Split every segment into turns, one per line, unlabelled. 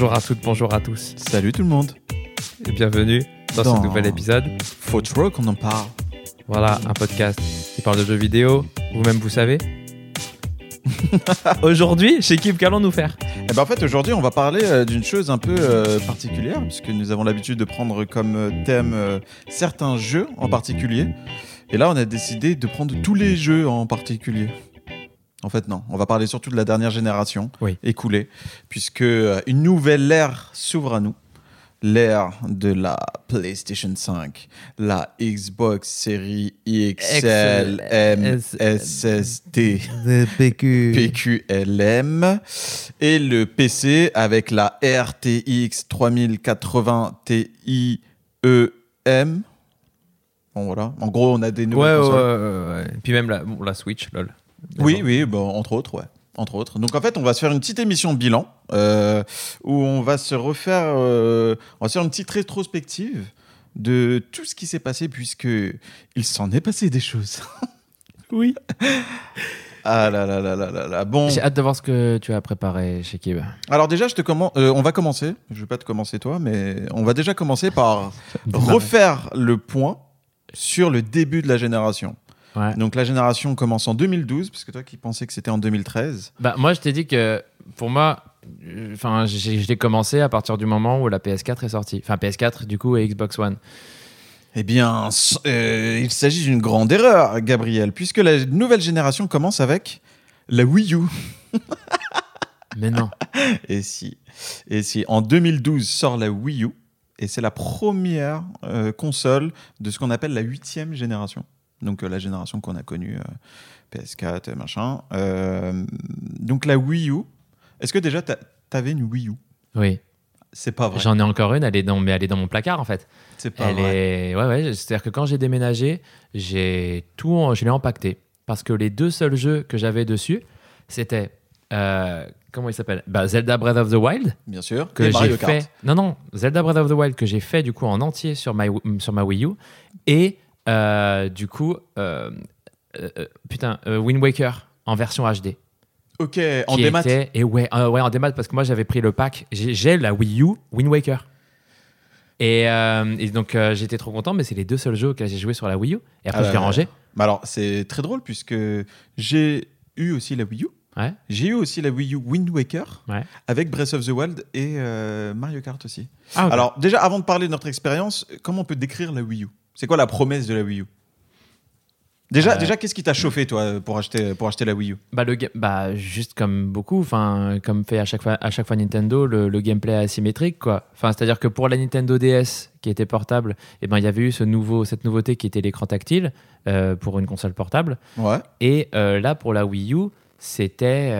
Bonjour à toutes, bonjour à tous,
Salut tout le monde.
et bienvenue dans,
Dans-
ce nouvel épisode.
Faut trop qu'on en parle.
Voilà, un podcast qui parle de jeux vidéo, vous-même vous savez. Aujourd'hui, chez Kip, qu'allons nous faire?
Eh ben en fait aujourd'hui on va parler euh, d'une chose un peu euh, particulière puisque nous avons l'habitude de prendre comme euh, thème euh, certains jeux en particulier. Et là on a décidé de prendre tous les jeux en particulier. En fait non, on va parler surtout de la dernière génération
Oui.
écoulée puisque euh, une nouvelle ère s'ouvre à nous. L'ère de la PlayStation 5, la Xbox Series XL, M, SSD.
PQ.
PQLM et le PC avec la RTX 3080 Ti EM. Bon voilà, en gros on a des nouvelles
ouais, ouais, ouais, ouais. Puis même la, bon, la Switch, lol.
Oui, oui, bon, entre autres, ouais. Entre autres. Donc en fait, on va se faire une petite émission bilan euh, où on va se refaire, euh, on va se faire une petite rétrospective de tout ce qui s'est passé puisque il s'en est passé des choses.
Oui.
Ah là là là là là là. Bon.
J'ai hâte de voir ce que tu as préparé chez Kib.
Alors déjà, je te commen- euh, on va commencer. Je vais pas te commencer toi, mais on va déjà commencer par refaire le point sur le début de la génération.
Ouais.
Donc la génération commence en 2012, parce que toi qui pensais que c'était en 2013.
Bah, moi, je t'ai dit que pour moi, euh, enfin, j'ai- je l'ai commencé à partir du moment où la PS4 est sortie. Enfin, PS4, du coup, et Xbox One.
Eh bien, euh, il s'agit d'une grande erreur, Gabriel, puisque la nouvelle génération commence avec la Wii U.
Mais non.
Et si, et si, en 2012 sort la Wii U, et c'est la première euh, console de ce qu'on appelle la huitième génération. Donc euh, la génération qu'on a connue, euh, PS4, euh, machin. Donc la Wii U, est-ce que déjà t'a- t'avais une Wii U?
Oui.
C'est pas vrai.
J'en ai encore une, elle est dans, mais elle est dans mon placard en fait.
C'est pas
Elle
vrai.
est, ouais, ouais. C'est-à-dire que quand j'ai déménagé, j'ai tout, en- je l'ai empaqueté parce que les deux seuls jeux que j'avais dessus, c'était euh, comment il s'appelle? Bah, Zelda Breath of the Wild
Bien sûr.
que j'ai fait. Non, non, Zelda Breath of the Wild que j'ai fait du coup en entier sur ma sur ma Wii U et euh, du coup, euh, euh, putain, Wind Waker en version HD.
Ok, en démat.
était- et ouais, ouais, en démat parce que moi j'avais pris le pack. J'ai la Wii U Wind Waker. Et, et donc j'étais trop content, mais c'est les deux seuls jeux auxquels j'ai joué sur la Wii U. Et après
Ah
je l'ai
là
rangé.
Mais alors, c'est très drôle puisque j'ai eu aussi la Wii U.
Ouais.
J'ai eu aussi la Wii U Wind Waker
Ouais.
avec Breath of the Wild et euh, Mario Kart aussi.
Ah.
Alors, déjà, avant de parler de notre expérience, comment on peut décrire la Wii U? C'est quoi la promesse de la Wii U? Déjà,
Euh,
déjà qu'est-ce qui t'a chauffé, toi, pour acheter, pour acheter la Wii U?
Bah, le bah juste comme beaucoup, comme fait à chaque fois à chaque fois Nintendo, le, le gameplay asymétrique quoi. Enfin c'est à dire que pour la Nintendo DS qui était portable, et ben il y avait eu ce nouveau cette nouveauté qui était l'écran tactile euh, pour une console portable.
Ouais.
Et euh, là, pour la Wii U, c'était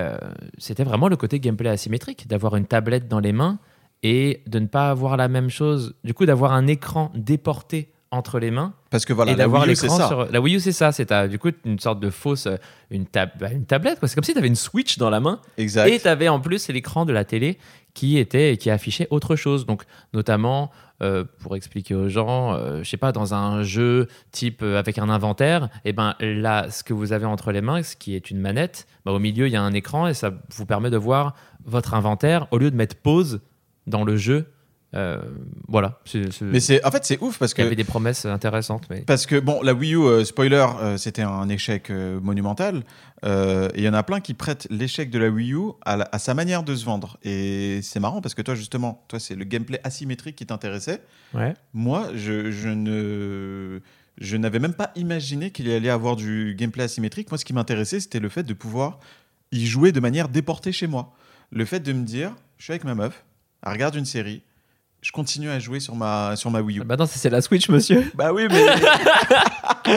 c'était vraiment le côté gameplay asymétrique, d'avoir une tablette dans les mains et de ne pas avoir la même chose. Du coup, d'avoir un écran déporté entre les mains
Parce que voilà,
et
la
d'avoir
Wii U, c'est
l'écran
ça.
sur. La Wii U, c'est ça. C'est du coup une sorte de fausse euh, une, tab- bah, une tablette. C'est comme si tu avais une Switch dans la main
Exact.
et tu avais en plus l'écran de la télé qui était qui affichait autre chose. Donc notamment euh, pour expliquer aux gens, euh, je sais pas, dans un jeu type euh, avec un inventaire, et ben là, ce que vous avez entre les mains, ce qui est une manette, bah, au milieu il y a un écran et ça vous permet de voir votre inventaire au lieu de mettre pause dans le jeu. Euh, voilà.
Mais c'est, en fait, c'est ouf parce
il y
que
avait des promesses intéressantes, mais
Parce que, bon, la Wii U, euh, spoiler, euh, c'était un échec monumental. Et il y en a plein qui prêtent l'échec de la Wii U à, la- à sa manière de se vendre. Et c'est marrant parce que toi, justement, toi, c'est le gameplay asymétrique qui t'intéressait.
ouais.
Moi, je, je ne. Je n'avais même pas imaginé qu'il y allait avoir du gameplay asymétrique. Moi, ce qui m'intéressait, c'était le fait de pouvoir y jouer de manière déportée chez moi. Le fait de me dire, je suis avec ma meuf, elle regarde une série, je continue à jouer sur ma, sur ma Wii U.
Bah non, c'est la Switch, monsieur.
Bah oui, mais.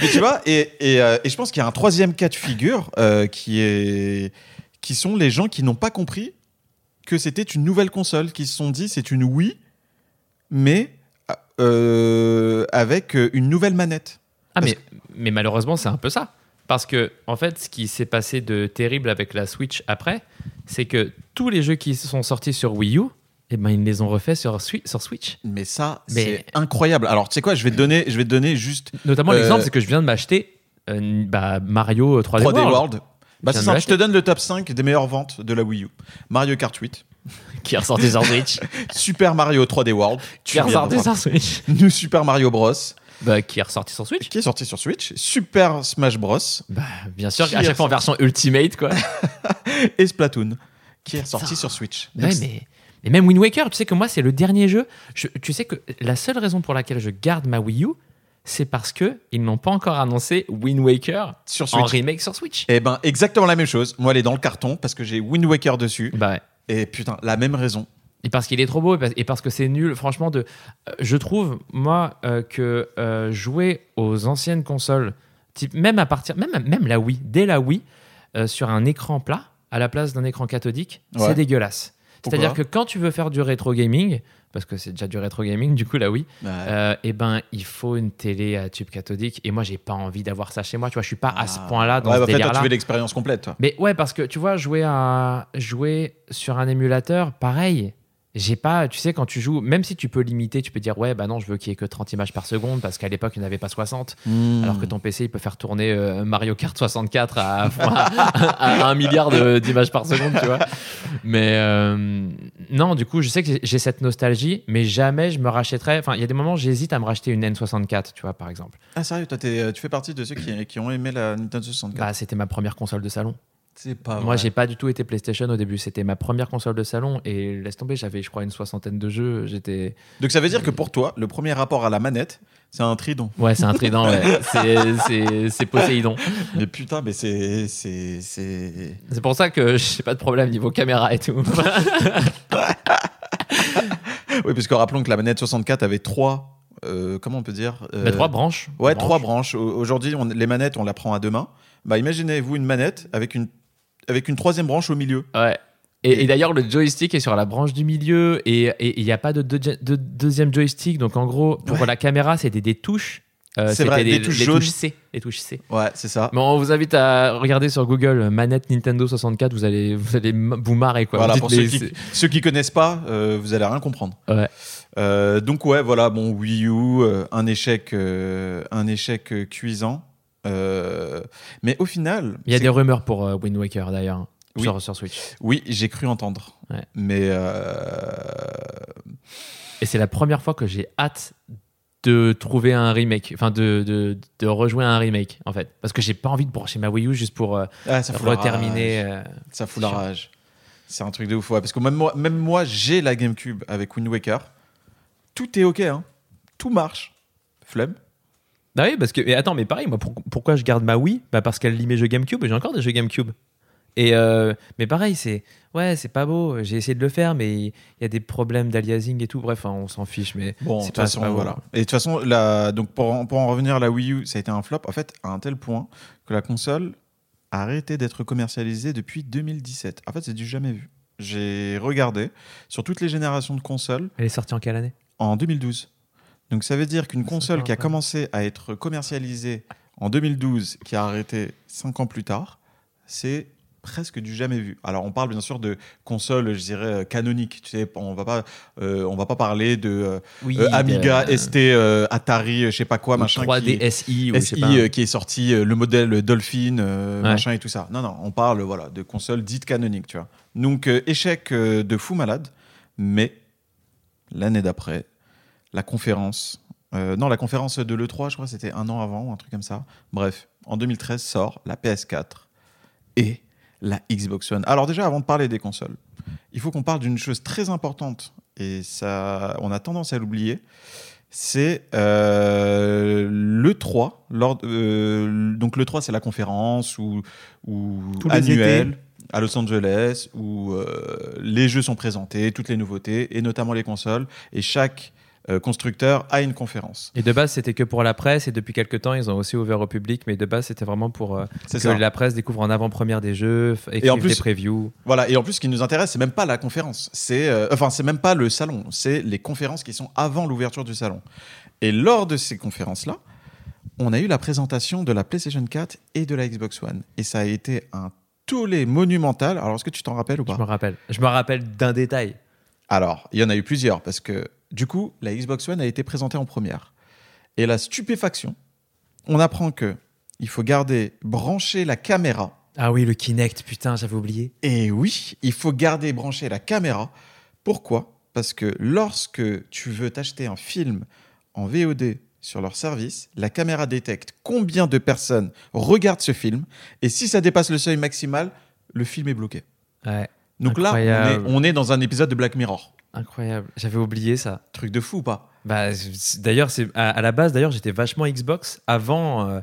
mais tu vois, et, et, euh, et je pense qu'il y a un troisième cas de figure euh, qui, est, qui sont les gens qui n'ont pas compris que c'était une nouvelle console, qui se sont dit c'est une Wii, mais euh, avec une nouvelle manette.
Ah,
Parce
mais, mais malheureusement, c'est un peu ça. Parce que, en fait, ce qui s'est passé de terrible avec la Switch après, c'est que tous les jeux qui sont sortis sur Wii U, eh ben, ils les ont refaits sur, Swi- sur Switch.
Mais ça,
Mais-
c'est incroyable. Alors, tu sais quoi, je vais te donner, je vais te donner juste
Notamment,
Euh,
l'exemple, c'est que je viens de m'acheter euh, bah, Mario 3D,
3D
World.
World. Bah,
Je
ça, je te donne le top 5 des meilleures ventes de la Wii U. Mario Kart 8,
Qui est ressorti sur Switch.
Super Mario 3D World.
Qui est ressorti sur Switch.
New Super Mario Bros.
Bah, qui est ressorti sur Switch.
Qui est sorti sur Switch. Super Smash Bros.
Bah, bien sûr, à chaque fois en version Ultimate, quoi.
Et Splatoon. Qui est
Putain.
sorti sur Switch.
Ouais, mais, mais même Wind Waker, tu sais que moi, c'est le dernier jeu. Je- tu sais que la seule raison pour laquelle je garde ma Wii U, c'est parce que ils n'ont pas encore annoncé Wind Waker
Sur
en
Switch.
remake sur Switch.
Eh ben, exactement la même chose. Moi, elle est dans le carton parce que j'ai Wind Waker dessus.
Bah ouais.
Et putain, la même raison.
Et parce qu'il est trop beau et parce- et que c'est nul, franchement, de, euh, je trouve, moi, euh, que euh, jouer aux anciennes consoles, type, même à partir, même, même la Wii, dès la Wii, euh, sur un écran plat, à la place d'un écran cathodique,
Ouais.
c'est dégueulasse. C'est-à-dire que quand tu veux faire du rétro gaming, parce que c'est déjà du rétro gaming, du coup, la Wii,
Ouais.
euh, eh ben, il faut une télé à tube cathodique. Et moi, j'ai pas envie d'avoir ça chez moi. Tu vois, je suis pas à ce
Ah.
point-là dans
Ouais,
ce
bah, fait, toi,
délire-là.
tu veux l'expérience complète, toi.
Mais ouais, parce que tu vois, jouer, à, jouer sur un émulateur, pareil. J'ai pas, tu sais, quand tu joues, même si tu peux limiter, tu peux dire, ouais, bah non, je veux qu'il y ait que 30 images par seconde, parce qu'à l'époque, il n'y en avait pas 60.
Hmm.
Alors que ton PC, il peut faire tourner euh, Mario Kart 64 à, à, un milliard de- d'images par seconde, tu vois. Mais euh, non, du coup, je sais que j'ai- cette nostalgie, mais jamais je me rachèterais. Enfin, il y a des moments, j'hésite à me racheter une N64, tu vois, par exemple.
Ah, sérieux, toi, t'es- tu fais partie de ceux qui, qui ont aimé la Nintendo 64.
Bah, c'était ma première console de salon.
Pas
Moi, j'ai pas du tout été PlayStation au début. C'était ma première console de salon et laisse tomber, j'avais, je crois, une soixantaine de jeux. J'étais.
Donc, ça veut dire que pour toi, le premier rapport à la manette, c'est un trident.
Ouais, c'est un trident, ouais. C'est, Poséidon.
Mais putain, mais c'est. C'est. c'est-
pour ça que j'ai pas de problème niveau caméra et tout.
Oui, parce que rappelons que la manette 64 avait trois. euh, comment on peut dire euh,
trois branches.
Ouais, trois branches. Au- Aujourd'hui, les manettes, on la prend à deux mains. Bah, imaginez-vous une manette avec une, avec une troisième branche au milieu.
Ouais. Et, et d'ailleurs, le joystick est sur la branche du milieu et il n'y a pas de, deux- de deuxième joystick. Donc, en gros, pour
Ouais.
la caméra, c'était des touches. Euh,
C'est vrai,
des,
des touches
les touches C. Les touches C.
Ouais, c'est ça.
Mais on vous invite à regarder sur Google manette Nintendo 64. Vous allez, vous allez vous marrer quoi.
Voilà,
Vous
pour ceux qui, ceux qui connaissent pas, euh, vous allez rien comprendre.
Ouais.
Euh, donc ouais, voilà, bon Wii U, un échec, un échec cuisant. Euh, mais au final,
Il y a des rumeurs pour euh, Wind Waker d'ailleurs
Oui.
sur, sur Switch.
oui, j'ai cru entendre.
Ouais.
Mais euh,
Et c'est la première fois que j'ai hâte de trouver un remake, enfin de, de, de rejouer un remake en fait. Parce que j'ai pas envie de brancher ma Wii U juste pour
ah, ça
reterminer.
rage. Ça fout la rage. C'est un truc de ouf, ouais, parce que même moi, même moi j'ai la GameCube avec Wind Waker. Tout est ok, hein. tout marche. Flemme.
Ah oui, parce que. Et attends, mais pareil, moi, pour- pourquoi je garde ma Wii? Bah Parce qu'elle lit mes jeux GameCube et j'ai encore des jeux GameCube. Et euh, mais pareil, c'est. Ouais, c'est pas beau, j'ai essayé de le faire, mais il y a des problèmes d'aliasing et tout. Bref, on s'en fiche, mais.
Bon, de
c'est
toute façon,
pas
voilà. Et de toute façon, la... donc pour, en- pour en revenir à la Wii U, ça a été un flop, en fait, à un tel point que la console a arrêté d'être commercialisée depuis 2017. En fait, c'est du jamais vu. J'ai regardé sur toutes les générations de consoles
Elle est sortie en quelle année?
En 2012. Donc ça veut dire qu'une console qui a commencé à être commercialisée en 2012, qui a arrêté 5 ans plus tard, c'est presque du jamais vu. Alors on parle bien sûr de consoles, je dirais euh, canoniques. Tu sais, on va pas, euh, on va pas parler de euh,
Oui.
euh, Amiga, ST, Atari, je sais pas quoi,
ou
machin.
3D
qui,
SI ou
SI
pas.
qui est sorti, le modèle Dolphin,
Ouais.
machin et tout ça. Non, non, on parle voilà, de consoles dites canoniques, tu vois. Donc, échec de fou malade, mais l'année d'après, la conférence, euh, non, la conférence de l'E3, je crois, c'était un an avant, un truc comme ça. Bref, en 2013 sort la PS4 et la Xbox One. Alors, déjà, avant de parler des consoles, il faut qu'on parle d'une chose très importante, et ça, on a tendance à l'oublier c'est euh, le 3. Lors, euh, donc le 3, c'est la conférence ou, ou annuelle à Los Angeles où euh, les jeux sont présentés, toutes les nouveautés et notamment les consoles. Et chaque constructeur a une conférence.
Et de base, c'était que pour la presse, et depuis quelques temps, ils ont aussi ouvert au public, mais de base, c'était vraiment pour euh, que
ça.
la presse découvre en avant-première des jeux,
Et en plus-
des previews.
Voilà. Et en plus, ce qui nous intéresse, c'est même pas la conférence. C'est euh, enfin, c'est même pas le salon. C'est les conférences qui sont avant l'ouverture du salon. Et lors de ces conférences-là, on a eu la présentation de la PlayStation 4 et de la Xbox One. Et ça a été un tollé monumental. Alors, est-ce que tu t'en rappelles ou
Je
pas
me rappelle. Je me rappelle d'un détail.
Alors, il y en a eu plusieurs parce que du coup, la Xbox One a été présentée en première. Et la stupéfaction, on apprend que il faut garder brancher la caméra
Ah oui, le Kinect, putain, j'avais oublié.
Et oui, il faut garder branché la caméra. Pourquoi? Parce que lorsque tu veux t'acheter un film en VOD sur leur service, la caméra détecte combien de personnes regardent ce film. Et si ça dépasse le seuil maximal, le film est bloqué.
Ouais,
Donc là, on est,
Incroyable.
on est dans un épisode de Black Mirror.
incroyable. J'avais oublié ça.
Truc de fou ou pas?
Bah, d'ailleurs, c'est à, à la base, d'ailleurs, j'étais vachement Xbox avant, euh,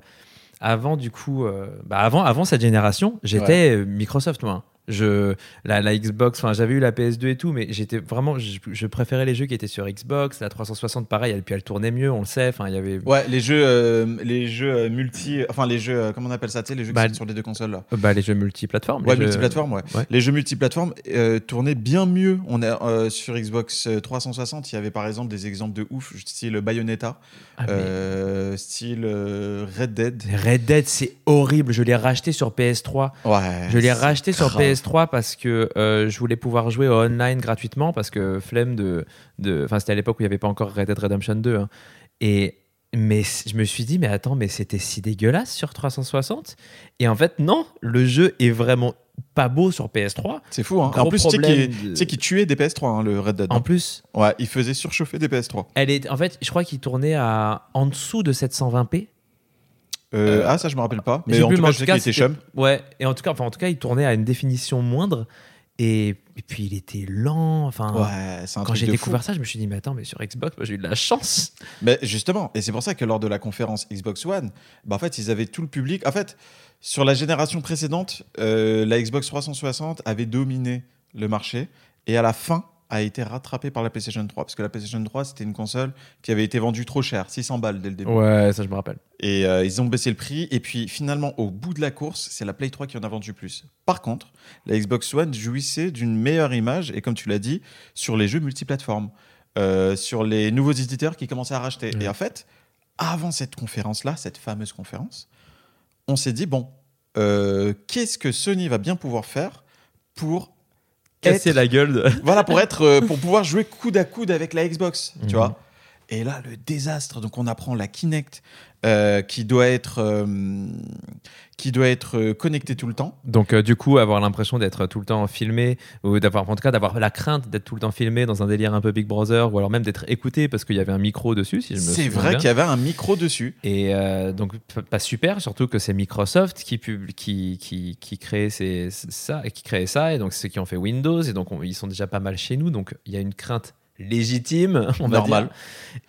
avant du coup, euh, bah, avant, avant cette génération, j'étais euh, Microsoft moi. Je, la, la Xbox, enfin, j'avais eu la PS2 et tout, mais j'étais vraiment, je, je préférais les jeux qui étaient sur Xbox. La 360, pareil, et puis elle tournait mieux, on le sait. Enfin, il y avait.
Ouais, les jeux, euh, les jeux euh, multi, enfin les jeux, euh, comment on appelle ça, tu sais, les jeux
Bah,
qui sont sur les deux consoles là.
Bah, les jeux multiplateformes.
Ouais,
les jeux-
multiplateforme, ouais.
ouais.
Les jeux multiplateformes euh, tournaient bien mieux. On est euh, sur Xbox 360, il y avait par exemple des exemples de ouf, style Bayonetta,
Ah, mais-
style Red Dead.
Red Dead, c'est horrible. Je l'ai racheté sur PS3.
Ouais.
Je l'ai racheté sur
grave.
PS3 parce que euh, je voulais pouvoir jouer au online gratuitement parce que flemme de. de- Enfin, c'était à l'époque où il n'y avait pas encore Red Dead Redemption 2. hein. Et. Mais je me suis dit, mais attends, mais c'était si dégueulasse sur 360 Et en fait, non, le jeu est vraiment pas beau sur PS3.
C'est fou, hein. En plus, tu sais qu'il
de-
tuait des PS3, hein, le Red Dead.
En plus,
Ouais, il faisait surchauffer des PS3.
elle est, en fait, je crois qu'il tournait à en dessous de 720p.
Euh,
Euh,
ah, ça, je me rappelle pas. Mais en
plus,
tout
mais
cas,
en tout
était
c'était-
chum.
Ouais, et en tout cas, enfin, en tout cas, il tournait à une définition moindre. Et, et puis, il était lent. Enfin,
Ouais, c'est un
Quand j'ai découvert
fou.
ça, je me suis dit, mais attends, mais sur Xbox, j'ai eu de la chance.
Mais justement, et c'est pour ça que lors de la conférence Xbox One, bah en fait, ils avaient tout le public. En fait, sur la génération précédente, euh, la Xbox 360 avait dominé le marché et à la fin a été rattrapée par la PlayStation 3 parce que la PlayStation 3 c'était une console qui avait été vendue trop cher, 600 balles dès le début.
Ouais, ça, je me rappelle.
Et euh, ils ont baissé le prix. Et puis finalement, au bout de la course, c'est la Play 3 qui en a vendu plus. Par contre, la Xbox One jouissait d'une meilleure image, et comme tu l'as dit, sur les jeux multiplateformes, euh, sur les nouveaux éditeurs qui commençaient à racheter. Et en fait, avant cette conférence-là, cette fameuse conférence, on s'est dit, bon, euh, qu'est-ce que Sony va bien pouvoir faire pour
Casser
être-
la gueule. de-
voilà, pour être, euh, pour pouvoir jouer coude à coude avec la Xbox,
Mhm.
tu vois. Et là, le désastre. Donc, on apprend la Kinect euh, qui doit être, euh, qui doit être euh, connectée tout le temps.
Donc, euh, du coup, avoir l'impression d'être tout le temps filmé, ou d'avoir, en tout cas, d'avoir la crainte d'être tout le temps filmé dans un délire un peu Big Brother, ou alors même d'être écouté parce qu'il y avait un micro dessus, si je me
C'est vrai qu'il y avait un micro dessus.
Et donc, pas super, surtout que c'est Microsoft qui, pub- qui, qui, qui, crée ces- ça, qui crée ça, et donc c'est ceux qui ont fait Windows, et donc on- ils sont déjà pas mal chez nous, donc il y a une crainte légitime, on va
Normal.
dire.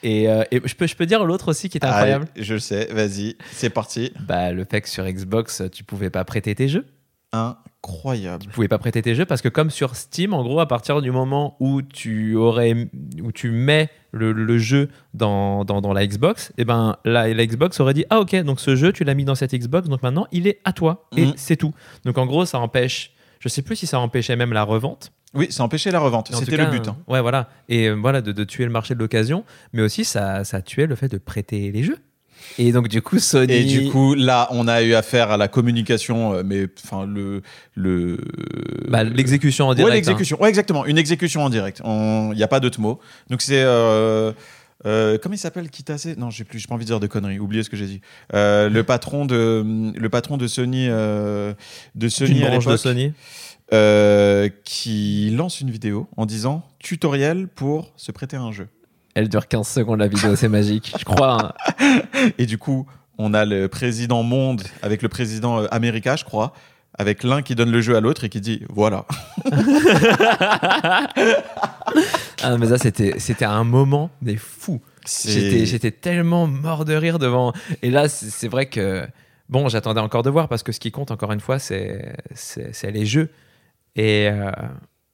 Et, euh, et je, peux, je peux dire l'autre aussi qui est incroyable
Allez, je le sais, vas-y, c'est parti.
bah, Le fait que sur Xbox, tu pouvais pas prêter tes jeux.
Incroyable.
Tu pouvais pas prêter tes jeux parce que comme sur Steam, en gros, à partir du moment où tu aurais, où tu mets le, le jeu dans, dans, dans la Xbox, et ben la, la Xbox aurait dit ah ok donc ce jeu tu l'as mis dans cette Xbox donc maintenant il est à toi et
Mhm.
c'est tout. Donc en gros ça empêche, je sais plus si ça empêchait même la revente.
Oui, ça empêchait la revente. C'était le but. hein.
Ouais voilà et euh, voilà de, de tuer le marché de l'occasion, mais aussi ça ça tuait le fait de prêter les jeux. Et donc du coup Sony.
Et du coup, là, on a eu affaire à la communication, euh, mais enfin le le
bah, l'exécution en
Ouais,
direct. hein.
l'exécution. Ouais, exactement. Une exécution en direct. Il n'y a pas d'autre mot. Donc c'est. Euh, euh, comment il s'appelle? Kitase? Non, j'ai plus. J'ai pas envie de dire de conneries. Oubliez ce que j'ai dit. Euh, le patron de le patron de Sony euh, de Sony à
branche de Sony.
Euh, qui lance une vidéo en disant tutoriel pour se prêter à un jeu.
Elle dure 15 secondes la vidéo, c'est magique. Je crois. hein.
Et du coup, on a le président monde avec le président euh, America, je crois, avec l'un qui donne le jeu à l'autre et qui dit voilà.
Ah, mais ça, c'était, c'était un moment des fous. J'étais, j'étais tellement mort de rire devant. Et là, c'est, vrai que. Bon, j'attendais encore de voir parce que ce qui compte, encore une fois, c'est les jeux. Et, euh,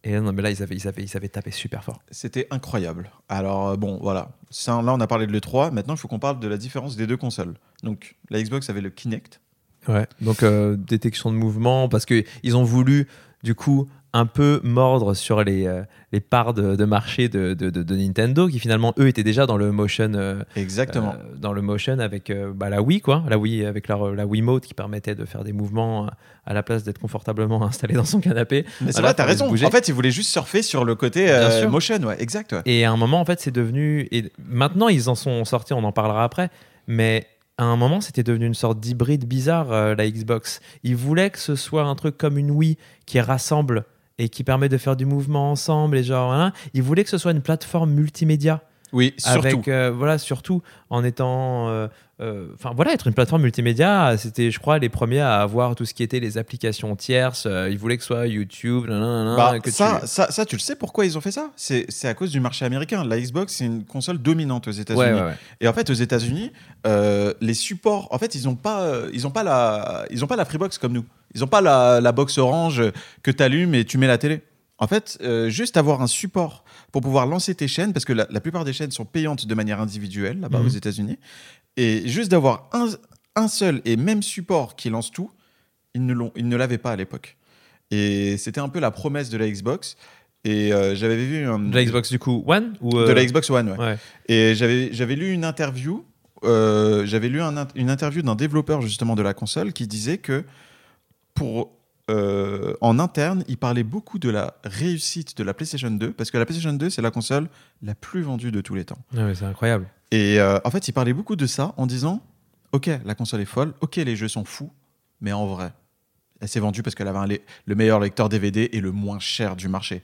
et non, mais là, ils avaient, ils, avaient, ils avaient tapé super fort.
C'était incroyable. Alors, euh, bon, voilà. Ça, là, on a parlé de l'E3. Maintenant, il faut qu'on parle de la différence des deux consoles. Donc, la Xbox avait le Kinect.
Ouais. Donc, euh, détection de mouvement, parce qu'ils ont voulu, du coup, un peu mordre sur les, euh, les parts de, de marché de, de, de- Nintendo, qui finalement, eux, étaient déjà dans le motion. euh,
Exactement.
Euh, dans le motion avec bah, la Wii quoi la Wii avec la, la Wiimote qui permettait de faire des mouvements à la place d'être confortablement installé dans son canapé
Mais c'est vrai, t'as raison. En fait, ils voulaient juste surfer sur le côté motion, ouais. Exact, ouais.
et à un moment en fait c'est devenu et maintenant ils en sont sortis on en parlera après mais à un moment, c'était devenu une sorte d'hybride bizarre, la Xbox. Ils voulaient que ce soit un truc comme une Wii qui rassemble et qui permet de faire du mouvement ensemble et genre voilà. Ils voulaient que ce soit une plateforme multimédia.
Oui, surtout.
Avec, euh, voilà, surtout en étant. euh, euh, Enfin, voilà, être une plateforme multimédia, c'était, je crois, les premiers à avoir tout ce qui était les applications tierces. Ils voulaient que ce soit YouTube, nanana,
Bah,
que
ça,
tu-
ça, ça, tu le sais pourquoi ils ont fait ça? C'est à cause du marché américain. La Xbox, c'est une console dominante aux États-Unis.
Ouais, ouais, ouais.
Et en fait, aux États-Unis, les supports, en fait, ils n'ont pas, ils ont pas la, ils ont pas la Freebox comme nous. Ils n'ont pas la, la box orange que tu allumes et tu mets la télé. En fait, euh, juste avoir un support pour pouvoir lancer tes chaînes, parce que la, la plupart des chaînes sont payantes de manière individuelle là-bas
Mhm.
aux États-Unis, et juste d'avoir un, un seul et même support qui lance tout, ils ne l'ont, ils ne l'avaient pas à l'époque. Et c'était un peu la promesse de la Xbox. Et euh, j'avais vu un,
De la Xbox du coup One ou euh,
de la Xbox One, ouais.
ouais.
Et j'avais, j'avais lu une interview, euh, j'avais lu un une interview d'un développeur justement de la console qui disait que pour euh, en interne, il parlait beaucoup de la réussite de la PlayStation 2 parce que la PlayStation 2 c'est la console la plus vendue de tous les temps.
Ouais, c'est incroyable.
Et euh, en fait, il parlait beaucoup de ça en disant Ok, la console est folle, ok, les jeux sont fous, mais en vrai, elle s'est vendue parce qu'elle avait un le meilleur lecteur DVD et le moins cher du marché.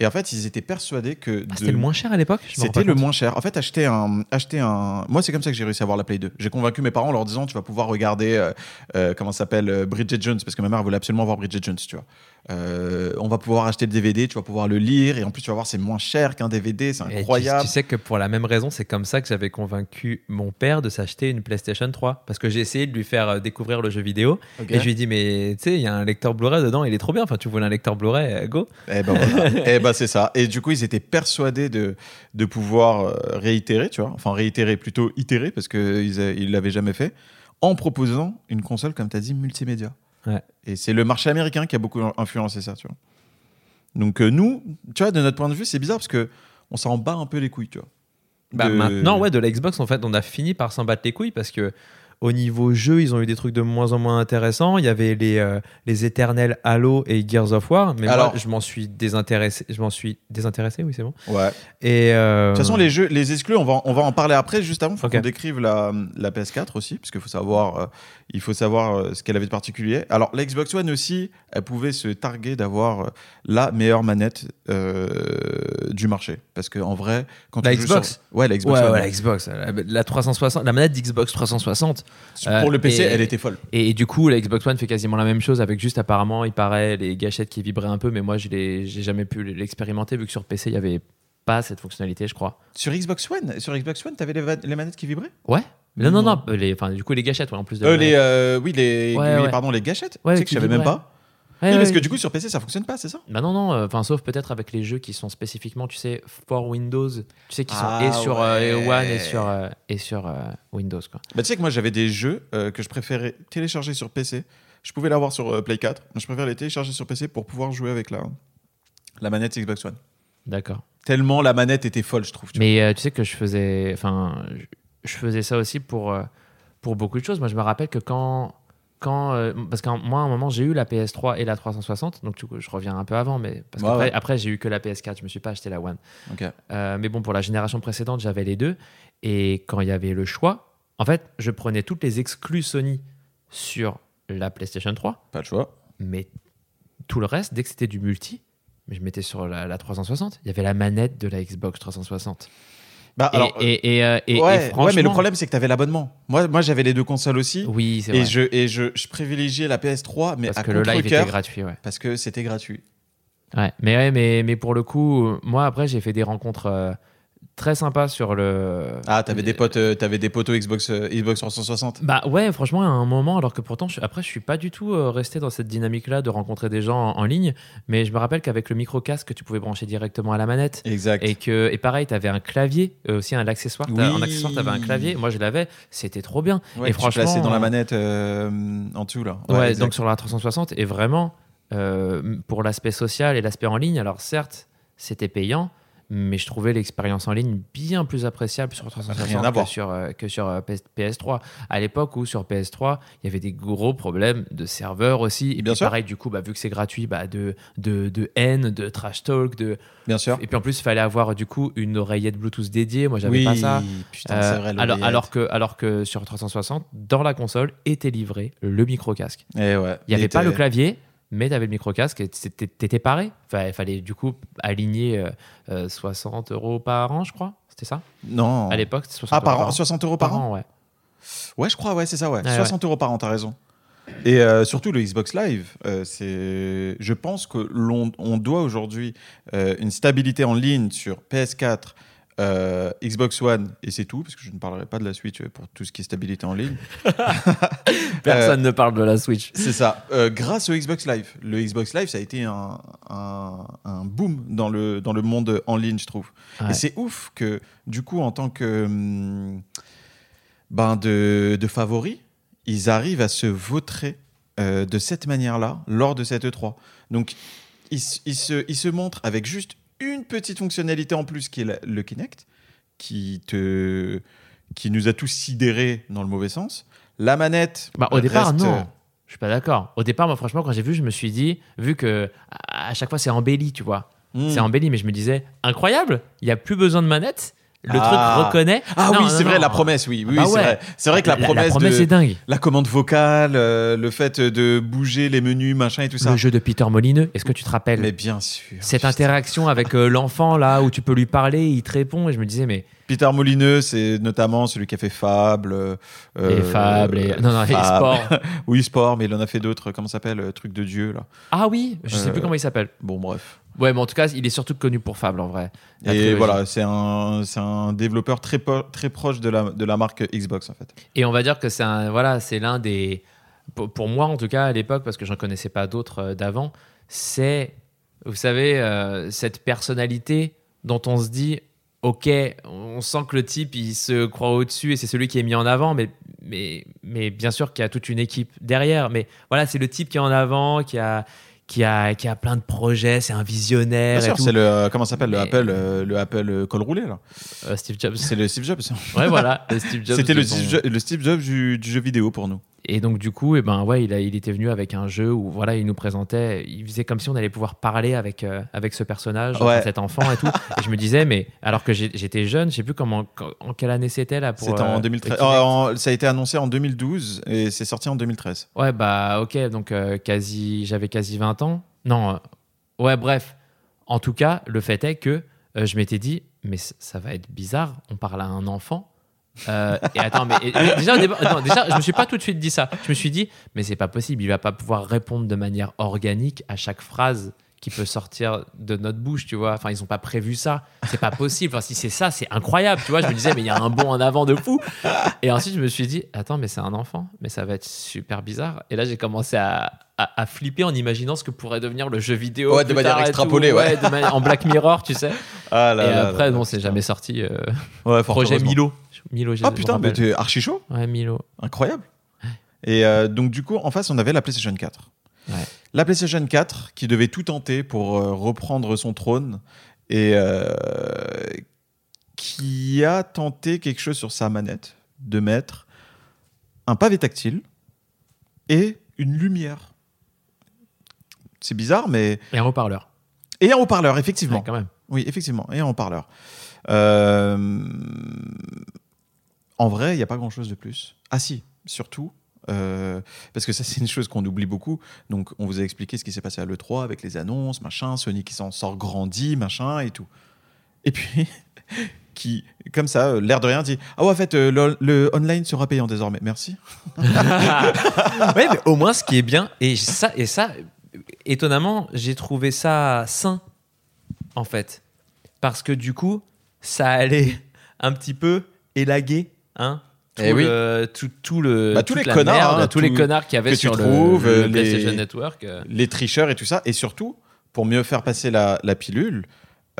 Et en fait, ils étaient persuadés que.
Ah,
de-
c'était le moins cher à l'époque
c'était le moins cher. En fait, acheter un, acheter un. Moi, c'est comme ça que j'ai réussi à avoir la Play 2. J'ai convaincu mes parents en leur disant, tu vas pouvoir regarder, euh, euh, comment ça s'appelle, euh, Bridget Jones, parce que ma mère voulait absolument voir Bridget Jones, tu vois. Euh, on va pouvoir acheter le DVD, tu vas pouvoir le lire, et en plus, tu vas voir, c'est moins cher qu'un DVD, c'est
Et tu-
incroyable.
Tu, sais que pour la même raison, c'est comme ça que j'avais convaincu mon père de s'acheter une PlayStation 3. Parce que j'ai essayé de lui faire euh, découvrir le jeu vidéo. Et je lui ai dit, mais tu sais, il y a un lecteur Blu-ray dedans, il est trop bien. Enfin, tu voulais un lecteur Blu-ray, euh, go.
Eh ben voilà. Eh ben c'est ça. Et du coup, ils étaient persuadés de, de pouvoir réitérer, tu vois. Enfin, réitérer, plutôt itérer, parce qu'ils ne l'avaient jamais fait, en proposant une console, comme tu as dit, multimédia.
Ouais.
Et c'est le marché américain qui a beaucoup influencé ça, tu vois. Donc euh, nous, tu vois, de notre point de vue, c'est bizarre parce que on s'en bat un peu les couilles, tu vois.
Bah,
De-
Maintenant, ouais, de la Xbox, en fait, on a fini par s'en battre les couilles parce que au niveau jeu, ils ont eu des trucs de moins en moins intéressants. Il y avait les, euh, les éternels Halo et Gears of War, mais
Alors-
moi, je m'en suis désintéressé. Je m'en suis désintéressé, oui, c'est bon.
Ouais.
Et euh,
De toute façon, les jeux, les exclus, on va, on va en parler après. Juste avant, faut qu'on décrive la, la PS4 aussi, parce qu'il faut savoir, il faut savoir euh, ce qu'elle avait de particulier. Alors, la Xbox One aussi, elle pouvait se targuer d'avoir euh, la meilleure manette euh, du marché, parce qu'en vrai, quand
La
tu joues
Xbox
sur- ouais, la Xbox
ouais,
One,
ouais, la Xbox, la, la 360, la manette d'Xbox 360.
pour
euh,
le PC,
et-
elle était folle.
Et, et du coup, la Xbox One fait quasiment la même chose avec juste apparemment, il paraît, les gâchettes qui vibraient un peu, mais moi, je j'ai jamais pu l'expérimenter vu que sur PC, il y avait pas cette fonctionnalité, je crois.
Sur Xbox One, sur Xbox One, t'avais les, les manettes qui vibraient?
Ouais. Non, non,
Non.
euh, les, enfin, du coup, les gâchettes, ouais, en plus de.
Euh, les, euh, oui, les,
Ouais,
oui,
ouais.
pardon, les gâchettes. Tu sais que je savais même pas. Oui, parce que du coup, sur PC, ça fonctionne pas, c'est ça?
Bah non, non, enfin, sauf peut-être avec les jeux qui sont spécifiquement, tu sais, for Windows, tu sais, qui sont
Ah,
et sur euh. One et sur, et sur Windows, quoi.
Bah, tu sais que moi j'avais des jeux que je préférais télécharger sur PC. Je pouvais l'avoir sur Play 4, mais je préfère les télécharger sur PC pour pouvoir jouer avec la, la manette Xbox One.
D'accord.
Tellement la manette était folle, je trouve. tu
Mais tu sais que je faisais, enfin, je, je faisais ça aussi pour, euh, pour beaucoup de choses. Moi, je me rappelle que quand, quand euh, parce que moi, à un moment, j'ai eu la PS3 et la 360, donc du coup, je reviens un peu avant, mais parce
Ouais,
qu'après,
ouais.
après, j'ai eu que la PS4, je me suis pas acheté la One.
vois. Ok.
Euh, mais bon, pour la génération précédente, j'avais les deux. Et quand il y avait le choix, en fait, je prenais toutes les exclus Sony sur la PlayStation 3,
Pas le choix.
mais tout le reste, dès que c'était du multi, mais je mettais sur la, la 360. Il y avait la manette de la Xbox 360.
Bah,
Et,
alors,
et, et, euh, et- et
ouais, ouais, mais le
franchement-
problème c'est que tu avais l'abonnement. Moi, moi j'avais les deux consoles aussi.
Oui, c'est
et
vrai.
je, et je, je privilégiais la PS3, mais
Parce
à
que le live était gratuit, ouais.
parce que c'était gratuit.
Ouais, mais, ouais, mais, mais pour le coup, euh, moi après j'ai fait des rencontres euh, très sympas sur le.
Ah, t'avais des potes, euh, t'avais des potos Xbox, euh, Xbox 360.
Bah ouais, franchement, à un moment, alors que pourtant, je- après, je suis pas du tout euh, resté dans cette dynamique-là de rencontrer des gens en, en ligne, mais je me rappelle qu'avec le micro-casque, tu pouvais brancher directement à la manette.
Exact.
Et que et pareil, tu avais un clavier, euh, aussi un accessoire. T'as-
Oui.
En accessoire, tu avais un clavier. Moi, je l'avais. C'était trop bien.
Ouais,
et
que tu
franchement,
plaçais dans la manette euh, en dessous là.
Ouais,
exact.
donc sur la 360. Et vraiment, euh, pour l'aspect social et l'aspect en ligne, alors certes, c'était payant, mais je trouvais l'expérience en ligne bien plus appréciable sur
Rien à
360
voir.
que sur, euh, que sur euh, PS- PS3. À l'époque où sur PS3, il y avait des gros problèmes de serveurs aussi. Et
Bien
puis
sûr.
pareil, du coup, bah, vu que c'est gratuit, bah, de, de, de haine, de trash talk, de...
Bien sûr.
et puis en plus, il fallait avoir du coup une oreillette Bluetooth dédiée. Moi, j'avais
oui,
pas ça.
putain,
Euh,
vrai.
alors, alors, que, alors que sur 360, dans la console, était livré le micro-casque.
Eh ouais.
Il n'y avait pas le clavier, mais tu avais le micro-casque et t'étais paré. Enfin, il fallait du coup aligner euh, euh, 60 euros par an, je crois. C'était ça?
Non.
À l'époque, c'était 60
Ah, par
euros
an 60 euros par an
ouais.
Ouais, je crois, ouais, c'est ça, ouais.
Ouais,
60 euros par an, t'as raison. Et euh, surtout le Xbox Live, euh, c'est, je pense que l'on on doit aujourd'hui euh, une stabilité en ligne sur PS4, euh, Xbox One et c'est tout, parce que je ne parlerai pas de la Switch pour tout ce qui est stabilité en ligne.
Personne ne parle de la Switch.
C'est ça. Euh, grâce au Xbox Live. Le Xbox Live, ça a été un, un, un boom dans le, dans le monde en ligne, je trouve.
Ouais.
Et c'est ouf que, du coup, en tant que hum, ben de, de favoris, ils arrivent à se vautrer euh, de cette manière-là lors de cette E3. Donc, ils, ils se, ils se montrent avec juste une petite fonctionnalité en plus qui est la- le Kinect, qui, te, qui nous a tous sidérés dans le mauvais sens. La manette.
Bah, au départ,
reste-
non. Je suis pas d'accord. Au départ, moi, franchement, quand j'ai vu, je me suis dit, vu que à à chaque fois c'est embelli, tu vois.
Hmm.
C'est embelli, mais je me disais, incroyable, il n'y a plus besoin de manette. Le
Ah.
truc reconnaît.
Ah
Non,
oui, c'est
non.
vrai, la promesse, oui. oui
Bah
c'est
ouais.
vrai. C'est vrai que la, promesse, de,
est dingue.
la commande vocale, euh, le fait de bouger les menus, machin et tout ça.
Le jeu de Peter Molineux, est-ce que tu te rappelles
Mais bien sûr.
cette interaction avec euh, l'enfant là où tu peux lui parler, il te répond et je me disais mais
Peter Molineux, c'est notamment celui qui a fait Fable. euh,
les fables et non non
Fable.
sports.
Oui, sport, mais il en a fait d'autres. Comment ça s'appelle Truc de Dieu, là.
Ah oui, je sais plus comment il s'appelle.
Bon, bref.
Ouais, mais en tout cas, il est surtout connu pour Fable en vrai. La
Et
trilogie.
voilà, c'est un, un développeur très, très proche de la, de la marque Xbox, en fait.
Et on va dire que c'est un voilà, c'est l'un des pour, moi en tout cas à l'époque parce que j'en connaissais pas d'autres euh, d'avant, c'est vous savez euh, cette personnalité dont on se dit OK, on sent que le type il se croit au-dessus et c'est celui qui est mis en avant mais mais mais bien sûr qu'il y a toute une équipe derrière mais voilà, c'est le type qui est en avant, qui a qui a qui a plein de projets, c'est un visionnaire
Bien sûr, c'est le, euh, comment ça s'appelle, le Apple, euh, le Apple euh, col roulé, là.
Euh, Steve Jobs.
C'est le Steve Jobs.
Ouais, voilà, le Steve Jobs.
C'était le,
son-
Steve Jo- le Steve Jobs du, du jeu vidéo pour nous.
Et donc du coup, eh ben ouais, il, a, il était venu avec un jeu où voilà, il nous présentait, il faisait comme si on allait pouvoir parler avec euh, avec ce personnage,
Ouais.
cet enfant et tout. et je me disais, mais alors que j'étais jeune, je sais plus comment, en quelle année c'était là pour.
C'était en
euh,
2013.
Kinect.
Oh, en- ça a été annoncé en 2012 et c'est sorti en 2013.
Ouais, bah ok, donc euh, quasi, j'avais quasi 20 ans. Non, euh, ouais, bref. En tout cas, le fait est que je m'étais dit, mais ça va être bizarre, on parle à un enfant. Euh, et attends, mais et- déjà, début- non, déjà, je me suis pas tout de suite dit ça. Je me suis dit, mais c'est pas possible, il va pas pouvoir répondre de manière organique à chaque phrase qui peut sortir de notre bouche, tu vois. Enfin, ils ont pas prévu ça. C'est pas possible. Enfin, si c'est ça, c'est incroyable, tu vois. Je me disais, mais il y a un bond en avant de fou. Et ensuite, je me suis dit, attends, mais c'est un enfant, mais ça va être super bizarre. Et là, j'ai commencé à, à, à flipper en imaginant ce que pourrait devenir le jeu vidéo.
Ouais, de manière extrapolée, ouais.
de manière- en Black Mirror, tu sais.
Ah
et après, bon, c'est jamais sorti. euh,
Ouais,
projet. Milo. Milo,
Ah putain, mais t'es archi chaud.
Ouais, Milo.
Incroyable. Et euh, donc, du coup, en face, on avait la PlayStation 4.
Ouais.
La PlayStation 4 qui devait tout tenter pour euh, reprendre son trône et euh, qui a tenté quelque chose sur sa manette de mettre un pavé tactile et une lumière. C'est bizarre, mais.
Et un haut-parleur.
Et un haut-parleur, effectivement.
Ouais, quand même.
Oui, effectivement, et un haut-parleur. Euh, En vrai, il n'y a pas grand-chose de plus. Ah si, surtout, euh, parce que ça c'est une chose qu'on oublie beaucoup. Donc on vous a expliqué ce qui s'est passé à l'E3 avec les annonces, machin, Sony qui s'en sort grandi, machin et tout. Et puis, qui, comme ça, euh, l'air de rien, dit Ah ouais, en fait, euh, le, online sera payant désormais. Merci.
mais au moins, ce qui est bien, et ça, et ça étonnamment, j'ai trouvé ça sain, en fait. Parce que du coup, ça allait un petit peu élaguer, hein tout
Eh oui.
le, tout, tout le,
Bah, tous les connards,
merde,
hein,
tous les connards qu'il y avait
que tu
sur le,
trouves,
le
euh, les-
PlayStation Network. euh.
Les tricheurs et tout ça. Et surtout, pour mieux faire passer la, la pilule,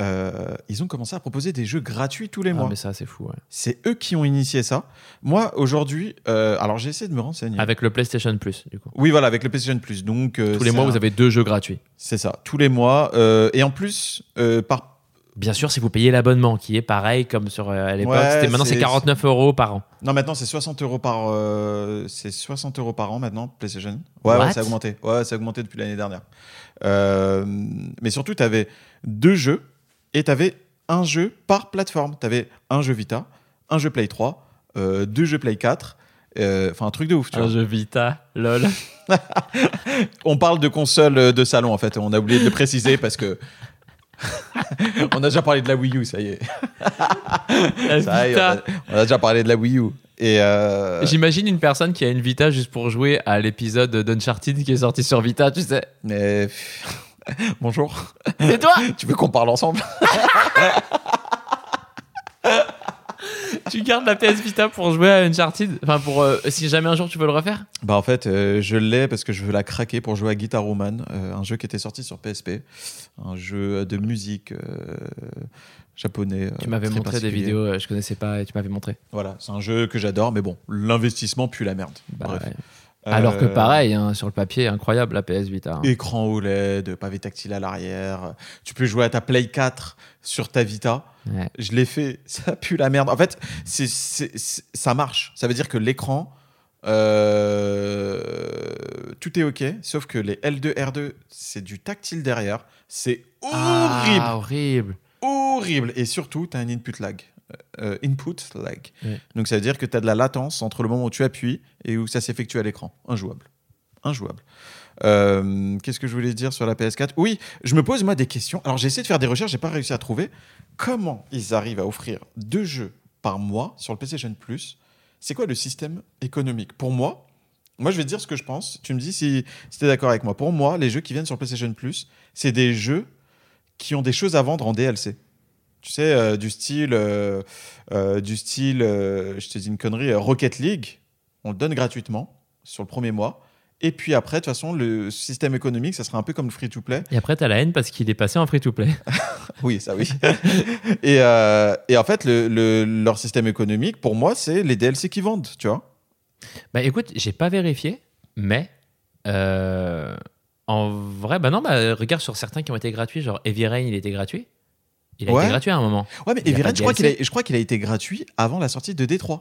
euh, ils ont commencé à proposer des jeux gratuits tous les
Ah,
mois.
mais ça, c'est fou. ouais.
C'est eux qui ont initié ça. Moi, aujourd'hui, euh, alors j'ai essayé de me renseigner.
Avec le PlayStation Plus, du coup.
Oui, voilà, avec le PlayStation Plus. Donc, euh,
Tous les mois,
un-
vous avez deux jeux gratuits.
C'est ça, tous les mois. Et en plus, par,
Bien sûr, si vous payez l'abonnement, qui est pareil comme sur euh, à l'époque.
Ouais,
maintenant, c'est
c'est-
49 euros par an.
Non, maintenant c'est 60 euros par euh, c'est 60 euros par an maintenant PlayStation. Ouais, ça a augmenté. Ouais, ça a augmenté depuis l'année dernière. Euh, mais surtout, tu avais deux jeux et tu avais un jeu par plateforme. Tu avais un jeu Vita, un jeu Play 3, euh, deux jeux Play 4. euh, Enfin, un truc de ouf. Tu
Un
vois.
jeu Vita, lol.
On parle de console de salon en fait. On a oublié de le préciser parce que. on a déjà parlé de la Wii U, ça y est. Ça y est, on, a,
Vita.
on a déjà parlé de la Wii U. Et euh,
J'imagine une personne qui a une Vita juste pour jouer à l'épisode d'Uncharted qui est sorti sur Vita, tu sais.
mais bonjour.
C'est toi
Tu veux qu'on parle ensemble?
Tu gardes la PS Vita pour jouer à Uncharted Enfin, pour euh, si jamais un jour tu veux le refaire?
Bah en fait, euh, je l'ai parce que je veux la craquer pour jouer à Guitar Woman, euh, un jeu qui était sorti sur PSP, un jeu de musique euh, japonais.
Tu
euh,
m'avais montré des vidéos, euh, je connaissais pas et tu m'avais montré.
Voilà, c'est un jeu que j'adore, mais bon, l'investissement pue la merde.
Bah,
Bref.
ouais. Alors que pareil, hein, sur le papier, incroyable la PS Vita. hein.
Écran OLED, pavé tactile à l'arrière. Tu peux jouer à ta Play 4 sur ta Vita.
Ouais.
Je l'ai fait, ça pue la merde. En fait, c'est, c'est- c'est- ça marche. Ça veut dire que l'écran, euh, tout est OK, sauf que les L2, R2, c'est du tactile derrière. C'est horrible,
Ah, horrible.
horrible. Et surtout, tu as un input lag. Euh, input lag.
Ouais.
Donc ça veut dire que tu as de la latence entre le moment où tu appuies et où ça s'effectue à l'écran. Injouable. Injouable. Euh, Qu'est-ce que je voulais dire sur la PS4 Oui, je me pose moi des questions. Alors j'ai essayé de faire des recherches, j'ai pas réussi à trouver comment ils arrivent à offrir deux jeux par mois sur le PlayStation Plus? C'est quoi le système économique? Pour moi, moi je vais te dire ce que je pense. Tu me dis si, si tu es d'accord avec moi. Pour moi, les jeux qui viennent sur PlayStation Plus, c'est des jeux qui ont des choses à vendre en DLC. Tu sais, euh, du style, euh, du style, je te dis une connerie, Rocket League, on le donne gratuitement sur le premier mois. Et puis après, de toute façon, le système économique, ça sera un peu comme le free-to-play.
Et après, t'as la haine parce qu'il est passé en free-to-play.
Oui, ça oui. et, euh, et en fait, le, le- leur système économique, pour moi, c'est les DLC qui vendent, tu vois.
bah écoute, j'ai pas vérifié, mais euh, en vrai, bah non, bah regarde sur certains qui ont été gratuits, genre Heavy Rain, il était gratuit. Il a
Ouais.
été gratuit à un moment.
Ouais, mais Heavy
pas
Rain,
de
je crois qu'il
DLC.
a, je crois qu'il a été gratuit avant la sortie de D3.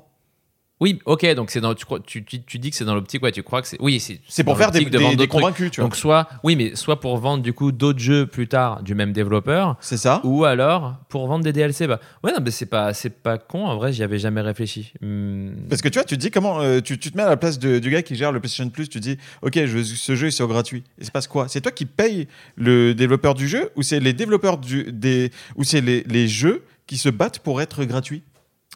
Oui, ok, donc c'est dans, tu, tu, tu, tu dis que c'est dans l'optique, ouais, tu crois que c'est. Oui, c'est.
C'est pour faire des,
de
des- convaincus, tu vois.
Donc soit, oui, mais soit pour vendre du coup d'autres jeux plus tard du même développeur,
C'est ça
ou alors pour vendre des DLC. Bah ouais, non, mais c'est pas, c'est pas con. En vrai, j'y avais jamais réfléchi. Hmm.
Parce que tu vois, tu te dis comment. euh, tu, tu te mets à la place de- du gars qui gère le PlayStation Plus, tu te dis, ok, je ce jeu, il sera gratuit. Et c'est passe quoi C'est toi qui payes le développeur du jeu ou c'est les développeurs du, des. ou c'est les, les jeux qui se battent pour être gratuits?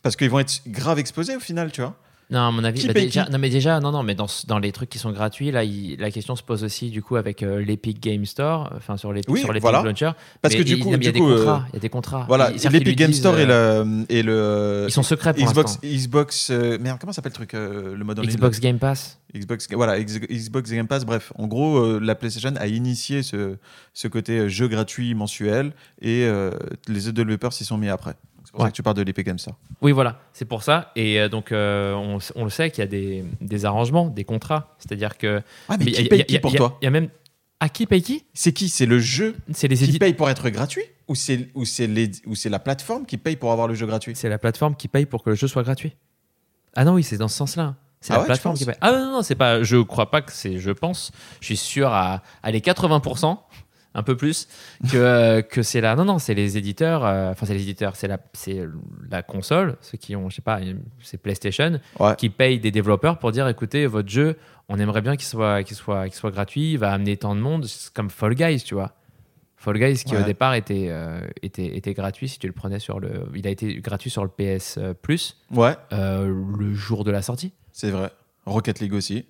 Parce qu'ils vont être grave exposés au final, tu vois.
Non, à mon avis, bah, déjà, non, mais déjà, non, non, mais dans, dans les trucs qui sont gratuits, là, il- la question se pose aussi du coup avec euh, l'Epic Game Store, enfin sur l'Epic
Oui,
sur
voilà.
Launcher.
Parce
Mais
que du
il-
coup,
il y a des
coup, euh,
contrats, il y a des contrats.
Voilà, l'Epic Game Store et
euh,
le, et le
Ils sont secrets pour
Xbox. Xbox, euh, merde, comment s'appelle le truc, euh, le mode en
Xbox Game Pass.
Xbox, voilà, Xbox Game Pass, bref. En gros, euh, la PlayStation a initié ce, ce côté euh, jeu gratuit mensuel et euh, les développeurs s'y sont mis après. Pour
Ouais.
ça que tu parles de l'Epic Game Store.
Oui, voilà, c'est pour ça. Et euh, donc, euh, on, on le sait qu'il y a des, des arrangements, des contrats. C'est-à-dire que.
Ah, mais
a-
qui
y a-
paye
il y a-
qui pour
il y a-
toi?
Il y a même. À qui paye qui?
C'est qui? C'est le jeu
C'est les
qui paye pour être gratuit? Ou c'est ou la plateforme qui paye pour avoir le jeu gratuit?
C'est la plateforme qui paye pour que le jeu soit gratuit. Ah non, oui, c'est dans ce sens-là. C'est
Ah
la
ouais,
plateforme qui paye. Ah non, non, non, c'est pas. Je crois pas que c'est. Je pense. Je suis sûr à, à les 80%, un peu plus, que, euh, que c'est là. Non, non, c'est les éditeurs. euh, Enfin, c'est les éditeurs. C'est la, c'est la console, ceux qui ont, je sais pas, c'est PlayStation,
Ouais.
qui payent des développeurs pour dire écoutez, votre jeu, on aimerait bien qu'il soit, qu'il soit, qu'il soit gratuit, il va amener tant de monde. C'est comme Fall Guys, tu vois. Fall Guys qui
Ouais.
au départ était, euh, était, était gratuit si tu le prenais sur le. Il a été gratuit sur le PS Plus
Ouais,
euh, le jour de la sortie.
c'est vrai. Rocket League aussi.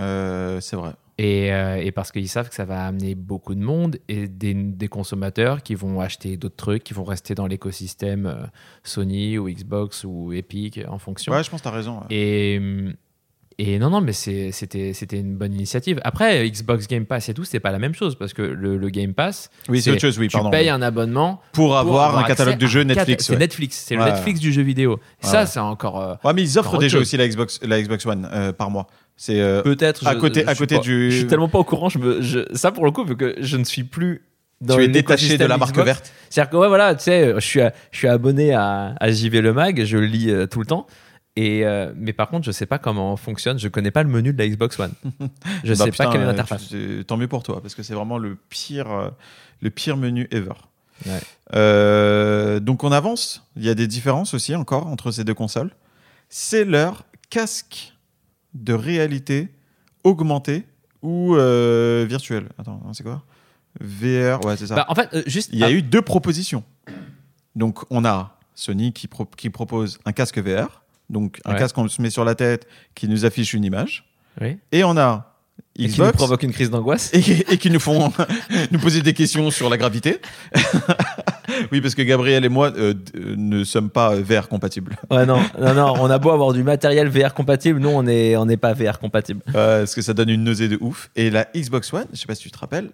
Euh, c'est vrai.
Et, euh, et parce qu'ils savent que ça va amener beaucoup de monde et des, des consommateurs qui vont acheter d'autres trucs, qui vont rester dans l'écosystème euh, Sony ou Xbox ou Epic en fonction.
Ouais, je pense que t'as raison. ouais.
Et, et non, non, mais c'était une bonne initiative. Après, Xbox Game Pass et tout, c'est pas la même chose parce que le, le Game Pass,
Oui, c'est autre chose, oui,
tu
pardon.
payes un abonnement
Pour
pour
avoir un catalogue de jeux Netflix.
C'est
ouais.
Netflix, c'est
Ouais.
le Netflix du jeu vidéo.
Ouais,
ça, c'est encore. euh,
Ouais, mais ils offrent jeux
chose.
aussi la Xbox, la Xbox One euh, par mois. C'est euh,
Peut-être.
à
je-
côté-
je
à
suis
côté
pas-
du-
Je suis tellement pas au courant. Je me, je- ça, pour le coup, vu que je ne suis plus dans
tu es détaché de la marque
Xbox.
verte.
C'est-à-dire que ouais, voilà, tu sais, je suis, je suis abonné à, à JV Le Mag, je le lis euh, tout le temps. Et euh, mais par contre, je sais pas comment fonctionne. Je connais pas le menu de la Xbox One. Je
Bah,
sais
putain,
pas quelle est
euh,
l'interface.
Tant mieux pour toi, parce que c'est vraiment le pire, euh, le pire menu ever.
Ouais.
Euh, donc on avance. Il y a des différences aussi encore entre ces deux consoles. C'est leur casque de réalité augmentée ou euh, virtuelle. Attends, c'est quoi? VR, ouais, c'est ça.
Bah, en fait, juste.
Il y a
ah,
eu deux propositions. Donc, on a Sony qui, pro- qui propose un casque VR, donc un
Ouais.
casque qu'on se met sur la tête qui nous affiche une image.
Oui.
Et on a
Et qui nous
Xbox
provoque une crise d'angoisse.
et, et qui nous font nous poser des questions sur la gravité. oui, parce que Gabriel et moi euh, euh, ne sommes pas VR compatibles.
Ouais, non, non, non, on a beau avoir du matériel VR compatible, nous, on n'est on pas VR compatible.
Euh, parce que ça donne une nausée de ouf. Et la Xbox One, je sais pas si tu te rappelles,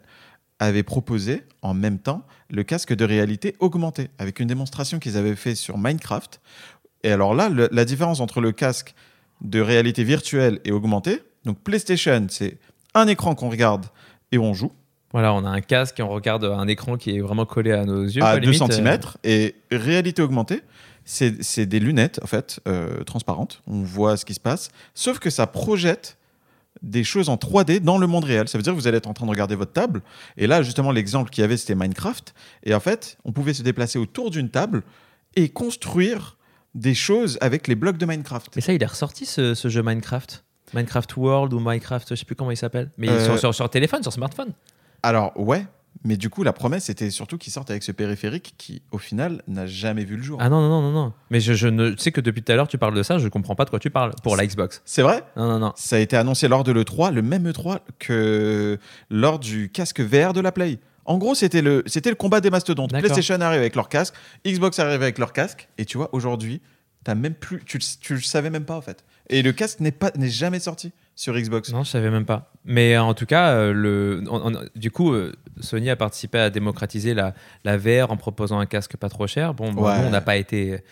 avait proposé en même temps le casque de réalité augmentée avec une démonstration qu'ils avaient fait sur Minecraft. Et alors là, le- la différence entre le casque de réalité virtuelle et augmentée, donc PlayStation, c'est un écran qu'on regarde et on joue
Voilà, on a un casque et on regarde un écran qui est vraiment collé à nos yeux.
à
quoi,
2
limite, euh,
cm. Et réalité augmentée, c'est c'est des lunettes en fait euh, transparentes. On voit ce qui se passe, sauf que ça projette des choses en 3D dans le monde réel. Ça veut dire que vous allez être en train de regarder votre table. Et là, justement, l'exemple qu'il y avait, c'était Minecraft. Et en fait, on pouvait se déplacer autour d'une table et construire des choses avec les blocs de Minecraft.
Mais ça, il est ressorti ce, ce jeu Minecraft Minecraft World ou Minecraft, je sais plus comment il s'appelle. Mais
Euh,
sur, sur, sur téléphone, sur smartphone.
Alors, ouais. Mais du coup, la promesse, c'était surtout qu'ils sortent avec ce périphérique qui, au final, n'a jamais vu le jour.
Ah non, non, non, non, non. Mais je, je ne tu sais que depuis tout à l'heure, tu parles de ça, je comprends pas de quoi tu parles pour la Xbox.
C'est vrai?
Non, non, non.
Ça a été annoncé lors de l'E3, le même E3 que lors du casque VR de la Play. En gros, c'était le, c'était le combat des mastodontes. PlayStation arrive avec leur casque, Xbox arrive avec leur casque, et tu vois, aujourd'hui, t'as même plus, tu, tu le savais même pas en fait. Et le casque n'est pas, n'est jamais sorti sur Xbox.
Non, je savais même pas. Mais euh, en tout cas, euh, le, on- on- du coup, euh, Sony a participé à démocratiser la, la VR en proposant un casque pas trop cher. Bon, bon,
Ouais.
nous, on n'a pas été,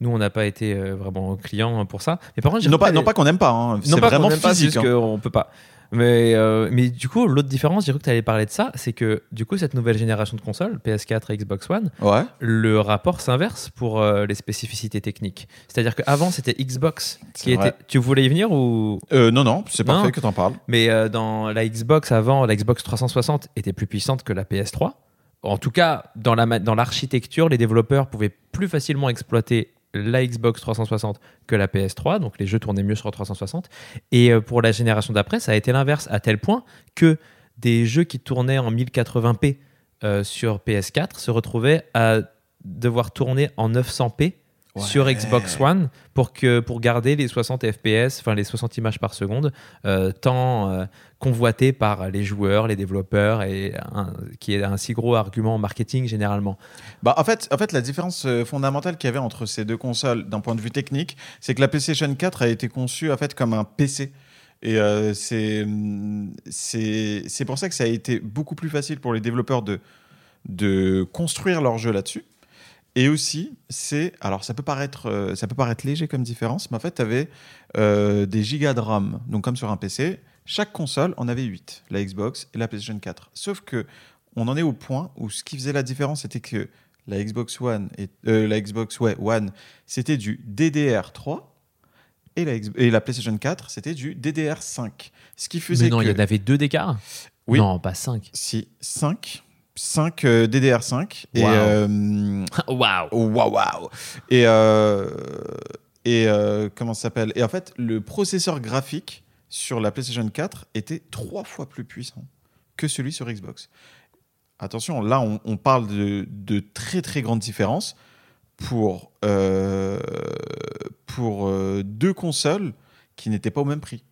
nous, on n'a pas été vraiment clients pour ça. Mais par contre,
Non pas,
les-
non pas qu'on n'aime pas, hein.
Non,
c'est
pas
vraiment
pas, c'est
physique.
juste
hein.
qu'on peut pas. Mais, euh, mais du coup, l'autre différence, j'ai cru que tu allais parler de ça, c'est que du coup, cette nouvelle génération de consoles, PS4 et Xbox One,
Ouais.
le rapport s'inverse pour euh, les spécificités techniques. C'est-à-dire qu'avant, c'était Xbox qui était. Tu voulais y venir ou?
Euh, non, non, c'est parfait que t'en parles.
Mais dans la Xbox avant, la Xbox 360 était plus puissante que la PS3. En tout cas, dans la ma- dans l'architecture, les développeurs pouvaient plus facilement exploiter la Xbox 360 que la PS3, donc les jeux tournaient mieux sur 360. Et euh, pour la génération d'après, ça a été l'inverse, à tel point que des jeux qui tournaient en 1080p euh, sur PS4 se retrouvaient à devoir tourner en 900p
Ouais.
sur Xbox One pour, que, pour garder les 60 FPS, enfin les 60 images par seconde, euh, tant euh, convoité par les joueurs, les développeurs, et un- qui est un si gros argument marketing généralement.
Bah, en, fait, en fait, la différence euh, fondamentale qu'il y avait entre ces deux consoles d'un point de vue technique, c'est que la PlayStation 4 a été conçue en fait, comme un PC. Et euh, c'est pour ça que ça a été beaucoup plus facile pour les développeurs de, de construire leur jeu là-dessus. Et aussi, c'est. Alors, ça peut, paraître, euh, ça peut paraître léger comme différence, mais en fait, tu avais des gigas de RAM. Donc, comme sur un PC, chaque console en avait 8, la Xbox et la PlayStation 4. Sauf que on en est au point où ce qui faisait la différence, c'était que la Xbox One, et, euh, la Xbox ouais, One, c'était du DDR3 et la, et la PlayStation 4, c'était du DDR5. Ce qui faisait
Mais non,
que
il y en avait deux d'écart?
Oui.
Non, pas cinq.
si 5, 5 euh, DDR5 et
Wow.
euh,
Waouh.
Oh, waouh waouh. Et euh, et comment ça s'appelle? Et en fait le processeur graphique sur la PlayStation 4 était trois fois plus puissant que celui sur Xbox. Attention là on, on parle de, de très très grandes différences pour pour deux consoles qui n'étaient pas au même prix.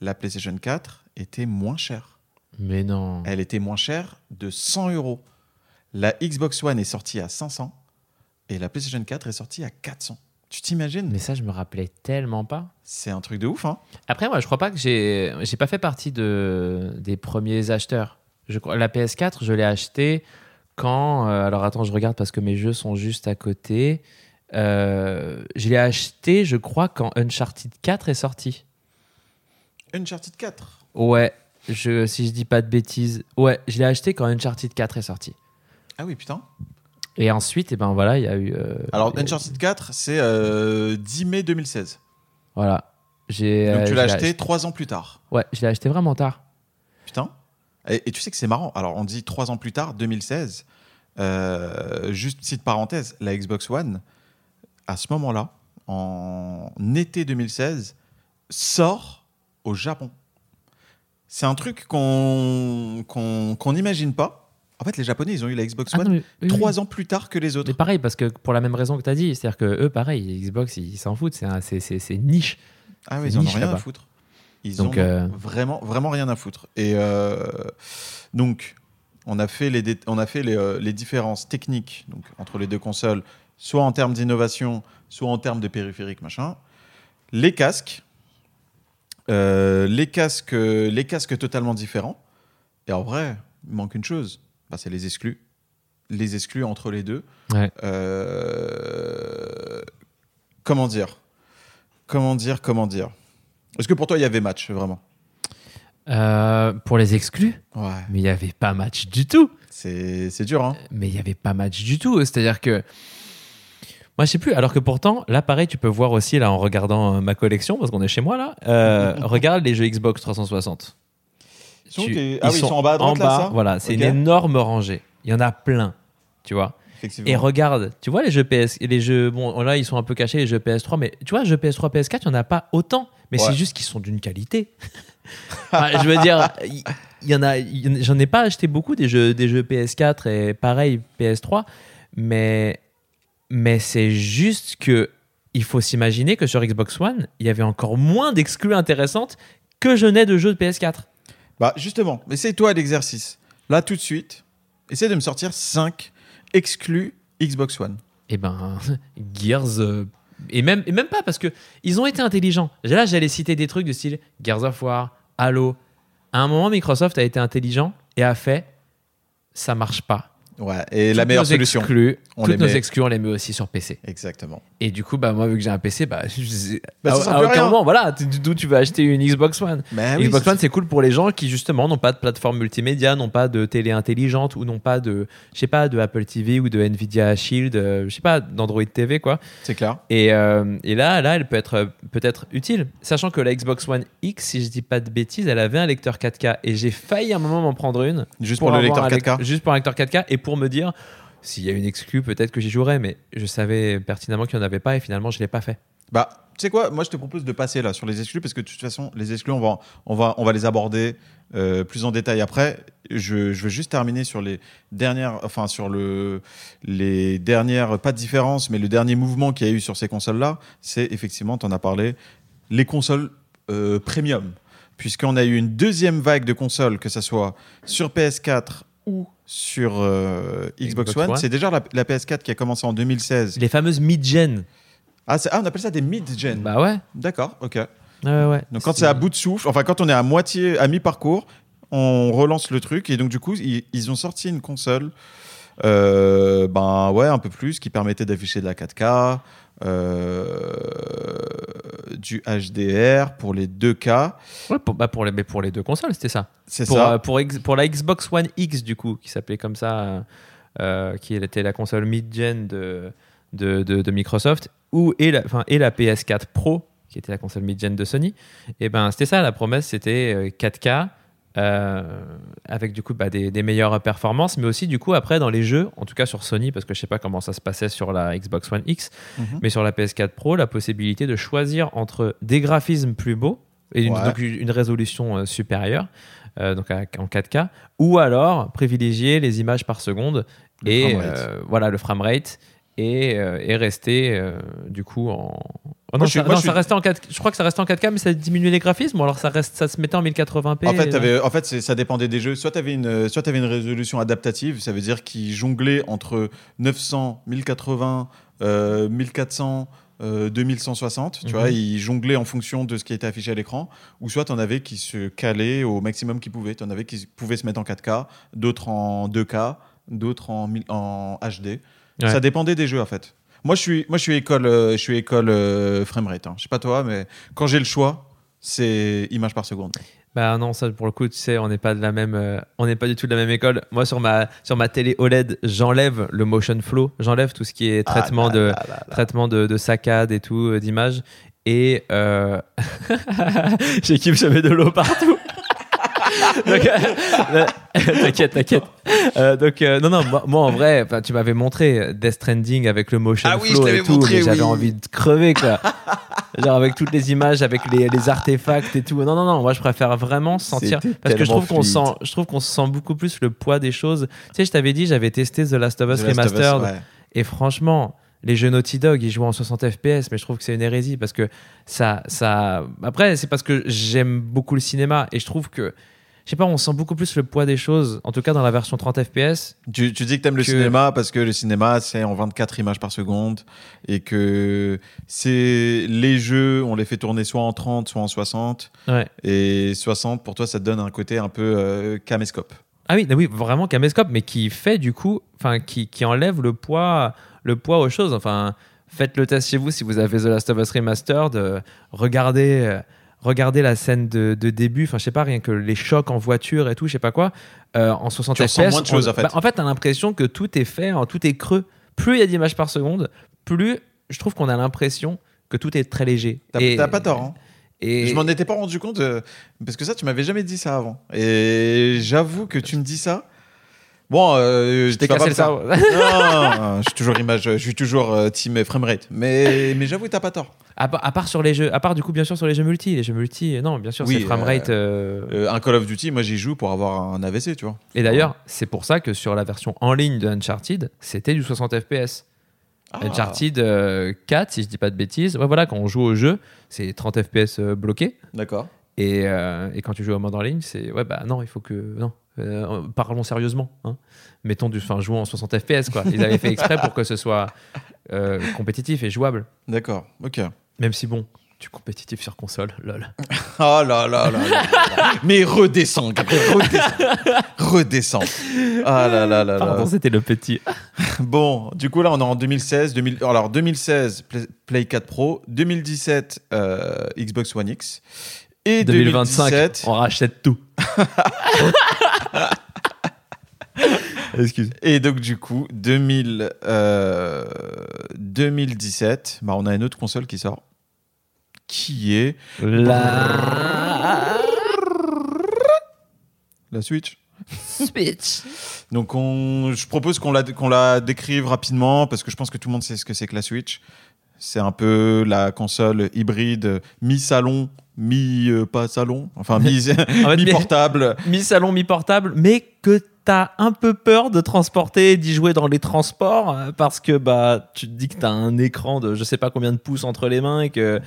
La PlayStation 4 était moins chère
Mais non.
elle était moins chère de 100 euros. La Xbox One est sortie à 500 et la PlayStation 4 est sortie à 400. Tu t'imagines?
Mais ça, je me rappelais tellement pas.
C'est un truc de ouf, hein
Après, moi, je crois pas que j'ai, j'ai pas fait partie de des premiers acheteurs. Je crois la PS4, je l'ai acheté quand. euh, alors attends, je regarde parce que mes jeux sont juste à côté. Euh, je l'ai acheté, je crois, quand Uncharted 4 est sorti.
Uncharted 4.
Ouais, je, si je dis pas de bêtises. Ouais, je l'ai acheté quand Uncharted 4 est sorti.
Ah oui, putain.
Et ensuite, et ben voilà, il y a eu. euh,
Alors, Uncharted 4, c'est euh, 10 mai 2016.
Voilà. J'ai.
Donc,
euh,
tu l'as acheté trois ans plus tard.
Ouais, je l'ai acheté vraiment tard.
Putain. Et, et tu sais que c'est marrant. Alors, on dit trois ans plus tard, 2016. Euh, juste petite parenthèse, la Xbox One, à ce moment-là, en été 2016, sort au Japon. C'est un truc qu'on n'imagine pas. En fait, les Japonais, ils ont eu la Xbox
Ah
One
non, mais- oui,
trois
oui.
ans plus tard que les autres.
Mais pareil, parce que pour la même raison que tu as dit, c'est-à-dire que eux, pareil, Xbox, ils s'en foutent, c'est niche.
Ah oui, ils en ont rien à foutre. Ils
Donc,
ont
euh,
vraiment, vraiment rien à foutre. Et euh, donc, on a fait les, on a fait les, euh, les différences techniques donc, entre les deux consoles, soit en termes d'innovation, soit en termes de périphériques, machin. Les casques, euh, les casques, les casques totalement différents. Et en vrai, il manque une chose, bah, c'est les exclus. Les exclus entre les deux.
Ouais.
Euh, comment dire? Comment dire Comment dire? Est-ce que pour toi il y avait match vraiment?
Euh, pour les exclus,
Ouais.
mais il n'y avait pas match du tout.
C'est c'est dur, hein
Mais il n'y avait pas match du tout. C'est-à-dire que. Moi, je sais plus. Alors que pourtant, là, pareil, tu peux voir aussi, là, en regardant euh, ma collection, parce qu'on est chez moi, là. euh, regarde les jeux Xbox 360.
Ils sont,
Tu-.
Ah oui, ils sont en bas à droite, là, ça
Voilà, c'est une énorme rangée. Il y en a plein, tu vois. Et regarde, tu vois les jeux PS, les jeux, bon là ils sont un peu cachés les jeux PS3, mais tu vois jeux PS3, PS4, il y en a pas autant, mais
Ouais.
c'est juste qu'ils sont d'une qualité. Enfin, je veux dire, il y, en a, en- j'en ai pas acheté beaucoup des jeux, des jeux PS4 et pareil PS3, mais mais c'est juste que il faut s'imaginer que sur Xbox One, il y avait encore moins d'exclus intéressantes que je n'ai de jeux de PS4.
Bah justement, essaye-toi l'exercice. Là tout de suite, essaye de me sortir 5 exclus Xbox One.
Eh ben, Gears. euh, et, même, et même pas, parce que ils ont été intelligents. Là, j'allais citer des trucs de style Gears of War, Halo. À un moment, Microsoft a été intelligent et a fait ça marche pas.
Ouais, et la meilleure solution.
Exclus,
On
toutes
les
nos
met-
exclus, on les met aussi sur PC.
Exactement.
Et du coup, bah, moi, vu que j'ai un PC, bah, je
Bah,
à,
sert
à
à
aucun
rien.
moment, voilà, d'où tu vas acheter une Xbox One.
Oui,
Xbox One, c'est cool pour les gens qui justement n'ont pas de plateforme multimédia, n'ont pas de télé intelligente ou n'ont pas de, je sais pas, de Apple TV ou de Nvidia Shield, euh, je sais pas, d'Android TV quoi.
c'est clair.
Et, euh, et là, là, elle peut être peut-être utile, sachant que la Xbox One X, si je dis pas de bêtises, elle avait un lecteur 4K et j'ai failli à un moment m'en prendre une
Juste pour, le lecteur
un
4K.
lec- juste pour un lecteur 4K et pour me dire s'il y a une exclue, peut-être que j'y jouerais, mais je savais pertinemment qu'il n'y en avait pas et finalement je l'ai pas fait.
Bah, tu sais quoi Moi, je te propose de passer là sur les exclus parce que de toute façon, les exclus, on va, on va, on va les aborder euh, plus en détail après. Je, je veux juste terminer sur les dernières, enfin sur le, les dernières, pas de différence, mais le dernier mouvement qu'il y a eu sur ces consoles-là, c'est effectivement, tu en as parlé, les consoles euh, premium. Puisqu'on a eu une deuxième vague de consoles, que ce soit sur PS4 ou sur euh, Xbox,
Xbox
One.
One.
C'est déjà la, la PS4 qui a commencé en 2016.
Les fameuses mid-gen.
Ah, ah, on appelle ça des mid-gen.
Bah ouais.
D'accord, ok.
Ouais.
Donc quand c'est à bout de souffle, enfin quand on est à moitié, à mi-parcours, on relance le truc et donc du coup ils, ils ont sorti une console, euh, ben ouais un peu plus, qui permettait d'afficher de la 4K, euh, du HDR pour les 2K,
Ouais, pour, bah pour, les, mais pour les deux consoles, c'était ça.
c'est
Pour,
ça.
euh, pour, la Xbox One X, du coup, qui s'appelait comme ça, euh, euh, qui était la console mid-gen de, de, de- de Microsoft, ou, et, la, et la PS4 Pro, qui était la console mid-gen de Sony. Et ben c'était ça, la promesse, c'était euh, 4K. Euh, avec du coup bah, des, des meilleures performances, mais aussi du coup après dans les jeux, en tout cas sur Sony, parce que je sais pas comment ça se passait sur la Xbox One X,
Mhm.
mais sur la PS4 Pro, la possibilité de choisir entre des graphismes plus beaux et une,
Ouais.
donc une résolution euh, supérieure, euh, donc à- en 4K, ou alors privilégier les images par seconde
Le
et voilà le framerate et, et rester du coup en. Oh
Moi,
non,
je suis-
ça,
moi,
non,
je
ça
suis-
restait en 4 je crois que ça restait en 4K, mais ça diminuait les graphismes, ou alors ça, reste, ça se mettait en 1080p.
En fait,
euh,
en fait ça dépendait des jeux. Soit tu avais, une, soit avais une résolution adaptative, ça veut dire qu'ils jonglaient entre 900, 1080, euh, 1400, euh, 2160. Tu
Mhm.
vois, ils jonglaient en fonction de ce qui était affiché à l'écran. Ou soit tu en avais qui se calaient au maximum qu'ils pouvaient. Tu en avais qui pouvaient se mettre en 4K, d'autres en 2K, d'autres en, 1000 en HD.
Ouais.
Ça dépendait des jeux en fait. Moi, je suis, moi, je suis école, euh, je suis école euh, framerate. Hein. Je sais pas toi, mais quand j'ai le choix, c'est image par seconde.
Bah non, ça pour le coup, tu sais, on n'est pas de la même, euh, on n'est pas du tout de la même école. Moi sur ma sur ma télé OLED, j'enlève le motion flow, j'enlève tout ce qui est traitement
Ah là
de
là
traitement de, de saccade et tout euh, d'image et euh... j'équipe je mets de l'eau partout. Donc, euh, t'inquiète, t'inquiète. Euh, donc euh, non non, moi, moi, en vrai, tu m'avais montré Death Stranding avec le motion
Ah oui,
flow et tout,
montré,
mais j'avais
oui.
envie de crever quoi. Genre avec toutes les images, avec les, les artefacts et tout. Non, non, non, moi je préfère vraiment sentir. Parce que je trouve qu'on sent, je trouve qu'on sent beaucoup plus le poids des choses. Tu sais, je t'avais dit, j'avais testé The Last of Us
The Last of Us,
Remastered.
ouais.
Et franchement, les jeux Naughty Dog, ils jouent en 60 FPS, mais je trouve que c'est une hérésie parce que ça. ça... Après, c'est parce que j'aime beaucoup le cinéma et je trouve que. Je sais pas, on sent beaucoup plus le poids des choses, en tout cas dans la version 30 FPS.
Tu, tu dis que t'aimes le
Que-
cinéma parce que le cinéma c'est en 24 images par seconde et que c'est les jeux on les fait tourner soit en 30 soit en 60
Ouais.
et 60 pour toi ça te donne un côté un peu euh, caméscope.
Ah oui, oui, vraiment caméscope, mais qui fait du coup, enfin, qui, qui enlève le poids, le poids aux choses. Enfin, faites le test chez vous si vous avez The Last of Us Remastered. euh, regardez, euh, regardez la scène de, de début. Enfin, je sais pas, rien que les chocs en voiture et tout, je sais pas quoi. euh, en 60
Tu
FPS.
moins de choses,
on-
en fait.
bah, en fait, t'as l'impression que tout est fait, en tout est creux. Plus il y a d'images par seconde, plus je trouve qu'on a l'impression que tout est très léger.
T'as pas tort. hein.
Et
Je m'en étais pas rendu compte euh, parce que ça tu m'avais jamais dit ça avant et j'avoue que tu me dis ça. Bon, euh,
je t'ai cassé le cerveau.
je suis toujours image, je suis toujours euh, team framerate. Mais mais j'avoue t'as pas tort.
À, part- à part sur les jeux, à part du coup bien sûr sur les jeux multi, les jeux multi, non bien sûr
Oui,
c'est framerate. euh,
Euh, un Call of Duty, moi j'y joue pour avoir un AVC, tu vois.
Et d'ailleurs, c'est pour ça que sur la version en ligne de Uncharted, c'était du 60 FPS.
Ah.
Uncharted euh, 4, si je dis pas de bêtises, ouais, voilà, quand on joue au jeu, c'est 30 FPS euh, bloqué.
D'accord.
Et, euh, et quand tu joues au mode en ligne, c'est ouais, bah non, il faut que. Non, Euh, parlons sérieusement. Hein. Mettons du. Enfin, jouons en 60 FPS, quoi. Ils avaient fait exprès pour que ce soit euh, compétitif et jouable.
D'accord. Ok.
Même si, bon, du compétitif sur console, lol.
Oh là là là là. là là. Mais redescends, Gabriel, redescends. redescends. Ah là là là là.
Pardon, c'était le petit.
Bon, du coup, là, on est en 2016. 2000 Alors, 2016, Play, Play 4 Pro. 2017, euh, Xbox One X. Et
2025,
2017.
on rachète tout. Excuse.
Et donc, du coup, 2000, euh, 2017, bah, on a une autre console qui sort. Qui est
La
la Switch.
Switch.
Donc, on, je propose qu'on la, qu'on la décrive rapidement parce que je pense que tout le monde sait ce que c'est que la Switch. C'est un peu la console hybride mi-salon, mi-pas salon, enfin
fait,
mi-portable.
Mi-salon, mi-portable, mais que t'as un peu peur de transporter d'y jouer dans les transports euh, parce que bah tu te dis que t'as un écran de je sais pas combien de pouces entre les mains et que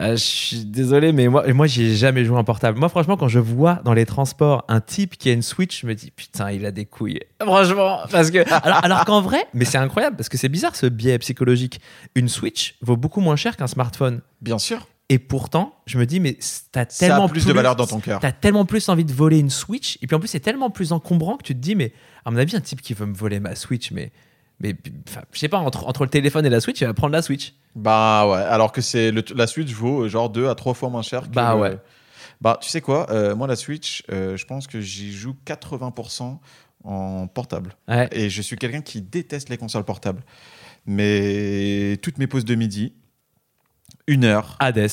euh, je suis désolé mais moi moi j'y ai jamais joué en portable. Moi franchement quand je vois dans les transports un type qui a une Switch, je me dis putain, il a des couilles. Franchement parce que alors, alors qu'en vrai, mais c'est incroyable parce que c'est bizarre ce biais psychologique. Une Switch vaut beaucoup moins cher qu'un smartphone.
Bien sûr.
Et pourtant, je me dis mais t'as tellement
plus, de valeur dans ton cœur.
T'as tellement plus envie de voler une Switch, et puis en plus c'est tellement plus encombrant que tu te dis, mais à mon avis, un type qui veut me voler ma Switch, mais, mais je sais pas, entre, entre le téléphone et la Switch, il va prendre la Switch.
Bah ouais, alors que c'est la Switch vaut euh, genre 2 à 3 fois moins cher que
Bah
le-
ouais.
Bah tu sais quoi, euh, moi la Switch, euh, je pense que j'y joue 80% en portable.
Ouais.
Et je suis quelqu'un qui déteste les consoles portables. Mais toutes mes pauses de midi, une heure.
Hades.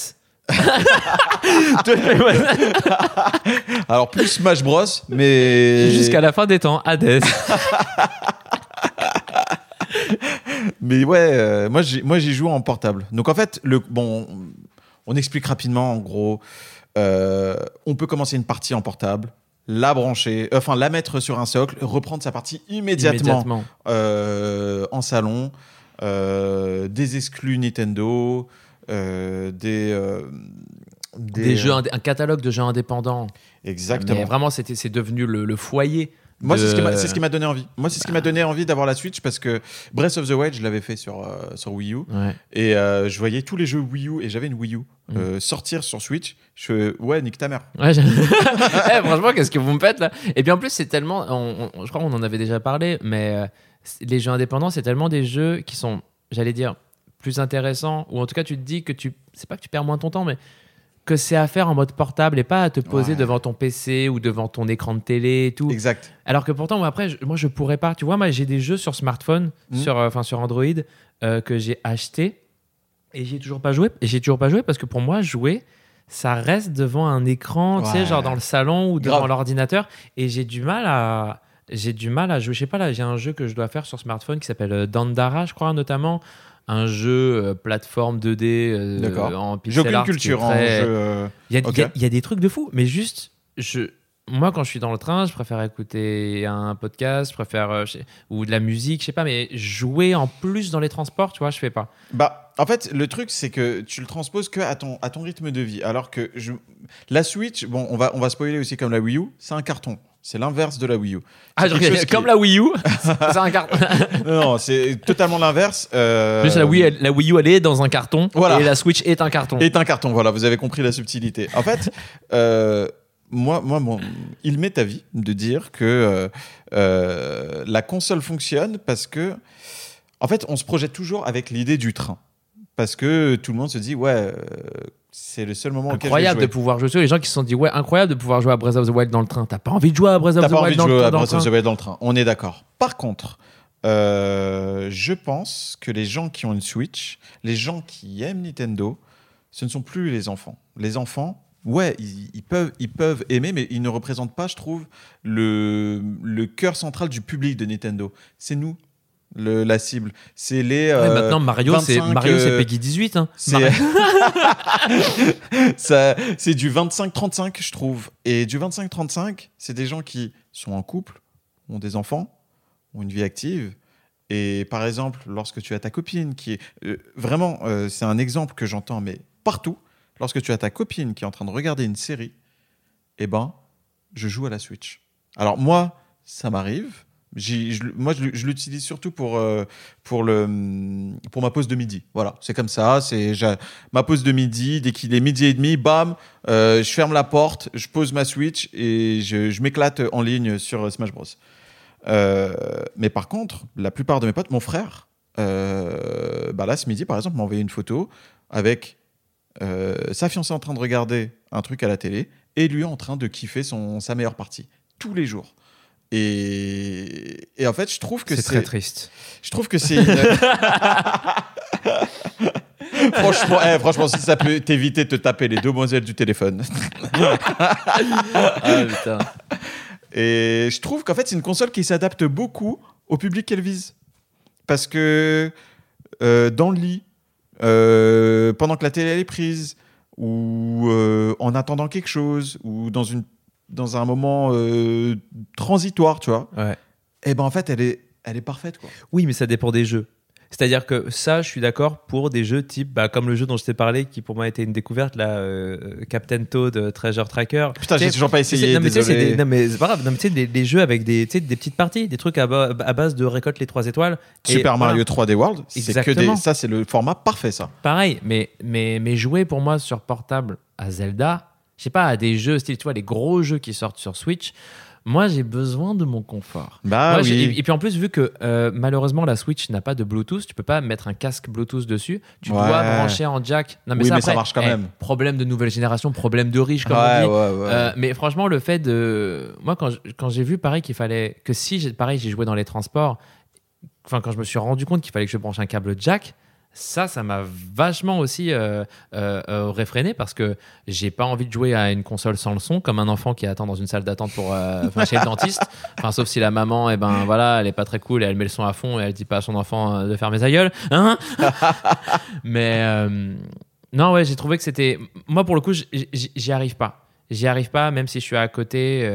Alors plus Smash Bros, mais
Jusqu'à la fin des temps, Hades.
Mais ouais, euh, moi j'y moi, j'y joue en portable. Donc en fait, le bon, on explique rapidement en gros. euh, on peut commencer une partie en portable, la brancher, euh, enfin la mettre sur un socle, reprendre sa partie immédiatement,
Immédiatement.
en salon. des exclus Nintendo, euh, des, euh,
Des, jeux, indé- un catalogue de jeux indépendants.
Exactement.
Mais vraiment, c'était, c'est devenu le, le foyer.
Moi,
de-
c'est ce qui m'a- c'est ce qui m'a donné envie. Moi, c'est ce qui m'a donné envie d'avoir la Switch parce que Breath of the Wild, je l'avais fait sur, euh, sur Wii U.
Ouais.
Et euh, je voyais tous les jeux Wii U, et j'avais une Wii U,
Mm.
euh, sortir sur Switch. Je ouais, nique ta mère.
Ouais, Eh, franchement, qu'est-ce que vous me faites là? Et puis en plus, c'est tellement. on- on- je crois qu'on en avait déjà parlé, mais euh, les jeux indépendants, c'est tellement des jeux qui sont, j'allais dire, plus intéressants, ou en tout cas, tu te dis que tu. C'est pas que tu perds moins ton temps, mais que c'est à faire en mode portable et pas à te poser
Ouais.
devant ton PC ou devant ton écran de télé et tout.
Exact.
Alors que pourtant, moi, après, je, moi, je pourrais pas. Tu vois, moi, j'ai des jeux sur smartphone,
Mhm.
sur, euh, enfin, sur Android, euh, que j'ai acheté et j'ai toujours pas joué. Et j'ai toujours pas joué parce que pour moi, jouer, ça reste devant un écran, tu sais, genre dans le salon ou devant l'ordinateur. Et j'ai du mal à. J'ai du mal à jouer. Je sais pas, là, j'ai un jeu que je dois faire sur smartphone qui s'appelle euh, Dandara, je crois, notamment. Un jeu euh, plateforme 2D euh, en
J'ai
pixel
aucune
qui est
culture en
très-
jeu.
il y, a-
Ok.
il y a- il y a des trucs de fou, mais juste, je, moi, quand je suis dans le train, je préfère écouter un podcast, je préfère. euh, sais- ou de la musique, je sais pas, mais jouer en plus dans les transports, tu vois, je fais pas.
Bah, en fait, le truc, c'est que tu le transposes que à ton, à ton rythme de vie. Alors que je... la Switch, bon, on va, on va spoiler aussi comme la Wii U, c'est un carton. C'est l'inverse de la Wii U.
Ah, genre, comme
qui-
la Wii U, c'est un carton.
Non, non, c'est totalement l'inverse. euh,
la Wii, elle- la Wii U, elle est dans un carton,
Voilà.
et la Switch est un carton.
est un carton. Voilà, vous avez compris la subtilité. En fait, euh, moi, moi bon, il m'est avis de dire que euh, euh, la console fonctionne parce que, en fait, on se projette toujours avec l'idée du train. Parce que tout le monde se dit, ouais, euh, c'est le seul moment
Incroyable de
jouer.
pouvoir jouer. Les gens qui se sont dit, ouais, incroyable de pouvoir jouer à Breath of the Wild dans le train. T'as pas envie de jouer à Breath of
T'as
the
pas envie
Wild
de
dans,
jouer
le,
à
dans le
Breath of
train
the Wild dans le train. On est d'accord. Par contre, euh, je pense que les gens qui ont une Switch, les gens qui aiment Nintendo, ce ne sont plus les enfants. Les enfants, ouais, ils, ils peuvent, ils peuvent aimer, mais ils ne représentent pas, je trouve, le, le cœur central du public de Nintendo. C'est nous, le- la cible. C'est les.
Ouais,
euh,
maintenant, Mario, c'est
25,
Mario, c'est
euh,
Peggy 18. Hein.
c'est du 25-35, je trouve. Et du 25-35, c'est des gens qui sont en couple, ont des enfants, ont une vie active. Et par exemple, lorsque tu as ta copine qui est. euh, vraiment, euh, c'est un exemple que j'entends, mais partout. Lorsque tu as ta copine qui est en train de regarder une série, eh ben, je joue à la Switch. Alors, moi, ça m'arrive. Moi, je, l'utilise surtout pour, euh, pour, le, pour ma pause de midi. Voilà, c'est comme ça. C'est ma pause de midi. Dès qu'il est midi et demi, bam, euh, je ferme la porte, je pose ma Switch et je, m'éclate en ligne sur Smash Bros. Euh, mais par contre, la plupart de mes potes, mon frère, euh, bah là, ce midi, par exemple, m'a envoyé une photo avec euh, sa fiancée en train de regarder un truc à la télé et lui en train de kiffer son, sa meilleure partie tous les jours. Et, et en fait, je trouve que
C'est très triste.
je trouve que c'est une... franchement, eh, franchement, si ça peut t'éviter de te taper les demoiselles du téléphone.
Ah, putain.
Et je trouve qu'en fait, c'est une console qui s'adapte beaucoup au public qu'elle vise. Parce que euh, dans le lit, euh, pendant que la télé elle est prise, ou euh, en attendant quelque chose, ou dans, une, dans un moment euh, transitoire, tu vois,
Ouais.
et ben en fait, elle est, elle est parfaite. Quoi.
Oui, mais ça dépend des jeux. C'est-à-dire que ça, je suis d'accord pour des jeux type, bah, comme le jeu dont je t'ai parlé, qui pour moi a été une découverte, là, euh, Captain Toad euh, Treasure Tracker.
Putain, j'ai toujours pas essayé.
non, mais des- non, mais c'est pas grave. Non, mais tu sais, des, des jeux avec des, des petites parties, des trucs à, ba- à base de récolte les trois étoiles. Et
Super
voilà.
Mario 3D World, c'est que des, ça, c'est le format parfait, ça.
Pareil, mais, mais, mais jouer pour moi sur portable à Zelda, je sais pas, à des jeux style, tu vois, les gros jeux qui sortent sur Switch, moi j'ai besoin de mon confort.
Bah
Moi,
oui.
et, puis en plus, vu que euh, malheureusement la Switch n'a pas de Bluetooth, tu peux pas mettre un casque Bluetooth dessus. Tu
Ouais.
dois brancher en jack. Non, mais
Oui,
ça,
mais ça marche quand
eh,
même.
Problème de nouvelle génération, problème de riche, comme
ouais,
on dit.
ouais.
Euh, mais franchement, le fait de. Moi, quand j'ai vu pareil qu'il fallait. Que si, j'ai- pareil, j'ai joué dans les transports, enfin, quand je me suis rendu compte qu'il fallait que je branche un câble jack, ça, ça m'a vachement aussi euh, euh, euh, réfréné parce que j'ai pas envie de jouer à une console sans le son, comme un enfant qui attend dans une salle d'attente pour euh, chez le dentiste. Enfin, sauf si la maman, eh ben voilà, elle est pas très cool et elle met le son à fond et elle dit pas à son enfant de faire mes aïeuls. Hein Mais non, ouais, j'ai trouvé que c'était. Moi, pour le coup, j'y arrive pas. J'y arrive pas, même si je suis à côté.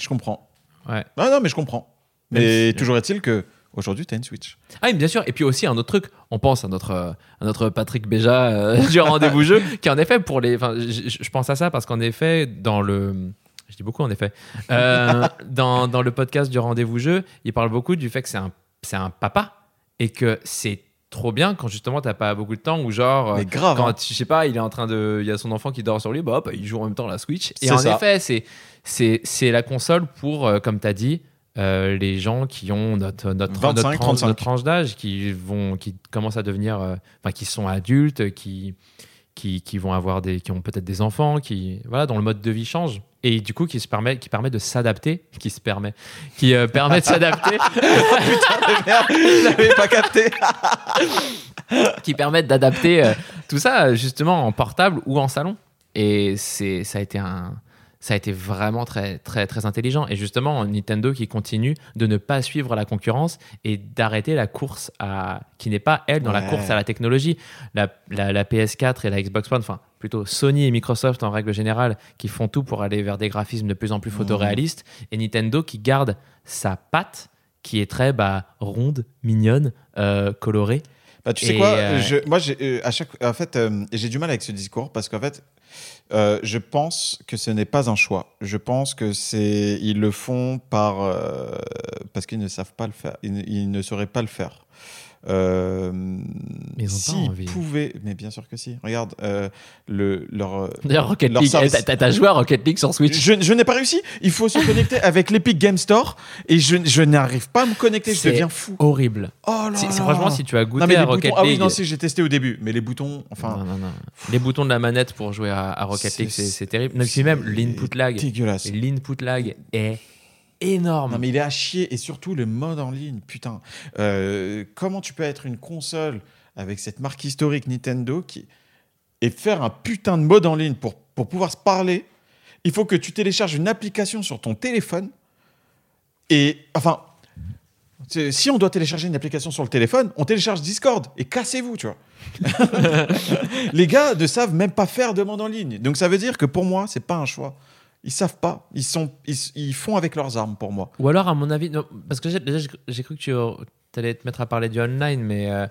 Je comprends.
Ouais.
Non, non, mais je comprends. Mais
si-
toujours est-il que aujourd'hui, tu as une Switch.
Ah oui, bien sûr. Et puis aussi un autre truc, on pense à notre, euh, à notre Patrick Béja euh, du rendez-vous jeu, qui en effet pour les. Je pense à ça parce qu'en effet dans le. Je dis beaucoup en effet. Euh, dans, dans le podcast du rendez-vous jeu, il parle beaucoup du fait que c'est un, c'est un papa et que c'est trop bien quand justement t'as pas beaucoup de temps ou genre.
Mais grave.
quand
hein.
je sais pas, il est en train de, il y a son enfant qui dort sur lui, bah hop, il joue en même temps à la Switch. Et en
ça.
effet, c'est c'est c'est la console pour, comme tu as dit, euh, les gens qui ont notre notre,
25,
notre, tranche,
35.
notre tranche d'âge, qui vont, qui commencent à devenir, euh, enfin qui sont adultes, qui qui, qui vont avoir des, qui ont peut-être des enfants, qui voilà, dont le mode de vie change. Et du coup, qui se permet, qui permet de s'adapter, qui se permet, qui euh, permet de s'adapter,
Je l'avais pas capté.
qui permettent d'adapter euh, tout ça justement en portable ou en salon. Et c'est, ça a été un, ça a été vraiment très, très, très intelligent. Et justement, Nintendo qui continue de ne pas suivre la concurrence et d'arrêter la course à, qui n'est pas elle dans la course à la technologie. La, la- la PS4 et la Xbox One, enfin plutôt Sony et Microsoft en règle générale, qui font tout pour aller vers des graphismes de plus en plus photoréalistes. Et Nintendo qui garde sa patte qui est très bah, ronde, mignonne, euh, colorée.
Bah, tu sais quoi
euh,
je, Moi, j'ai, euh, à chaque, en fait, j'ai du mal avec ce discours parce qu'en fait, euh, je pense que ce n'est pas un choix. Je pense que c'est, ils le font par euh, parce qu'ils ne savent pas le faire. Ils, ils ne sauraient pas le faire. Euh,
ils ont pas
s'ils pouvaient, mais bien sûr que si. Regarde, euh, le, leur, euh,
D'ailleurs, Rocket
Leur
League,
service-
eh, t'as- t'as joué à Rocket League sur Switch
je, je n'ai pas réussi. Il faut se connecter avec l'Epic Game Store et je, je n'arrive pas à me connecter. Je
C'est
deviens fou.
horrible.
Oh là
C'est- c'est
là.
franchement, si tu as goûté
non, mais
à Rocket
boutons, ah oui,
League.
non, si j'ai testé au début, mais les boutons, enfin,
non, non, non. Les boutons de la manette pour jouer à, à Rocket
C'est-
League, c'est c'est terrible. Non, puis même l'input lag.
dégueulasse.
L'input lag est énorme.
Non, mais il est à chier et surtout le mode en ligne, putain. Euh, comment tu peux être une console avec cette marque historique Nintendo qui et faire un putain de mode en ligne pour, pour pouvoir se parler? Il faut que tu télécharges une application sur ton téléphone et enfin. Si on doit télécharger une application sur le téléphone, on télécharge Discord et cassez-vous, tu vois. Les gars ne savent même pas faire de mode en ligne. Donc ça veut dire que pour moi, c'est pas un choix. Ils savent pas. Ils, sont, ils, ils font avec leurs armes pour moi.
Ou alors, à mon avis, parce que déjà, j'ai- cru que tu allais te mettre à parler du online, mais euh,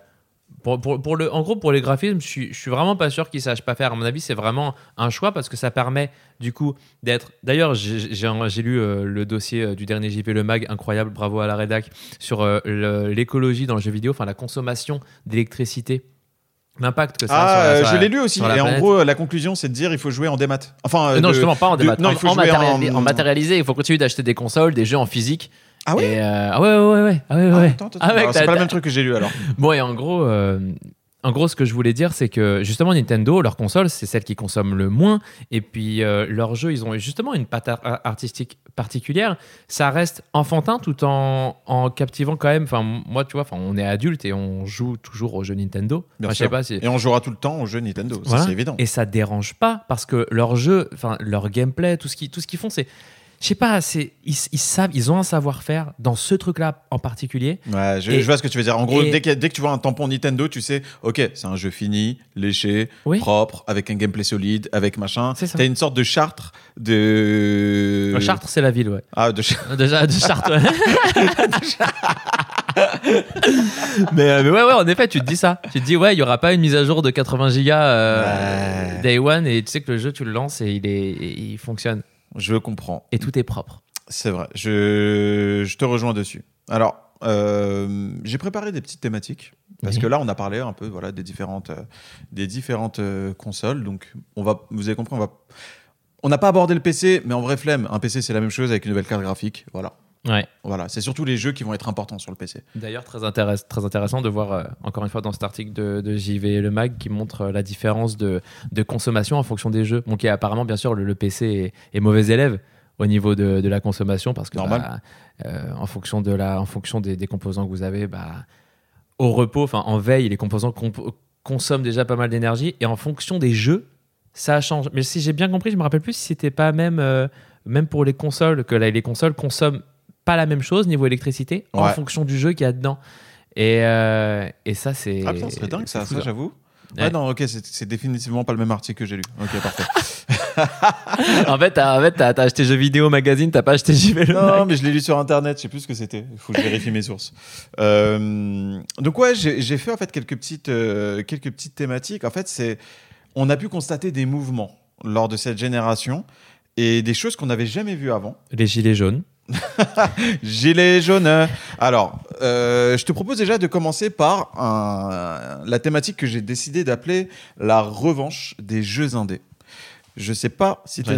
pour, pour- le, en gros, pour les graphismes, je suis, je suis vraiment pas sûr qu'ils sachent pas faire. À mon avis, c'est vraiment un choix parce que ça permet, du coup, d'être. D'ailleurs, j'ai lu euh, le dossier euh, du dernier JP Le Mag, incroyable, bravo à la rédac, sur l'écologie dans le jeu vidéo, enfin la consommation d'électricité. L'impact que ça a
Ah,
sur la-
euh, je
la-
l'ai lu aussi. Et en gros, la conclusion, c'est de dire il faut jouer en démat. Enfin, euh,
non,
de-
justement, pas en
de-
démat.
non,
en,
il faut
en
jouer
matérialisé,
en-
en matérialisé, il faut continuer d'acheter des consoles, des jeux en physique.
Ah ouais
Et, euh, ah ouais, ouais, ouais, ouais. Ah ouais,
Ah,
ouais. Ah,
c'est pas le même truc que j'ai lu alors.
Bon, et en gros, euh, en gros, ce que je voulais dire, c'est que justement, Nintendo, leur console, c'est celle qui consomme le moins. Et puis, euh, leurs jeux, ils ont justement une patte ar- artistique particulière. Ça reste enfantin tout en, en captivant quand même. Enfin, moi, tu vois, enfin, on est adulte et on joue toujours aux jeux Nintendo.
Bien
Enfin, je sais pas si.
Et on jouera tout le temps aux jeux Nintendo.
Voilà.
c'est évident.
Et ça dérange pas parce que leur jeu, enfin leur gameplay, tout ce qu'ils tout ce qu'ils font, c'est, je sais pas, c'est ils, ils savent, ils ont un savoir-faire dans ce truc-là en particulier.
Ouais, je,
Et-
je vois ce que tu veux dire. En gros, dès, que, dès que tu vois un tampon Nintendo, tu sais, ok, c'est un jeu fini, léché,
Oui.
propre, avec un gameplay solide, avec machin.
C'est ça.
T'as une sorte de charte de.
Le Chartres, c'est la ville, ouais.
Ah, de.
Déjà de Chartres. ouais. mais, euh, mais ouais, ouais, en effet, tu te dis ça. Tu te dis, ouais, il y aura pas une mise à jour de 80 gigas euh,
Ouais.
day one et tu sais que le jeu, tu le lances et il, est, et il fonctionne.
Je comprends.
Et tout est propre.
C'est vrai. Je, je te rejoins dessus. Alors, euh, j'ai préparé des petites thématiques. Parce
Oui.
que là, on a parlé un peu voilà, des différentes, euh, des différentes euh, consoles. Donc, on va, vous avez compris, on va. On n'a pas abordé le PC, mais en vrai flemme. Un PC, c'est la même chose avec une nouvelle carte graphique. Voilà.
Ouais.
Voilà. C'est surtout les jeux qui vont être importants sur le PC.
D'ailleurs, très, intéress- très intéressant de voir, euh, encore une fois, dans cet article de, de JV Le Mag, qui montre euh, la différence de, de consommation en fonction des jeux. Bon, qui est apparemment, bien sûr, le, le PC est, est mauvais élève au niveau de, de la consommation, parce que
Normal.
bah, euh, en fonction, de la, en fonction des, des composants que vous avez, bah, au repos, enfin en veille, les composants comp- consomment déjà pas mal d'énergie, et en fonction des jeux, ça change. Mais si j'ai bien compris, je me rappelle plus si c'était pas même, euh, même pour les consoles, que là, les consoles consomment pas la même chose niveau électricité en
Ouais.
fonction du jeu qu'il y a dedans. Et, euh, et ça, c'est.
Ah putain, c'est dingue ça, j'avoue.
Ouais.
Ouais, non, ok, c'est définitivement pas le même article que j'ai lu. Ok, parfait.
en fait, t'as en fait, acheté jeux vidéo magazine, t'as pas acheté JV Le
non, mais je l'ai lu sur internet, je sais plus ce que c'était. Il faut que je vérifie mes sources. Euh, donc, ouais, j'ai j'ai fait en fait quelques petites, euh, quelques petites thématiques. En fait, c'est. On a pu constater des mouvements lors de cette génération et des choses qu'on n'avait jamais vues avant.
Les gilets jaunes.
Gilet jaune. Alors, euh, je te propose déjà de commencer par un- la thématique que j'ai décidé d'appeler la revanche des jeux indés. Je sais pas si tu es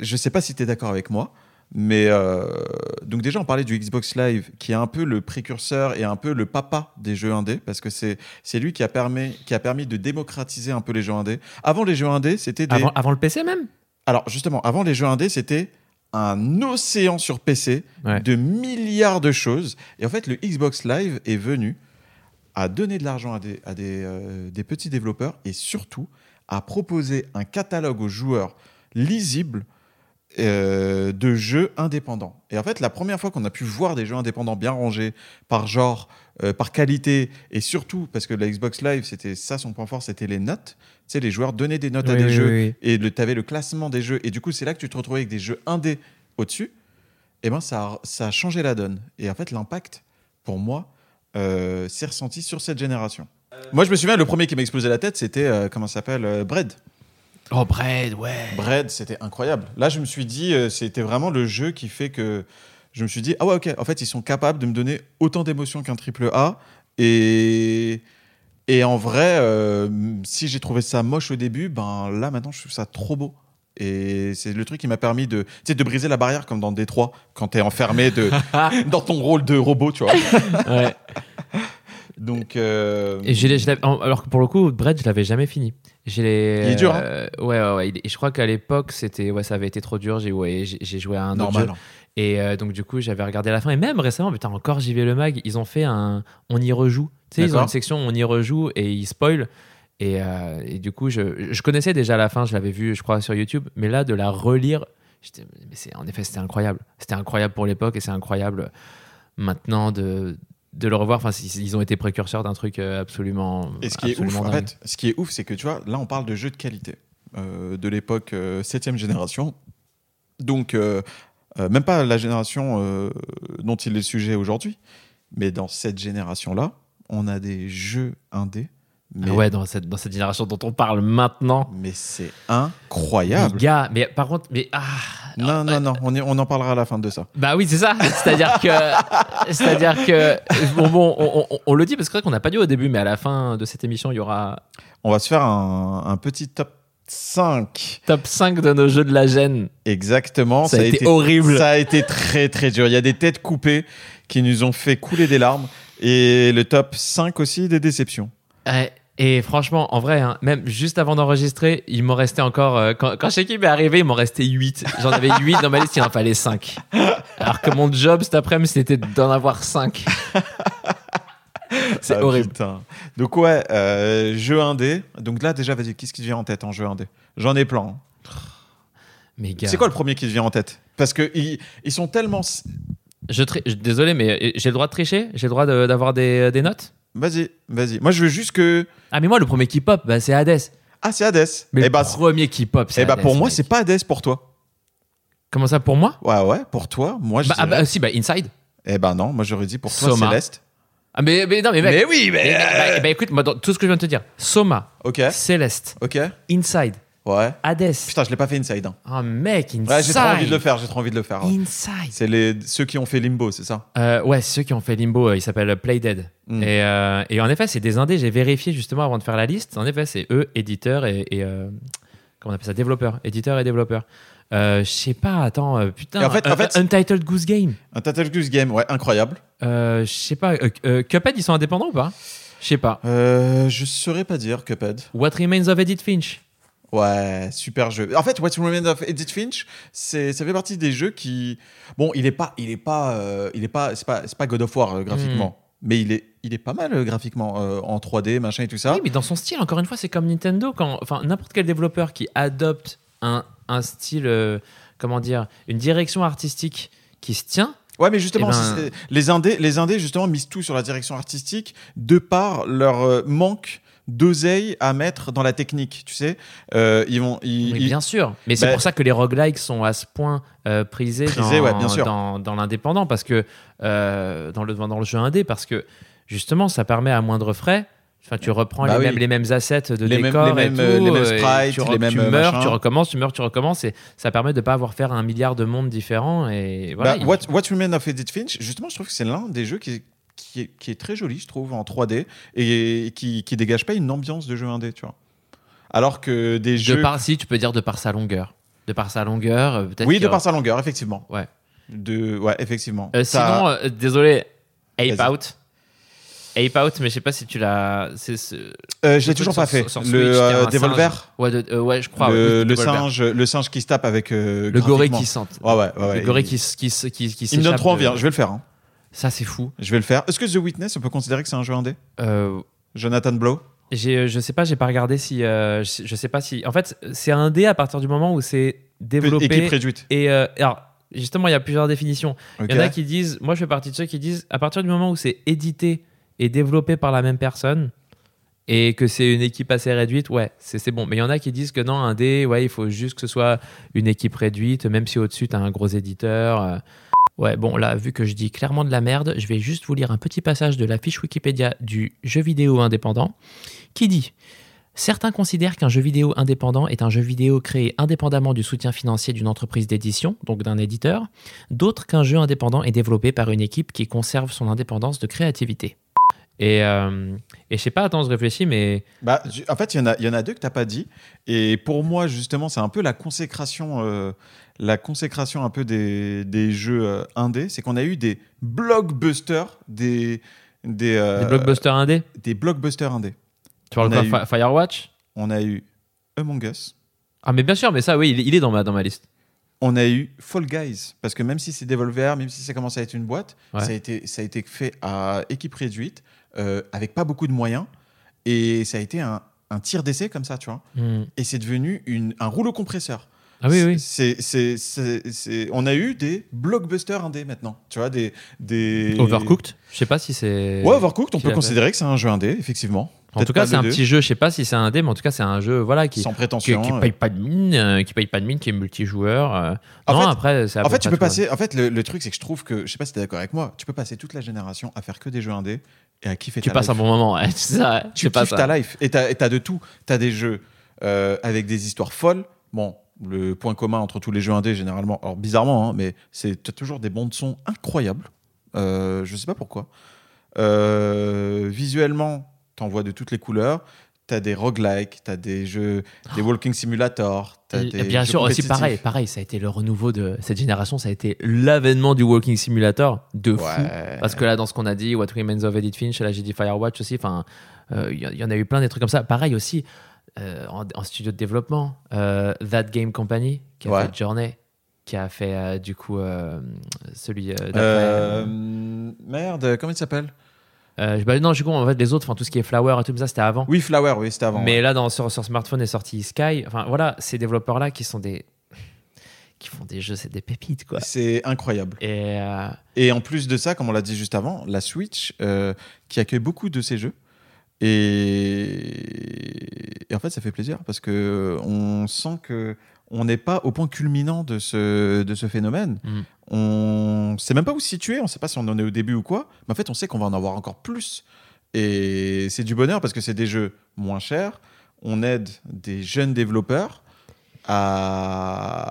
je sais pas si tu es d'accord avec moi. Mais euh, donc déjà, on parlait du Xbox Live, qui est un peu le précurseur et un peu le papa des jeux indés, parce que c'est c'est lui qui a permis qui a permis de démocratiser un peu les jeux indés. Avant les jeux indés, c'était des
Avant, avant le PC même?
Alors justement, avant les jeux indés, c'était un océan sur PC
Ouais.
de milliards de choses. Et en fait, le Xbox Live est venu à donner de l'argent à des, à des, euh, des petits développeurs et surtout à proposer un catalogue aux joueurs lisible euh, de jeux indépendants. Et en fait, la première fois qu'on a pu voir des jeux indépendants bien rangés par genre, euh, par qualité, et surtout parce que la Xbox Live, c'était ça son point fort, c'était les notes. Tu sais, les joueurs donnaient des notes à des
oui,
jeux
oui,
et tu avais le classement des jeux. Et du coup, c'est là que tu te retrouvais avec des jeux indés au-dessus. Et ben, ça a, ça a changé la donne. Et en fait, l'impact, pour moi, euh, s'est ressenti sur cette génération. Moi, je me souviens, le premier qui m'a explosé la tête, c'était, euh, comment ça s'appelle Bread.
Oh, Bread, ouais.
Bread, c'était incroyable. Là, je me suis dit, c'était vraiment le jeu qui fait que je me suis dit, ah ouais, ok, en fait, ils sont capables de me donner autant d'émotions qu'un triple A. Et, et en vrai, euh, si j'ai trouvé ça moche au début, ben là, maintenant, je trouve ça trop beau. Et c'est le truc qui m'a permis de, de briser la barrière comme dans Détroit, quand tu es enfermé de, dans ton rôle de robot, tu vois.
Ouais.
Donc, euh,
Et je je alors que pour le coup, Bread, je l'avais jamais fini. Je l'ai-
Il est dur, hein
euh, ouais, ouais, ouais. Et je crois qu'à l'époque, c'était, ouais, ça avait été trop dur. J'ai, ouais, j'ai j'ai joué à un autre
normal.
jeu. Et euh, donc, du coup, j'avais regardé la fin. Et même récemment, putain, encore vais le mag, ils ont fait un On y rejoue. Tu sais, ils ont une section On y rejoue et ils spoilent. Et, euh, et du coup, je, je connaissais déjà la fin, je l'avais vu, je crois, sur YouTube. Mais là, de la relire, j'étais- mais en effet, c'était incroyable. C'était incroyable pour l'époque et c'est incroyable maintenant de, de le revoir. Enfin, ils ont été précurseurs d'un truc euh, absolument.
Et ce qui est ouf, en fait, ce qui est ouf, c'est que tu vois, là, on parle de jeux de qualité euh, de l'époque 7 génération. Donc, euh, euh, même pas la génération euh, dont il est sujet aujourd'hui, mais dans cette génération-là, on a des jeux indés. Mais,
Ah ouais, dans cette, dans cette génération dont on parle maintenant.
mais c'est
Les
incroyable.
gars, mais par contre, mais ah,
Non, non, non, on, y- on en parlera à la fin de ça.
bah oui, c'est ça. C'est-à-dire que, c'est-à-dire que, bon, bon, on, on- on le dit parce que c'est vrai qu'on n'a pas dit au début, mais à la fin de cette émission, il y aura
On va se faire un, un petit top 5.
top 5 de nos jeux de la gêne.
Exactement.
Ça a été horrible.
Ça a été très, très dur. Il y a des têtes coupées qui nous ont fait couler des larmes. Et le top 5 aussi des déceptions.
Ouais, Et franchement, en vrai, hein, même juste avant d'enregistrer, il m'en restait encore. euh, quand, quand Shekib est arrivé, il m'en restait 8. J'en avais 8 dans ma liste, il en fallait 5. Alors que mon job cet après-midi, c'était d'en avoir 5. C'est
Ah,
horrible.
putain. Donc, ouais, euh, jeu indé. Donc là, déjà, vas-y, qu'est-ce qui te vient en tête en jeu indé? J'en ai plein. hein. C'est quoi le premier qui te vient en tête? Parce que ils, ils sont tellement.
je Désolé, mais euh, j'ai le droit de tricher? J'ai le droit de- d'avoir des, des notes?
Vas-y, vas-y. Moi, je veux juste que.
Ah, mais moi, le premier qui pop, bah, c'est Hades.
Ah, c'est Hades.
Mais
eh
le
bah,
premier qui pop, c'est
eh bah,
Hades,
pour moi, c'est pas Hades pour toi.
Comment ça, pour moi?
Ouais, ouais, pour toi. Moi, je
bah, ah,
dirais-
bah, si, bah, Inside.
Eh ben non, moi, j'aurais dit pour toi,
Soma.
Céleste.
Ah, mais, mais non, mais mec.
oui,
mais- bah, bah, écoute, moi, dans tout ce que je viens de te dire Soma,
Ok,
Céleste,
ok.
Inside,
Ouais.
Hades.
Putain, je l'ai pas fait Inside. hein.
Oh, mec, Inside.
Ouais, j'ai trop envie de le faire, j'ai trop envie de le faire. ouais.
Inside.
C'est les, ceux qui ont fait Limbo, c'est ça?
Euh, ouais, ceux qui ont fait Limbo, euh, ils s'appellent Playdead.
Mm.
Et, euh, et en effet, c'est des indés, j'ai vérifié justement avant de faire la liste. En effet, c'est eux, éditeurs et. et, euh, comment on appelle ça Développeurs. Éditeurs et développeurs. Euh, Je sais pas, attends, euh, putain.
Et en fait- en
Un-
fait-
Untitled Goose Game.
Un Tattle Goose Game, ouais, incroyable.
Euh, Je sais pas, euh, euh, Cuphead, ils sont indépendants ou pas? Je sais pas.
Euh, je saurais pas dire, Cuphead.
What Remains of Edith Finch?
Ouais, super jeu. En fait, What's Remains of Edith Finch, c'est, ça fait partie des jeux qui, bon, il est pas, il est pas, il est pas, c'est pas, c'est pas God of War graphiquement, mais il est, il est pas mal graphiquement euh, en 3D, machin et tout ça.
Oui, mais dans son style, encore une fois, c'est comme Nintendo. Quand, enfin, n'importe quel développeur qui adopte un, un style, euh, comment dire, une direction artistique qui se tient.
Ouais, mais justement,
Eh ben-
les indés, les indés justement misent tout sur la direction artistique de par leur euh, manque d'oseille à mettre dans la technique. Tu sais, Euh, ils vont, ils,
Oui,
ils-
bien sûr. Mais c'est
Bah-
pour ça que les roguelikes sont à ce point euh, prisés,
Prisés,
dans,
ouais, bien sûr.
dans, dans l'indépendant, parce que euh, dans, le, dans le jeu indé, parce que justement, ça permet à moindre frais. Enfin, tu reprends
Bah
les,
oui.
mêmes, les mêmes assets de
Les mêmes-
décor
les
et
mêmes,
tout,
euh, les mêmes
et
sprites,
tu, re-
les mêmes,
tu
euh,
meurs,
machins.
tu recommences, tu meurs, tu recommences, et ça permet de pas avoir faire un milliard de mondes différents. Et voilà.
Bah, What, What Remains of Edith Finch, justement, je trouve que c'est l'un des jeux qui est, qui, est, qui est très joli, je trouve, en 3D et qui, qui dégage pas une ambiance de jeu indé, tu vois. Alors que des
de
jeux.
par, si tu peux dire de par sa longueur. De par sa longueur, euh, peut-être.
Oui, de par sa longueur, effectivement.
Ouais.
De... Ouais, effectivement.
Euh,
Ça-
Sinon, euh, désolé, Ape. Out. Ape Out, mais je sais pas si tu l'as.
Euh, je l'ai toujours pas fait.
sur- sur Switch,
le euh, Devolver.
Ouais, de- euh, ouais, je crois.
le, singe, le singe qui se tape avec. euh,
Le gorille qui sente.
Ouais, ouais, ouais.
le gorille
il-
qui, qui, qui, qui
Il me donne trop envie. hein. Je vais le faire. hein.
Ça, c'est fou.
Je vais le faire. Est-ce que The Witness, on peut considérer que c'est un jeu indé?
Euh,
Jonathan Blow?
je sais pas, j'ai pas regardé si. je, sais pas si. En fait, c'est un dé à partir du moment où c'est développé.
Équipe réduite.
Et alors, justement, il y a plusieurs définitions. Il y en a qui disent, moi je fais partie de ceux qui disent, à partir du moment où c'est édité et développé par la même personne et que c'est une équipe assez réduite, ouais, c'est bon. Mais il y en a qui disent que non, un dé, ouais, il faut juste que ce soit une équipe réduite, même si au-dessus tu as un gros éditeur. euh. Ouais, bon, là, vu que je dis clairement de la merde, je vais juste vous lire un petit passage de la fiche Wikipédia du jeu vidéo indépendant qui dit Certains considèrent qu'un jeu vidéo indépendant est un jeu vidéo créé indépendamment du soutien financier d'une entreprise d'édition, donc d'un éditeur, d'autres qu'un jeu indépendant est développé par une équipe qui conserve son indépendance de créativité. Et, euh, et je sais pas, attends, je réfléchis, mais
Bah, en fait, il y, en a- y en a deux que t'as pas dit. Et pour moi, justement, c'est un peu la consécration, euh, la consécration un peu des, des jeux euh, indés. C'est qu'on a eu des blockbusters, des, des, euh,
des blockbusters indés,
des blockbusters indés.
tu parles quoi, Fi- Firewatch?
On a eu Among Us.
Ah, mais bien sûr, mais ça, oui, il est- il est dans ma, dans ma liste.
On a eu Fall Guys, parce que même si c'est Devolver, même si ça commence à être une boîte,
Ouais.
ça, a été, ça a été fait à équipe réduite, euh, avec pas beaucoup de moyens, et ça a été un, un tir d'essai comme ça, tu vois.
Hmm.
Et c'est devenu une, un rouleau compresseur.
Ah oui, oui.
C'est, c'est, c'est, c'est- On a eu des blockbusters indés maintenant, tu vois, des... des...
Overcooked Je sais pas si c'est.
Ouais, Overcooked, on peut considérer que c'est un jeu indé, effectivement.
En
Peut-être
tout cas, c'est un
deux,
petit jeu, je sais pas si c'est un dé, mais en tout cas, c'est un jeu voilà, qui,
Sans prétention.
qui paye pas de mine, euh, qui paye pas de mine, qui est multijoueur. euh. Non,
fait-
après, c'est
En fait, tu peux passer. En fait, le, le truc, c'est que je trouve que, je sais pas si t'es d'accord avec moi, tu peux passer toute la génération à faire que des jeux indés et à kiffer
Tu
ta
passes un bon moment, ça,
Tu kiffes ta life et t'as, t'as de tout. T'as des jeux euh, avec des histoires folles. Bon, le point commun entre tous les jeux indés, généralement, alors bizarrement, hein, mais c'est t'as toujours des bandes son incroyables. Euh, je sais pas pourquoi. Euh, visuellement, t'en vois de toutes les couleurs. T'as des roguelikes, t'as des jeux, des walking simulators. T'as
Et
des
bien
jeux
sûr, aussi pareil, pareil, ça a été le renouveau de cette génération, ça a été l'avènement du Walking Simulator de fou.
Ouais.
Parce que là, dans ce qu'on a dit, What Remains of Edith Finch, là j'ai dit Firewatch aussi, enfin, euh, il y, y en a eu plein des trucs comme ça. Pareil aussi, euh, en, en studio de développement, euh, That Game Company, qui a
Ouais.
fait Journey, qui a fait euh, du coup euh, celui euh, d'après.
Euh,
euh,
merde, comment il s'appelle?
Euh, bah, non, je suis con, en fait, les autres, enfin, tout ce qui est Flower et tout ça, c'était avant.
Oui, Flower, oui, c'était avant.
Mais
ouais.
là, dans, sur, sur smartphone est sorti Sky. Enfin, voilà, ces développeurs-là qui sont des. qui font des jeux, c'est des pépites, quoi.
C'est incroyable.
Et. euh,
Et en plus de ça, comme on l'a dit juste avant, la Switch, euh, qui accueille beaucoup de ces jeux. Et... et en fait, ça fait plaisir parce que on sent que on n'est pas au point culminant de ce, de ce phénomène.
Mm.
On sait même pas où se situer, on ne sait pas si on en est au début ou quoi, mais en fait, on sait qu'on va en avoir encore plus. Et c'est du bonheur parce que c'est des jeux moins chers. On aide des jeunes développeurs à,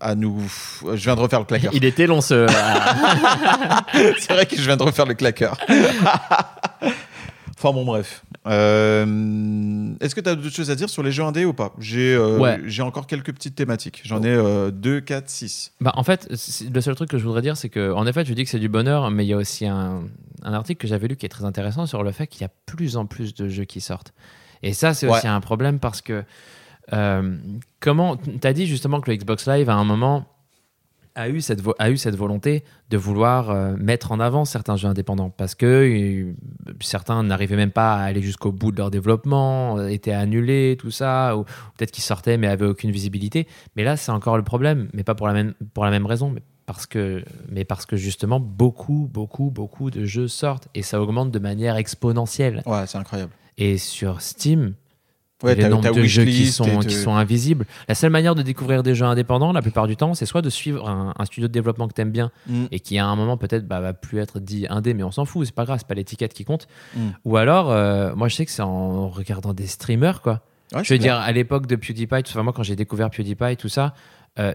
à nous. Je viens de refaire le claqueur.
Il était long, ce.
c'est vrai que je viens de refaire le claqueur. enfin bon, bref. Euh, Est-ce que tu as d'autres choses à dire sur les jeux indés ou pas? J'ai euh,
Ouais.
j'ai encore quelques petites thématiques. J'en ai euh, 2, 4, 6.
Bah, en fait, le seul truc que je voudrais dire, c'est que, en effet, je dis que c'est du bonheur, mais il y a aussi un, un article que j'avais lu qui est très intéressant sur le fait qu'il y a plus en plus de jeux qui sortent. Et ça, c'est
Ouais.
aussi un problème parce que, euh, comment, tu as dit justement que le Xbox Live, à un moment, a eu cette, a eu cette volonté de vouloir euh, mettre en avant certains jeux indépendants parce que euh, certains n'arrivaient même pas à aller jusqu'au bout de leur développement, euh, étaient annulés, tout ça, ou peut-être qu'ils sortaient mais avaient aucune visibilité. Mais là, c'est encore le problème, mais pas pour la même, pour la même raison, mais parce, que, mais parce que justement, beaucoup, beaucoup, beaucoup de jeux sortent et ça augmente de manière exponentielle.
Ouais, c'est incroyable.
Et sur Steam,
Ouais,
le
t'as-
nombre
t'as
de jeux qui sont, qui invisibles. La seule manière de découvrir des jeux indépendants, la plupart du temps, c'est soit de suivre un, un studio de développement que tu aimes bien
Mm.
et qui à un moment peut-être bah, va plus être dit indé, mais on s'en fout, c'est pas grave, c'est pas l'étiquette qui compte.
Mm.
Ou alors, euh, moi je sais que c'est en regardant des streamers, quoi.
Ouais,
je veux dire, à l'époque de PewDiePie, tout ça, moi quand j'ai découvert PewDiePie, tout ça, euh,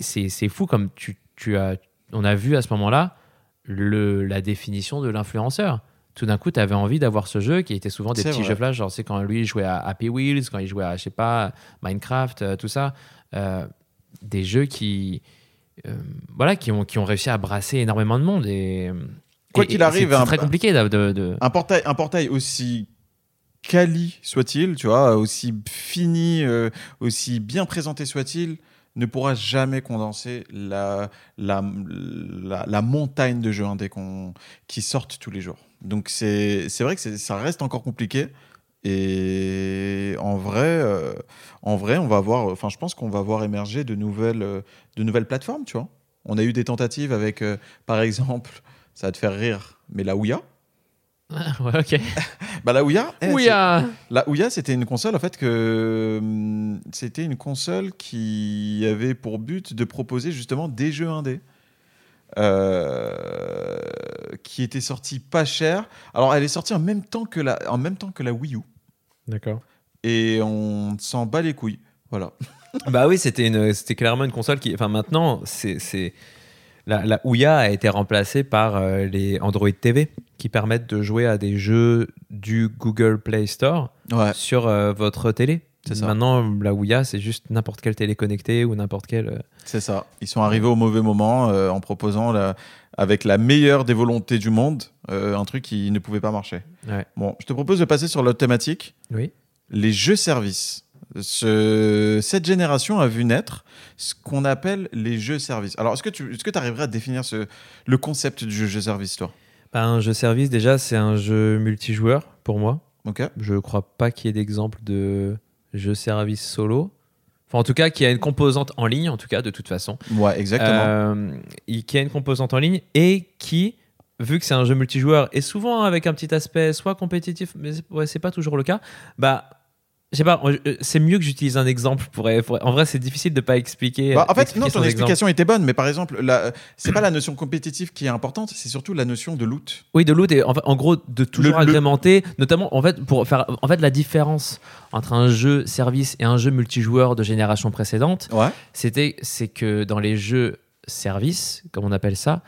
c'est c'est fou comme tu, tu as, on a vu à ce moment-là le, la définition de l'influenceur. Tout d'un coup, tu avais envie d'avoir ce jeu qui était souvent des petits
vrai.
jeux flash. Genre, c'est quand lui jouait à Happy Wheels, quand il jouait à, je sais pas, Minecraft, euh, tout ça.
euh, des jeux qui, euh, voilà, qui, ont, qui ont réussi à brasser énormément de monde. Et,
Quoi qu'il arrive,
c'est très compliqué de.
Un portail, un portail aussi quali soit-il, tu vois, aussi fini, aussi bien présenté soit-il, ne pourra jamais condenser la, la, la, la montagne de jeux indés qu'on- qui sortent tous les jours. Donc c'est c'est vrai que ça reste encore compliqué. Et en vrai, euh, en vrai, on va voir. Enfin, je pense qu'on va voir émerger de nouvelles, euh, de nouvelles plateformes. Tu vois, on a eu des tentatives avec, euh, par exemple, ça va te faire rire, mais la Ouya.
ouais, ok.
Bah la Ouya, eh,
ah.
la Ouya, c'était une console en fait que hum, c'était une console qui avait pour but de proposer justement des jeux indés. Euh, qui étaient sortis pas cher. Alors, elle est sortie en même temps que la, en même temps que la Wii U.
D'accord.
Et on s'en bat les couilles. Voilà.
Bah oui, c'était une, c'était clairement une console qui, enfin maintenant, c'est, c'est la, la Ouya a été remplacée par euh, les Android TV qui permettent de jouer à des jeux du Google Play Store
Ouais.
sur euh, votre télé.
C'est ça.
Maintenant, la Ouya, c'est juste n'importe quelle télé connectée ou n'importe quelle. euh,
C'est ça. Ils sont arrivés au mauvais moment euh, en proposant, la- avec la meilleure des volontés du monde, euh, un truc qui ne pouvait pas marcher.
Ouais.
Bon, je te propose de passer sur l'autre thématique.
Oui.
les jeux-services. Ce- cette génération a vu naître ce qu'on appelle les jeux-services. Alors, est-ce que tu est arriverais à définir ce, le concept du jeu- jeu-service, toi?
Bah, un jeu service, déjà, c'est un jeu multijoueur pour moi.
Ok
Je crois pas qu'il y ait d'exemple de jeu service solo. Enfin, en tout cas, qui a une composante en ligne, en tout cas, de toute façon.
Ouais, exactement.
Euh, qui a une composante en ligne et qui, vu que c'est un jeu multijoueur et souvent avec un petit aspect soit compétitif, mais ouais, c'est pas toujours le cas, bah. Je sais pas, euh, c'est mieux que j'utilise un exemple pour, pour- En vrai, c'est difficile de pas expliquer.
Bah, en fait, non, ton
exemple.
explication était bonne, mais par exemple, c'est pas la notion compétitive qui est importante, c'est surtout la notion de loot.
Oui, de loot et en, gros de toujours
Le- le-
agrémenter, notamment en fait pour faire en fait la différence entre un jeu service et un jeu multijoueur de génération précédente,
Ouais.
c'était c'est que dans les jeux service, comme on appelle ça,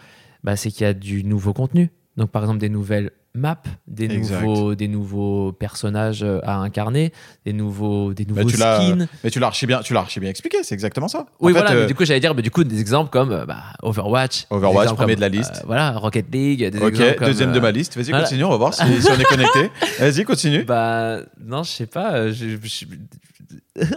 bah, c'est qu'il y a du nouveau contenu. Donc par exemple des nouvelles maps, des
Exact.
nouveaux des nouveaux personnages euh, à incarner, des nouveaux des nouveaux
Bah, tu
skins.
Mais tu l'as archi bien, tu l'as bien expliqué, c'est exactement ça. En
Oui,
fait,
voilà,
euh,
mais du coup, j'allais dire bah, du coup des exemples comme euh, bah, Overwatch.
Overwatch,
des
premier
comme,
de la liste.
euh, voilà, Rocket League, des exemples comme,
deuxième de
euh,
ma liste. Vas-y,
voilà.
continue, on va voir si, si on est connecté. Vas-y, continue.
Bah, non, je sais pas. euh, je- je-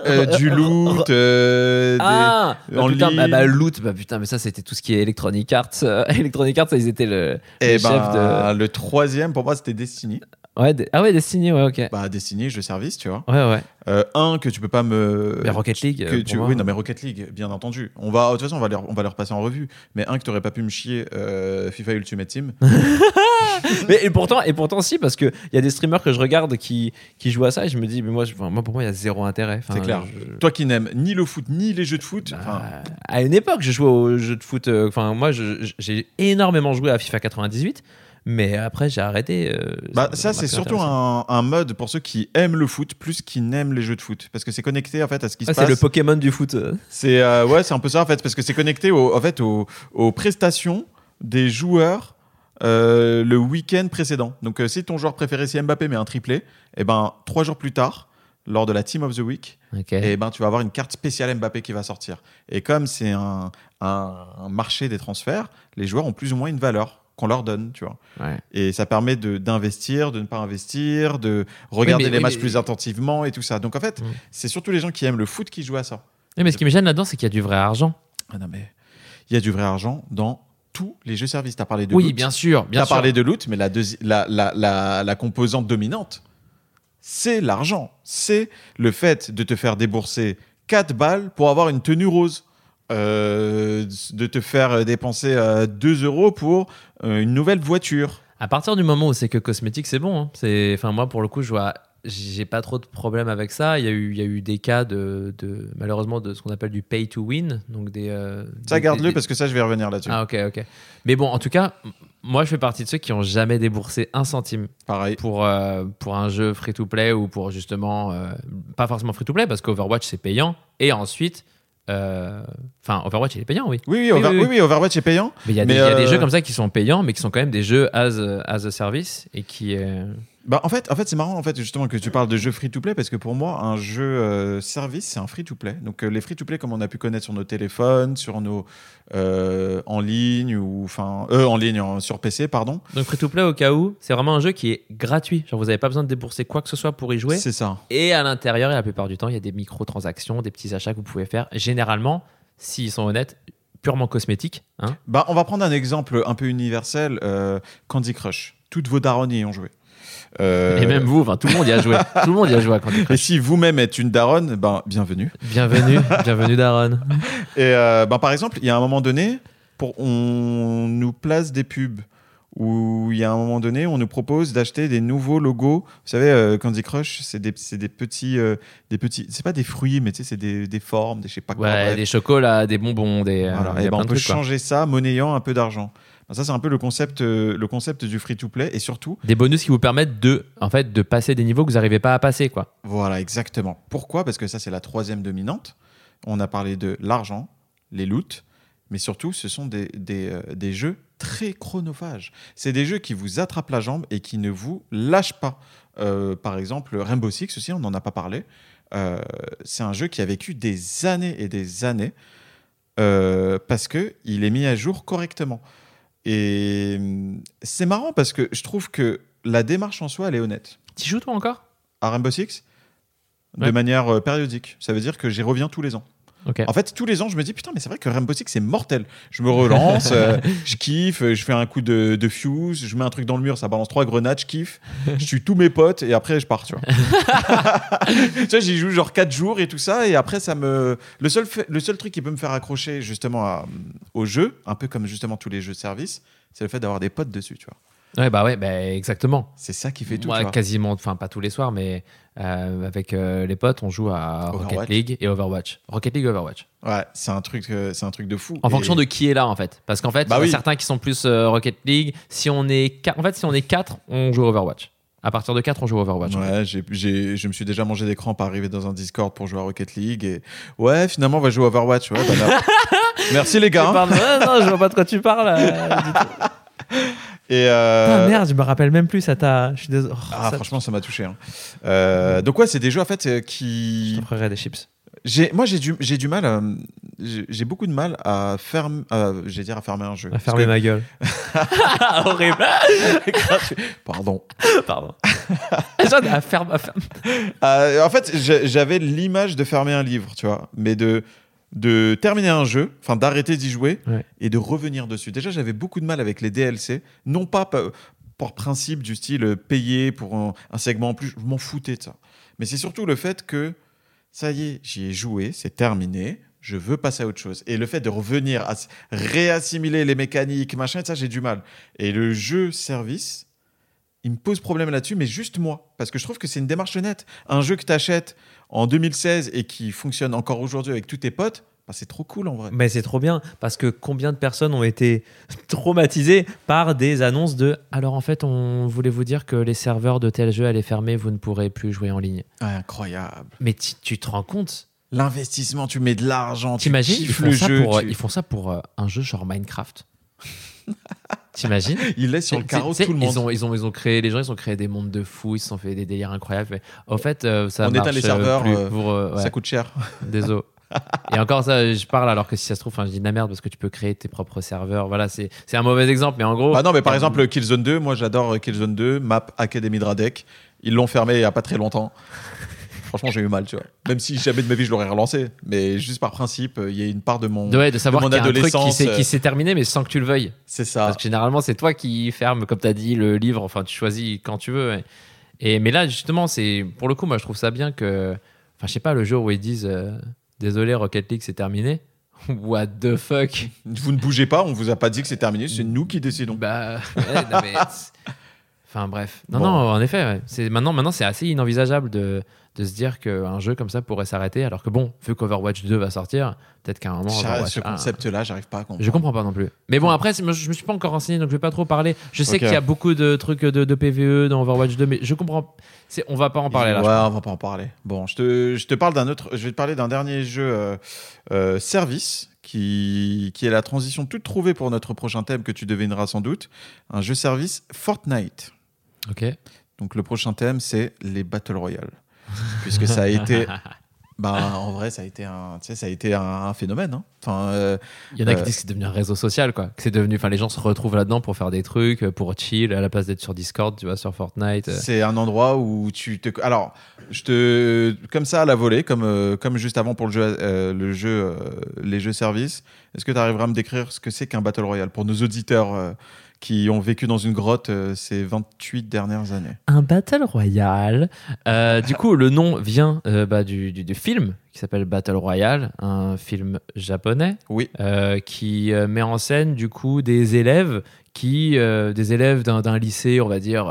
Euh, du loot, euh, des-
Ah bah, putain, bah, bah, loot, bah putain, mais ça c'était tout ce qui est Electronic Arts. euh, Electronic Arts, ils étaient le,
Et
le chef
ben, le troisième, pour moi, c'était Destiny.
de. Ouais, de- Ah ouais, Destiny, ouais, ok.
Bah, Destiny, jeu service, tu vois.
Ouais, ouais.
Euh, un que tu peux pas me.
Mais Rocket League.
que
euh,
tu...
moi.
Oui, non, mais Rocket League, bien entendu. On va, de toute façon, on va les, on va les repasser en revue. Mais un que t'aurais pas pu me chier, euh, FIFA Ultimate Team.
mais et pourtant, et pourtant, si, parce qu'il y a des streamers que je regarde qui, qui jouent à ça et je me dis, mais moi, je- enfin, moi pour moi, il y a zéro intérêt. Enfin,
C'est clair.
je-
Toi qui n'aimes ni le foot, ni les jeux de foot.
Bah, à une époque, je jouais aux jeux de foot. euh, Enfin, moi, j'ai énormément joué à FIFA 98, mais après, j'ai arrêté. euh,
Bah, ça, c'est surtout un, un mode pour ceux qui aiment le foot plus qu'ils n'aiment les jeux de foot. Parce que c'est connecté en fait à ce qui
Ah,
se
c'est le
passe.
Pokémon du foot.
C'est euh, ouais, c'est un peu ça en fait, parce que c'est connecté au, en fait aux, aux prestations des joueurs euh, le week-end précédent. Donc si ton joueur préféré c'est Mbappé mais un triplé, et ben trois jours plus tard, lors de la Team of the Week, et ben tu vas avoir une carte spéciale Mbappé qui va sortir. Et comme c'est un, un- un marché des transferts, les joueurs ont plus ou moins une valeur qu'on leur donne, tu vois.
Ouais.
Et ça permet de- d'investir, de, ne pas investir, de regarder
mais-
les
oui,
matchs
mais-
plus attentivement et tout ça. Donc en fait,
Mm.
c'est surtout les gens qui aiment le foot qui jouent à ça.
Oui, mais ce qui me gêne là-dedans, c'est qu'il y a du vrai argent.
Ah non, mais il y a du vrai argent dans tous les jeux services. Tu as parlé de
oui,
loot.
bien sûr,
Tu
bien
as
sûr.
parlé de loot, mais la, la, la, la composante dominante, c'est l'argent. C'est le fait de te faire débourser 4 balles pour avoir une tenue rose. Euh, de te faire dépenser euh, 2 euros pour euh, une nouvelle voiture.
À partir du moment où c'est que cosmétique, c'est bon. hein. C'est, enfin, moi, pour le coup, je vois, j'ai pas trop de problèmes avec ça. Il y a eu, il y a eu des cas de, de- malheureusement, de ce qu'on appelle du pay to win. Donc des. euh,
Ça,
des-
garde-le
des-
parce que ça, je vais revenir là-dessus.
Ah, ok, ok. Mais bon, en tout cas, moi, je fais partie de ceux qui ont jamais déboursé un centime
Pareil.
pour, euh, pour un jeu free-to-play ou pour justement. euh, pas forcément free-to-play parce qu'Overwatch, c'est payant. Et ensuite. Euh, Enfin, Overwatch, il est payant, oui.
Oui, oui,
Oui,
Over-
oui, oui.
oui, oui, Overwatch est payant.
Mais il y, y a des
euh,
jeux comme ça qui sont payants, mais qui sont quand même des jeux as, a- as a service et qui.
Bah, en fait, en fait c'est marrant en fait, justement que tu parles de jeux free-to-play parce que pour moi, un jeu euh, service, c'est un free-to-play. Donc euh, les free-to-play comme on a pu connaître sur nos téléphones, sur nos euh, en ligne ou enfin en ligne en- sur PC, pardon.
Donc free to play au cas où, c'est vraiment un jeu qui est gratuit. Genre vous n'avez pas besoin de débourser quoi que ce soit pour y jouer.
C'est ça.
Et à l'intérieur, et la plupart du temps, il y a des microtransactions, des petits achats que vous pouvez faire. Généralement, s'ils sont honnêtes, purement cosmétiques. hein.
Bah, on va prendre un exemple un peu universel, Candy Crush. Toutes vos daronnes y ont joué. Euh,
Et même vous, enfin, tout le monde y a joué. tout le monde y a joué à Candy
et si vous-même êtes une daronne, ben bienvenue.
Bienvenue, bienvenue Daron.
Et euh, ben, par exemple, il y a un moment donné, pour, on nous place des pubs où il y a un moment donné, on nous propose d'acheter des nouveaux logos. Vous savez, euh, Candy Crush, c'est des, petits, euh, des petits, c'est pas des fruits, mais tu sais, c'est des, des formes, des je sais pas quoi.
Ouais,
bref.
des chocolats, des bonbons, des. euh,
Voilà. Et
a
ben, on peut
trucs, quoi.
changer ça monnayant un peu d'argent. Ben, ça, c'est un peu le concept, euh, le concept du free-to-play. Et surtout,
Des bonus qui vous permettent de, en fait, de passer des niveaux que vous n'arrivez pas à passer, quoi.
Voilà, exactement. Pourquoi? Parce que ça, c'est la troisième dominante. On a parlé de l'argent, les loots, mais surtout, ce sont des, des, euh, des jeux très chronophages. C'est des jeux qui vous attrapent la jambe et qui ne vous lâchent pas. Euh, par exemple, Rainbow Six aussi, on n'en a pas parlé. C'est un jeu qui a vécu des années et des années euh, parce qu'il est mis à jour correctement. Et hum, c'est marrant parce que je trouve que la démarche en soi, elle est honnête
Tu joues toi encore?
À Rainbow Six? De manière euh, périodique. Ça veut dire que j'y reviens tous les ans. En fait, tous les ans, je me dis putain, mais c'est vrai que Rainbow Six c'est mortel. Je me relance, euh, je kiffe, je fais un coup de, de fuse, je mets un truc dans le mur, ça balance trois grenades, je kiffe, je tue tous mes potes et après je pars, tu vois. tu vois, j'y joue genre quatre jours et tout ça et après ça me. Le seul, le seul truc qui peut me faire accrocher justement à- au jeu, un peu comme justement tous les jeux de service, c'est le fait d'avoir des potes dessus, tu vois.
Ouais, bah ouais, bah exactement.
C'est ça qui fait tout.
Moi,
tu vois.
quasiment, enfin pas tous les soirs, mais euh, avec euh, les potes, on joue à Rocket
Overwatch.
League et Overwatch. Rocket League, Overwatch.
Ouais, c'est un truc, euh, c'est un truc de fou.
En
Et-
fonction de qui est là, en fait. Parce qu'en fait,
Bah
il y en a
oui.
certains qui sont plus Rocket League. Si on est, en fait, si on est 4 on joue Overwatch. À partir de 4 on joue Overwatch. en fait.
Ouais, je me suis déjà mangé d'écran par arriver dans un Discord pour jouer à Rocket League. Et ouais, finalement, on va jouer à Overwatch. Ouais, bah, Merci les gars. hein.
parles- Ouais, non, je vois pas de quoi tu parles.
Et euh,
Putain, merde, je me rappelle même plus. Ça t'a. Je suis désolé. Oh,
ah,
ça-
franchement, ça m'a touché. hein. Euh, donc ouais, c'est des jeux en fait euh,
Je
qui.
t'offrirai des chips.
Moi, j'ai du, du mal. euh, j'ai, beaucoup de mal à fermer. Euh, j'ai dire à fermer un jeu.
À fermer ma gueule. Horrible.
Pardon.
Pardon. À fermer. à fermer-
Euh, en fait, j'avais l'image de fermer un livre, tu vois, mais de de terminer un jeu, enfin d'arrêter d'y jouer
Ouais.
et de revenir dessus. Déjà, j'avais beaucoup de mal avec les DLC, non pas pa- par principe du style euh, payer pour un, un segment en plus, je m'en foutais de ça. Mais c'est surtout le fait que ça y est, j'y ai joué, c'est terminé, je veux passer à autre chose. Et le fait de revenir à réassimiler les mécaniques, machin, ça, j'ai du mal. Et le jeu service, il me pose problème là-dessus, mais juste moi. Parce que je trouve que c'est une démarche honnête. Un jeu que tu achètes en 2016 et qui fonctionne encore aujourd'hui avec tous tes potes, bah, c'est trop cool en vrai.
Mais c'est trop bien parce que combien de personnes ont été traumatisées par des annonces de alors en fait on voulait vous dire que les serveurs de tel jeu allaient fermer, vous ne pourrez plus jouer en ligne.
Ah, incroyable.
Mais tu, te rends compte?
L'investissement, tu mets de l'argent, tu
ils,
kiffes
font
le
ça
jeu.
pour,
tu-
ils font ça pour euh, un jeu genre Minecraft. T'imagines
Il laisse sur le carreau tout le monde.
Ils ont, ils, ont, ils ont créé, les gens, ils ont créé des mondes de fous, ils se sont fait des délires incroyables. Mais, au fait, euh, ça
On éteint
marche
les serveurs,
plus
euh,
pour, euh, ouais,
Ça coûte cher.
désolé. Et encore ça, je parle alors que si ça se trouve, enfin, je dis de la merde parce que tu peux créer tes propres serveurs. Voilà, c'est un mauvais exemple, mais en gros.
Ah non, mais par exemple, Killzone 2, moi j'adore Killzone 2, map Academy de Radek. Ils l'ont fermé il n'y a pas très longtemps. Franchement, j'ai eu mal, tu vois. Même si jamais de ma vie je l'aurais relancé. Mais juste par principe, il y a une part de mon.
de, ouais, de savoir
mon
qu'il y a un truc qui
adolescence,
s'est
euh,
qui s'est terminé, mais sans que tu le veuilles.
C'est ça.
Parce que généralement, c'est toi qui ferme, comme tu as dit, le livre. Enfin, tu choisis quand tu veux. Et, mais là, justement, c'est pour le coup, moi, je trouve ça bien que. Enfin, je sais pas, le jour où ils disent euh, Désolé, Rocket League, c'est terminé. What the fuck?
Vous ne bougez pas, on vous a pas dit que c'est terminé, c'est nous qui décidons.
Bah. ouais, non, mais Enfin, bref. Non,
Bon.
non, en effet, ouais. c'est maintenant, maintenant c'est assez inenvisageable de, de se dire qu'un jeu comme ça pourrait s'arrêter. Alors que bon, vu qu'Overwatch 2 va sortir, peut-être qu'à un moment. Overwatch
ce
1,
concept-là, j'arrive pas à comprendre.
Je comprends pas non plus. Mais bon, après, moi, je me suis pas encore renseigné, donc je vais pas trop parler. Je sais qu'il y a beaucoup de trucs de, de PVE dans Overwatch 2, mais je comprends. C'est, on va pas en parler là.
Ouais,
je
on va pas en parler. Bon, je te, je te parle d'un autre. Je vais te parler d'un dernier jeu euh, euh, service qui, qui est la transition toute trouvée pour notre prochain thème que tu devineras sans doute. Un jeu service Fortnite.
Ok.
Donc le prochain thème, c'est les Battle Royale. Puisque ça a été. Bah, en vrai, ça a été un, tu sais, ça a été un, un phénomène. hein. Enfin, euh,
Il y en a qui
Euh,
disent que c'est devenu un réseau social, quoi. Que c'est devenu, enfin, les gens se retrouvent là-dedans pour faire des trucs, pour chill, à la place d'être sur Discord, tu vois, sur Fortnite. euh.
c'est un endroit où tu te. Alors, je te. Comme ça, à la volée, comme, comme juste avant pour le jeu, le jeu les jeux services, est-ce que tu arriveras à me décrire ce que c'est qu'un Battle Royale pour nos auditeurs qui ont vécu dans une grotte euh, ces 28 dernières années
Un Battle Royale. Euh, du coup, le nom vient euh, bah, du, du- du film qui s'appelle Battle Royale, un film japonais
Oui.
euh, qui met en scène du coup des élèves qui, des élèves d'un lycée, on va dire.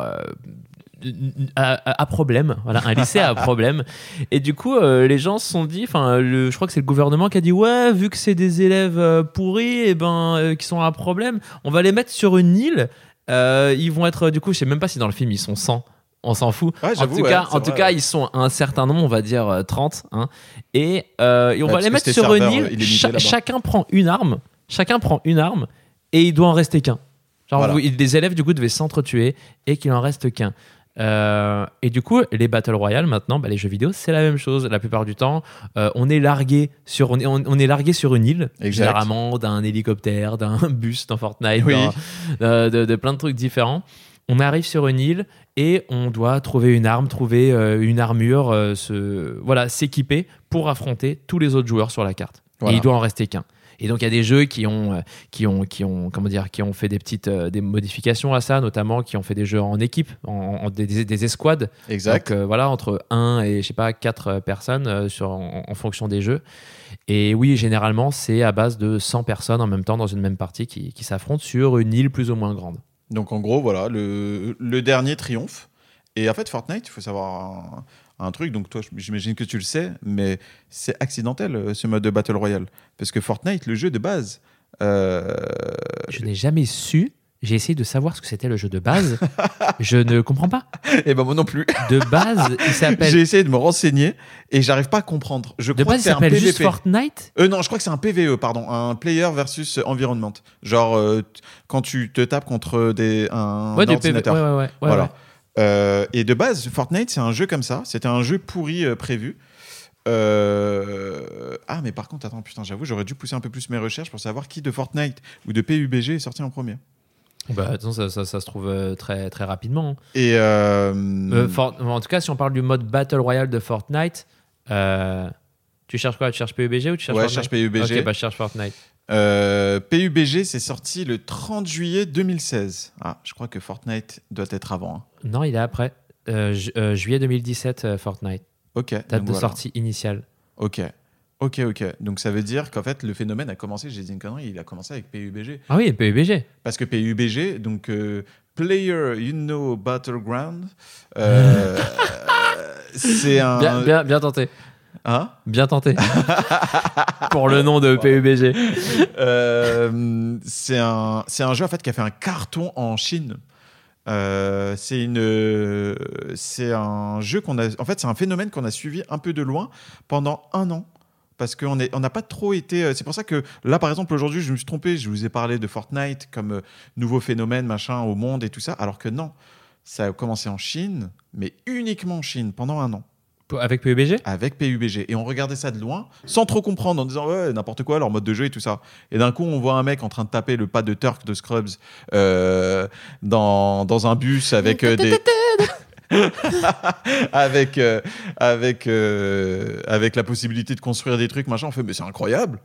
À, problème, voilà, un lycée à problème. Et du coup, euh, les gens se sont dit, enfin, je crois que c'est le gouvernement qui a dit, ouais, vu que c'est des élèves euh, pourris, et ben, euh, qui sont à problème, on va les mettre sur une île. Ils vont être, du coup, je sais même pas si dans le film ils sont 100. On s'en fout.
Ouais,
en tout,
ouais,
cas, tout ils sont un certain nombre, on va dire euh, 30. hein. et, euh, et on va les mettre sur une île. Cha- chacun prend une arme. Chacun prend une arme et il doit en rester qu'un. Genre,
Voilà.
les élèves, du coup, devaient s'entretuer et qu'il en reste qu'un. Euh, et du coup, les Battle Royale, maintenant, bah, les jeux vidéo, c'est la même chose. La plupart du temps, euh, on, est largué sur, on, est, on, on est largué sur une île,
Exact.
généralement d'un hélicoptère, d'un bus dans Fortnite,
Oui.
euh, de, de plein de trucs différents. On arrive sur une île et on doit trouver une arme, trouver une armure, se, voilà, s'équiper pour affronter tous les autres joueurs sur la carte.
Voilà.
Et il doit en rester qu'un. Et donc il y a des jeux qui ont, euh, qui ont, qui ont, comment dire, qui ont fait des petites euh, des modifications à ça, notamment qui ont fait des jeux en équipe, en, en- des, des- des escouades.
Exact.
Donc euh, voilà, entre 1 et je sais pas 4 personnes sur, en, en fonction des jeux. Et oui, généralement, c'est à base de 100 personnes en même temps dans une même partie qui, qui s'affrontent sur une île plus ou moins grande.
Donc en gros, voilà, le, le dernier triomphe. Et en fait, Fortnite, il faut savoir un, truc, donc toi, j'imagine que tu le sais, mais c'est accidentel euh, ce mode de Battle Royale. Parce que Fortnite, le jeu de base, euh,
Je n'ai jamais su. J'ai essayé de savoir ce que c'était le jeu de base. je ne comprends pas.
et ben moi non plus.
De base, il s'appelle.
J'ai essayé de me renseigner et j'arrive pas à comprendre. Je
De
crois
base,
que
il
c'est un
s'appelle
PVP.
juste Fortnite?
Euh, non, je crois que c'est un PVE, pardon, un player versus environment. Genre euh, quand tu te tapes contre des, un
Ouais, PV.
ordinateur.
Ouais, ouais, ouais. ouais,
voilà. Euh, et de base, Fortnite, c'est un jeu comme ça. C'était un jeu pourri euh, prévu. Euh, Ah, mais par contre, attends, putain, j'avoue, j'aurais dû pousser un peu plus mes recherches pour savoir qui de Fortnite ou de PUBG est sorti en premier.
Bah, attends, ça, ça, ça se trouve très, très rapidement. hein.
Et
For- En tout cas, si on parle du mode Battle Royale de Fortnite, tu cherches quoi? Tu cherches PUBG ou tu cherches
ouais, je
Fortnite?
cherche PUBG.
Ok, bah je cherche Fortnite.
Euh, PUBG, c'est sorti le 30 juillet 2016. Ah, je crois que Fortnite doit être avant. hein.
Non, il est après. Euh, ju- euh, juillet 2017, euh, Fortnite.
Ok.
Date
donc
de
voilà.
sortie initiale.
Ok. Ok, ok. Donc ça veut dire qu'en fait, le phénomène a commencé, j'ai dit une connerie, il a commencé avec PUBG.
Ah oui, PUBG.
Parce que PUBG, donc euh, Player You Know Battleground, euh, c'est un.
Bien, bien, bien tenté.
Hein
Bien tenté. Pour le nom de PUBG.
Euh, c'est un, un jeu en fait qui a fait un carton en Chine. Euh, c'est une, c'est un jeu qu'on a. En fait, c'est un phénomène qu'on a suivi un peu de loin pendant un an. Parce qu'on on n'a pas trop été. euh, C'est pour ça que là, par exemple, aujourd'hui, je me suis trompé. Je vous ai parlé de Fortnite comme nouveau phénomène, machin, au monde et tout ça. Alors que non, ça a commencé en Chine, mais uniquement en Chine pendant un an
Avec PUBG
avec PUBG. Et on regardait ça de loin, sans trop comprendre, en disant ouais, n'importe quoi, leur mode de jeu et tout ça. Et d'un coup, on voit un mec en train de taper le pas de Turk de Scrubs euh, dans, dans un bus avec euh, des. avec euh, avec euh, avec la possibilité de construire des trucs machin on fait mais c'est incroyable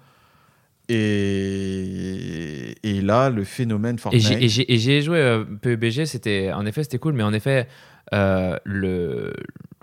et et là le phénomène Fortnite
et j'ai et j'y ai joué PUBG, c'était en effet c'était cool, mais en effet le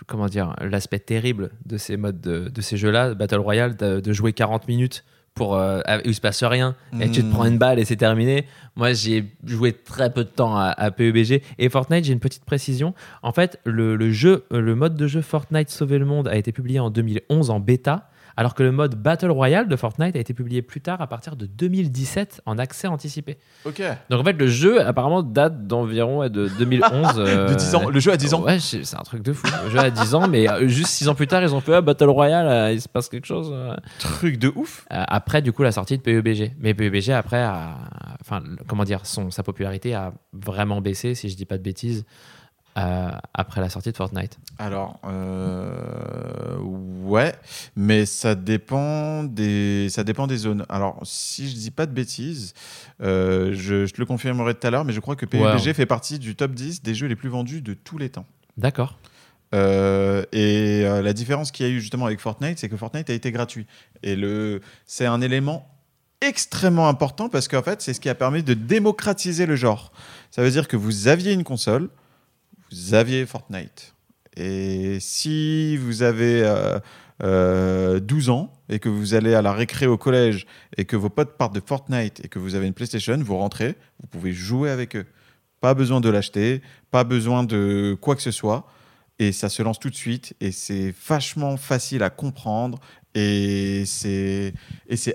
comment dire l'aspect terrible de ces modes de, de ces jeux-là, Battle Royale, de, de jouer 40 minutes pour euh, où il se passe rien et tu te
Mm.
prends une balle et c'est terminé. Moi j'ai joué très peu de temps à, à PUBG et Fortnite. J'ai une petite précision. En fait, le, le jeu, le mode de jeu Fortnite Sauver le monde a été publié en 2011 en bêta. Alors que le mode Battle Royale de Fortnite a été publié plus tard à partir de 2017 en accès anticipé.
ok
Donc en fait, le jeu apparemment date d'environ de 2011. euh,
de 10 ans le jeu a 10 ans
Ouais, c'est un truc de fou. Le jeu a 10 ans, mais euh, juste 6 ans plus tard, ils ont fait ah, Battle Royale, euh, il se passe quelque chose. euh.
truc de ouf
Euh, après, du coup, la sortie de PUBG. Mais PUBG, après, a, enfin, comment dire, son, sa popularité a vraiment baissé, si je dis pas de bêtises, euh, après la sortie de Fortnite.
Alors, euh, ouais, mais ça dépend des, ça dépend des zones. Alors, si je dis pas de bêtises, euh, je, je te le confirmerai tout à l'heure, mais je crois que PUBG fait partie du top 10 des jeux les plus vendus de tous les temps.
D'accord.
Euh, et euh, la différence qu'il y a eu justement avec Fortnite, c'est que Fortnite a été gratuit. Et le, c'est un élément extrêmement important parce qu'en fait, c'est ce qui a permis de démocratiser le genre. Ça veut dire que vous aviez une console, vous aviez Fortnite. Et si vous avez euh, euh, 12 ans et que vous allez à la récré au collège et que vos potes partent de Fortnite et que vous avez une PlayStation, vous rentrez, vous pouvez jouer avec eux. Pas besoin de l'acheter, pas besoin de quoi que ce soit. Et ça se lance tout de suite et c'est vachement facile à comprendre et c'est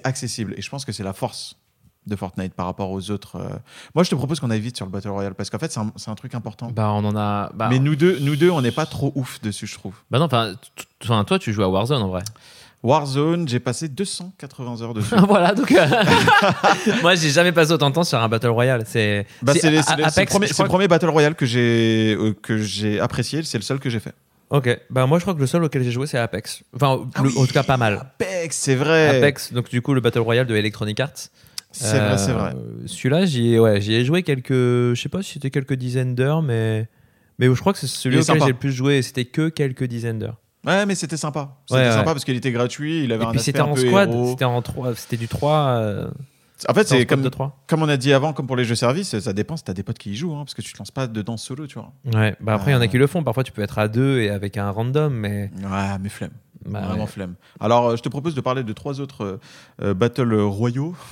accessible. Et je pense que c'est la force de Fortnite par rapport aux autres. euh. Moi, je te propose qu'on aille vite sur le Battle Royale parce qu'en fait, c'est un, truc important.
Bah, on en a. Bah,
Mais nous deux, nous deux, on n'est pas trop ouf dessus, je trouve.
bah non, enfin, toi, tu joues à Warzone en vrai.
Warzone, j'ai passé 280 heures dessus.
voilà, donc. euh, Moi, j'ai jamais passé autant de temps sur un Battle Royale. C'est.
Bah,
c'est
le premier, le premier Battle Royale que j'ai euh, que j'ai apprécié. C'est le seul que j'ai fait.
Ok, bah moi je crois que le seul auquel j'ai joué c'est Apex. Enfin,
Ah
le-
oui,
en tout cas pas mal.
Apex, c'est vrai.
Apex, donc du coup le Battle Royale de Electronic Arts.
C'est vrai, c'est vrai.
Euh, Celui-là, j'y ai, ouais, j'y ai joué quelques, je sais pas si c'était quelques dizaines d'heures, mais mais je crois que c'est celui auquel j'ai le plus joué. C'était que quelques dizaines d'heures.
Ouais, mais c'était sympa. C'était
Ouais, ouais.
sympa parce qu'il était gratuit. Il avait
Et
un
puis c'était en squad, c'était en trois, c'était du 3 euh,
En fait, c'est comme
3.
comme on a dit avant, comme pour les jeux services, ça dépend si t'as des potes qui y jouent, hein, parce que tu te lances pas dedans solo, tu vois.
Ouais, bah après il y en a
Euh.
qui le font. Parfois tu peux être à deux et avec un random, mais
Ouais, mais flemme.
Bah,
Vraiment
ouais.
flemme. Alors, euh, je te propose de parler de trois autres euh, euh, battles royaux.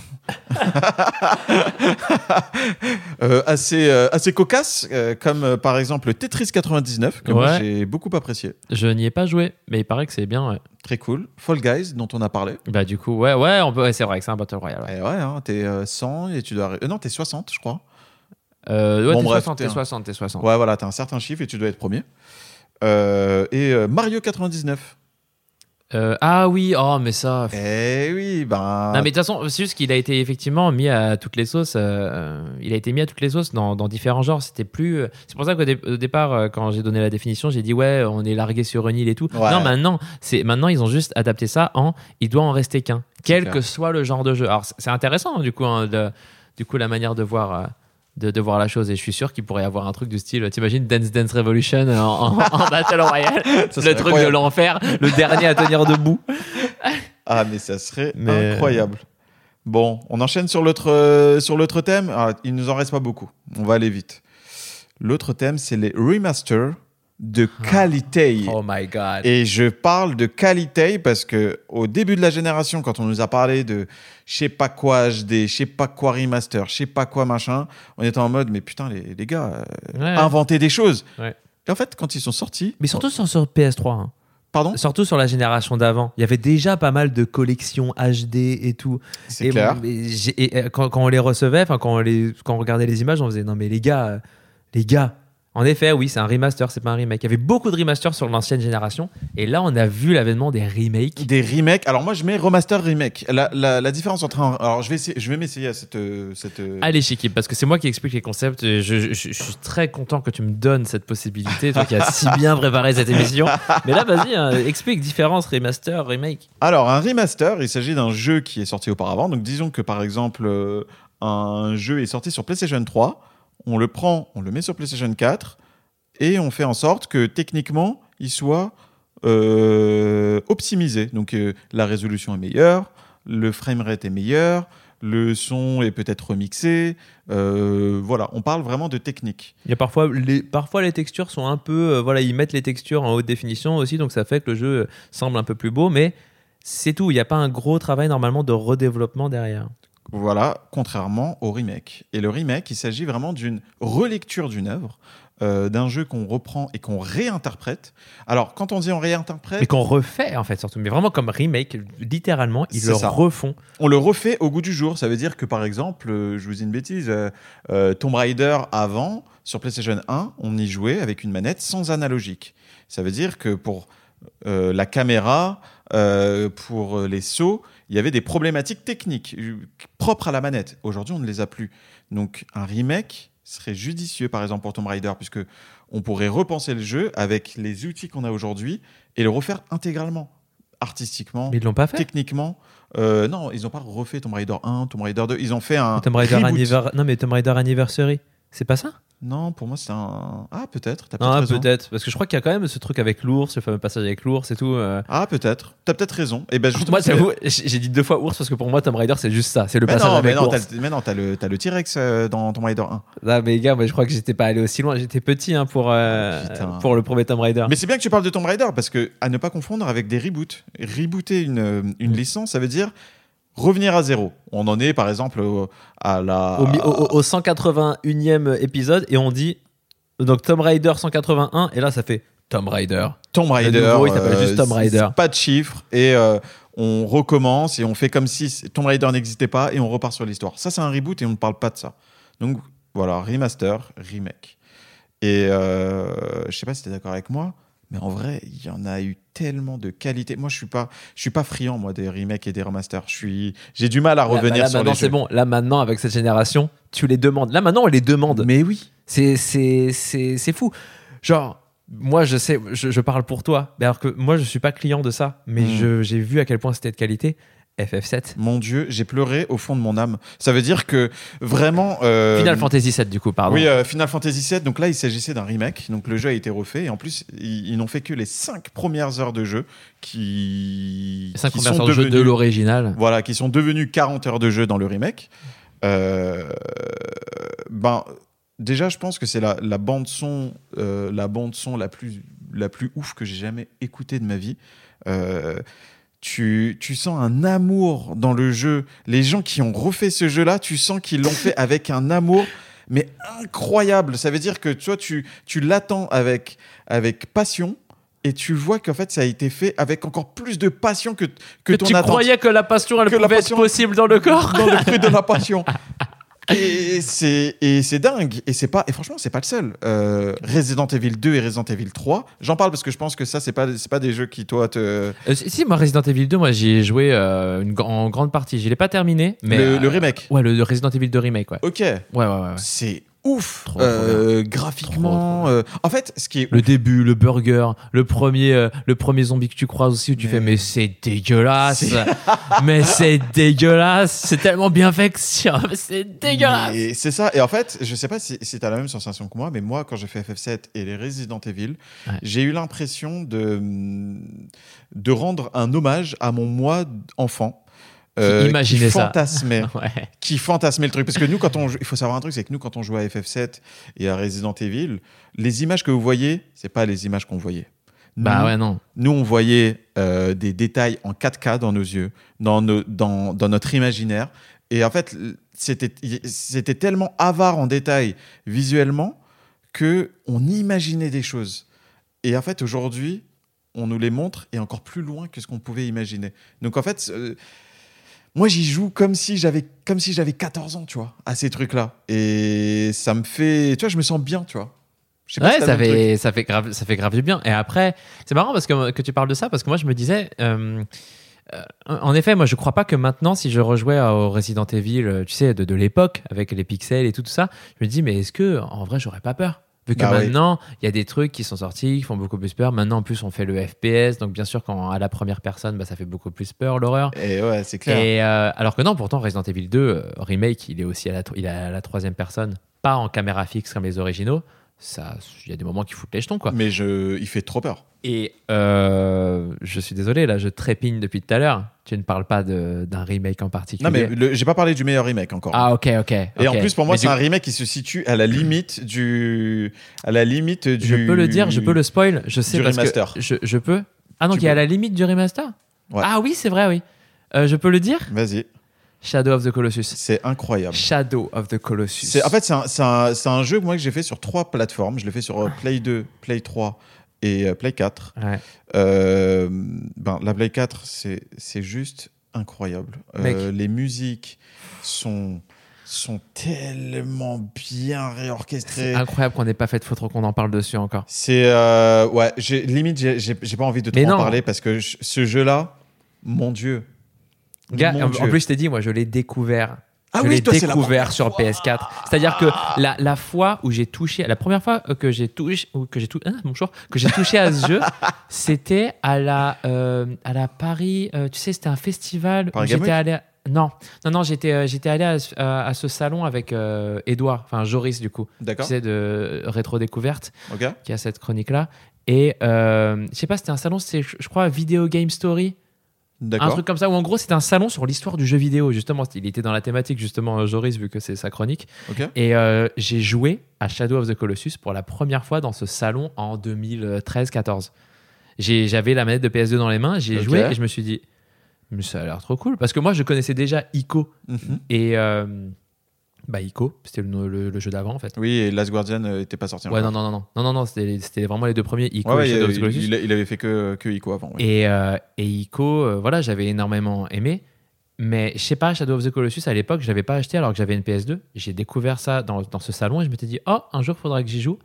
Euh, assez, euh, assez cocasses, comme par exemple Tetris 99, que moi j'ai beaucoup apprécié.
je n'y ai pas joué, mais il paraît que c'est bien. Ouais.
Très cool. Fall Guys, dont on a parlé.
Bah du coup, ouais, ouais, on peut, c'est vrai que c'est un Battle Royale. Ouais,
Et ouais, hein, t'es euh, 100 et tu dois. non, t'es 60, je crois.
ouais
Bon,
t'es
bref,
60,
t'es
t'es
un-
60, t'es 60.
Ouais, voilà, t'as un certain chiffre et tu dois être premier. Et Mario 99.
Euh, ah oui, oh mais ça.
Eh oui, ben.
Non mais de toute façon, c'est juste qu'il a été effectivement mis à toutes les sauces. euh, il a été mis à toutes les sauces dans, dans différents genres. C'était plus. euh, C'est pour ça qu'au dé- au départ, quand j'ai donné la définition, j'ai dit ouais, on est largué sur une île et tout.
Ouais.
Non, maintenant, c'est maintenant ils ont juste adapté ça en il doit en rester qu'un, quel
clair.
que soit le genre de jeu. Alors c'est- intéressant du coup, hein, du coup la manière de voir. Euh, de, de voir la chose et je suis sûr qu'il pourrait y avoir un truc du style t'imagines Dance Dance Revolution en, en- en Battle Royale?
Ça
le truc
incroyable.
de l'enfer le dernier à tenir debout
Ah, mais ça serait
Mais-
incroyable. Bon, on enchaîne sur l'autre euh, sur l'autre thème. Ah, il nous en reste pas beaucoup. On va aller vite. L'autre thème, c'est les remasters de qualité.
oh my god
Et je parle de qualité parce que au début de la génération, quand on nous a parlé de je sais pas quoi HD, je sais pas quoi remaster, je sais pas quoi machin, on était en mode mais putain les, les gars, euh,
Ouais.
inventez des choses.
Ouais.
Et en fait, quand ils sont sortis,
Mais surtout sur, sur PS3. hein.
pardon,
Surtout sur la génération d'avant. Il y avait déjà pas mal de collections HD et tout.
c'est
et
clair.
bon, et, euh, quand, quand on les recevait, quand, on les, quand on regardait les images, on faisait non mais les gars, euh, les gars. En effet, oui, c'est un remaster, c'est pas un remake. Il y avait beaucoup de remasters sur l'ancienne génération. Et là, on a vu l'avènement des remakes.
Des remakes. Alors moi, je mets remaster remake. La, la, la différence entre un, alors je vais essayer, je vais m'essayer à cette euh, cette. euh,
Allez, Chiki, parce que c'est moi qui explique les concepts. et Je, je- je suis très content que tu me donnes cette possibilité, toi qui as si bien préparé cette émission. Mais là, vas-y, hein, explique différence remaster, remake.
Alors, un remaster, il s'agit d'un jeu qui est sorti auparavant. Donc, disons que par exemple, euh, un jeu est sorti sur PlayStation 3, on le prend, on le met sur PlayStation 4, et on fait en sorte que techniquement, il soit euh, optimisé. Donc, euh, la résolution est meilleure, le framerate est meilleur, le son est peut-être remixé. Euh, voilà, on parle vraiment de technique.
Il y a parfois les, parfois les textures sont un peu. voilà, ils mettent les textures en haute définition aussi, donc ça fait que le jeu semble un peu plus beau, mais c'est tout. Il n'y a pas un gros travail normalement de redéveloppement derrière.
Voilà, contrairement au remake. Et le remake, il s'agit vraiment d'une relecture d'une œuvre, euh, d'un jeu qu'on reprend et qu'on réinterprète. Alors, quand on dit on réinterprète,
Mais qu'on refait en fait, surtout. Mais vraiment comme remake, littéralement, ils le
ça.
refont.
on le refait au goût du jour. Ça veut dire que, par exemple, euh, je vous dis une bêtise, euh, Tomb Raider avant, sur PlayStation 1, on y jouait avec une manette sans analogique. Ça veut dire que pour la caméra, pour les sauts, il y avait des problématiques techniques euh, propres à la manette. Aujourd'hui, on ne les a plus. Donc, un remake serait judicieux, par exemple, pour Tomb Raider, puisque on pourrait repenser le jeu avec les outils qu'on a aujourd'hui et le refaire intégralement, artistiquement,
Mais ils l'ont pas fait
techniquement. Euh, non, ils n'ont pas refait Tomb Raider 1, Tomb Raider 2. Ils ont fait un.
Tomb Raider. Anniver- Non, mais Tomb Raider Anniversary, c'est pas ça?
Non, pour moi, c'est un. Ah, peut-être. T'as peut-être raison.
peut-être. Parce que je crois qu'il y a quand même ce truc avec l'ours, le fameux passage avec l'ours et tout. euh.
Ah, peut-être. T'as peut-être raison. Et ben justement.
Moi,
c'est-
j'avoue, j'ai j'ai dit deux fois ours parce que pour moi, Tomb Raider, c'est juste ça. C'est le
Mais
passage
non, mais
avec
non,
l'ours.
t'as, mais non, t'as le, t'as le T-Rex euh, dans Tomb Raider 1.
Ah, mais gars, moi, je crois que j'étais pas allé aussi loin. J'étais petit hein, pour, euh,
Putain.
pour le premier Tomb Raider.
Mais c'est bien que tu parles de Tomb Raider parce que à ne pas confondre avec des reboots. Rebooter une, une licence, ça veut dire revenir à zéro. On en est par exemple au- à la.
Au, mi- au- au- au 181e épisode, et on dit donc Tomb Raider 181, et là, ça fait Tomb Raider.
Tomb Raider.
nouveau, il s'appelle juste Tomb
c'est-
Raider.
Pas de chiffres et euh, on recommence et on fait comme si Tomb Raider n'existait pas et on repart sur l'histoire. Ça, c'est un reboot et on ne parle pas de ça. Donc voilà, remaster, remake. Et euh, je sais pas si tu es d'accord avec moi, mais en vrai, il y en a eu tellement de qualité. Moi, je suis pas, je suis pas friand moi des remakes et des remasters. Je suis, j'ai du mal à
Là,
revenir
là,
sur
maintenant,
les
c'est
jeux.
bon. Là, maintenant, avec cette génération, tu les demandes. Là, maintenant, on les demande.
Mais oui.
C'est, c'est, c'est, c'est fou. Genre, moi, je sais, je, je parle pour toi. Mais alors que moi, je suis pas client de ça. Mais
Mm.
je- j'ai vu à quel point c'était de qualité. FF7.
Mon Dieu, j'ai pleuré au fond de mon âme. Ça veut dire que vraiment. euh,
Final Fantasy 7 du coup, pardon.
Oui, euh, Final Fantasy VII. Donc là, il s'agissait d'un remake. Donc le jeu a été refait. Et en plus, ils, ils n'ont fait que les cinq premières heures de jeu qui,
Les cinq
qui
premières
sont
heures de jeu de l'original.
Voilà, qui sont devenues 40 heures de jeu dans le remake. Euh, ben, déjà, je pense que c'est la, la bande son, la bande son la plus, la plus ouf que j'ai jamais écoutée de ma vie. Euh, tu, tu sens un amour dans le jeu. Les gens qui ont refait ce jeu-là, tu sens qu'ils l'ont fait avec un amour, mais incroyable. Ça veut dire que toi, tu, tu l'attends avec, avec passion. Et tu vois qu'en fait, ça a été fait avec encore plus de passion que, que,
Que
ton
tu
attente
croyais que la passion, elle
Que la
pouvait
passion-
être possible dans le corps?
dans le fruit de la passion. Et c'est dingue et c'est pas et franchement c'est pas le seul. Euh, Resident Evil 2 et Resident Evil 3, j'en parle parce que je pense que ça c'est pas c'est pas des jeux qui toi te
Euh, si, moi, Resident Evil 2, moi, j'y ai joué euh, une, en grande partie. Je l'ai pas terminé, mais.
le, le remake.
Ouais, le, le Resident Evil 2 remake, ouais.
Ok,
Ouais, ouais, ouais. ouais.
c'est ouf.
Trop, trop
Euh, graphiquement,
Trop,
euh, en fait, ce qui est
Le début, le burger, le premier, euh, le premier zombie que tu croises aussi où tu
Mais-
fais mais c'est dégueulasse, mais c'est dégueulasse, c'est tellement bien fait que c'est dégueulasse.
Et c'est ça. Et en fait, je sais pas si, si tu as la même sensation que moi, mais moi, quand j'ai fait FF7 et les Resident Evil,
Ouais.
j'ai eu l'impression de, de rendre un hommage à mon moi enfant. Euh, qui
ça.
fantasmait,
Ouais.
qui fantasmait le truc. Parce que nous, quand on, il faut savoir un truc, c'est que nous, quand on jouait à FF7 et à Resident Evil, les images que vous voyez, c'est pas les images qu'on voyait.
Bah
Nous,
ouais non.
nous, on voyait euh, des détails en 4K dans nos yeux, dans, nos- dans, dans notre imaginaire. Et en fait, c'était c'était tellement avare en détails visuellement que on imaginait des choses. Et en fait, aujourd'hui, on nous les montre et encore plus loin que ce qu'on pouvait imaginer. Donc en fait, euh, moi j'y joue comme si j'avais comme si j'avais 14 ans, tu vois, à ces trucs-là. Et ça me fait, tu vois, je me sens bien, tu vois.
Ouais, ça fait, ça, fait grave, ça fait grave du bien. Et après, c'est marrant parce que, que tu parles de ça, parce que moi, je me disais, euh, euh, en effet, moi, je crois pas que maintenant, si je rejouais au Resident Evil, euh, tu sais, de, de l'époque, avec les pixels et tout, tout ça, je me dis, mais est-ce que, en vrai, j'aurais pas peur? Vu que
Bah
maintenant, il y a des trucs qui sont sortis, qui font beaucoup plus peur. Maintenant, en plus, on fait le FPS. Donc, bien sûr, quand à la première personne, bah, ça fait beaucoup plus peur, l'horreur.
Et ouais, c'est clair.
Et euh, alors que non, pourtant Resident Evil 2 euh, remake, il est aussi à la, il est à la troisième personne, pas en caméra fixe comme les originaux. Il y a des moments qui foutent les jetons quoi.
Mais je, il fait trop peur.
Et euh, je suis désolé, là, je trépigne depuis tout à l'heure. Tu ne parles pas d'un remake en particulier.
Non, mais j'ai pas parlé du meilleur remake encore.
ah ok ok.
Et en plus, pour moi, c'est
du-
un remake qui se situe à la limite du, à la limite du.
Je peux le dire, je peux le spoil. Je sais
du
parce
remaster.
que je, je peux. Ah non, qui est à la limite du remaster?
Ouais.
Ah oui, c'est vrai, oui. Euh, je peux le dire?
Vas-y,
Shadow of the Colossus.
c'est incroyable.
Shadow of the Colossus.
En fait, c'est un, un- un jeu moi, que j'ai fait sur trois plateformes. Je l'ai fait sur euh, Play 2, Play 3 et euh, Play 4.
Ouais.
Euh, ben, la Play 4, c'est, juste incroyable. Euh, les musiques sont, sont tellement bien réorchestrées.
C'est incroyable qu'on n'ait pas fait de photo qu'on en parle dessus encore.
C'est euh, ouais, limite j'ai- pas envie de trop en parler parce que je- ce jeu-là, mon dieu,
Gars,
Mon
en,
Dieu.
en plus, je t'ai dit, moi, je l'ai découvert
Ah
je
oui,
l'ai
c'est
découvert sur PS4. C'est-à-dire que la, la fois où j'ai touché, la première fois euh, que j'ai touché, que j'ai ah, que j'ai touché à ce jeu, c'était à la, euh, à la Paris. euh, tu sais, c'était un festival.
Paris
où
Game
j'étais allé. à- Non, non, non, j'étais, euh, j'étais allé à, ce- à- à ce salon avec Edouard, enfin Joris du coup, tu sais de rétro découverte, qui a cette chronique là. Et je sais pas, c'était un salon, c'était, je je crois, Video Game Story. Un truc comme ça, où en gros c'était un salon sur l'histoire du jeu vidéo, justement. Il était dans la thématique, justement, euh, Joris, vu que c'est sa chronique. Et euh, j'ai joué à Shadow of the Colossus pour la première fois dans ce salon en 2013-14. J'ai- J'avais la manette de PS2 dans les mains, j'ai
Ok.
joué et je me suis dit, mais ça a l'air trop cool. Parce que moi je connaissais déjà Ico.
Mhm.
Et euh, bah, Ico, c'était le, le- le jeu d'avant en fait.
Oui, et Last Guardian n'était pas sorti.
Ouais, non, non, non, non, non, non, non, c'était vraiment les deux premiers, Ico
Ouais, ouais,
et Shadow
il,
of the Colossus.
il- il avait fait que, que Ico avant. ouais.
Et, euh, et Ico, euh, voilà, j'avais énormément aimé. Mais je sais pas, Shadow of the Colossus, à l'époque, je l'avais pas acheté alors que j'avais une PS2. J'ai découvert ça dans, dans ce salon et je m'étais dit, oh, un jour, il faudra que j'y joue.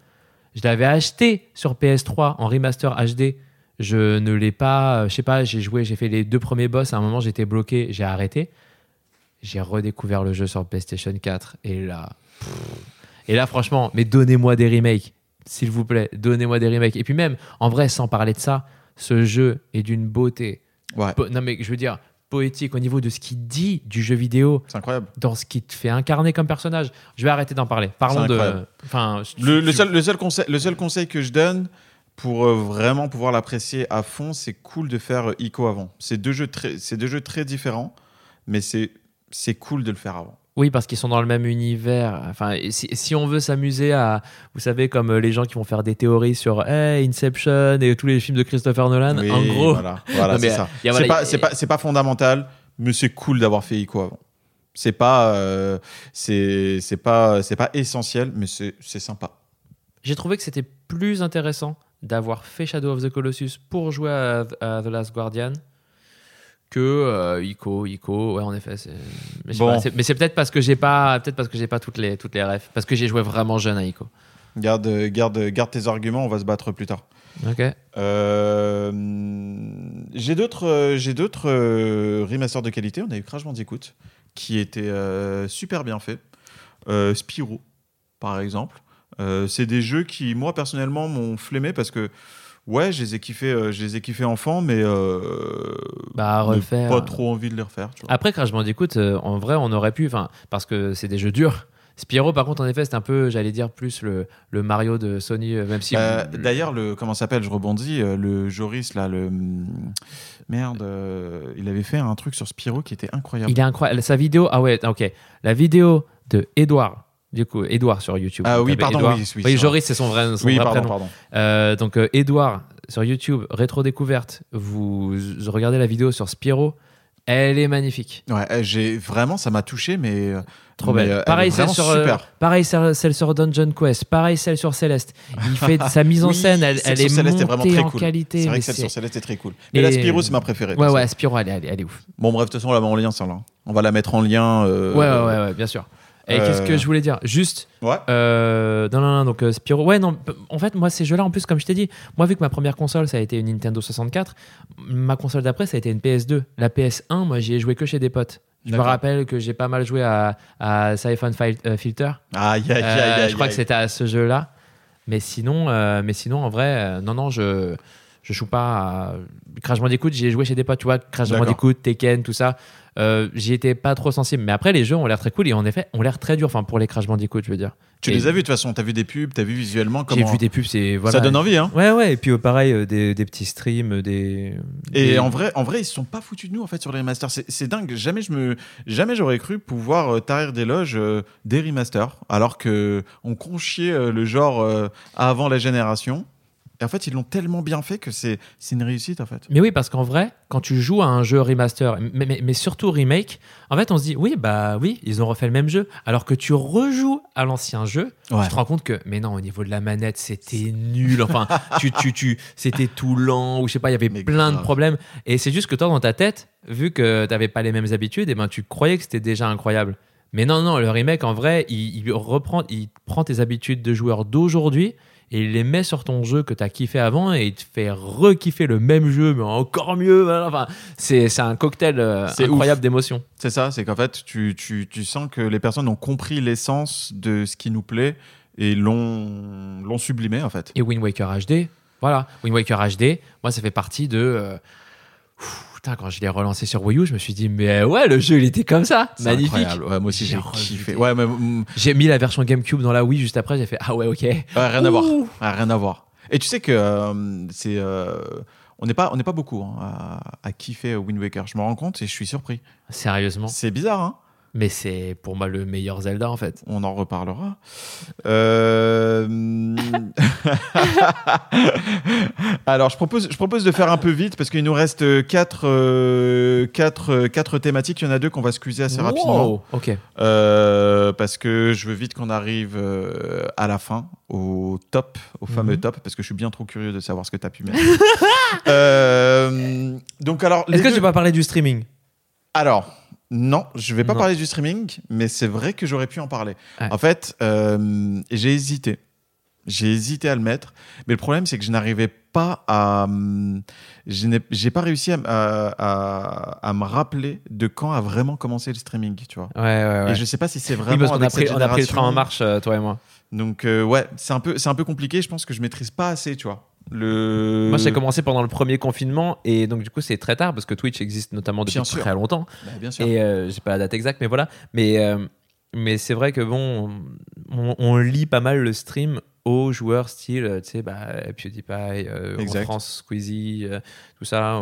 Je l'avais acheté sur PS3 en remaster HD. Je ne l'ai pas, euh, je sais pas, j'ai joué, j'ai fait les deux premiers boss. À un moment, j'étais bloqué, j'ai arrêté. J'ai redécouvert le jeu sur PlayStation 4 et là, pff. et là, franchement, mais donnez-moi des remakes, s'il vous plaît, donnez-moi des remakes. Et puis même, en vrai, sans parler de ça, ce jeu est d'une beauté.
Ouais,
non mais je veux dire poétique au niveau de ce qu'il dit du jeu vidéo,
c'est incroyable.
dans ce qui te fait incarner comme personnage. Je vais arrêter d'en parler. Parlons de. Enfin,
Le, seul, le, seul conseil, le seul conseil que je donne pour euh, vraiment pouvoir l'apprécier à fond, c'est cool de faire euh, Ico avant. C'est deux jeux très, c'est deux jeux très différents, mais c'est c'est cool de le faire avant.
Oui, parce qu'ils sont dans le même univers. Enfin, si, si on veut s'amuser à, vous savez, comme euh, les gens qui vont faire des théories sur hey, Inception et tous les films de Christopher Nolan,
Oui,
en gros,
voilà, c'est ça. C'est
voilà,
pas, fondamental, mais c'est cool d'avoir fait Ico avant. C'est pas, euh, c'est, pas, c'est pas essentiel, mais c'est, c'est sympa.
j'ai trouvé que c'était plus intéressant d'avoir fait Shadow of the Colossus pour jouer à, à The Last Guardian que euh, Ico, Ico, ouais en effet. c'est- Mais,
Bon.
pas, mais c'est peut-être parce que j'ai pas, peut-être parce que j'ai pas toutes les toutes les refs, parce que j'ai joué vraiment jeune à Ico.
Garde, garde, garde tes arguments, on va se battre plus tard.
Ok.
Euh, j'ai d'autres, euh, j'ai d'autres euh, remasters de qualité. On a eu Crash Bandicoot qui était super bien fait. Spyro, par exemple. C'est des jeux qui, moi personnellement, m'ont flemmé parce que ouais, je les ai kiffés, euh, je les ai kiffés enfant, mais euh,
Bah, refaire.
pas trop envie de les refaire. Tu vois.
Après Crash Bandicoot, euh, en vrai, on aurait pu, enfin, parce que c'est des jeux durs. Spyro, par contre, en effet, c'est un peu, j'allais dire, plus le, le Mario de Sony, euh, même si.
Euh, D'ailleurs, le comment ça s'appelle Je rebondis. le Joris là, le hum, merde, euh, il avait fait un truc sur Spyro qui était incroyable.
il est incroyable. Sa vidéo, ah ouais, ok. La vidéo de Edouard, du coup, Edouard sur YouTube.
Ah oui, pardon,
Edouard.
oui, oui, c'est
Joris, c'est son vrai, son
Oui,
vrai
pardon,
prénom.
pardon.
Euh, donc, euh, Edouard sur YouTube, rétro découverte. Vous, regardez la vidéo sur Spyro. Elle est magnifique.
Ouais, euh, j'ai vraiment, ça m'a touché, mais euh,
Trop
mais,
belle.
euh, elle
pareil, celle sur, euh,
super.
pareil, celle sur Dungeon Quest. Pareil, celle sur Céleste. Il fait sa mise en
Oui,
scène, elle,
celle
elle
sur
est
Céleste est vraiment
montée
très
en
cool.
qualité.
C'est vrai que celle sur Céleste est très cool. Mais
Et-
la Spyro, c'est ma préférée.
Ouais, ouais, Spyro, elle est, elle est- elle est ouf.
Bon, bref, de toute façon, on la met en lien, celle-là. On va la mettre en lien. euh,
Ouais, ouais, ouais, ouais, bien sûr. Et
euh,
qu'est-ce que je voulais dire Juste,
Ouais.
euh, non, non, non, donc euh, Spyro. Ouais, non, en fait, moi, ces jeux-là, en plus, comme je t'ai dit, moi, vu que ma première console, ça a été une Nintendo 64, ma console d'après, ça a été une PS2. La PS1, moi, j'y ai joué que chez des potes. Je me rappelle que j'ai pas mal joué à, à Siphon euh, Filter.
Aïe, aïe,
Euh,
aïe.
je crois que c'était à ce jeu-là. Mais sinon, euh, mais sinon, en vrai, euh, non, non, je je joue pas à Crash Bandicoot. J'y ai joué chez des potes, tu vois, Crash. Bandicoot, Tekken, tout ça. Euh, J'y étais pas trop sensible. Mais après, les jeux ont l'air très cool et en effet, ont l'air très durs. Enfin, pour les Crash Bandicoot, je veux dire.
Tu
Et
les as vus de toute façon, t'as vu des pubs, t'as vu visuellement
J'ai
comment.
vu des pubs, c'est voilà.
Ça donne envie, hein.
Ouais, ouais, et puis euh, pareil, euh, des, des petits streams, des.
Et
des-
en vrai, en vrai, ils se sont pas foutus de nous en fait sur les remasters. C'est- dingue. Jamais je me, jamais j'aurais cru pouvoir tarir des loges euh, des remasters, alors que on conchiait le genre euh, avant la génération. Et en fait, ils l'ont tellement bien fait que c'est une réussite en fait.
Mais oui, parce qu'en vrai, quand tu joues à un jeu remaster, mais, mais- mais surtout remake, en fait, on se dit, oui, bah oui, ils ont refait le même jeu. Alors que tu rejoues à l'ancien jeu,
Ouais.
tu te rends compte que, mais non, au niveau de la manette, c'était nul. Enfin, tu, tu, tu, c'était tout lent, ou je sais pas, il y avait
Mais
plein de problèmes. Et c'est juste que toi, dans ta tête, vu que tu n'avais pas les mêmes habitudes, et ben, tu croyais que c'était déjà incroyable. Mais non, non, le remake, en vrai, il, il reprend, il prend tes habitudes de joueur d'aujourd'hui et il les met sur ton jeu que tu as kiffé avant et il te fait re-kiffer le même jeu, mais encore mieux. Voilà. Enfin, c'est un cocktail euh, incroyable d'émotions.
C'est ça, c'est qu'en fait, tu, tu, tu sens que les personnes ont compris l'essence de ce qui nous plaît et l'ont sublimé, en fait.
Et Wind Waker HD, voilà. Wind Waker HD, moi, ça fait partie de. euh, Putain, quand je l'ai relancé sur Wii U, je me suis dit, mais ouais, le jeu, il était comme ça. Magnifique.
incroyable. Ouais, moi aussi,
J'ai
kiffé. Ouais, mais mm,
J'ai mis la version GameCube dans la Wii juste après, j'ai fait, ah ouais, ok.
ouais, rien à voir. Rien à voir. Et tu sais que euh, c'est. euh, on n'est pas, on n'est pas beaucoup hein, à, à kiffer Wind Waker. Je me rends compte et je suis surpris.
Sérieusement?
C'est bizarre, hein?
Mais c'est pour moi le meilleur Zelda, en fait.
On en reparlera. Euh, Alors, je propose, je propose de faire un peu vite parce qu'il nous reste 4 quatre, quatre thématiques. Il y en a deux qu'on va squeezer assez rapidement.
Wow. Ok.
Euh, parce que je veux vite qu'on arrive euh, à la fin, au top, au fameux
Mhm.
top, parce que je suis bien trop curieux de savoir ce que tu as pu mettre. Euh, donc, alors. les
Est-ce que
deux-
tu vas parler du streaming?
Alors, non, je vais pas
Non.
parler du streaming, mais c'est vrai que j'aurais pu en parler.
Ouais.
En fait, euh, j'ai hésité. J'ai hésité à le mettre, mais le problème, c'est que je n'arrivais pas à. hum, Je n'ai j'ai pas réussi à, à- à- à me rappeler de quand a vraiment commencé le streaming, tu vois.
Ouais, ouais, ouais.
Et je sais pas si c'est
Oui,
vraiment.
parce qu'on a pris, on a pris le train en marche, euh, toi et moi.
Donc, euh, ouais, c'est un, peu- c'est un peu compliqué. Je pense que je maîtrise pas assez, tu vois. Le...
Moi, j'ai commencé pendant le premier confinement et donc du coup, c'est très tard parce que Twitch existe notamment depuis très longtemps.
Bah, bien sûr.
Et euh, j'ai pas la date exacte, mais voilà. Mais, euh, mais c'est vrai que bon, on, on lit pas mal le stream aux joueurs style, euh, tu sais, bah, PewDiePie, euh, en. France, Squeezie, euh, tout ça.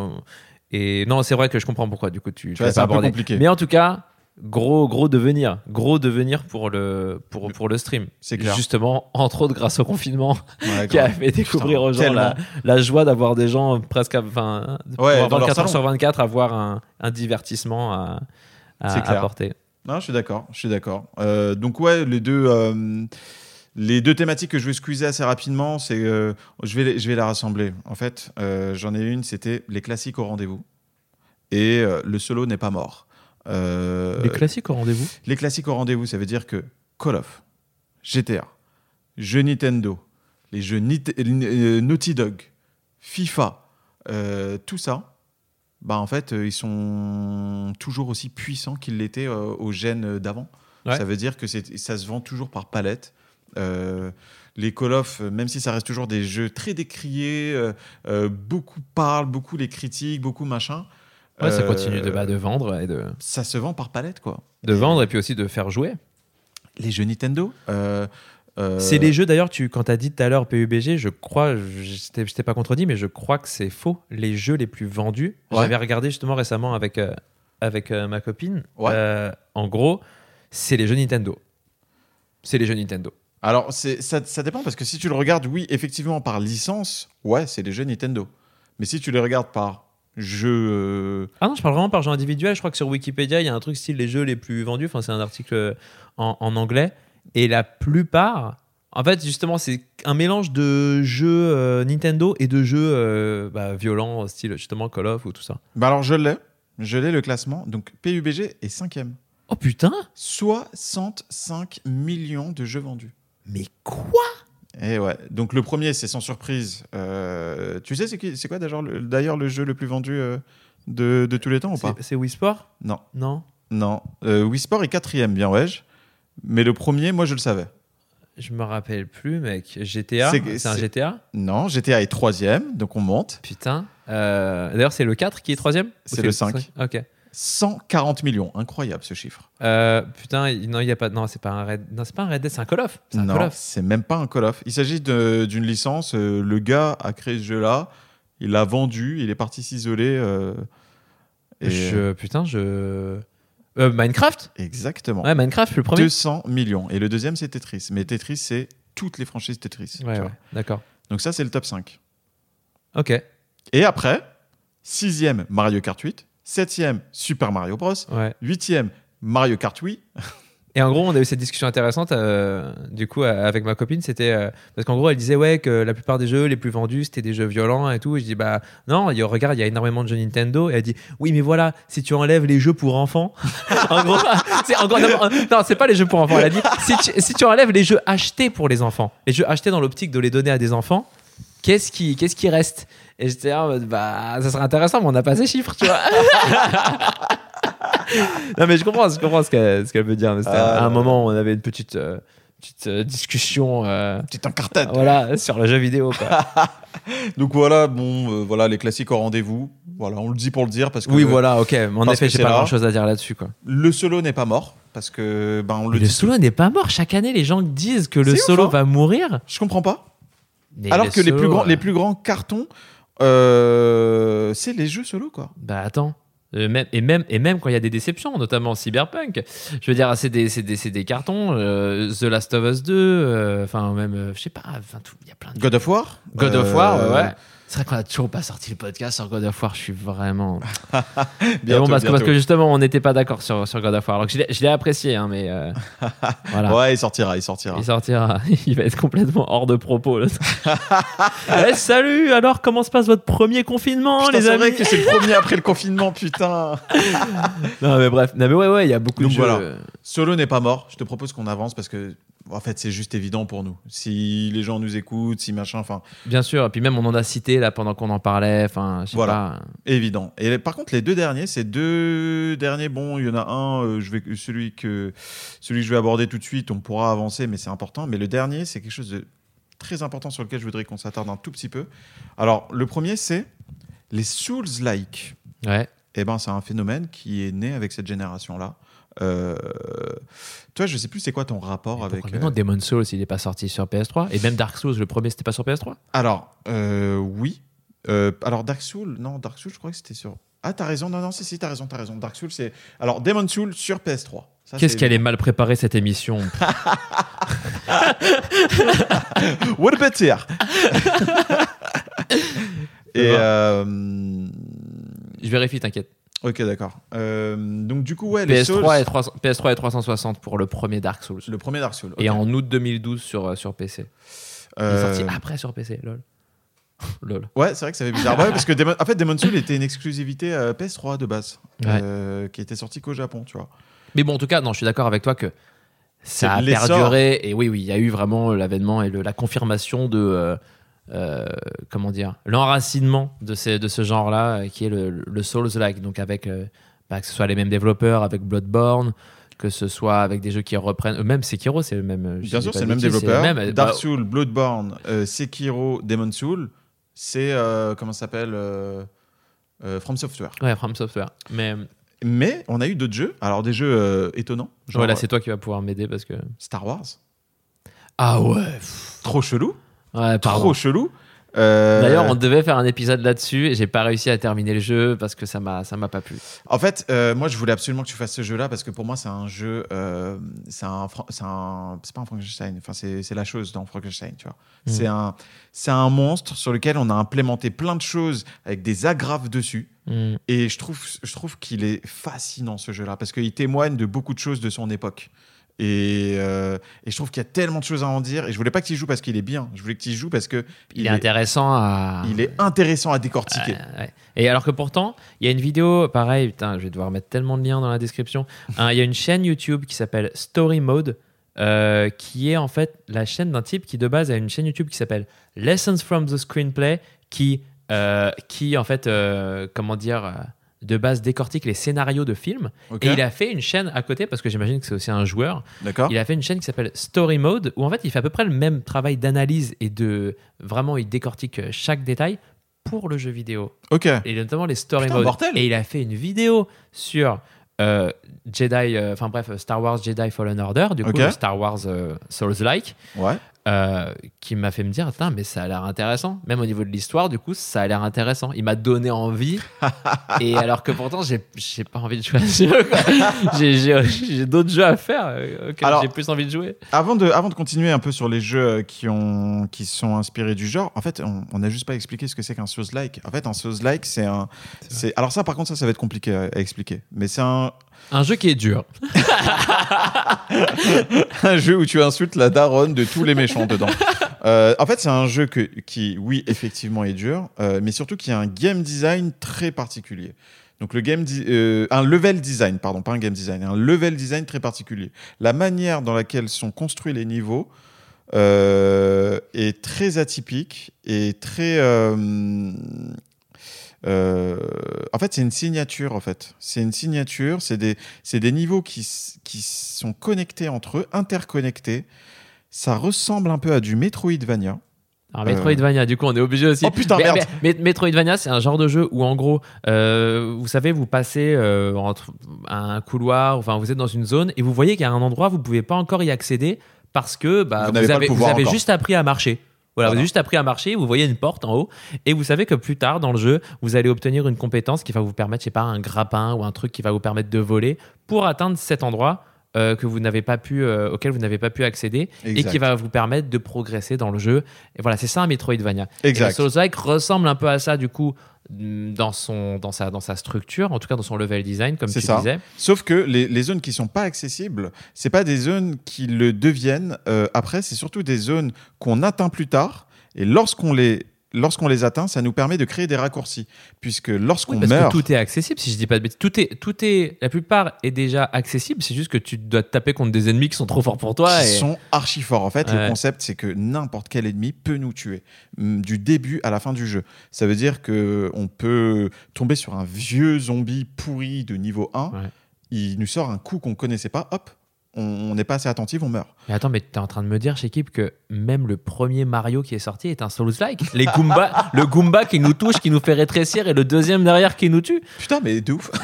Et non, c'est vrai que je comprends pourquoi, du coup, tu, tu
vois,
pas abordé.
compliqué.
Mais en tout cas, gros, gros devenir. Gros devenir pour le, pour, pour le stream.
C'est clair.
Justement, entre autres, grâce au confinement
Ouais,
qui a fait découvrir aux gens la, la joie d'avoir des gens presque à, enfin, de
Ouais,
pouvoir
dans leur
24 heures sur 24 avoir un, un divertissement à, apporter.
Non, je suis d'accord. Je suis d'accord. Euh, donc ouais, les deux, euh, les deux thématiques que je vais squeezer assez rapidement, c'est, euh, je vais, les- je vais les rassembler. En fait, j'en ai une, c'était les classiques au rendez-vous et le solo n'est pas mort. Euh,
Les classiques au rendez-vous?
Les classiques au rendez-vous, ça veut dire que Call of, GTA, jeux Nintendo, les jeux euh, Naughty Dog, FIFA, euh, tout ça, bah en fait, euh, ils sont toujours aussi puissants qu'ils l'étaient euh, aux gènes d'avant.
Ouais.
Ça veut dire que ça se vend toujours par palette. Euh, les Call of, euh, même si ça reste toujours des jeux très décriés, euh, euh, beaucoup parlent, beaucoup les critiquent, beaucoup machin.
Ouais, ça
euh,
continue de, bah, de vendre et de,
Ça se vend par palette, quoi.
de vendre et puis aussi de faire jouer.
Les jeux Nintendo euh, euh,
C'est les jeux d'ailleurs, tu, quand tu as dit tout à l'heure PUBG, je crois, je je t'ai pas contredit, mais je crois que c'est faux. Les jeux les plus vendus,
Ouais.
j'avais regardé justement récemment avec, euh, avec euh, ma copine.
Ouais.
Euh, en gros, c'est les jeux Nintendo. C'est les jeux Nintendo.
Alors, ça, ça dépend parce que si tu le regardes, oui, effectivement, par licence, ouais, c'est les jeux Nintendo. Mais si tu les regardes par jeu. euh,
Ah non, je parle vraiment par jeu individuel. Je crois que sur Wikipédia, il y a un truc style les jeux les plus vendus. Enfin, c'est un article euh, en, en anglais. Et la plupart, en fait, justement, c'est un mélange de jeux euh, Nintendo et de jeux euh, bah, violents, style justement Call of ou tout ça.
Bah alors, je l'ai. Je l'ai le classement. Donc, PUBG est cinquième.
Oh putain
65 millions de jeux vendus.
Mais quoi?
Et ouais. Donc, le premier, c'est sans surprise. euh, tu sais, c'est quoi d'ailleurs le, le jeu le plus vendu euh, de, de tous les temps ou pas?
C'est- Wii Sport?
Non.
Non
Non. Euh, Wii Sport est quatrième, bien ouais. Mais le premier, moi, je le savais.
Je me rappelle plus, mec. GTA
C'est-
un GTA
Non, GTA est troisième, donc on monte.
Putain. D'ailleurs, c'est le 4 qui est troisième?
C'est le 5.
Ok.
140 millions, incroyable ce chiffre.
Euh, putain, non, il y a pas. Non, c'est pas un Red. Non, c'est pas un Red Dead, c'est un Call of. C'est
Non, c'est même pas un Call of. Il s'agit de- d'une licence. euh, le gars a créé ce jeu-là, il l'a vendu, il est parti s'isoler. euh, et-
Je, putain, je. Euh, Minecraft?
Exactement.
Ouais, Minecraft, le premier.
200 millions. Et le deuxième, c'est Tetris. Mais Tetris, c'est toutes les franchises Tetris. tu
Ouais,
vois.
ouais, d'accord.
Donc ça, c'est le top 5.
Ok.
Et après, sixième, Mario Kart 8. Septième, Super Mario Bros.
Ouais.
Huitième, Mario Kart Wii.
Et en gros, on a eu cette discussion intéressante, euh, du coup, euh, avec ma copine. C'était euh, parce qu'en gros, elle disait ouais que la plupart des jeux les plus vendus c'était des jeux violents et tout. Et je dis bah non, il regarde, il y a énormément de jeux Nintendo. Et elle dit oui, mais voilà, si tu enlèves les jeux pour enfants, en gros, c'est en gros, non, non, c'est pas les jeux pour enfants. Elle a dit si tu, si tu enlèves les jeux achetés pour les enfants, les jeux achetés dans l'optique de les donner à des enfants, qu'est-ce qui, qu'est-ce qui reste? Et j'étais en mode, bah, ça serait intéressant, mais on n'a pas ces chiffres, tu vois. non, mais je comprends, je comprends ce qu'elle, ce qu'elle veut dire. mais c'était
Ah,
à un moment, on avait une petite, euh, petite euh, discussion euh,
C'est un cartade.
voilà, sur le jeu vidéo. Quoi.
Donc voilà, bon, euh, voilà les classiques au rendez-vous. Voilà, on le dit pour le dire parce que
oui, voilà, ok. mais En effet, j'ai pas grand-chose à dire là-dessus. Quoi.
le solo n'est pas mort parce que ben on le
Le,
dit.
solo n'est pas mort. Chaque année, les gens disent que le
ouf,
solo
hein.
va mourir.
Je comprends pas.
Mais
Alors
le
que les plus grands,
euh,
les plus grands cartons, euh, c'est les jeux solo quoi.
Bah attends. Euh, même, et, même, et même quand il y a des déceptions, notamment Cyberpunk, je veux dire, c'est des, des, des cartons. euh, The Last of Us 2, euh, enfin, même, je sais pas, il y a plein de.
God of War.
God of War, ouais. C'est vrai qu'on a toujours pas sorti le podcast sur God of War, je suis vraiment. Mais
Bientôt,
bon, parce, que, parce
bientôt.
que justement, on n'était pas d'accord sur, sur God of War. Alors que je l'ai- apprécié, hein, mais euh, voilà.
Ouais, il sortira, il sortira.
Il sortira, il va être complètement hors de propos. Eh, salut, alors comment se passe votre premier confinement,
Putain,
les
c'est
amis
vrai que c'est le premier après le confinement, putain.
Non, mais bref, non, mais ouais, ouais, il y a beaucoup
Donc
de jeux.
voilà. Solo n'est pas mort. Je te propose qu'on avance parce que, en fait, c'est juste évident pour nous. Si les gens nous écoutent, si machin, enfin,
Bien sûr, et puis même on en a cité là pendant qu'on en parlait. Enfin,
Voilà.
pas.
évident. Et par contre, les deux derniers, ces deux derniers, bon, il y en a un, euh, je vais, celui que, celui que je vais aborder tout de suite, on pourra avancer, mais c'est important. Mais le dernier, c'est quelque chose de très important sur lequel je voudrais qu'on s'attarde un tout petit peu. Alors, le premier, c'est les Souls-like.
Ouais.
Eh ben, c'est un phénomène qui est né avec cette génération-là. Euh, toi, je sais plus c'est quoi ton rapport avec.
Maintenant
euh,
Demon Souls il est pas sorti sur PS3 et même Dark Souls le premier c'était pas sur PS3?
Alors, euh, oui. Euh, alors, Dark Souls, non, Dark Souls, je crois que c'était sur. Ah, t'as raison, non, non, si, si, t'as raison, t'as raison. Dark Souls, c'est. Alors, Demon Souls sur PS3. Ça,
Qu'est-ce qu'elle est mal préparée cette émission?
What a better Et. euh,
Je vérifie, t'inquiète.
Ok, d'accord. Euh, donc, du coup, ouais, les Souls.
PS3 et, 300 PS3 et 360 pour le premier Dark Souls.
Le premier Dark Souls.
Et en août 2012 sur, euh, sur PC. Il est
Euh,
sorti après sur PC, lol. lol.
Ouais, c'est vrai que ça fait bizarre. Ouais, parce que Demon- en fait, Demon Souls était une exclusivité euh, PS3 de base,
Ouais.
euh, qui était sortie qu'au Japon, tu vois.
Mais bon, en tout cas, non, je suis d'accord avec toi que ça a perduré. Et oui, oui, il y a eu vraiment l'avènement et le- la confirmation de. Euh, comment dire L'enracinement de, ces- de ce genre-là, euh, qui est le, le Souls-like. Donc, avec. euh, bah, que ce soit les mêmes développeurs, avec Bloodborne, que ce soit avec des jeux qui reprennent. Même Sekiro, c'est le même.
Bien sûr, c'est le même développeur.
c'est le même.
Dark
Bah,
Souls, Bloodborne, euh, Sekiro, Demon Souls, c'est comment ça s'appelle From Software.
Ouais, From Software. Mais
Mais on a eu d'autres jeux, alors des jeux étonnants, genre
voilà, c'est toi qui vas pouvoir m'aider parce que.
Star Wars.
Ah ouais pff,
Trop chelou,
Ouais, pardon.
trop chelou. Euh,
D'ailleurs, on devait faire un épisode là-dessus et j'ai pas réussi à terminer le jeu parce que ça m'a ça m'a pas plu.
En fait, euh, moi, je voulais absolument que tu fasses ce jeu-là parce que pour moi, c'est un jeu. euh, c'est un, c'est pas un Frankenstein. Enfin, c'est la chose dans Frankenstein, tu vois.
Mhm.
C'est un, c'est un monstre sur lequel on a implémenté plein de choses avec des agrafes dessus.
Hmm.
Et je trouve, je trouve qu'il est fascinant ce jeu-là parce qu'il témoigne de beaucoup de choses de son époque. Et, euh, et je trouve qu'il y a tellement de choses à en dire. Et je voulais pas y joues parce qu'il est bien. Je voulais y joues parce que
Il, est intéressant à.
il est intéressant à décortiquer.
Ouais. Et alors que pourtant, il y a une vidéo, pareil, putain, je vais devoir mettre tellement de liens dans la description. Hein, Il y a une chaîne YouTube qui s'appelle Story Mode, euh, qui est en fait la chaîne d'un type qui de base a une chaîne YouTube qui s'appelle Lessons from the Screenplay, qui, euh, qui en fait, euh, comment dire, de base décortique les scénarios de films. Et il a fait une chaîne à côté, parce que j'imagine que c'est aussi un joueur, il a fait une chaîne qui s'appelle Story Mode où en fait il fait à peu près le même travail d'analyse et de vraiment il décortique euh, chaque détail pour le jeu vidéo
Ok.
et notamment les story
Putain, mortel.
Et il a fait une vidéo sur euh, Jedi, euh, enfin bref, Star Wars Jedi Fallen Order, du coup Star Wars euh, Souls-like,
Ouais.
Euh, qui m'a fait me dire, Attends, mais ça a l'air intéressant. Même au niveau de l'histoire, du coup, ça a l'air intéressant. Il m'a donné envie. et alors que pourtant, j'ai j'ai pas envie de jouer à ce jeu. J'ai- J'ai j'ai d'autres jeux à faire euh, auxquels
Alors-
j'ai plus envie de jouer.
Avant de, avant de continuer un peu sur les jeux euh, qui, ont, qui sont inspirés du genre, en fait, on n'a juste pas expliqué ce que c'est qu'un Souls-like. En fait, un Souls-like, c'est un. c'est- Alors, ça, par contre, ça, ça va être compliqué à, à expliquer. Mais c'est un.
Un jeu qui est dur.
un jeu où tu insultes la daronne de tous les méchants dedans. Euh, en fait, c'est un jeu qui, oui, effectivement, est dur, euh, mais surtout qui a un game design très particulier. Donc le game, euh, un level design, pardon, pas un game design, un level design très particulier. La manière dans laquelle sont construits les niveaux euh, est très atypique et très. Euh, euh, en fait, c'est une signature. En fait, c'est une signature. C'est des, c'est des niveaux qui, qui sont connectés entre eux, interconnectés. Ça ressemble un peu à du Metroidvania.
Alors, Metroidvania, du coup, on est obligé aussi.
Oh, putain,
mais,
merde.
mais- mais Metroidvania, c'est un genre de jeu où, en gros, euh, vous savez, vous passez euh, entre un couloir, enfin, vous êtes dans une zone et vous voyez qu'il y a un endroit, vous pouvez pas encore y accéder parce que bah,
Vous
avez, vous juste appris à marcher. Voilà, vous avez juste appris à marcher, vous voyez une porte en haut, et vous savez que plus tard dans le jeu, vous allez obtenir une compétence qui va vous permettre, je sais pas, un grappin ou un truc qui va vous permettre de voler pour atteindre cet endroit euh, que vous n'avez pas pu, euh, auquel vous n'avez pas pu accéder, et qui va vous permettre de progresser dans le jeu. Et voilà, c'est ça un Metroidvania. Et le
Exact.
Souls-like ressemble un peu à ça, du coup, dans, son, dans, sa, dans sa structure, en tout cas dans son level design, comme tu
ça.
disais.
Sauf que les, les zones qui sont pas accessibles, c'est pas des zones qui le deviennent euh, après, c'est surtout des zones qu'on atteint plus tard. Et lorsqu'on les, lorsqu'on les atteint, ça nous permet de créer des raccourcis. Puisque lorsqu'on
Oui,
meurt.
que tout est accessible, si je dis pas de bêtises. Tout est, tout est, la plupart est déjà accessible, c'est juste que tu dois te taper contre des ennemis qui sont trop forts pour toi.
qui
et-
sont archi forts. En fait,
Ouais.
le concept, c'est que n'importe quel ennemi peut nous tuer, mm, du début à la fin du jeu. Ça veut dire que on peut tomber sur un vieux zombie pourri de niveau 1,
Ouais.
il nous sort un coup qu'on connaissait pas, hop, on n'est pas assez attentif, on meurt.
Mais attends, mais t'es en train de me dire, chez Kip, que même le premier Mario qui est sorti est un Souls-like Les Goomba, Le Goomba qui nous touche, qui nous fait rétrécir, et le deuxième derrière qui nous tue
Putain, mais de ouf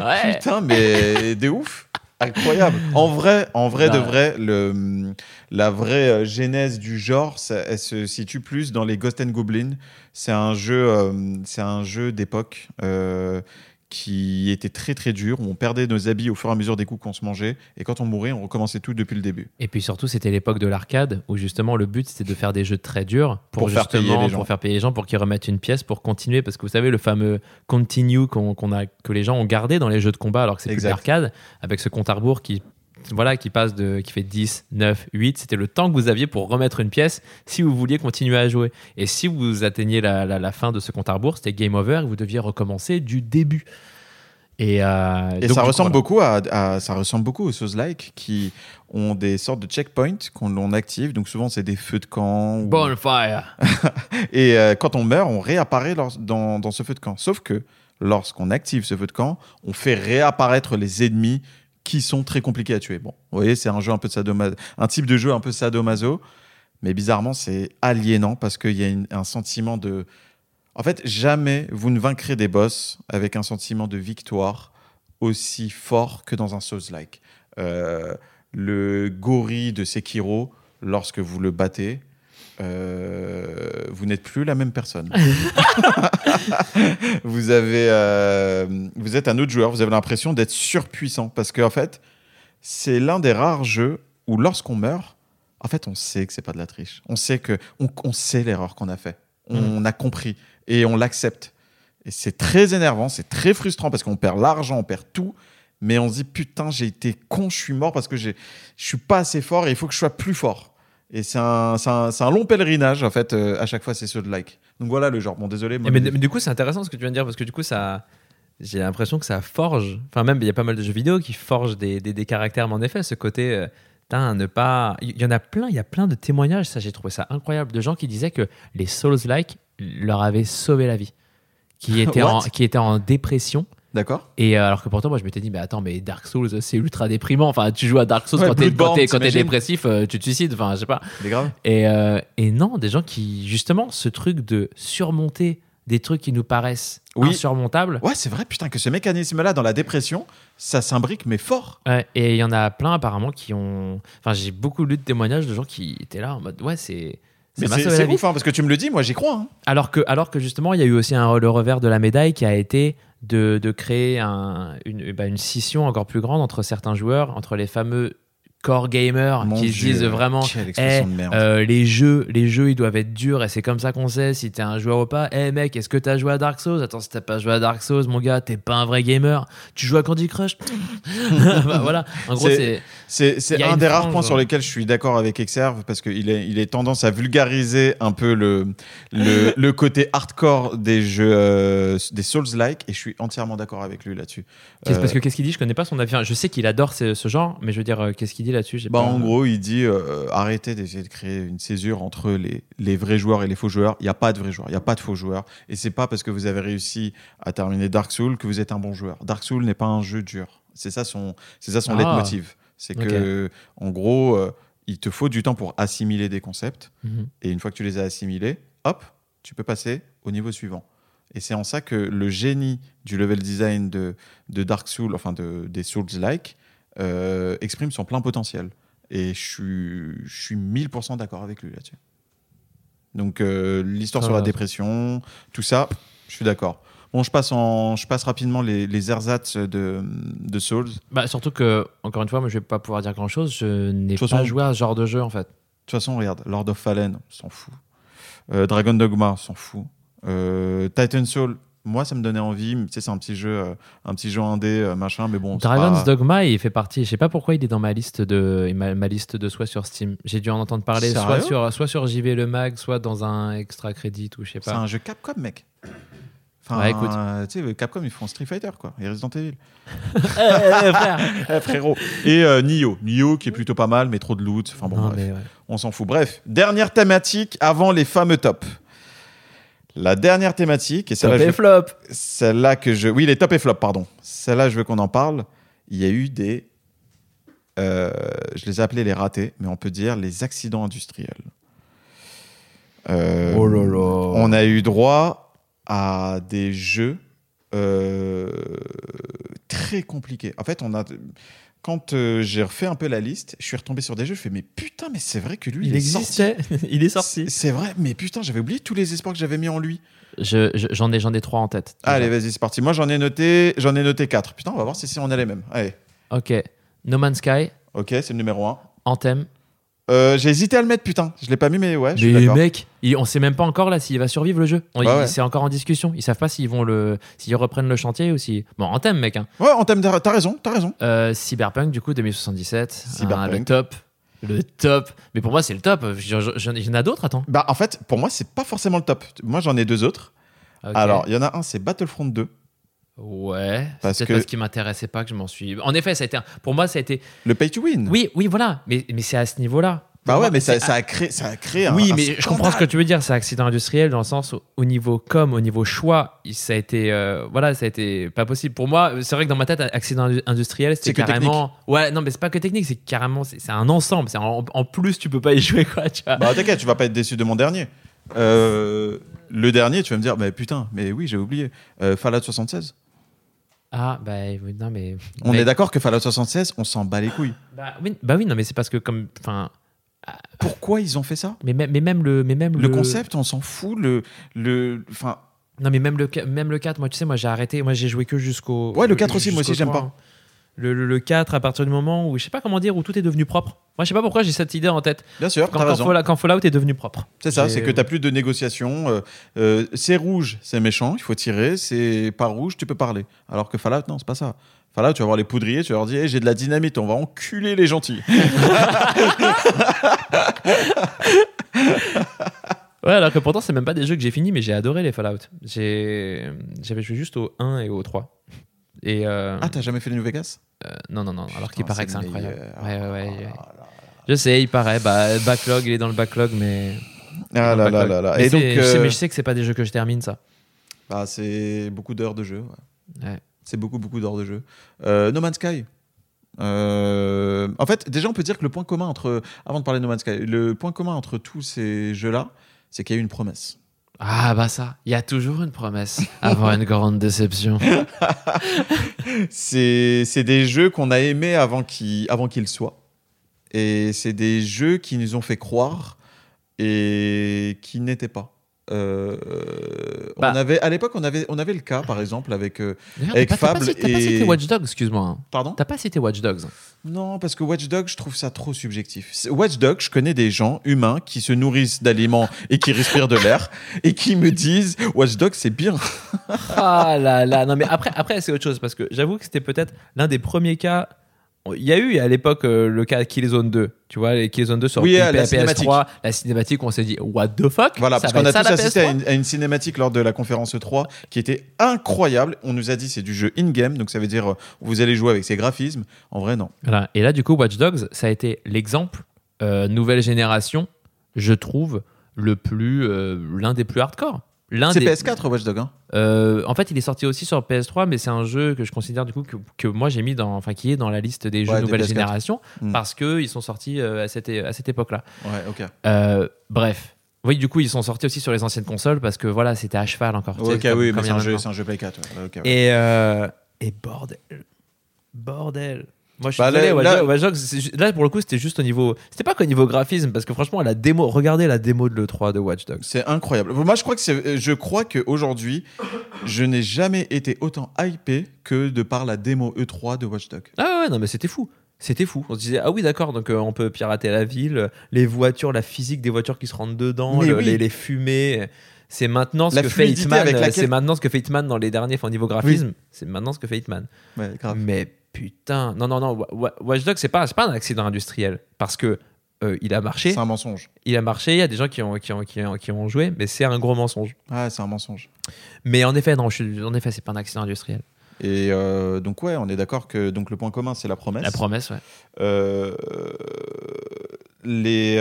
Ouais.
Putain, mais de ouf Incroyable. En vrai, en vrai de vrai, le, la vraie euh, genèse du genre, ça- elle se situe plus dans les Ghost and Goblin. C'est un jeu, euh, c'est un jeu d'époque euh, qui était très très dur. Où on perdait nos habits au fur et à mesure des coups qu'on se mangeait, et quand on mourait, on recommençait tout depuis le début.
Et puis surtout, c'était l'époque de l'arcade où justement le but c'était de faire des jeux très durs pour,
Pour faire
justement
payer les gens.
pour faire payer les gens pour qu'ils remettent une pièce pour continuer parce que vous savez le fameux continue qu'on a que les gens ont gardé dans les jeux de combat alors que c'est plus l'arcade avec ce compte à rebours qui voilà qui passe de qui fait 10 9 8 c'était le temps que vous aviez pour remettre une pièce si vous vouliez continuer à jouer et si vous atteigniez la, la- la fin de ce compte à rebours c'était game over et vous deviez recommencer du début et, euh,
Et
donc,
ça
coup,
ressemble
voilà.
beaucoup à, à- ça ressemble beaucoup aux Souls-like qui ont des sortes de checkpoints qu'on active. Donc souvent c'est des feux de camp. ou-
bonfire
Et euh, quand on meurt, on réapparaît lors- dans, dans ce feu de camp. Sauf que lorsqu'on active ce feu de camp, on fait réapparaître les ennemis qui sont très compliqués à tuer. Bon, vous voyez, c'est un jeu un peu sadomaso, un type de jeu un peu sadomaso, mais bizarrement, c'est aliénant parce qu'il y a un sentiment de. En fait, jamais vous ne vaincrez des boss avec un sentiment de victoire aussi fort que dans un Souls-like. Euh, le gorille de Sekiro, lorsque vous le battez, euh, vous n'êtes plus la même personne. vous avez, euh, vous êtes un autre joueur. Vous avez l'impression d'être surpuissant parce qu'en fait, c'est l'un des rares jeux où lorsqu'on meurt, en fait, on sait que c'est pas de la triche. On sait que, on, on sait l'erreur qu'on a fait. On a compris et on l'accepte. Et c'est très énervant, c'est très frustrant parce qu'on perd l'argent, on perd tout. Mais on se dit putain, j'ai été con, je suis mort parce que je suis pas assez fort et il faut que je sois plus fort. Et c'est un, un, un long pèlerinage, en fait, euh, à chaque fois, c'est ceux de like. Donc voilà le genre. Bon, désolé. moi,
mais, mais du coup, c'est intéressant ce que tu viens de dire parce que du coup, ça, j'ai l'impression que ça forge. Enfin, même il y a pas mal de jeux vidéo qui forgent des, des, des caractères, mais en effet, ce côté, euh, ne pas. Il y en a plein. Il y a plein de témoignages. Ça, j'ai trouvé ça incroyable de gens qui disaient que les Souls-like leur avaient sauvé la vie, qui étaient en, qui étaient en dépression.
D'accord
Et euh, alors que pourtant, moi, je m'étais dit, mais attends, mais Dark Souls, c'est ultra déprimant. Enfin, tu joues à Dark Souls
Ouais,
quand t'es
Bloodborne,
quand t'es- quand t'es
t'imagines
dépressif, euh, tu te suicides. Enfin, je sais pas.
C'est grave.
Et, euh, et non, des gens qui, justement, ce truc de surmonter des trucs qui nous paraissent
Oui.
insurmontables.
Ouais, c'est vrai, putain, que ce mécanisme-là, dans la dépression, ça s'imbrique, mais fort.
Ouais, et il y en a plein apparemment qui ont. Enfin, j'ai beaucoup lu de témoignages de gens qui étaient là en mode ouais, c'est. Ça
Mais
m'a
c'est
sauvé
c'est
la vie.
ouf, hein, parce que tu me le dis, moi j'y crois. hein.
Alors que, alors que justement, il y a eu aussi un, le revers de la médaille qui a été de, de créer un- une, bah, une scission encore plus grande entre certains joueurs, entre les fameux core gamers
Mon
qui se disent vraiment Eh, euh, les jeux, les jeux, ils doivent être durs et c'est comme ça qu'on sait si t'es un joueur ou pas. Eh mec, est-ce que t'as joué à Dark Souls? Attends, si t'as pas joué à Dark Souls, mon gars, t'es pas un vrai gamer. Tu joues à Candy Crush? Bah, Voilà. En gros,
C'est-
c'est
un des rares
frange,
points sur
ouais.
lesquels je suis d'accord avec Exerve parce qu'il est, il est tendance à vulgariser un peu le, le, le côté hardcore des jeux, euh, des Souls-like et je suis entièrement d'accord avec lui là-dessus.
qu'est-ce-
Euh,
parce que qu'est-ce qu'il dit? Je connais pas son avis. Je sais qu'il adore ce, ce genre, mais je veux dire, qu'est-ce qu'il dit? Là-dessus
Bah,
pas-
en gros, il dit euh, arrêtez d'essayer de créer une césure entre les, les vrais joueurs et les faux joueurs. Il n'y a pas de vrais joueurs, il n'y a pas de faux joueurs. Et c'est pas parce que vous avez réussi à terminer Dark Souls que vous êtes un bon joueur. Dark Souls n'est pas un jeu dur. C'est ça son, c'est ça son
Ah.
leitmotiv. C'est que, en gros, euh, il te faut du temps pour assimiler des concepts.
Mhm.
Et une fois que tu les as assimilés, hop, tu peux passer au niveau suivant. Et c'est en ça que le génie du level design de, de Dark Souls, enfin de, des Souls-like, euh, exprime son plein potentiel. Et je suis, je suis 1000% d'accord avec lui là-dessus. Donc euh, l'histoire sur la
va.
dépression, tout ça, je suis d'accord. Bon, je passe, en, je passe rapidement les, les ersatz de, de Souls. De
Bah, surtout que, encore une fois, moi, je vais pas pouvoir dire grand-chose. Je n'ai pas
façon-
joué à ce genre de jeu, en fait.
toute façon, regarde, Lord of Fallen, s'en fout. Euh, Dragon Dogma, s'en fout. Euh, Titan Soul, moi, ça me donnait envie. mais Tu sais, c'est un petit jeu, euh, un petit jeu indé, euh, machin, mais bon. c'est
Dragon's
pas-
Dogma, il fait partie. Je sais pas pourquoi il est dans ma liste de ma, ma liste de soit sur Steam. J'ai dû en entendre parler soit sur soit sur JV le mag, soit dans un extra crédit ou je sais
C'est
pas.
un jeu Capcom, mec. Enfin,
Ouais, écoute.
euh, tu sais, Capcom, ils font Street Fighter, quoi. Et Resident Evil.
Eh, frère.
Eh, frérot. Et euh, Nioh. Nioh, qui est plutôt pas mal, mais trop de loot. Enfin, bon,
Non,
bref.
mais ouais.
On s'en fout. Bref, dernière thématique avant les fameux tops. La dernière thématique, et
Top
celle-là, je
et flop.
Celle-là que je. Oui, les top et flop, pardon. Celle-là, je veux qu'on en parle. Il y a eu des. euh, je les ai appelés les ratés, mais on peut dire les accidents industriels. Euh,
Oh là là.
On a eu droit à des jeux euh, très compliqués. En fait, on a. Quand euh, j'ai refait un peu la liste, je suis retombé sur des jeux. Je fais, mais putain, mais c'est vrai que lui,
Il
est sorti.
existait. il est
C'est
sorti.
c'est vrai, mais putain, j'avais oublié tous les espoirs que j'avais mis en lui.
Je- je- J'en ai j'en ai trois en tête. déjà.
Allez, vas-y, c'est parti. Moi, j'en ai noté, j'en ai noté 4. Putain, on va voir si, si on a les mêmes. Allez.
Ok. No Man's Sky,
Ok, c'est le numéro 1.
Anthem.
J'ai hésité à le mettre, putain. Je l'ai pas mis, mais ouais, je
Mais mec, il- on sait même pas encore là s'il va survivre le jeu.
Ouais, ouais.
C'est encore en discussion. Ils savent pas s'ils vont le, s'ils reprennent le chantier ou si. Bon, Anthem, mec. Hein.
Ouais, en thème, t'as raison, t'as raison.
Euh, Cyberpunk, du coup, 2077.
Cyberpunk.
hein, le top. Le top. Mais pour moi, c'est le top. Il y en a d'autres, attends.
Bah, en fait, pour moi, c'est pas forcément le top. Moi, j'en ai deux autres. Alors, il y en a un, c'est Battlefront 2.
Ouais.
Parce
c'est
que-
parce qu'il m'intéressait pas que je m'en suis. En effet, ça a été. un- Pour moi, ça a été.
Le pay to win.
Oui, oui, voilà. Mais, mais c'est à ce niveau-là.
Bah ouais,
moi,
mais ça, a créé, ça a créé.
Oui,
un
mais je comprends ce que tu veux dire. C'est accident industriel dans le sens où, au niveau com, au niveau choix, ça a été, euh, voilà, ça a été pas possible. Pour moi, c'est vrai que dans ma tête, accident indu- industriel,
C'est
c'était
que
carrément. Ouais, non, mais c'est pas que technique, c'est carrément, c'est un ensemble. C'est en, en plus, tu peux pas y jouer, quoi. Tu vois.
Bah, t'inquiète, tu vas pas être déçu de mon dernier. Euh, le dernier, tu vas me dire, mais putain, mais oui, j'ai oublié. Euh, Fallout 76.
Ah, bah oui, non, mais.
On
mais-
est d'accord que Fallout 76, on s'en bat les couilles.
Bah oui, bah oui, non, mais c'est parce que comme, enfin,
Pourquoi ils ont fait ça?
Mais, même- mais même le, mais même
Le concept, on s'en fout. Le, le, enfin,
Non, mais même le, même le 4, moi, tu sais, moi, j'ai arrêté. Moi, j'ai joué que jusqu'au.
Ouais, le 4 aussi, moi aussi, j'aime
3,
pas.
Le, le- le 4, à partir du moment où, je sais pas comment dire, où tout est devenu propre. Moi, je sais pas pourquoi j'ai cette idée en tête.
bien sûr,
Quand, quand. Fallout, quand Fallout est devenu propre.
C'est ça, c'est que t'as plus de négociations. euh, euh, c'est rouge, c'est méchant, il faut tirer. C'est pas rouge, tu peux parler. Alors que Fallout, non, c'est pas ça. Fallout, tu vas voir les poudriers, tu vas leur dire, Hey, j'ai de la dynamite, on va enculer les gentils.
Ouais, alors que pourtant, c'est même pas des jeux que j'ai fini, mais j'ai adoré les Fallout. J'avais joué juste au 1 et au 3. Et. euh,
ah, t'as jamais fait le New Vegas?
euh, non, non, non, alors qu'il paraît que c'est
le
incroyable. Ouais, ouais, ouais.
Là
Je sais, il paraît. Bah, le backlog, il est dans le backlog, mais.
Ah là là là là.
Mais
Et donc,
je sais-
euh,
mais je sais que c'est pas des jeux que je termine, ça.
bah, c'est beaucoup d'heures de jeu. ouais.
Ouais.
C'est beaucoup, beaucoup d'heures de jeu. Euh, no Man's Sky. Euh, en fait, déjà, on peut dire que le point commun entre. Avant de parler de No Man's Sky, le point commun entre tous ces jeux-là, c'est qu'il y a eu une promesse.
Ah, bah ça. Il y a toujours une promesse avant une grande déception.
C'est des jeux qu'on a aimés avant qu'ils avant qu'ils soient. Et c'est des jeux qui nous ont fait croire et qui n'étaient pas. Euh,
Bah.
on avait, à l'époque, on avait, on avait le cas, par exemple, avec. euh, Avec
pas- pas
Fable
pas
et-
cité Watch Dogs, excuse-moi. hein.
Pardon?
T'as pas cité Watch Dogs.
Non, parce que Watch Dogs, je trouve ça trop subjectif. Watch Dogs, je connais des gens humains qui se nourrissent d'aliments et qui respirent de l'air et qui me disent Watch Dogs, c'est bien.
Ah là là, non mais après, après c'est autre chose parce que j'avoue que c'était peut-être l'un des premiers cas. Il y a eu à l'époque euh, le cas Killzone 2, tu vois, les Killzone 2 sur
Oui,
PS3,
la cinématique.
la cinématique où on s'est dit What the fuck?
Voilà,
Ça
parce qu'on a
ça,
tous assisté à
PS3?
une, à une cinématique lors de la conférence 3 qui était incroyable. On nous a dit c'est du jeu in-game, donc ça veut dire euh, vous allez jouer avec ces graphismes. En vrai, non.
Voilà. Et là, du coup, Watch Dogs, ça a été l'exemple euh, nouvelle génération, je trouve, le plus, euh, l'un des plus hardcore. L'un
C'est
des,
PS4 Watch Dogs. Hein
Euh, en fait, il est sorti aussi sur PS3, mais c'est un jeu que je considère du coup que, que moi j'ai mis dans, enfin qui est dans la liste des jeux
Ouais,
nouvelle
PS4.
génération
Mm.
parce que ils sont sortis euh, à cette, à cette époque-là.
ouais, ok.
Euh, bref. Oui, du coup, ils sont sortis aussi sur les anciennes consoles parce que voilà, c'était à cheval encore.
Ok,
comme-
oui, mais c'est un, jeu, c'est un jeu Play 4. ouais, ok, ouais.
Et, euh, et bordel. Bordel. Moi, je suis
Bah,
désolé,
là-
Watch Dogs- Watch Dogs, là, pour le coup, c'était juste au niveau. C'était pas qu'au niveau graphisme, parce que franchement, la démo. Regardez la démo de l'E3 de Watch Dogs.
C'est incroyable. Moi, je crois que c'est, je crois qu'aujourd'hui, je n'ai jamais été autant hypé que de par la démo E3 de Watch Dogs.
Ah ouais, non, mais c'était fou. C'était fou. On se disait, ah oui, d'accord, donc euh, on peut pirater la ville, les voitures, la physique des voitures qui se rentrent dedans,
Mais
le-
oui.
les, les fumées. C'est maintenant ce
La
que fait Hitman.
laquelle-
C'est maintenant ce que fait Hitman dans les derniers, enfin, au niveau graphisme. C'est maintenant ce que fait Hitman.
Ouais, grave.
Mais putain, non, non, non. Wa- Wa- Watch Dogs, c'est pas, c'est pas un accident industriel. Parce que euh, il a marché.
C'est un mensonge.
Il a marché, il y a des gens qui ont, qui ont, qui ont, qui ont joué, mais c'est un gros mensonge.
Ah, c'est un mensonge.
Mais en effet, non, je en effet, c'est pas un accident industriel.
Et euh, donc ouais, on est d'accord que donc le point commun c'est la promesse.
La promesse, ouais.
Euh, les,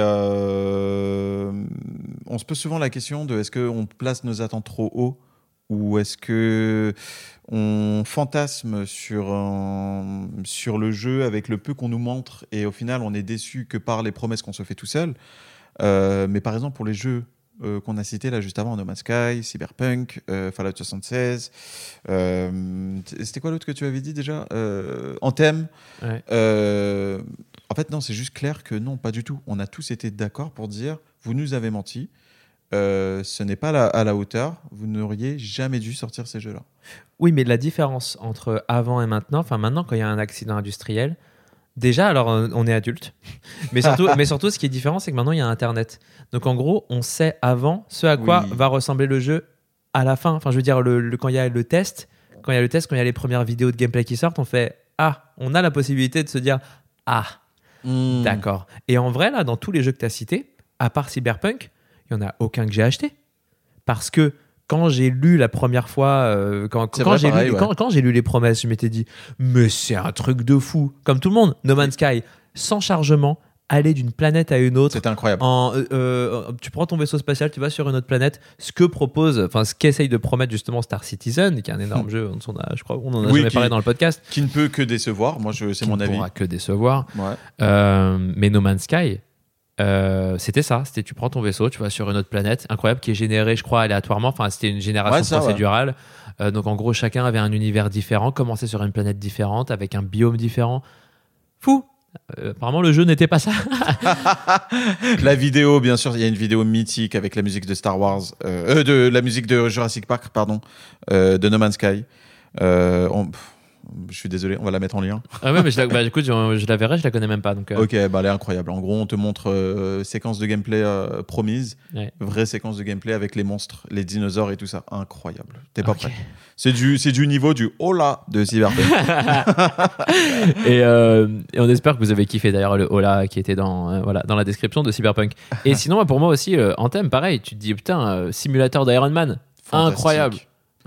on se pose souvent la question de est-ce qu'on place nos attentes trop haut ou est-ce que on fantasme sur un- sur le jeu avec le peu qu'on nous montre et au final on est déçu que par les promesses qu'on se fait tout seul? Euh, mais par exemple pour les jeux euh, qu'on a cités là juste avant, No Man's Sky, Cyberpunk, euh, Fallout 76, euh, c'était quoi l'autre que tu avais dit déjà? Anthem.
Ouais.
En fait, non, c'est juste clair que non, pas du tout. On a tous été d'accord pour dire vous nous avez menti. Euh, ce n'est pas la- à la hauteur. Vous n'auriez jamais dû sortir ces jeux-là.
Oui, mais la différence entre avant et maintenant, enfin maintenant quand il y a un accident industriel, déjà alors euh, on est adulte, mais surtout, mais surtout ce qui est différent c'est que maintenant il y a Internet. Donc en gros on sait avant ce à quoi
Oui.
va ressembler le jeu à la fin. Enfin je veux dire le, le- quand il y a le test, quand il y a le test, quand il y a les premières vidéos de gameplay qui sortent, on fait ah on a la possibilité de se dire ah
Hmm.
d'accord. Et en vrai là dans tous les jeux que tu as cités, à part Cyberpunk, il y en a aucun que j'ai acheté parce que quand j'ai lu la première fois, euh, quand,
C'est
quand j'ai lu,
ouais.
quand, lu les promesses, je m'étais dit, mais c'est un truc de fou. Comme tout le monde, No Man's Sky, sans chargement, aller d'une planète à une autre.
C'était incroyable.
En, euh, euh, tu prends ton vaisseau spatial, tu vas sur une autre planète. Ce que propose, enfin ce qu'essaye de promettre justement Star Citizen, qui est un énorme jeu, on a, je crois, on en a
Oui,
jamais
qui-
parlé dans le podcast,
Qui ne peut que décevoir. Moi, c'est
qui
mon
ne
avis.
pourra que décevoir.
Ouais.
Euh, mais No Man's Sky, euh, c'était ça. C'était tu prends ton vaisseau, tu vas sur une autre planète, incroyable, qui est générée, je crois, aléatoirement. Enfin, c'était une génération
Ouais, ça, ouais.
procédurale. Euh, donc en gros, chacun avait un univers différent, commençait sur une planète différente, avec un biome différent. Fou. Euh, apparemment, le jeu n'était pas ça.
La vidéo, bien sûr, il y a une vidéo mythique avec la musique de Star Wars, de la musique de Jurassic Park, pardon, de No Man's Sky. On- pff, je suis désolé, on va la mettre en lien.
ah ouais, mais je la, bah, écoute, je, je la verrai, je la connais même pas. Donc, euh,
Ok, bah elle est incroyable. En gros, on te montre euh, séquence de gameplay euh, promise,
Ouais.
vraie séquence de gameplay avec les monstres, les dinosaures et tout ça. Incroyable. T'es pas prêt. C'est du, c'est du niveau du hola de Cyberpunk.
et, euh, et on espère que vous avez kiffé d'ailleurs le hola qui était dans, euh, voilà, dans la description de Cyberpunk. Et sinon, moi, pour moi aussi, euh, Anthem, pareil, tu te dis, putain, simulateur d'Iron Man. Incroyable.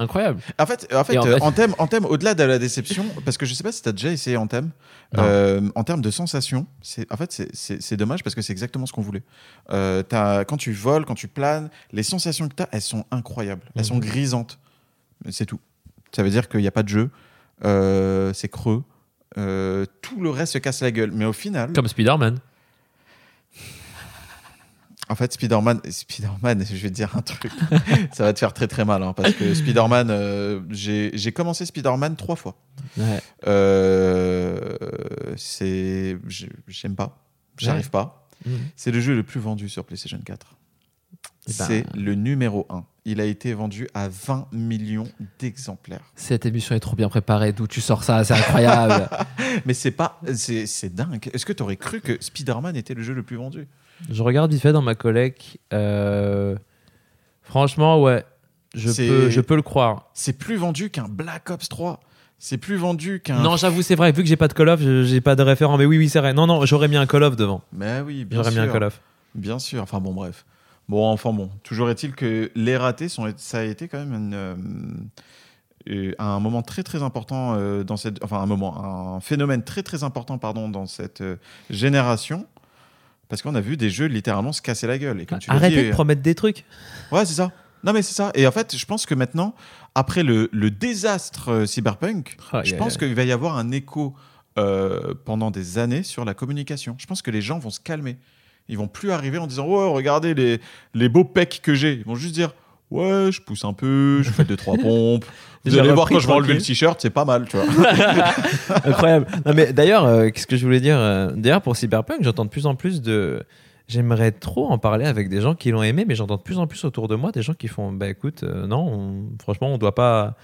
Incroyable.
En fait, en fait,
en
euh,
fait-
au-delà de la déception, parce que je sais pas si tu as déjà essayé en thème,
Non.
euh, en termes de sensations, c'est, en fait, c'est- dommage parce que c'est exactement ce qu'on voulait. Euh, quand tu voles, quand tu planes, les sensations que tu as, elles sont incroyables. Elles sont
Mhm.
grisantes. C'est tout. Ça veut dire qu'il n'y a pas de jeu, euh, c'est creux, euh, tout le reste se casse la gueule. Mais au final,
Comme Spider-Man.
En fait, Spider-Man, Spider-Man, je vais te dire un truc, ça va te faire très très mal, hein, parce que Spider-Man, euh, j'ai commencé Spider-Man trois fois.
Ouais.
Euh, c'est, j'ai- j'aime pas, j'arrive pas.
Mhm.
C'est le jeu le plus vendu sur PlayStation 4.
Eh ben,
C'est le numéro 1. Il a été vendu à 20 millions d'exemplaires.
Cette émission est trop bien préparée. D'où tu sors ça C'est incroyable.
Mais c'est pas. C'est c'est dingue. Est-ce que tu aurais cru que Spider-Man était le jeu le plus vendu?
Je regarde vite fait dans ma collecte. Euh, franchement, ouais. Je peux, je peux le croire.
C'est plus vendu qu'un Black Ops 3. C'est plus vendu qu'un.
Non, j'avoue, c'est vrai. Vu que j'ai pas de Call of, je- j'ai pas de référent. Mais oui, oui, c'est vrai. Non, non, j'aurais mis un Call of devant.
Mais oui, bien
J'aurais mis
sûr.
un Call of.
Bien sûr. Enfin bon, bref. Bon, enfin bon. Toujours est-il que les ratés, sont, ça a été quand même une, euh, euh, un moment très très important euh, dans cette. Enfin, un moment. Un phénomène très très important, pardon, dans cette euh, génération. Parce qu'on a vu des jeux littéralement se casser la gueule. Et comme tu l'as
Arrêtez
dit,
de promettre des trucs.
Ouais, c'est ça. Non, mais c'est ça. Et en fait, je pense que maintenant, après le, le désastre euh, cyberpunk,
Aïe,
je pense qu'il va y avoir un écho euh, pendant des années sur la communication. Je pense que les gens vont se calmer. Ils vont plus arriver en disant Ouais, regardez les, les beaux pecs que j'ai. Ils vont juste dire Ouais, je pousse un peu, je fais deux, trois pompes. Vous allez voir quand je vais enlever le t-shirt, c'est pas mal, tu vois.
Incroyable. Non, mais d'ailleurs, euh, qu'est-ce que je voulais dire euh, D'ailleurs, pour Cyberpunk, j'entends de plus en plus de. J'aimerais trop en parler avec des gens qui l'ont aimé, mais j'entends de plus en plus autour de moi des gens qui font Bah écoute, euh, non, on- franchement, on doit pas,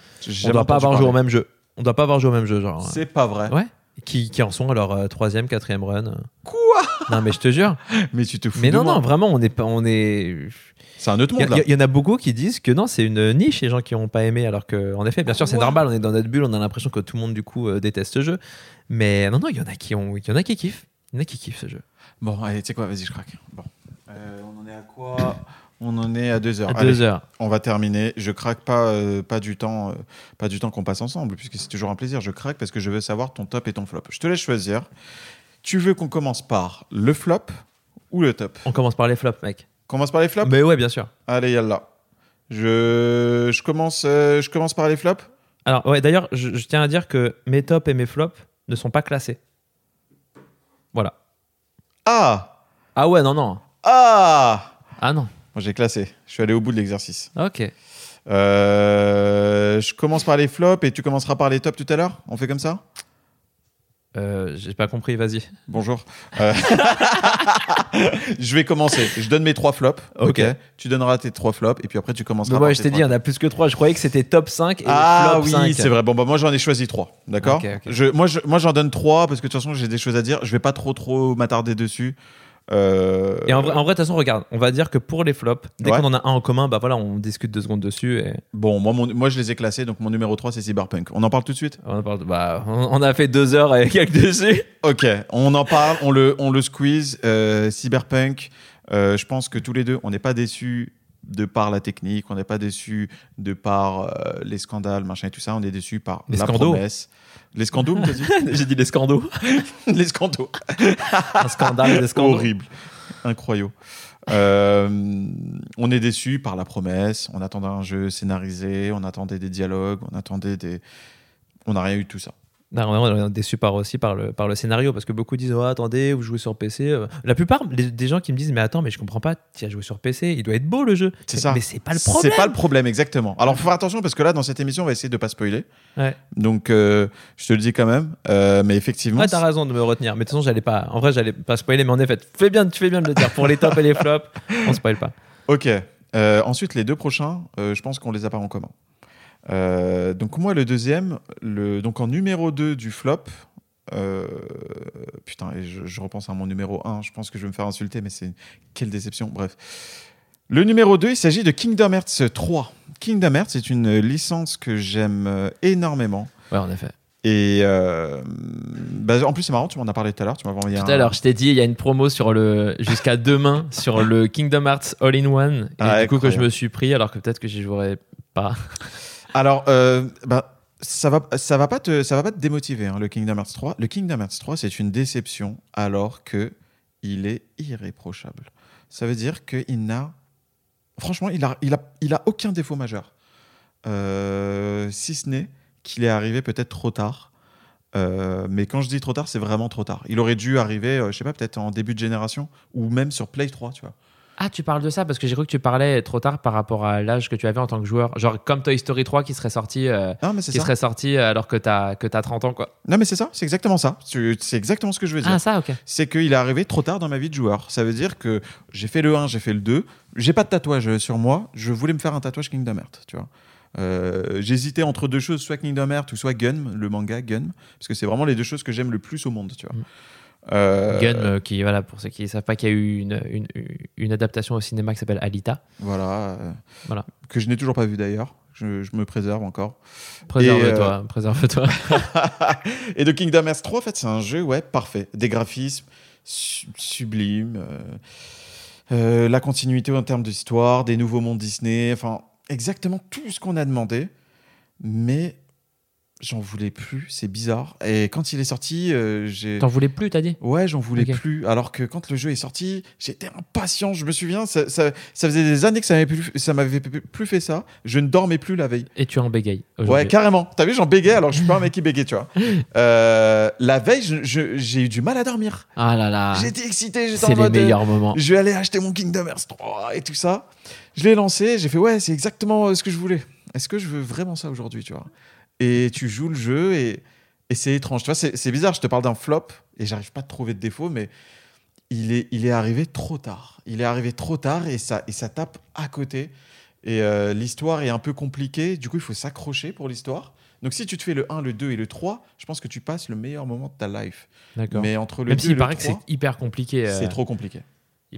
on doit pas avoir joué au même jeu. On doit pas avoir joué au même jeu, genre.
C'est pas vrai.
Ouais. Qui, qui en sont à leur euh, troisième, quatrième run.
Quoi?
Non, mais je te jure.
Mais tu te fous
mais
de
non,
moi.
non, vraiment, on est pas, on est.
C'est un autre
Il y,
monde,
il y en a beaucoup qui disent que non, c'est une niche les gens qui n'ont pas aimé, alors que, en effet, bien sûr, c'est normal, on est dans notre bulle, on a l'impression que tout le monde du coup euh, déteste ce jeu. Mais non, non, il y en a qui ont, il y en a qui kiffent, il y en a qui kiffent ce jeu.
Bon, allez, tu sais quoi, vas-y, je craque. Bon. Euh, on en est à quoi? On en est à deux heures.
À
Allez,
deux heures.
on va terminer. Je craque pas, euh, pas du temps, euh, pas du temps qu'on passe ensemble, puisque c'est toujours un plaisir. Je craque parce que je veux savoir ton top et ton flop. Je te laisse choisir. Tu veux qu'on commence par le flop ou le top?
On commence par les flops, mec.
Commence par les flops
Mais ouais, bien sûr.
Allez, yallah. Je, je, commence, euh, je commence par les flops
Alors, ouais, d'ailleurs, je, je tiens à dire que mes tops et mes flops ne sont pas classés. Voilà.
Ah
Ah ouais, non, non.
Ah
Ah non.
Moi, j'ai classé. Je suis allé au bout de l'exercice.
Ok.
Euh, je commence par les flops et tu commenceras par les tops tout à l'heure? On fait comme ça?
Euh, J'ai pas compris, vas-y.
Bonjour. Euh, je vais commencer. Je donne mes trois flops.
Ok.
Tu donneras tes trois flops et puis après tu commenceras. Par
moi, je t'ai dit, il y en a plus que trois. Je croyais que c'était top 5 et
Ah
flop
oui,
5.
c'est vrai. Bon, bah, moi j'en ai choisi trois. D'accord
Ok, ok.
Je- Moi, je- moi j'en donne trois parce que de toute façon j'ai des choses à dire. Je vais pas trop trop m'attarder dessus. Euh,
Et en vrai, en vrai, de toute façon, regarde, on va dire que pour les flops, dès
Ouais.
qu'on en a un en commun, bah voilà, on discute deux secondes dessus et
Bon, moi, mon- moi je les ai classés. Donc mon numéro 3 c'est Cyberpunk. On en parle tout de suite?
On, en parle- bah, on on a fait deux heures et quelques dessus.
Ok, on en parle, on le, on le squeeze. Euh, Cyberpunk, euh, je pense que tous les deux, on n'est pas déçus de par la technique, on n'est pas déçus de par les scandales, machin et tout ça, on est déçus par
Les
la
scandaux.
promesse. Les scandaux,
J'ai dit les scandaux.
Les scandaux.
Un scandale, des scandaux.
Horrible. Incroyable. Euh, on est déçus par la promesse, on attendait un jeu scénarisé, on attendait des dialogues, on attendait des... On n'a rien eu de tout ça.
Non, on est déçu par aussi par le, par le scénario parce que beaucoup disent oh, attendez vous jouez sur PC euh. la plupart les- des gens qui me disent mais attends mais je comprends pas tu as joué sur PC il doit être beau le jeu
C'est ça.
mais c'est pas le problème
C'est pas le problème, exactement. Alors, faut faire attention parce que là, dans cette émission, on va essayer de pas spoiler.
Ouais.
Donc, euh, je te le dis quand même. Euh, mais effectivement,
Ouais, t'as raison de me retenir. Mais de toute façon, j'allais pas. En vrai, j'allais pas spoiler, mais en effet, tu fais bien, tu fais bien de le dire. Pour les tops et les flops, on spoil pas.
ok. Euh, ensuite, les deux prochains, je pense qu'on les a pas en commun. Euh, donc, moi, le deuxième, le, donc en numéro 2 du flop. euh, putain, et je, je repense à mon numéro 1. Je pense que je vais me faire insulter, mais c'est quelle déception. Bref. Le numéro 2, il s'agit de Kingdom Hearts 3. Kingdom Hearts, c'est une licence que j'aime euh, énormément.
Ouais, en effet.
Et euh, bah, en plus, c'est marrant, tu m'en as parlé tout à l'heure. Tu m'avais envoyé
Tout
un-
à l'heure, je t'ai dit, il y a une promo sur le jusqu'à demain sur le Kingdom Hearts All in One. Et
Ah,
du coup, que je me suis pris, alors que peut-être que j'y jouerais pas.
Alors, euh, bah, ça va, ça va pas te, ça va pas te démotiver hein, le Kingdom Hearts 3. Le Kingdom Hearts 3, c'est une déception, alors que il est irréprochable. Ça veut dire qu'il n'a, franchement, il a, il a, il a aucun défaut majeur, Euh, si ce n'est qu'il est arrivé peut-être trop tard. Euh, mais quand je dis trop tard, c'est vraiment trop tard. Il aurait dû arriver, euh, je sais pas, peut-être en début de génération ou même sur Play 3, tu vois.
Ah, tu parles de ça parce que j'ai cru que tu parlais trop tard par rapport à l'âge que tu avais en tant que joueur. Genre comme Toy Story 3 qui serait sorti, euh,
Non, mais c'est
qui
ça.
serait sorti alors que t'as que t'as 30 ans quoi.
Non, mais c'est ça, c'est exactement ça. Tu- C'est exactement ce que je veux dire.
Ah ça, ok.
c'est qu'il est arrivé trop tard dans ma vie de joueur. Ça veut dire que j'ai fait le 1, j'ai fait le 2. J'ai pas de tatouage sur moi. Je voulais me faire un tatouage Kingdom Hearts, tu vois. Euh, J'hésitais entre deux choses, soit Kingdom Hearts ou soit Gun, le manga Gun, parce que c'est vraiment les deux choses que j'aime le plus au monde, tu vois.
Mm.
Euh,
Gun, euh, qui voilà pour ceux qui ne savent pas qu'il y a eu une, une, une adaptation au cinéma qui s'appelle Alita.
Voilà. euh,
Voilà.
Que je n'ai toujours pas vu d'ailleurs. Je, je me préserve encore.
Préserve-toi, préserve-toi.
Et de Kingdom Hearts 3, en fait, c'est un jeu, ouais, parfait. Des graphismes su- sublimes, euh, la continuité en termes d'histoire, des nouveaux mondes Disney, enfin, exactement tout ce qu'on a demandé. Mais j'en voulais plus, c'est bizarre. Et quand il est sorti, euh, j'ai.
T'en voulais plus, t'as dit
Ouais, j'en voulais plus. Alors que quand le jeu est sorti, j'étais impatient. Je me souviens, ça, ça, ça faisait des années que ça m'avait plus, ça m'avait plus fait ça. Je ne dormais plus la veille.
Et tu en bégayes.
Ouais, carrément. T'as vu, j'en bégayais alors je suis pas un mec qui bégaye, tu vois. Euh, la veille, j'ai eu du mal à dormir.
Ah là là.
J'étais excité, j'étais
C'est
en
les
mode. euh,
meilleurs moments.
Je vais aller acheter mon Kingdom Hearts 3 et tout ça. Je l'ai lancé, j'ai fait ouais, c'est exactement euh, ce que je voulais. Est-ce que je veux vraiment ça aujourd'hui, tu vois? Et tu joues le jeu et, et c'est étrange. Tu vois, c'est bizarre, je te parle d'un flop et j'arrive pas à trouver de défaut, mais il est, il est arrivé trop tard. Il est arrivé trop tard et ça, et ça tape à côté. Et euh, l'histoire est un peu compliquée. Du coup, il faut s'accrocher pour l'histoire. Donc, si tu te fais le 1, le 2 et le 3, je pense que tu passes le meilleur moment de ta life.
D'accord.
Mais entre le
Même
2 et
s'il
le
paraît que
3,
c'est hyper compliqué. euh,
c'est trop compliqué.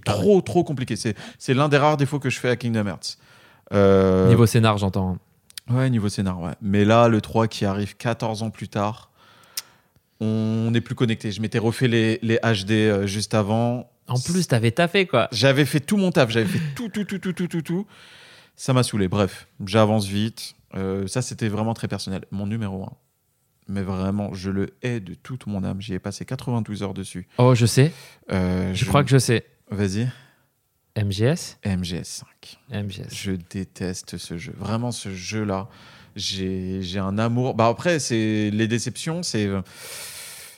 Trop, trop compliqué. C'est, c'est l'un des rares défauts que je fais à Kingdom Hearts. Euh,
Niveau scénar, j'entends.
Ouais, niveau scénar, ouais. Mais là, le 3 qui arrive 14 ans plus tard, on n'est plus connecté. Je m'étais refait les, les HD euh, juste avant.
En plus, t'avais taffé quoi.
J'avais fait tout mon taf, j'avais fait tout, tout, tout, tout, tout, tout, tout. Ça m'a saoulé. Bref, j'avance vite. Euh, ça, c'était vraiment très personnel. Mon numéro 1. Mais vraiment, je le hais de toute mon âme. J'y ai passé 92 heures dessus.
Oh, je sais.
Euh,
Je crois que je sais.
Vas-y.
MGS
MGS5.
MGS.
Je déteste ce jeu. Vraiment, ce jeu-là, j'ai un amour. Bah après, c'est les déceptions, c'est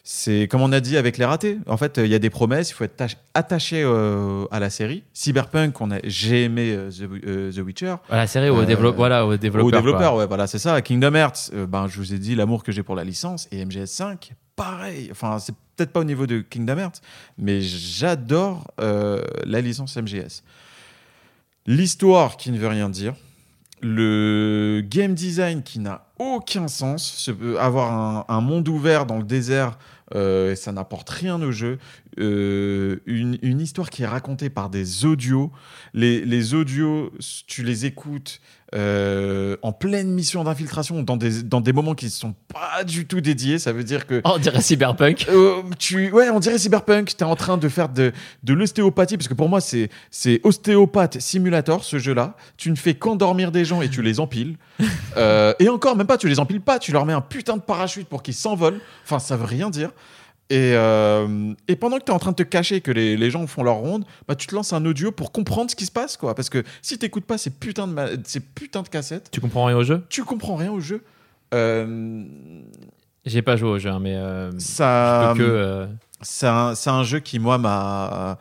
c'est comme on a dit avec les ratés. En fait, il y a des promesses, il faut être tach- attaché euh, à la série. Cyberpunk, on a j'ai aimé euh, The, euh, The Witcher.
Voilà, la série au
Euh,
développeur. Voilà, au développeur.
Aux
quoi.
développeurs, ouais, voilà, c'est ça. Kingdom Hearts, ben, je vous ai dit l'amour que j'ai pour la licence. Et MGS5, pareil. Enfin, c'est peut-être pas au niveau de Kingdom Hearts, mais j'adore euh, la licence MGS. L'histoire qui ne veut rien dire. Le game design qui n'a aucun sens. Se- avoir un, un monde ouvert dans le désert, euh, ça n'apporte rien au jeu. Euh, une, une histoire qui est racontée par des audios. Les, les audios, tu les écoutes euh, en pleine mission d'infiltration dans des, dans des moments qui ne sont pas du tout dédiés. Ça veut dire que
Oh, on dirait Cyberpunk.
euh, tu, ouais, on dirait cyberpunk. T'es en train de faire de, de l'ostéopathie parce que pour moi c'est c'est ostéopathe simulator ce jeu-là. Tu ne fais qu'endormir des gens et tu les empiles. Et encore, même pas, tu les empiles pas. Tu leur mets un putain de parachute pour qu'ils s'envolent. Enfin, ça veut rien dire. Et, euh, et pendant que tu es en train de te cacher que les, les gens font leur ronde, bah, tu te lances un audio pour comprendre ce qui se passe. quoi. Parce que si t'écoutes pas ces putains de, ma- ces putains de cassettes,
Tu comprends rien au jeu?
tu comprends rien au jeu. Euh,
J'ai pas joué au jeu, hein, mais euh,
ça,
je peux que. euh,
c'est un, c'est un jeu qui, moi, m'a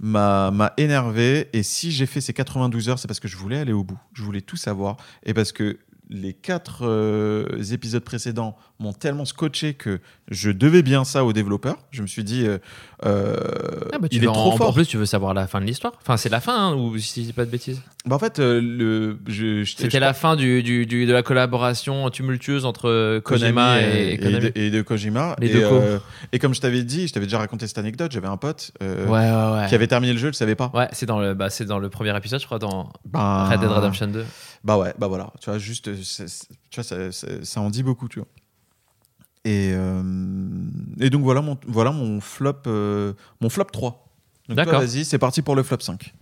m'a m'a énervé. Et si j'ai fait ces 92 heures, c'est parce que je voulais aller au bout. Je voulais tout savoir. Et parce que les quatre euh, épisodes précédents m'ont tellement scotché que je devais bien ça aux développeurs. Je me suis dit, euh, euh,
Ah bah, tu
il est
en-
trop
en,
fort.
plus, tu veux savoir la fin de l'histoire. Enfin, c'est la fin, hein, ou si je dis pas de bêtises.
Bah, en fait, euh, le, je, je-
C'était
je-
la fin du, du, du- de la collaboration tumultueuse entre Kojima
Konami
et, et Konami.
de, et de Kojima.
Les deux
euh, et comme je t'avais dit, je t'avais déjà raconté cette anecdote, j'avais un pote euh,
ouais, ouais, ouais.
qui avait terminé le jeu, je le savais pas.
Ouais, c'est dans, le, bah, c'est dans le premier épisode, je crois, dans
Ben,
Red Dead Redemption 2.
Bah ouais, bah voilà, tu vois, juste, euh, c'est- c'est- tu vois, ça, ça- ça en dit beaucoup, tu vois. Et, euh, et donc voilà mon, voilà mon flop, euh, mon flop 3. Donc toi,
D'accord.
Vas-y, c'est parti pour le flop 5.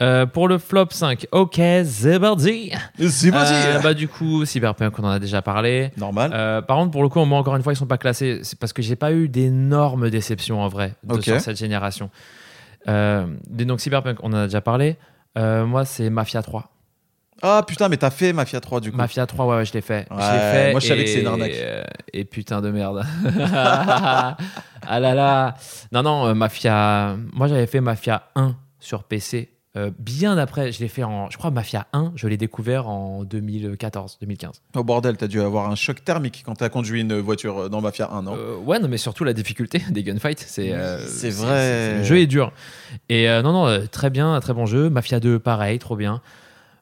Euh, pour le flop 5, ok. C'est Euh, bah, du coup, Cyberpunk, on en a déjà parlé.
Normal.
Euh, par contre, pour le coup, moi, encore une fois, ils sont pas classés. C'est parce que j'ai pas eu d'énormes déceptions en vrai de- sur cette génération. Euh, donc, Cyberpunk, on en a déjà parlé. Moi, c'est Mafia 3.
Ah putain, mais t'as fait Mafia 3 du coup.
Mafia 3, ouais, ouais, je l'ai fait.
Ouais,
fait.
moi, je savais
et-
que c'est une arnaque.
et putain de merde. ah là là. Non, non, Mafia. Moi, j'avais fait Mafia 1 sur PC euh, bien après, je l'ai fait en, je crois, Mafia 1, je l'ai découvert en 2014, 2015.
Au bordel, t'as dû avoir un choc thermique quand t'as conduit une voiture dans Mafia 1, non?
Euh, ouais, non, mais surtout la difficulté des gunfights. C'est euh,
C'est vrai.
Le jeu est dur. Et euh, non, non, euh, très bien, très bon jeu. Mafia 2, pareil, trop bien.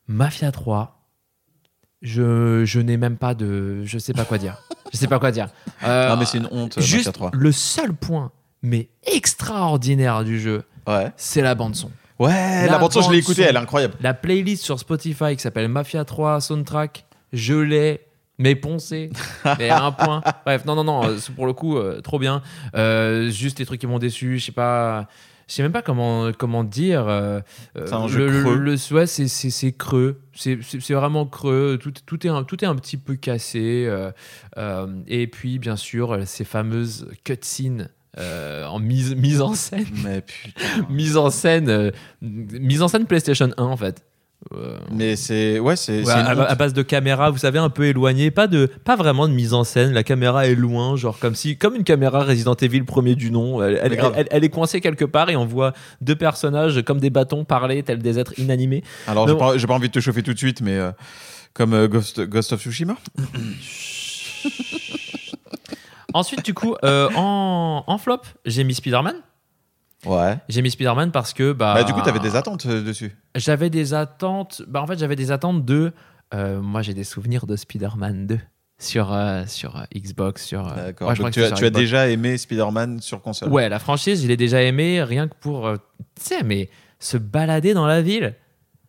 Mafia 3, je, je n'ai même pas de. Je sais pas quoi dire. je sais pas quoi dire. Euh,
Non, mais c'est une honte, Mafia
Juste
3.
le seul point, mais extraordinaire du jeu,
Ouais.
c'est la bande-son.
Ouais, la, bande je l'ai écoutée, elle est incroyable.
La playlist sur Spotify qui s'appelle Mafia 3 Soundtrack, je l'ai mais poncé, mais à un point. Bref, non, non, non, euh, c'est pour le coup, euh, trop bien. Euh, juste les trucs qui m'ont déçu, je sais pas. Je sais même pas comment, comment dire. euh,
C'est un jeu
le,
creux.
Le, le- ouais, c'est, c'est, c'est creux. C'est, c'est, vraiment creux. Tout, tout, est un, tout est un petit peu cassé. et puis, bien sûr, ces fameuses cutscenes euh, en mise, mise en scène.
Mais putain.
mise en scène. euh, mise en scène PlayStation 1, en fait. Euh,
Mais c'est. Ouais, c'est.
Ouais, à, base de caméra, vous savez, un peu éloigné, pas de, pas vraiment de mise en scène. La caméra est loin, genre comme si, comme une caméra Resident Evil premier du nom. Elle, elle- elle- elle est coincée quelque part et on voit deux personnages comme des bâtons parler, tels des êtres inanimés.
Alors, j'ai pas, pas envie de te chauffer tout de suite, mais euh, comme euh, Ghost, Ghost of Tsushima?
Ensuite, du coup, euh, en, en flop, j'ai mis Spider-Man.
Ouais.
J'ai mis Spider-Man parce que bah,
Bah, du coup, t'avais des attentes euh, dessus.
J'avais des attentes. Bah, en fait, j'avais des attentes de. euh, moi, j'ai des souvenirs de Spider-Man 2 sur, euh, sur euh, Xbox. Sur, euh,
D'accord.
ouais, je crois
Donc,
que
tu, as,
c'était
tu
sur
as
Xbox.
déjà aimé Spider-Man sur console.
Ouais, la franchise, je l'ai déjà aimé rien que pour. euh, tu sais, mais se balader dans la ville.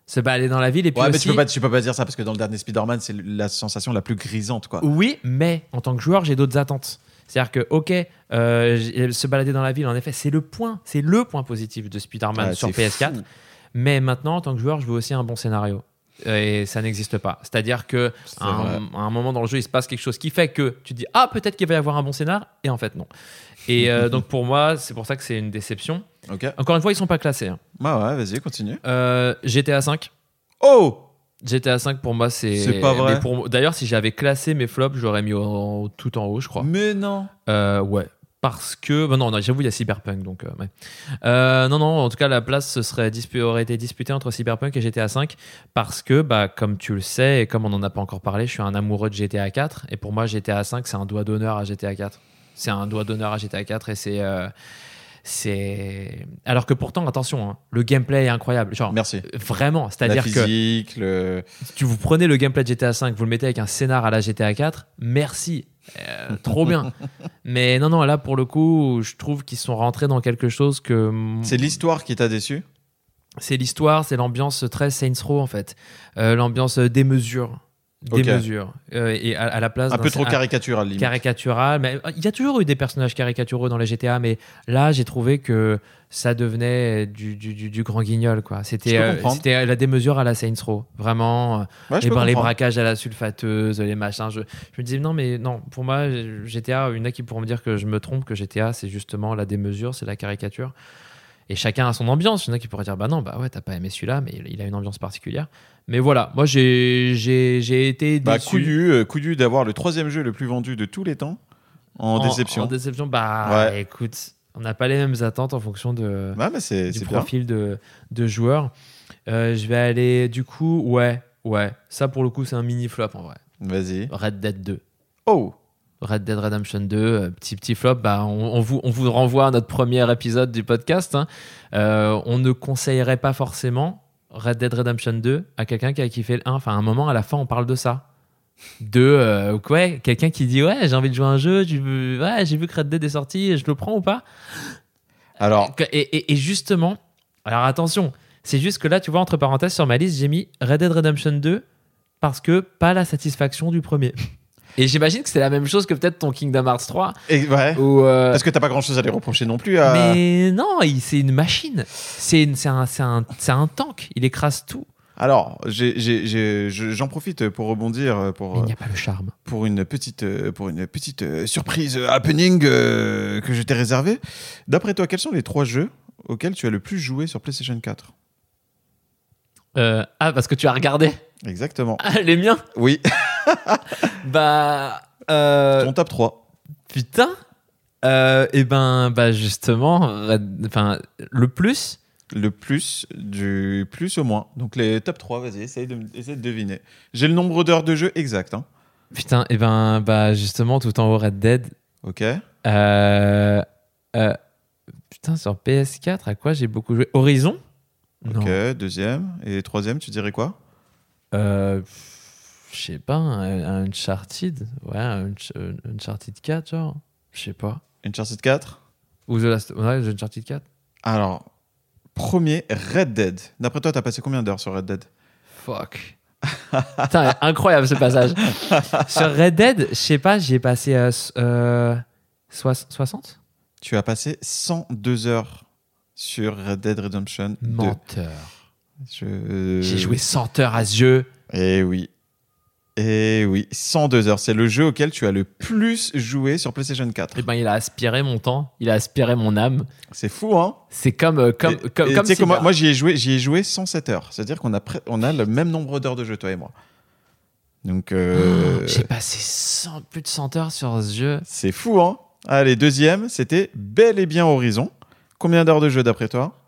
Se balader dans la ville et puis
Ouais, mais
aussi.
tu peux, pas, tu peux pas dire ça parce que dans le dernier Spider-Man, c'est la sensation la plus grisante, quoi.
Oui, mais en tant que joueur, j'ai d'autres attentes. C'est-à-dire que, ok, euh, j- se balader dans la ville, en effet, c'est le point, c'est le point positif de Spider-Man
Ouais,
sur
c'est
PS4.
fou.
Mais maintenant, en tant que joueur, je veux aussi un bon scénario. Et ça n'existe pas. C'est-à-dire que à un,
vrai.
à un moment dans le jeu, il se passe quelque chose qui fait que tu te dis ah peut-être qu'il va y avoir un bon scénar et en fait non. Et euh, donc pour moi, c'est pour ça que c'est une déception. Encore une fois, ils sont pas classés. hein.
Bah ouais, vas-y, continue.
Euh, GTA 5.
Oh
GTA 5 pour moi c'est.
C'est pas vrai.
pour- D'ailleurs, si j'avais classé mes flops, j'aurais mis au- tout en haut, je crois.
Mais non
Euh, ouais. Parce que. bah non, non, j'avoue, il y a Cyberpunk. Donc, euh, ouais. Euh, non, non, en tout cas, la place ce serait dispu- aurait été disputée entre Cyberpunk et GTA 5. Parce que, bah, comme tu le sais, et comme on n'en a pas encore parlé, je suis un amoureux de GTA 4. Et pour moi, GTA 5, c'est un doigt d'honneur à GTA 4. C'est un doigt d'honneur à GTA 4 et c'est. C'est. Alors que pourtant, attention, hein, le gameplay est incroyable. Genre,
Merci.
vraiment. C'est-à-dire que.
le...
Si tu vous prenez le gameplay de GTA 5, vous le mettez avec un scénar à la GTA 4, merci. Euh, trop bien. Mais non, non, là, pour le coup, je trouve qu'ils sont rentrés dans quelque chose que.
c'est l'histoire qui t'a déçu?
C'est l'histoire, c'est l'ambiance très Saints Row, en fait. Euh, l'ambiance des mesures. Des mesures. Euh, et à, à la place
Un peu trop caricatural, limite.
caricatural. Mais euh, il y a toujours eu des personnages caricaturaux dans les GTA, mais là, j'ai trouvé que ça devenait du, du, du- du grand guignol, quoi. C'était euh, c'était la démesure à la Saints Row. Vraiment.
Ouais,
les
comprendre.
braquages à la sulfateuse, les machins. Je, je me disais, non, mais non, pour moi, GTA, il y en a qui pourront me dire que je me trompe, que GTA, c'est justement la démesure, c'est la caricature. Et chacun a son ambiance. Il y en a qui pourraient dire, bah non, bah ouais, t'as pas aimé celui-là, mais il a une ambiance particulière. Mais voilà, moi, j'ai été
Bah,
déçu.
couillu, euh, couillu d'avoir le troisième jeu le plus vendu de tous les temps en, déception.
En déception, bah
Ouais.
écoute, on n'a pas les mêmes attentes en fonction de,
mais c'est
du
bien.
profil de, de joueur. Euh, je vais aller, du coup, ouais, ouais. Ça, pour le coup, c'est un mini flop en vrai.
Vas-y.
Red Dead 2.
Oh
Red Dead Redemption 2, euh, petit petit flop, bah, on, on vous, on vous renvoie à notre premier épisode du podcast. hein. Euh, on ne conseillerait pas forcément Red Dead Redemption 2 à quelqu'un qui a kiffé le 1. Enfin, à un moment, à la fin, on parle de ça. De, euh, ouais, quelqu'un qui dit Ouais, j'ai envie de jouer à un jeu, tu veux- ouais, j'ai vu que Red Dead est sorti, je le prends ou pas?
Alors,
et, et- et justement, alors attention, c'est juste que là, tu vois, entre parenthèses, sur ma liste, j'ai mis Red Dead Redemption 2 parce que pas la satisfaction du premier. Et j'imagine que c'est la même chose que peut-être ton Kingdom Hearts 3.
et, ouais.
Où, euh,
Parce que t'as pas grand chose à les reprocher non plus à.
Mais non, c'est une machine. C'est un, un, un tank. Il écrase tout.
Alors, j'en profite pour rebondir
Mais
pour,
il n'y a pas le charme.
pour une petite, euh, pour une petite euh, surprise euh, happening euh, que je t'ai réservée. D'après toi, quels sont les trois jeux auxquels tu as le plus joué sur PlayStation 4
Euh, ah, parce que tu as regardé?
Exactement.
Ah, les miens
Oui,
Bah. euh,
ton top 3.
putain Euh, Et ben, bah justement, enfin, le plus,
le plus du plus au moins. Donc les top 3, vas-y, essaye de, essaye de deviner. J'ai le nombre d'heures de jeu exact. hein.
Putain, et ben, bah, justement, tout en haut, Red Dead.
Ok
Euh, euh, putain, sur PS4, à quoi j'ai beaucoup joué? Horizon? Non.
Ok, deuxième. Et troisième, tu dirais quoi?
Euh, je sais pas, un, un Uncharted Ouais, un un Uncharted 4, genre Je sais pas.
Uncharted 4
Ou The Last ouais, The Uncharted 4
Alors, premier, Red Dead. D'après toi, t'as passé combien d'heures sur Red Dead?
Fuck. Putain, incroyable ce passage. Sur Red Dead, je sais pas, j'y ai passé euh, euh, soix- 60
Tu as passé 102 heures sur Red Dead Redemption 2. Je-
J'ai joué 100 heures à ce jeu.
Eh oui. Eh oui, 102 heures. C'est le jeu auquel tu as le plus joué sur PlayStation 4.
Et ben, il a aspiré mon temps, il a aspiré mon âme.
C'est fou, hein
C'est comme euh, comme
Et-
comme,
et moi, j'y ai joué, j'y ai joué 107 heures. C'est-à-dire qu'on a, on a le même nombre d'heures de jeu, toi et moi. Donc, euh,
J'ai passé 100 plus de 100 heures sur ce jeu.
c'est fou, hein Allez, deuxième, c'était bel et bien Horizon. Combien d'heures de jeu d'après toi?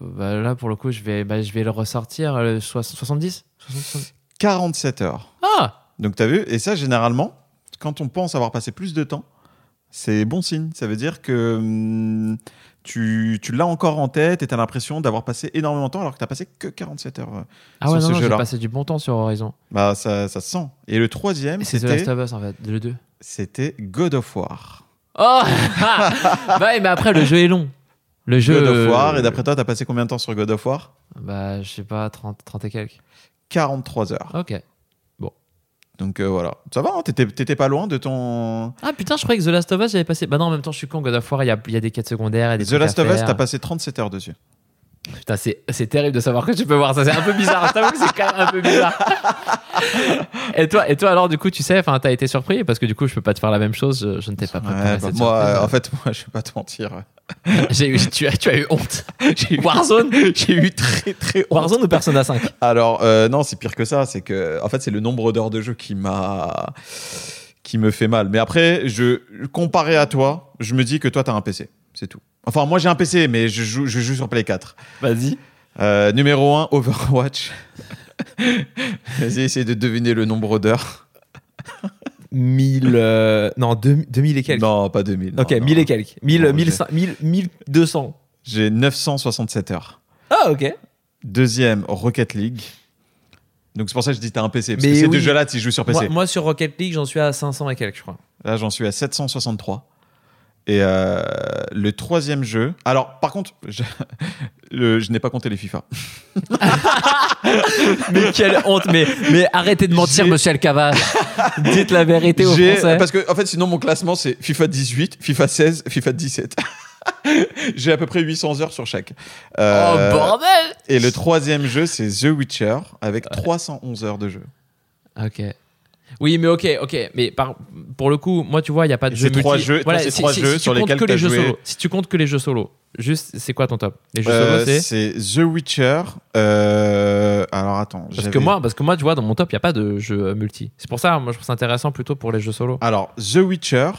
Bah, là, pour le coup, je vais, bah, je vais le ressortir. le soix- 70 60
47 heures.
Ah
Donc, tu as vu? Et ça, généralement, quand on pense avoir passé plus de temps, c'est bon signe. Ça veut dire que hum, tu, tu l'as encore en tête et tu as l'impression d'avoir passé énormément de temps alors que tu passé que 47 heures. euh.
Ah
Sur
ouais,
ce
non, non j'ai
jeu-là.
passé du bon temps sur Horizon.
Bah, ça, ça se sent. Et le troisième,
Et c'est The Last
c'était,
of Us, en fait, le 2.
c'était God of War.
Oh Bah mais après, le jeu est long. Le jeu.
God of War.
euh,
Et d'après toi, tu as passé combien de temps sur God of War
Bah, je sais pas, 30, 30 et quelques.
43 heures.
Ok.
Donc euh, voilà. Ça va, hein t'étais, t'étais pas loin de ton.
Ah putain, je croyais que The Last of Us, j'avais passé. Bah non, en même temps, je suis con. God of War, il y a, il y a des quêtes secondaires. Et des
The Last of Us, t'as passé 37 heures dessus.
Putain, c'est c'est terrible de savoir que tu peux voir ça. C'est un peu bizarre. Je t'avoue que c'est quand même un peu bizarre. et, toi, et toi, alors, du coup, tu sais, enfin, t'as été surpris parce que du coup, je peux pas te faire la même chose. Je, je ne t'ai pas préparé.
Ouais, bah,
cette
moi,
surprise.
euh, en fait, moi, je vais pas te mentir.
J'ai eu- tu, as, tu as eu honte.
J'ai eu-
Warzone
J'ai eu très très honte.
Warzone ou Persona 5
Alors euh, non, c'est pire que ça. C'est que en fait, c'est le nombre d'heures de jeu qui m'a qui me fait mal. Mais après, je comparé à toi, je me dis que toi, t'as un PC. C'est tout. Enfin, moi, j'ai un PC, mais je joue, je joue sur Play 4.
Vas-y.
Euh, numéro 1, Overwatch. Vas-y, essaye de deviner le nombre d'heures.
1000. euh, non, 2000 2000 et quelques.
Non, pas 2000.
ok,
non, non.
1000 et quelques. 1000,
Non,
1000, 1000, 1200.
J'ai 967 heures.
Ah, ok.
Deuxième, Rocket League. Donc c'est pour ça que je dis t'as un PC. Parce
Mais
que ces
oui.
deux jeux-là, tu joues sur PC.
Moi, moi, sur Rocket League, j'en suis à 500 et quelques, je crois.
Là, j'en suis à 763. Et euh, le troisième jeu. Alors, par contre, je, le- je n'ai pas compté les FIFA.
Mais quelle honte, mais, mais arrêtez de mentir, monsieur Alcavas. Dites la vérité aux Français.
Parce que, en fait, sinon, mon classement, c'est FIFA 18, FIFA 16, FIFA 17. J'ai à peu près 800 heures sur chaque. Euh,
Oh bordel
et le troisième jeu, c'est The Witcher, avec 311 heures de jeu.
Ok. Oui, mais ok, ok. Mais par, pour le coup, moi, tu vois, il n'y a pas de jeu
trois
multi.
jeux- toi, c'est
si,
trois
si-
jeux
si
sur lesquels
que les jeux solo. Si tu comptes que les jeux solo, juste, c'est quoi ton top? Les jeux
Euh,
solo, c'est
The Witcher. euh, alors, attends.
parce que moi, parce que moi, tu vois, dans mon top, il n'y a pas de jeu euh, multi. C'est pour ça, moi, je trouve ça intéressant plutôt pour les jeux solo.
Alors, The Witcher.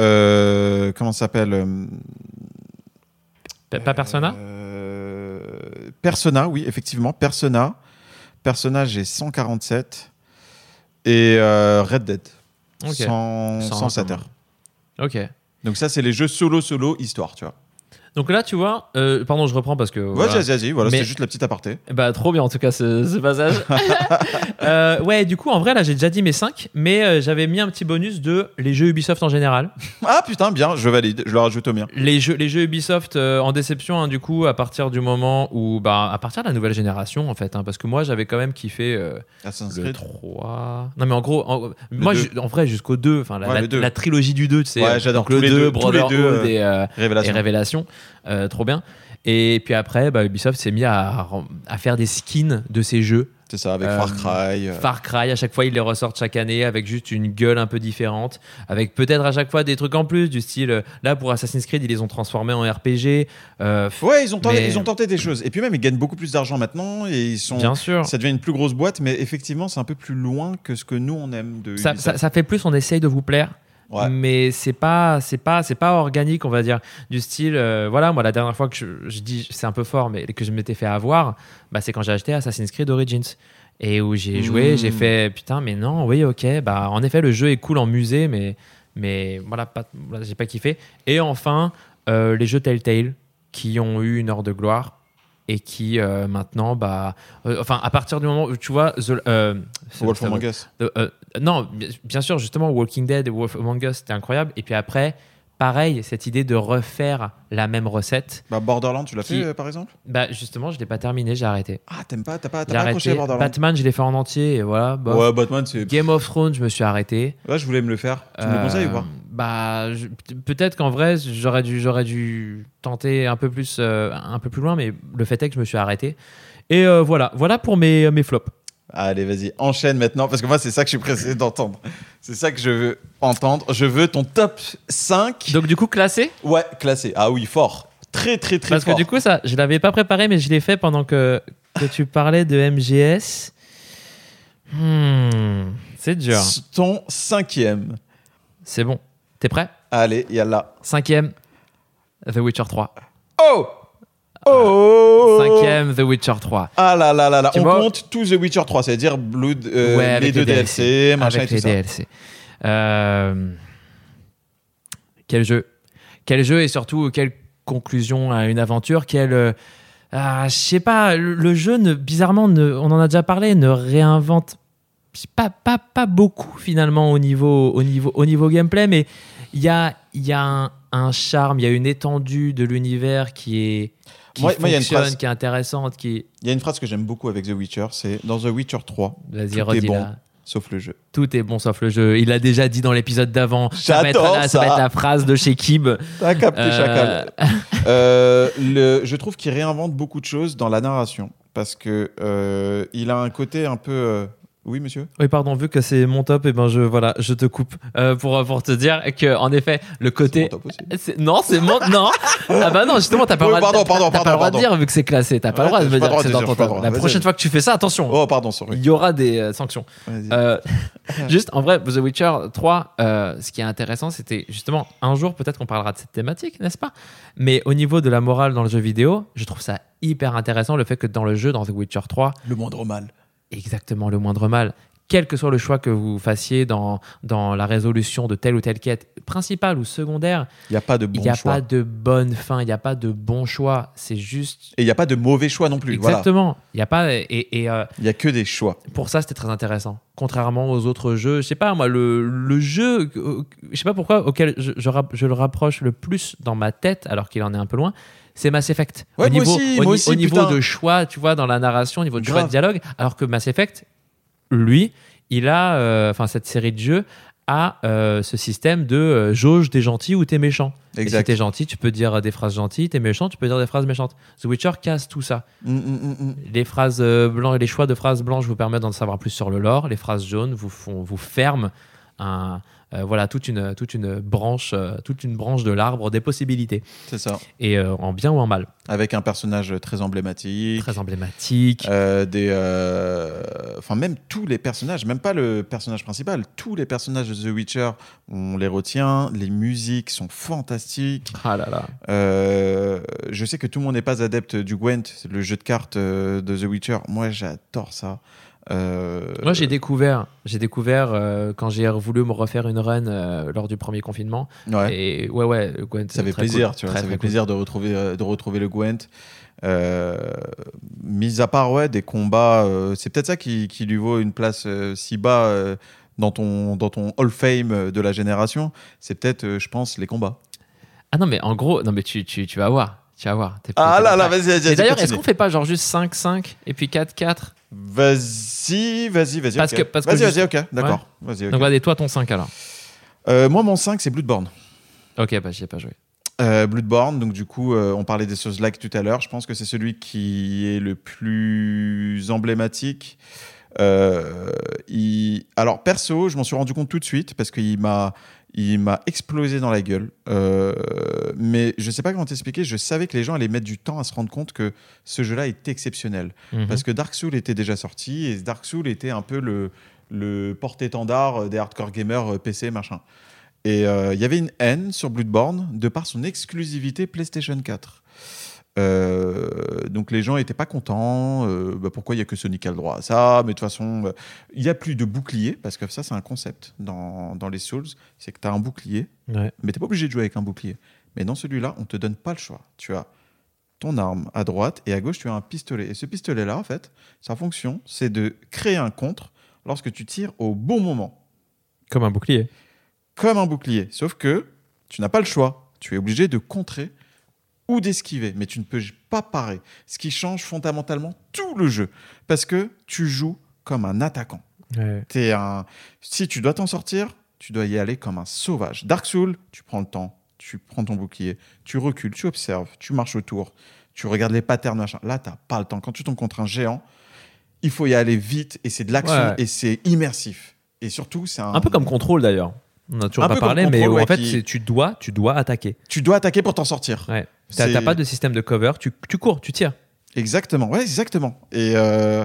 euh, comment ça s'appelle
Pas Persona?
Persona, oui, effectivement. Persona. Persona, j'ai 147. Et euh, Red Dead.
Ok.
100,
100,
107
quand
heures.
Ok.
Donc ça, c'est les jeux solo-solo histoire, tu vois.
Donc là, tu vois, euh, pardon, je reprends parce que.
Ouais,
voilà.
vas-y, vas-y, voilà, c'est juste la petite aparté.
Bah trop bien en tout cas ce, ce passage. Euh, ouais, du coup en vrai là j'ai déjà dit mes 5, mais euh, j'avais mis un petit bonus de les jeux Ubisoft en général.
Ah putain, bien, je valide, je le rajoute au mien.
Les jeux, les jeux Ubisoft en déception hein, du coup à partir du moment où bah à partir de la nouvelle génération en fait hein, parce que moi j'avais quand même kiffé
Assassin's Creed.
3. Non mais en gros en, moi en vrai jusqu'au 2 enfin la,
Ouais,
la-
le deux.
la trilogie du 2 tu sais.
Ouais, j'adore
le
tous les
2
deux, tous les
Brotherhood et, et
Révélation.
Euh, trop bien. Et puis après, bah, Ubisoft s'est mis à, à faire des skins de ces jeux.
C'est ça, avec
Euh,
Far Cry. euh,
Far Cry, à chaque fois, ils les ressortent chaque année avec juste une gueule un peu différente, avec peut-être à chaque fois des trucs en plus, du style, là pour Assassin's Creed, ils les ont transformés en RPG. euh,
Ouais, ils ont, tenté,
mais-
ils ont tenté des choses. Et puis même, ils gagnent beaucoup plus d'argent maintenant. Et ils sont.
bien sûr.
Ça devient une plus grosse boîte, mais effectivement, c'est un peu plus loin que ce que nous, on aime de
ça- ça fait plus, on essaye de vous plaire.
Ouais.
mais c'est pas, c'est pas, c'est pas organique, on va dire. Du style, euh, voilà, moi la dernière fois que je, je dis, c'est un peu fort, mais que je m'étais fait avoir, bah, c'est quand j'ai acheté Assassin's Creed Origins. Et où j'ai joué,
Mmh.
j'ai fait putain, mais non, oui, ok, bah en effet, le jeu est cool en musée, mais, mais voilà, pas, voilà, j'ai pas kiffé. Et enfin, euh, les jeux Telltale qui ont eu une heure de gloire et qui euh, maintenant, bah, euh, enfin, à partir du moment où tu vois, The, euh,
Wolf Among Us.
euh, euh, non, bi- bien sûr, justement, Walking Dead et Wolf Among Us, c'était incroyable. Et puis après, pareil, cette idée de refaire la même recette,
Bah, Borderlands, tu l'as
Qui-
fait par exemple?
Bah justement, je l'ai pas terminé, j'ai arrêté.
Ah, t'aimes pas T'as pas, t'as
J'ai
pas accroché à Borderlands?
Batman, je l'ai fait en entier et voilà. bof.
Ouais, Batman, c'est.
Game of Thrones, je me suis arrêté.
Ouais, je voulais me le faire. Tu me le conseilles ou pas?
Bah, peut-être qu'en vrai, j'aurais dû, j'aurais dû tenter un peu plus, euh, un peu plus loin, mais le fait est que je me suis arrêté. Et euh, voilà, voilà pour mes, mes flops.
Allez, vas-y, enchaîne maintenant, parce que moi, c'est ça que je suis pressé d'entendre. C'est ça que je veux entendre. Je veux ton top 5.
Donc du coup, classé?
Ouais, classé. Ah oui, fort. Très, très, très
Parce
fort.
que du coup, ça, je l'avais pas préparé, mais je l'ai fait pendant que, que tu parlais de MGS. Hmm, c'est dur.
Ton cinquième.
C'est bon. T'es prêt?
Allez, yalla.
Cinquième, The Witcher 3.
Oh Oh
Cinquième, The Witcher 3.
Ah là là là là.
Tu
On compte tout The Witcher 3, c'est-à-dire Blood, euh,
Ouais,
les deux DLC, machin
avec
et
les
tout ça.
DLC. Euh, Quel jeu? Quel jeu et surtout quelle conclusion à une aventure? Quel euh, ah, je sais pas, le, le jeu ne, bizarrement, ne, on en a déjà parlé, ne réinvente pas, pas, pas beaucoup finalement au niveau, au niveau, au niveau gameplay, mais il y a, y a un, un charme, il y a une étendue de l'univers qui est qui
Moi- moi, il y a une
fonctionne,
phrase-
qui est intéressante, qui
Il y a une phrase que j'aime beaucoup avec The Witcher, c'est dans The Witcher 3,
vas-y
Tout est bon. sauf le jeu.
Tout est bon sauf le jeu. Il l'a déjà dit dans l'épisode d'avant. Ça va, être la, ça va
ça.
être la phrase de chez Kib.
T'as capté,
Euh,
chacal. Euh, le, je trouve qu'il réinvente beaucoup de choses dans la narration parce que euh, il a un côté un peu. Euh, Oui, monsieur.
Oui, pardon, vu que c'est mon top, et ben je, voilà, je te coupe euh, pour, pour te dire que, en effet, le côté.
mon top aussi.
C'est- Non, c'est mon. Non Ah bah non, justement, t'as pas,
Oui,
le droit de-
pardon, pardon,
t'as pas
pardon,
le droit de
pardon.
dire vu que c'est classé. T'as pas le droit de me dire que c'est dans ton top. La prochaine fois que tu fais ça, attention.
Oh, pardon, sorry.
Il y aura des euh, sanctions. Euh, juste en vrai, The Witcher 3, euh, ce qui est intéressant, c'était justement un jour peut-être qu'on parlera de cette thématique, n'est-ce pas? Mais au niveau de la morale dans le jeu vidéo, je trouve ça hyper intéressant le fait que dans le jeu, dans The Witcher 3,
Le moindre mal.
Exactement le moindre mal. Quel que soit le choix que vous fassiez dans, dans la résolution de telle ou telle quête, principale ou secondaire,
Il n'y a pas de
il
bon
n'y a
choix.
pas de bonne fin, il n'y a pas de bon choix. C'est juste.
Et il n'y a pas de mauvais choix non plus. Voilà.
Exactement. Il n'y a pas. Et, et, euh,
Il n'y a que des choix.
pour ça, c'était très intéressant. Contrairement aux autres jeux, je sais pas, moi, le, le jeu, je sais pas pourquoi, auquel je, je le rapproche le plus dans ma tête, alors qu'il en est un peu loin, c'est Mass Effect.
Ouais,
au
moi
niveau,
aussi,
au,
moi
ni-
aussi,
au niveau de choix, tu vois, dans la narration, au niveau de choix de dialogue, alors que Mass Effect, lui, il a, euh, enfin, cette série de jeux a euh, ce système de euh, jauge, t'es gentil ou t'es méchant. Et si
Exact.
t'es gentil, tu peux dire des phrases gentilles, t'es méchant, tu peux dire des phrases méchantes. The Witcher casse tout ça.
Mm, mm, mm.
Les phrases blanches, les choix de phrases blanches vous permettent d'en savoir plus sur le lore. Les phrases jaunes vous font, vous ferment un, euh, voilà toute une toute une branche, euh, toute une branche de l'arbre des possibilités.
C'est ça.
Et euh, en bien ou en mal,
Avec un personnage très emblématique.
très emblématique.
Des, enfin même tous les personnages, même pas le personnage principal, tous les personnages de The Witcher, on les retient. Les musiques sont fantastiques.
Ah là là.
Je sais que tout le monde n'est pas adepte du Gwent, le jeu de cartes de The Witcher. Moi, j'adore ça. Euh,
Moi j'ai découvert, j'ai découvert euh, quand j'ai voulu me refaire une run euh, lors du premier confinement.
ouais,
Et ouais ouais, le Gwent,
ça fait plaisir,
cool.
tu vois,
Très,
ça fait
cool.
plaisir de retrouver, de retrouver le Gwent. Mis à part ouais, des combats, c'est peut-être ça qui, qui lui vaut une place si bas dans ton dans ton Hall of Fame de la génération. C'est peut-être, je pense, les combats.
Ah non mais en gros, non mais tu, tu, tu vas voir, tu vas voir. T'es-
Ah là là, vas-y, vas-y.
Et
vas-y,
d'ailleurs, est-ce qu'on fait pas genre juste 5-5 et puis 4-4
Vas-y, vas-y, vas-y.
Parce
ok.
que- parce que
vas-y,
juste-
vas-y, ok, d'accord. Vas-y, ok.
Donc vas-y, toi ton 5 alors.
Euh, moi, mon 5, c'est Bloodborne.
Ok, bah j'y ai pas joué.
Euh, Bloodborne, donc du coup, euh, on parlait des choses like tout à l'heure. Je pense que c'est celui qui est le plus emblématique. Euh, il- Alors, perso, je m'en suis rendu compte tout de suite parce qu'il m'a, il m'a explosé dans la gueule. Euh, Mais je sais pas comment t'expliquer. Je savais que les gens allaient mettre du temps à se rendre compte que ce jeu-là est exceptionnel.
Mhm.
Parce que Dark Souls était déjà sorti et Dark Souls était un peu le, le porte-étendard des hardcore gamers euh, PC, machin. Et euh, il y avait une haine sur Bloodborne de par son exclusivité PlayStation 4. Euh, donc les gens n'étaient pas contents. euh, bah, pourquoi il y a que Sonic qui a le droit à ça? Mais de toute façon, euh, il n'y a plus de bouclier parce que ça c'est un concept dans, dans les Souls, c'est que tu as un bouclier,
Ouais.
mais t'es pas obligé de jouer avec un bouclier. Mais dans celui-là, on te donne pas le choix. Tu as ton arme à droite et à gauche tu as un pistolet. Et ce pistolet-là, en fait, sa fonction, c'est de créer un contre lorsque tu tires au bon moment
Comme un bouclier.
comme un bouclier. Sauf que tu n'as pas le choix. Tu es obligé de contrer ou d'esquiver, mais tu ne peux pas parer. Ce qui change fondamentalement tout le jeu. Parce que tu joues comme un attaquant.
Ouais.
Un... Si tu dois t'en sortir, tu dois y aller comme un sauvage. Dark Souls, tu prends le temps, tu prends ton bouclier, tu recules, tu observes, tu marches autour, tu regardes les patterns, machin. Là, t'as pas le temps. Quand tu tombes contre un géant, il faut y aller vite et c'est de l'action
Ouais.
et c'est immersif. Et surtout, c'est un...
Un peu comme contrôle d'ailleurs. On a toujours
Un
pas parlé, mais en fait,
qui-
tu dois, tu dois attaquer.
Tu dois attaquer pour t'en sortir.
Ouais. T'as pas de système de cover, tu, tu cours, tu tires.
Exactement, ouais, exactement. Et, euh,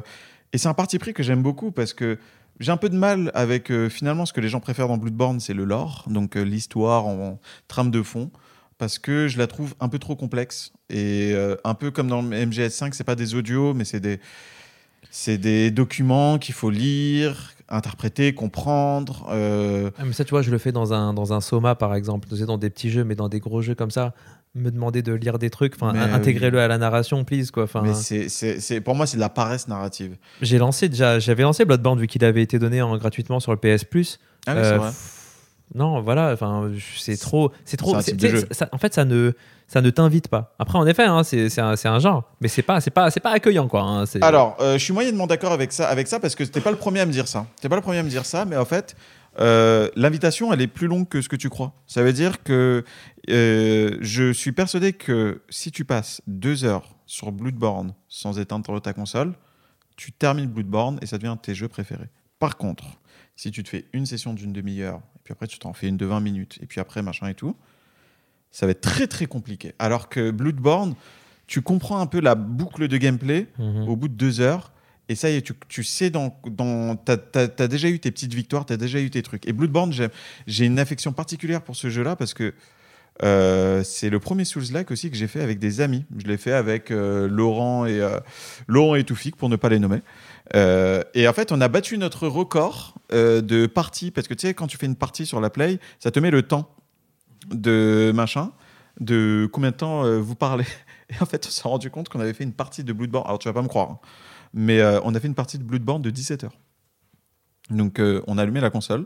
et c'est un parti pris que j'aime beaucoup parce que j'ai un peu de mal avec euh, finalement ce que les gens préfèrent dans Bloodborne, c'est le lore, donc euh, l'histoire en, trame de fond, parce que je la trouve un peu trop complexe et un peu comme dans MGS5, c'est pas des audios, mais c'est des c'est des documents qu'il faut lire, interpréter, comprendre. euh,
Ah, mais ça, tu vois, je le fais dans un, dans un Soma, par exemple. Tu sais, dans des petits jeux, mais dans des gros jeux comme ça, me demander de lire des trucs, enfin,
euh,
intégrez-le à la narration, please, quoi. Enfin,
mais c'est, c'est, c'est- pour moi, c'est de la paresse narrative.
j'ai lancé déjà, j'avais lancé Bloodborne vu qu'il avait été donné en, gratuitement sur le PS Plus.
Ah oui,
Euh,
c'est vrai.
pff, Non, voilà, enfin, c'est trop, c'est trop.
C'est
ça- en fait, ça ne, ça ne t'invite pas. Après, en effet, hein, c'est un, c'est un genre, mais c'est pas, c'est pas, c'est pas accueillant, quoi. hein,
Alors, euh, je suis moyennement d'accord avec ça, avec ça parce que t'es pas le premier à me dire ça. T'es pas le premier à me dire ça, mais en fait, euh, l'invitation, elle est plus longue que ce que tu crois. Ça veut dire que euh, je suis persuadé que si tu passes deux heures sur Bloodborne sans éteindre ta console, tu termines Bloodborne et ça devient un de tes jeux préférés. Par contre, si tu te fais une session d'une demi-heure, et puis après tu t'en fais une de 20 minutes, et puis après machin et tout, ça va être très très compliqué. Alors que Bloodborne, tu comprends un peu la boucle de gameplay
Mhm.
au bout de deux heures. Et ça y est, tu, tu sais, dans, dans, t'as, t'as- t'as déjà eu tes petites victoires, t'as déjà eu tes trucs. Et Bloodborne, j'ai, j'ai une affection particulière pour ce jeu-là parce que euh, c'est le premier Souls-like aussi que j'ai fait avec des amis. Je l'ai fait avec euh, Laurent, et, euh, Laurent et Toufik, pour ne pas les nommer. Euh, et en fait, on a battu notre record de partie parce que tu sais, quand tu fais une partie sur la Play, ça te met le temps de machin, de combien de temps vous parlez. Et en fait, on s'est rendu compte qu'on avait fait une partie de Bloodborne. Alors, tu vas pas me croire, hein, mais on a fait une partie de Bloodborne de 17 heures. Donc, on a allumé la console,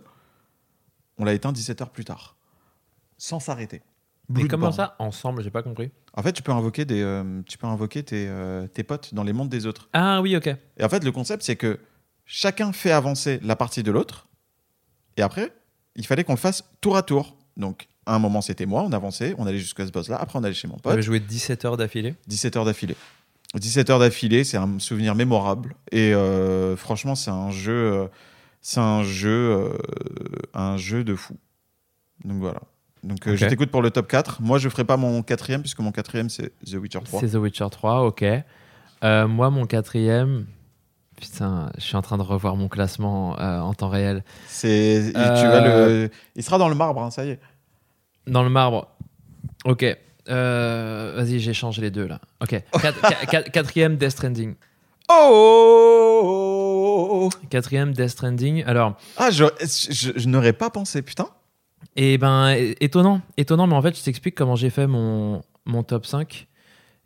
on l'a éteint 17 heures plus tard, sans s'arrêter.
Mais comment ça Ensemble, j'ai pas compris.
En fait, tu peux invoquer, des, euh, tu peux invoquer tes, euh, tes potes dans les mondes des autres.
Ah oui, ok.
Et en fait, le concept, c'est que chacun fait avancer la partie de l'autre. Et après, il fallait qu'on le fasse tour à tour. Donc, à un moment, c'était moi, on avançait, on allait jusqu'à ce boss-là. Après, on allait chez mon pote.
J'avais joué 17 heures d'affilée.
17 heures d'affilée. 17 heures d'affilée, c'est un souvenir mémorable. Et euh, franchement, c'est un jeu, c'est un jeu, un jeu de fou. Donc voilà. Donc euh, je t'écoute pour le top 4. Moi, je ferai pas mon quatrième puisque mon quatrième c'est The Witcher 3.
C'est The Witcher 3, ok. Euh, moi, mon quatrième. Putain, je suis en train de revoir mon classement euh, en temps réel.
C'est, tu vas le, il sera dans le marbre, hein, ça y est.
Dans le marbre. Ok. Vas-y, j'échange les deux là. Ok. Quat- qua- qua- quatrième Death Stranding.
Oh
Quatrième Death Stranding. Alors,
Ah, je, je, je n'aurais pas pensé, putain.
Et ben, é- étonnant. Étonnant, mais en fait, je t'explique comment j'ai fait mon, mon top 5.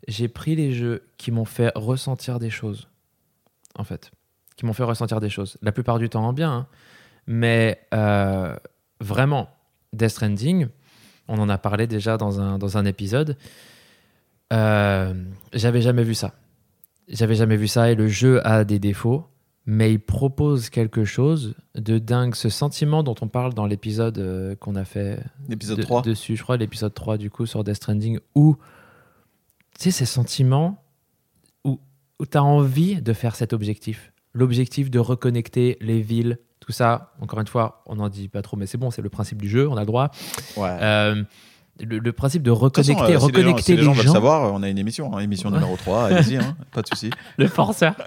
J'ai pris les jeux qui m'ont fait ressentir des choses. En fait. Qui m'ont fait ressentir des choses. La plupart du temps en bien. hein. Mais euh, vraiment, Death Stranding, on en a parlé déjà dans un, dans un épisode. Euh, J'avais jamais vu ça. J'avais jamais vu ça et le jeu a des défauts, mais il propose quelque chose de dingue. Ce sentiment dont on parle dans l'épisode euh, qu'on a fait
L'épisode
de-
3.
dessus, je crois, l'épisode 3 du coup sur Death Stranding, où tu sais, ces sentiments où, où tu as envie de faire cet objectif. L'objectif de reconnecter les villes, tout ça. Encore une fois, on n'en dit pas trop, mais c'est bon, c'est le principe du jeu, on a le droit.
Ouais.
Euh, le, le principe de
De toute façon,
reconnecter,
euh, si les gens-
reconnecter
si les gens,
les
veulent
gens.
savoir, on a une émission, hein, émission numéro 3, allez-y, hein, pas de souci.
le forceur.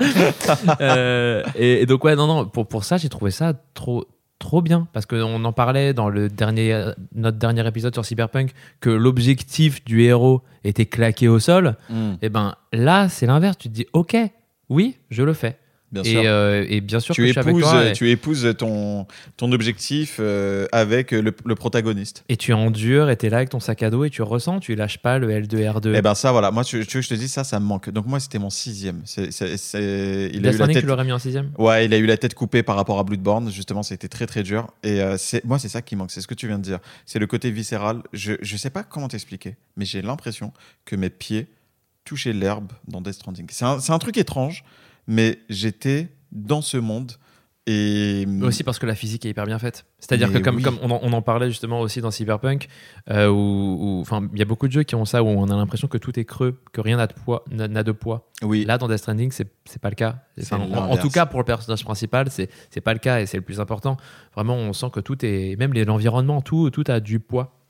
Euh, et, et donc, ouais, non, non, pour, pour ça, j'ai trouvé ça trop, trop bien parce qu'on en parlait dans le dernier, notre dernier épisode sur Cyberpunk que l'objectif du héros était claqué au sol.
Mm.
Et ben là, c'est l'inverse. Tu te dis, ok, oui, je le fais.
Bien sûr.
Et, euh, et bien sûr que
tu
je suis avec
épouses,
toi. Et,
tu épouses ton, ton objectif euh, avec le, le protagoniste.
et tu endures et tu es là avec ton sac à dos et tu ressens, tu lâches pas le L2, R2.
Et ben ça, voilà. Moi, tu, tu veux que je te dis ça, ça me manque. Donc moi, c'était mon sixième. C'est, c'est- c'est- il a
Death
eu la
Stranding,
tête.
tu l'aurais mis en sixième?
Ouais, il a eu la tête coupée par rapport à Bloodborne. Justement, c'était très très dur. Et euh, c'est moi, c'est ça qui manque. C'est ce que tu viens de dire. C'est le côté viscéral. Je je sais pas comment t'expliquer, mais j'ai l'impression que mes pieds touchaient l'herbe dans Death Stranding. C'est un, c'est un truc étrange, mais j'étais dans ce monde et
Mais aussi parce que la physique est hyper bien faite. C'est-à-dire que comme,
oui.
comme on, en, on en parlait justement aussi dans Cyberpunk, euh, où, il y a beaucoup de jeux qui ont ça où on a l'impression que tout est creux, que rien n'a de poids. n'a- de poids.
oui,
Là, dans Death Stranding, c'est c'est pas le cas. Enfin, en, tout cas, pour le personnage principal, c'est c'est pas le cas et c'est le plus important. Vraiment, on sent que tout est, même l'environnement, tout, tout a du poids.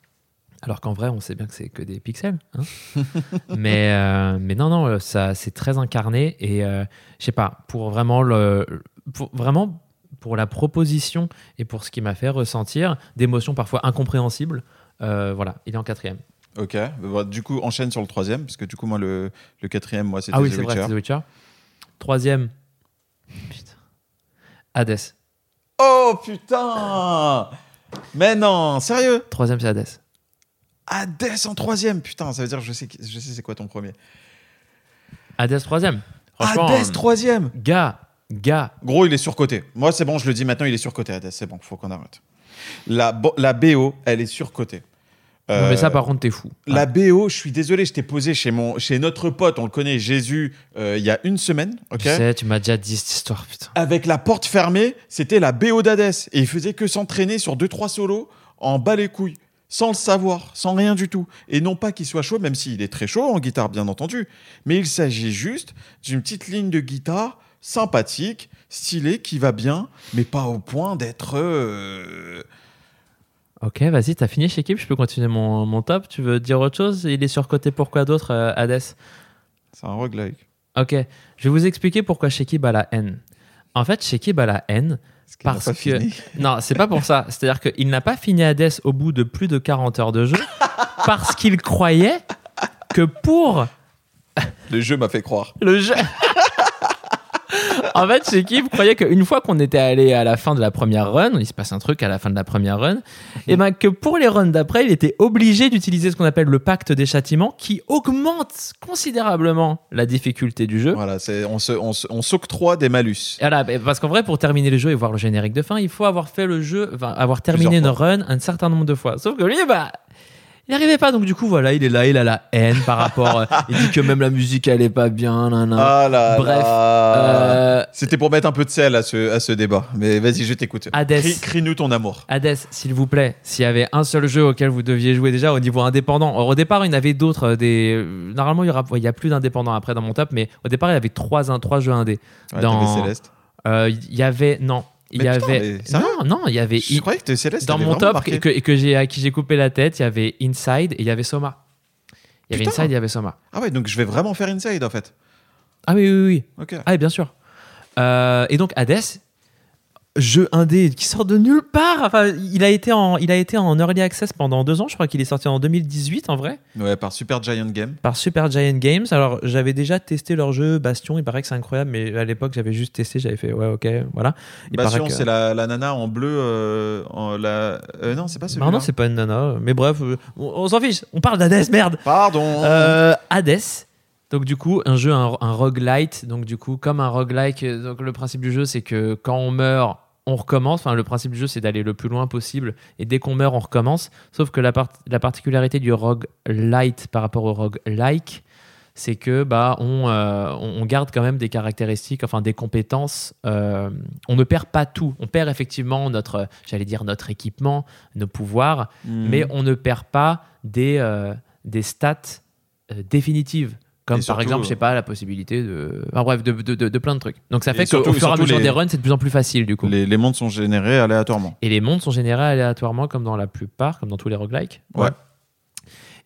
Alors qu'en vrai, on sait bien que c'est que des pixels. hein. mais, euh, mais non, non, ça, c'est très incarné. Et euh, je sais pas, pour vraiment, le, pour, vraiment, pour la proposition et pour ce qui m'a fait ressentir d'émotions parfois incompréhensibles, euh, voilà, il est en quatrième.
ok. Bah, du coup, enchaîne sur le troisième, parce que du coup, moi, le, le quatrième, moi, c'était
Ah oui,
The
c'est vrai,
Witcher.
c'est The Witcher. Troisième, putain, Hades.
Oh putain Mais non, sérieux?
Troisième, c'est Hades.
Hades en troisième, putain, ça veut dire je sais, je sais c'est quoi ton premier.
Hades troisième.
Hades troisième
gars, gars,
Gros, il est surcoté. Moi, c'est bon, je le dis maintenant, il est surcoté, Hades, c'est bon, faut qu'on arrête. La, bo- la BO, elle est surcotée.
non mais
Euh,
ça par contre t'es fou.
La BO, je suis désolé, je t'ai posé chez, mon, chez notre pote, on le connaît, Jésus, euh, il y a une semaine, ok?
Tu sais, tu m'as déjà dit cette histoire, putain.
Avec la porte fermée, c'était la BO d'Hades. Et il faisait que s'entraîner sur 2-3 solos en bas les couilles, sans le savoir, sans rien du tout. Et non pas qu'il soit chaud, même s'il est très chaud en guitare, bien entendu. Mais il s'agit juste d'une petite ligne de guitare sympathique, stylée, qui va bien, mais pas au point d'être. euh,
Ok, vas-y, t'as fini chez Kip, je peux continuer mon, mon top. Tu veux dire autre chose? Il est surcoté pourquoi d'autre, euh, Hades?
C'est un roguelike.
Ok, je vais vous expliquer pourquoi Shekib a la haine. En fait, Shekib a la haine.
Parce
que-. Non, c'est pas pour ça. C'est-à-dire qu'il n'a pas fini Hades au bout de plus de 40 heures de jeu parce qu'il croyait que pour
Le jeu m'a fait croire.
le jeu. en fait, Shekib croyait qu'une fois qu'on était allé à la fin de la première run, il se passe un truc à la fin de la première run, et ben que pour les runs d'après, il était obligé d'utiliser ce qu'on appelle le pacte des châtiments qui augmente considérablement la difficulté du jeu.
Voilà, c'est, on, se, on, se- on s'octroie des malus.
Voilà, parce qu'en vrai, pour terminer le jeu et voir le générique de fin, il faut avoir fait le jeu, enfin, avoir terminé une run un certain nombre de fois. Sauf que lui, bah, il n'arrivait pas. Donc, du coup, voilà, il est là, il a la haine par rapport. euh, il dit que même la musique, elle est pas bien. nan, nan.
Ah là
Bref,
là.
Euh,
C'était pour mettre un peu de sel à ce, à ce débat. Mais vas-y, je t'écoute.
Hades.
Crie- Crie-nous ton amour.
Hades, s'il vous plaît, s'il y avait un seul jeu auquel vous deviez jouer déjà au niveau indépendant. Alors, au départ, il y en avait d'autres. euh, Des... euh, Normalement, il y, aura... ouais, il y a plus d'indépendants après dans mon top, mais au départ, il y avait trois, un- trois jeux indés.
Ouais,
Dans-
t'avais Céleste.
Euh, Il y avait. Non. Il y avait. non, non, il y avait.
Je croyais que Céleste.
dans mon top que, que j'ai, à qui j'ai coupé la tête, il y avait Inside et il y avait Soma. Il y avait. Inside, il y avait Soma.
Ah ouais, donc je vais vraiment faire Inside en fait.
Ah oui, oui, oui.
Ok.
Ah oui, bien sûr. Euh, et donc Hades, jeu indé qui sort de nulle part. Enfin, il a été en, il a été en early access pendant deux ans. Je crois qu'il est sorti en 2018 en vrai
Ouais, par Super Giant Game.
par Super Giant Games. Alors j'avais déjà testé leur jeu Bastion. Il paraît que c'est incroyable, mais à l'époque j'avais juste testé. J'avais fait ouais, ok, voilà. Il
Bastion,
que-
c'est la, la nana en bleu. euh, en la... euh, non, c'est pas celui-là.
Non, non, c'est pas une nana. Mais bref, euh, on, on s'en fiche. On parle d'Hades, merde.
Pardon.
Euh, Hades. Donc du coup, un jeu, un, un roguelite. Donc du coup, comme un roguelike, donc le principe du jeu, c'est que quand on meurt, on recommence. Enfin, le principe du jeu, c'est d'aller le plus loin possible. Et dès qu'on meurt, on recommence. Sauf que la, part- la particularité du roguelite par rapport au roguelike, c'est que bah on, euh, on garde quand même des caractéristiques, enfin des compétences. euh, on ne perd pas tout. On perd effectivement notre, j'allais dire notre équipement, nos pouvoirs,
Hmm.
mais on ne perd pas des, euh, des stats définitives. Comme
Et
par
surtout,
exemple, je sais
euh,
pas, la possibilité de. Enfin bref, de, de, de- de plein de trucs. Donc ça fait
surtout-
qu'au fur et à mesure
les-
des runs, c'est de plus en plus facile du coup.
les, les mondes sont générés aléatoirement.
Et les mondes sont générés aléatoirement, comme dans la plupart, comme dans tous les roguelikes.
Ouais.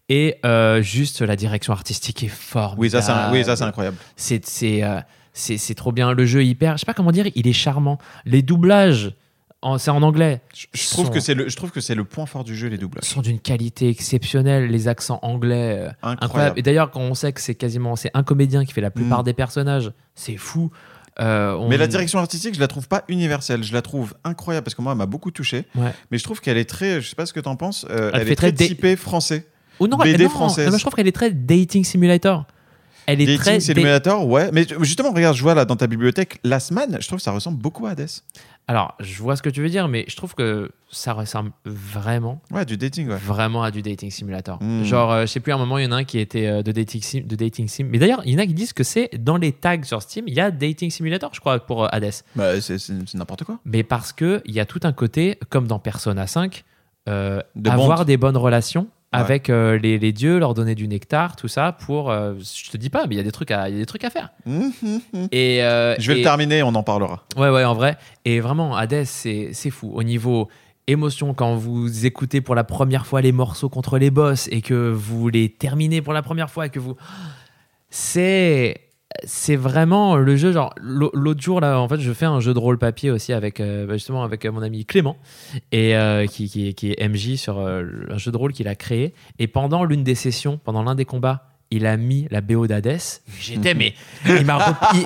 Et euh, juste la direction artistique est formidable.
Oui, ça, c'est un- oui, ça, c'est incroyable.
C'est c'est, euh, c'est c'est trop bien. Le jeu est hyper. Je sais pas comment dire, il est charmant. Les doublages c'est en anglais.
Je, je trouve
Sont-
que c'est le, je trouve que c'est le point fort du jeu, les doublages.
sont d'une qualité exceptionnelle, les accents anglais euh, incroyables.
Incroyable.
Et d'ailleurs, quand on sait que c'est quasiment c'est un comédien qui fait la plupart
Mm.
des personnages, c'est fou. Euh, on-
Mais la direction artistique, je la trouve pas universelle. Je la trouve incroyable parce que moi, elle m'a beaucoup touché.
Ouais.
Mais je trouve qu'elle est très, je sais pas ce que t'en penses, euh,
Elle
elle,
fait
est très
très dé-
typée français.
Oh non,
BD
non,
française.
non, je trouve qu'elle est très dating simulator. Elle est
Dating
très
Simulator, ouais. Mais justement, regarde, je vois là dans ta bibliothèque Last Man, je trouve que ça ressemble beaucoup à Hades.
Alors, je vois ce que tu veux dire, mais je trouve que ça ressemble vraiment,
Ouais, du dating, ouais.
vraiment à du dating simulator.
Mm.
Genre, euh, je sais plus, à un moment, il y en a un qui était euh, de, dating sim, de dating sim. Mais d'ailleurs, il y en a qui disent que c'est dans les tags sur Steam, il y a dating simulator, je crois, pour euh, Hades.
Bah, c'est n'importe quoi.
Mais parce qu'il y a tout un côté, comme dans Persona 5, euh,
De
avoir des bonnes relations
Ouais.
avec euh, les, les dieux, leur donner du nectar, tout ça, pour. euh, je te dis pas, mais il y a des trucs à, y a des trucs à faire.
Hum, hum, hum.
Et, euh,
Je vais
et-
le terminer, on en parlera.
Ouais, ouais, en vrai. Et vraiment, Hades, c'est fou. Au niveau émotion, quand vous écoutez pour la première fois les morceaux contre les boss et que vous les terminez pour la première fois et que vous. C'est. C'est vraiment le jeu. Genre, l'au- l'autre jour, là, en fait, je fais un jeu de rôle papier aussi avec, euh, bah, justement, avec euh, mon ami Clément, et, euh, qui, qui, qui est MJ sur euh, un jeu de rôle qu'il a créé. Et pendant l'une des sessions, pendant l'un des combats, il a mis la BO d'Hades. J'étais, mais il m'a repi-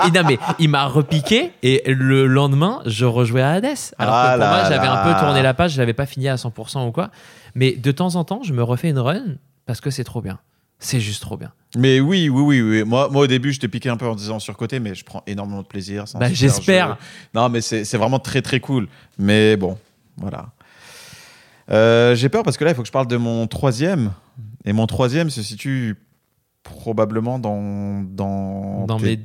repiqué et le lendemain, je rejouais à Hades. Alors
Ah
que pour
là
moi, j'avais un peu tourné la page, je l'avais pas fini à 100% ou quoi. Mais de temps en temps, je me refais une run parce que c'est trop bien. C'est juste trop bien.
Mais oui, oui, oui, oui. Moi, moi au début, je t'ai piqué un peu en disant surcoté, mais je prends énormément de plaisir.
Bah, j'espère.
Non, mais c'est vraiment très, très cool. Mais bon, voilà. Euh, J'ai peur parce que là, il faut que je parle de mon troisième. Et mon troisième se situe probablement dans, dans,
Dans
tes,
mes...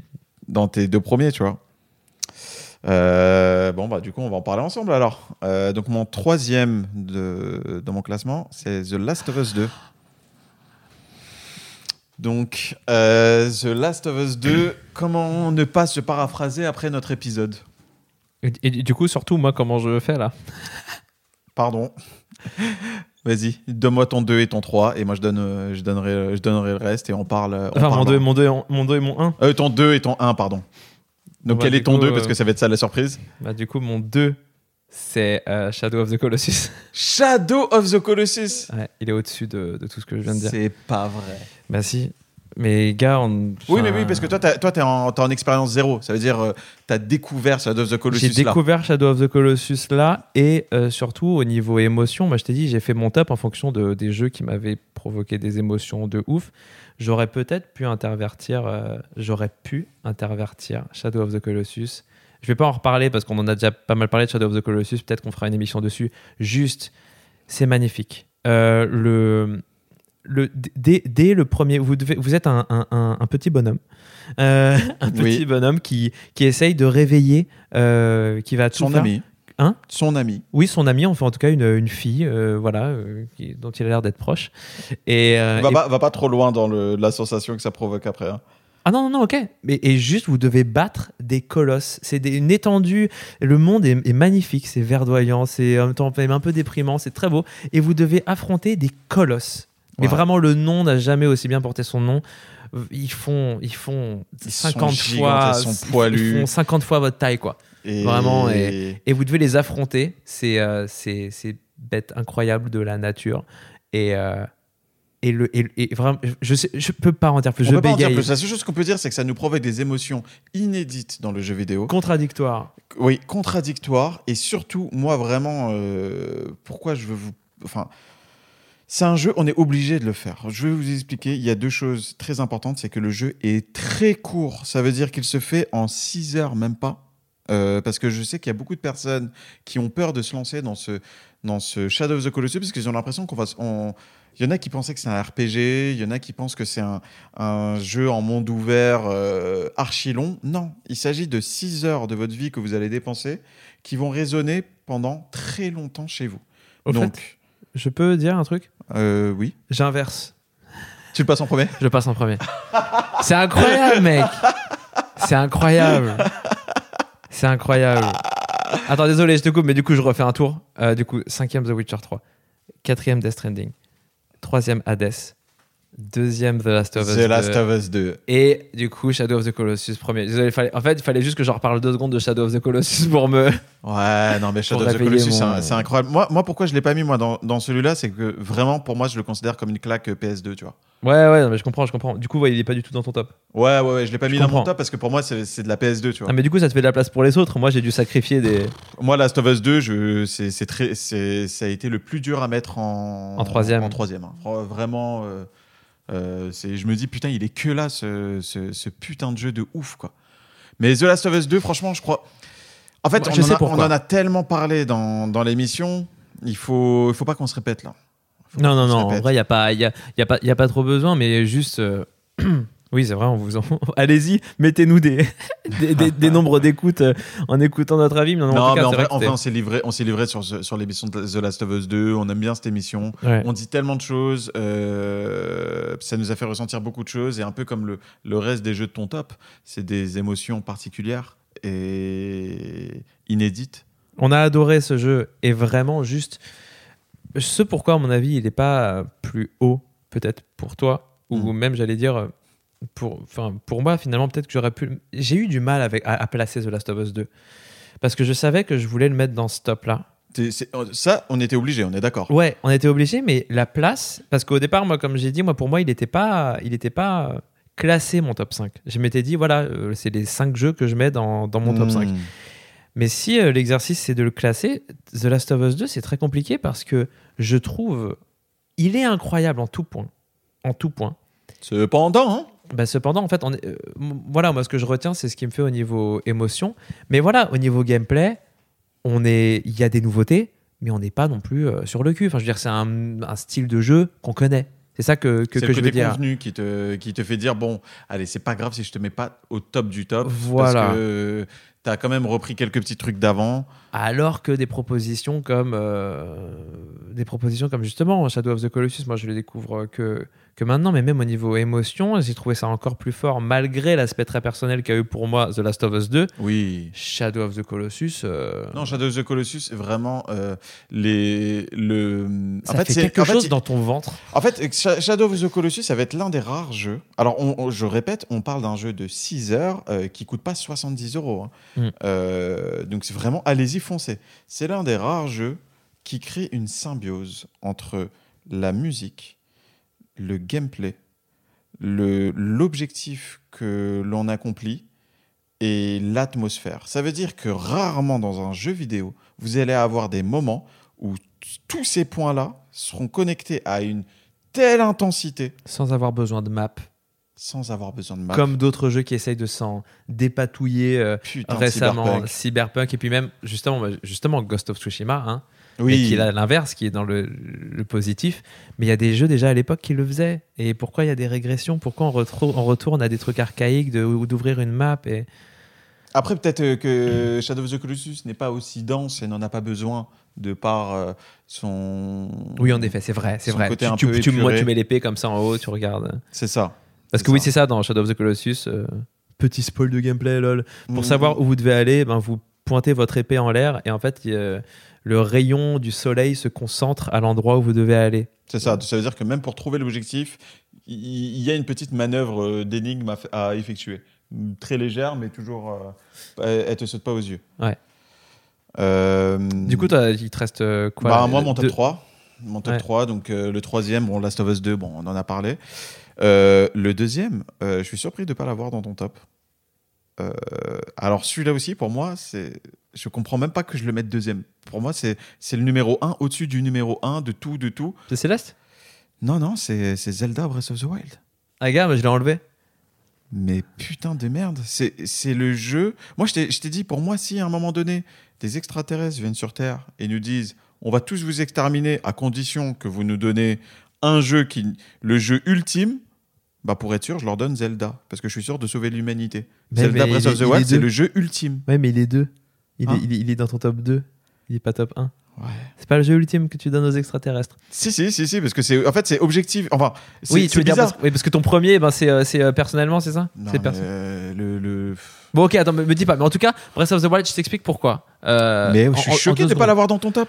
dans tes deux premiers, tu vois. Euh, bon, bah, du coup, on va en parler ensemble alors. Euh, donc, mon troisième de, dans mon classement, c'est The Last of Us 2. Donc, euh, The Last of Us 2, comment ne pas se paraphraser après notre épisode
et, et du coup, surtout, moi, comment je fais là
Pardon. Vas-y, donne-moi ton 2 et ton 3, et moi je, donne, euh, je, donnerai, je donnerai le reste, et on parle. on
Enfin, mon
parle
2
en-
mon deux, mon deux et mon 1.
Euh, ton 2 et ton 1, pardon. Donc,
Bah,
quel est ton
coup,
2 Parce
euh,
que ça va être ça la surprise.
Bah, du coup, mon 2, c'est euh, Shadow of the Colossus.
Shadow of the Colossus
Ouais, il est au-dessus de, de tout ce que je viens de dire.
C'est pas vrai.
Bah, si. Mais gars, on.
Oui, mais oui, parce que toi, toi, t'es en, expérience zéro. Ça veut dire, euh, t'as découvert Shadow of the Colossus
J'ai découvert Shadow of the Colossus là et euh, surtout au niveau émotion, moi je t'ai dit j'ai fait mon top en fonction de, des jeux qui m'avaient provoqué des émotions de ouf. J'aurais peut-être pu intervertir, euh, j'aurais pu intervertir Shadow of the Colossus. Je vais pas en reparler parce qu'on en a déjà pas mal parlé de Shadow of the Colossus. Peut-être qu'on fera une émission dessus. Juste, c'est magnifique. Euh, le le, dès, dès le premier, vous, devez, vous êtes un, un- un- un petit bonhomme, Euh, un petit
Oui.
bonhomme qui, qui essaye de réveiller, euh, qui va tout
Son
faire-
ami.
Hein?
Son ami.
Oui, son ami, enfin en tout cas une, une fille, euh, voilà, qui- dont il a l'air d'être proche. Et,
Va,
et-
pas, va pas trop loin dans le- la sensation que ça provoque après. hein.
Ah non non non, ok. Mais et juste vous devez battre des colosses. C'est des- une étendue. Le monde est, est magnifique, c'est verdoyant, c'est en même temps un peu déprimant, c'est très beau. Et vous devez affronter des colosses. Mais vraiment, le nom n'a jamais aussi bien porté son nom. Ils font, ils font
Ils sont
50
gigantesques,
fois,
ils sont poilus.
ils font 50 fois votre taille, quoi.
Et...
Vraiment, et vous devez les affronter. C'est euh, c'est bête incroyable de la nature. Et, euh, et, le, et, et vraiment, je sais, je peux pas en dire plus.
On
je
peut pas en dire plus. La seule chose qu'on peut dire, c'est que ça nous provoque des émotions inédites dans le jeu vidéo.
Contradictoire.
Oui, contradictoire. Et surtout, moi, vraiment, euh, pourquoi je veux vous. Enfin. C'est un jeu, on est obligé de le faire. Je vais vous expliquer. Il y a deux choses très importantes. C'est que le jeu est très court. Ça veut dire qu'il se fait en 6 heures, même pas. Euh, parce que je sais qu'il y a beaucoup de personnes qui ont peur de se lancer dans ce, dans ce Shadow of the Colossus parce qu'ils ont l'impression qu'on va. on- Il y en a qui pensaient que c'est un RPG, il y en a qui pensent que c'est un, un jeu en monde ouvert euh, archi long. Non, il s'agit de 6 heures de votre vie que vous allez dépenser qui vont résonner pendant très longtemps chez vous.
Au
Donc,
fait, je peux dire un truc?
Euh, oui.
J'inverse.
Tu le passes en premier?
Je passe en premier. C'est incroyable, mec. C'est incroyable. C'est incroyable. Attends, désolé, je te coupe, mais du coup, je refais un tour. Euh, du coup, cinquième The Witcher 3. Quatrième Death Stranding. Troisième Hades. Deuxième The Last of Us.
The
2.
Last of Us 2.
Et du coup, Shadow of the Colossus, premier. Désolé, fallait- en fait, il fallait juste que je reparle deux secondes de Shadow of the Colossus pour me.
Ouais, non, mais Shadow of the Colossus, c'est
mon-
un- c'est incroyable. Moi, moi, pourquoi je l'ai pas mis moi dans, dans celui-là, c'est que vraiment, pour moi, je le considère comme une claque euh, PS2, tu vois.
Ouais, ouais, non, mais je comprends, je comprends. Du coup, ouais, il est pas du tout dans ton top.
Ouais, ouais, ouais, je l'ai pas
Je
mis dans mon top parce que pour moi, c'est de la PS2, tu vois.
Ah, mais du coup, ça te fait de la place pour les autres. Moi, j'ai dû sacrifier des.
Moi, Last of Us 2, je, c'est, très, ça a été le plus dur à mettre en,
En troisième.
En troisième. hein. Vra- Vraiment, euh, euh, je me dis, putain, il est que là, ce, ce, ce putain de jeu de ouf, quoi. Mais The Last of Us 2, franchement, je crois. En fait,
Moi,
on, en a, on
pourquoi.
en a tellement parlé dans, dans l'émission, il faut, il faut pas qu'on se répète là. Faut
Non, non, non. En vrai, il n'y a, pas- y a, y a, pas- y a pas trop besoin, mais juste. euh, Oui, c'est vrai, on vous en... Allez-y, mettez-nous des, des, des- des nombres d'écoutes euh, en écoutant notre avis. Mais non,
Non,
en tout
mais
cas,
en vrai, en on s'est livré, on s'est livré sur, sur l'émission de The Last of Us 2. On aime bien cette émission.
Ouais.
On dit tellement de choses, euh, ça nous a fait ressentir beaucoup de choses, et un peu comme le, le reste des jeux de ton top, c'est des émotions particulières et inédites.
On a adoré ce jeu et vraiment juste ce pourquoi à mon avis il n'est pas plus haut peut-être pour toi ou
Mm.
même j'allais dire pour enfin pour moi finalement peut-être que j'aurais pu j'ai eu du mal avec à, à placer The Last of Us 2 parce que je savais que je voulais le mettre dans ce top là
C'est- c'est- ça, on était obligé, on est d'accord.
ouais on était obligé mais la place parce qu'au départ moi comme j'ai dit moi pour moi il n'était pas il était pas euh, classé mon top 5 je m'étais dit voilà euh, c'est les 5 jeux que je mets dans, dans mon top 5
Mmh.
Mais si euh, l'exercice c'est de le classer, The Last of Us 2 c'est très compliqué parce que je trouve il est incroyable en tout point. En tout point.
Cependant, hein,
Bah, cependant, en fait, on est- euh, voilà, moi ce que je retiens, c'est ce qui me fait au niveau émotion. Mais voilà, au niveau gameplay, on est, il y a des nouveautés, mais on n'est pas non plus euh, sur le cul. Enfin, je veux dire, c'est un, un style de jeu qu'on connaît. C'est ça que, que,
c'est
que
le
je veux dire.
convenu qui te, qui te fait dire bon, allez, c'est pas grave si je te mets pas au top du top.
Voilà.
Parce que t'as quand même repris quelques petits trucs d'avant.
Alors que des propositions comme euh, des propositions comme justement Shadow of the Colossus, moi je le découvre que que maintenant, mais même au niveau émotion, j'ai trouvé ça encore plus fort malgré l'aspect très personnel qu'a eu pour moi The Last of Us 2.
Oui.
Shadow of the Colossus. euh,
Non, Shadow of the Colossus, c'est vraiment euh, les, le.
ça
en fait,
fait
c'est
quelque
en
chose dans ton ventre.
En fait, Sh- Shadow of the Colossus, ça va être l'un des rares jeux. Alors, on- on- je répète, on parle d'un jeu de 6 heures euh, qui coûte pas 70 euros. hein.
Mm.
Euh, donc, c'est vraiment, allez-y, foncez. C'est l'un des rares jeux qui crée une symbiose entre la musique, le gameplay, l'objectif que l'on accomplit et l'atmosphère. Ça veut dire que rarement dans un jeu vidéo, vous allez avoir des moments où tous ces points-là seront connectés à une telle intensité
Sans avoir besoin de map.
sans avoir besoin de map.
Comme d'autres jeux qui essayent de s'en dépatouiller euh,
Putain,
récemment.
Cyberpunk.
Cyberpunk. Et puis même, justement, bah, justement Ghost of Tsushima. Hein, et
Oui,
qui est à l'inverse, qui est dans le, le positif. Mais il y a des jeux déjà à l'époque qui le faisaient. Et pourquoi il y a des régressions? Pourquoi on, on retourne à des trucs archaïques de- ou d'ouvrir une map et...
Après, peut-être euh, que Shadow of the Colossus n'est pas aussi dense et n'en a pas besoin de par euh, son.
Oui, en effet, c'est vrai, c'est vrai.
côté
Tu,
un
tu-
peu
tu- moi, tu mets l'épée comme ça en haut, tu regardes.
C'est ça.
Parce que oui, c'est ça dans Shadow of the Colossus. euh, petit spoil de gameplay, lol. Pour
Mm.
savoir où vous devez aller, ben, vous pointez votre épée en l'air et en fait, le rayon du soleil se concentre à l'endroit où vous devez aller.
C'est ça. Ça veut dire que même pour trouver l'objectif, il y a une petite manœuvre euh, d'énigme à, effectuer. Très légère, mais toujours. euh, elle, elle te saute pas aux yeux.
Ouais.
Euh,
Du coup, il te reste quoi?
Bah, moi, mon top
deux-
3. Mon top
Ouais.
3, donc euh, le troisième, bon, Last of Us 2, bon, on en a parlé. Le deuxième, je suis surpris de ne pas l'avoir dans ton top. Alors celui-là aussi, pour moi, c'est, je comprends même pas que je le mette deuxième. Pour moi, c'est, le numéro 1 au-dessus du numéro 1 de tout, de tout.
C'est Céleste?
Non, non, c'est, Zelda Breath of the Wild.
Ah, gars, mais je l'ai enlevé.
Mais putain de merde, c'est, le jeu. Moi, je t'ai, dit, pour moi, si à un moment donné, des extraterrestres viennent sur Terre et nous disent on va tous vous exterminer à condition que vous nous donnez un jeu qui. le jeu ultime, bah pour être sûr, je leur donne Zelda. Parce que je suis sûr de sauver l'humanité. Zelda
mais
Breath of the Wild, c'est le jeu ultime.
Ouais, mais il est deux. Il,
Hein
est, il, est, il est dans ton top 2. Il est pas top 1.
Ouais.
C'est pas le jeu ultime que tu donnes aux extraterrestres.
Si, si, si, si, parce que c'est. En fait, c'est objectif. Enfin,
Oui, tu veux dire parce, oui, parce que ton premier, ben, c'est euh, euh, personnellement, c'est ça
Non,
C'est perso-
euh, le, le-
Bon, ok, attends, me, me dis pas. Mais en tout cas, Breath of the Wild, je t'explique pourquoi. Euh,
mais je suis
en-
choqué de ne pas l'avoir dans ton top.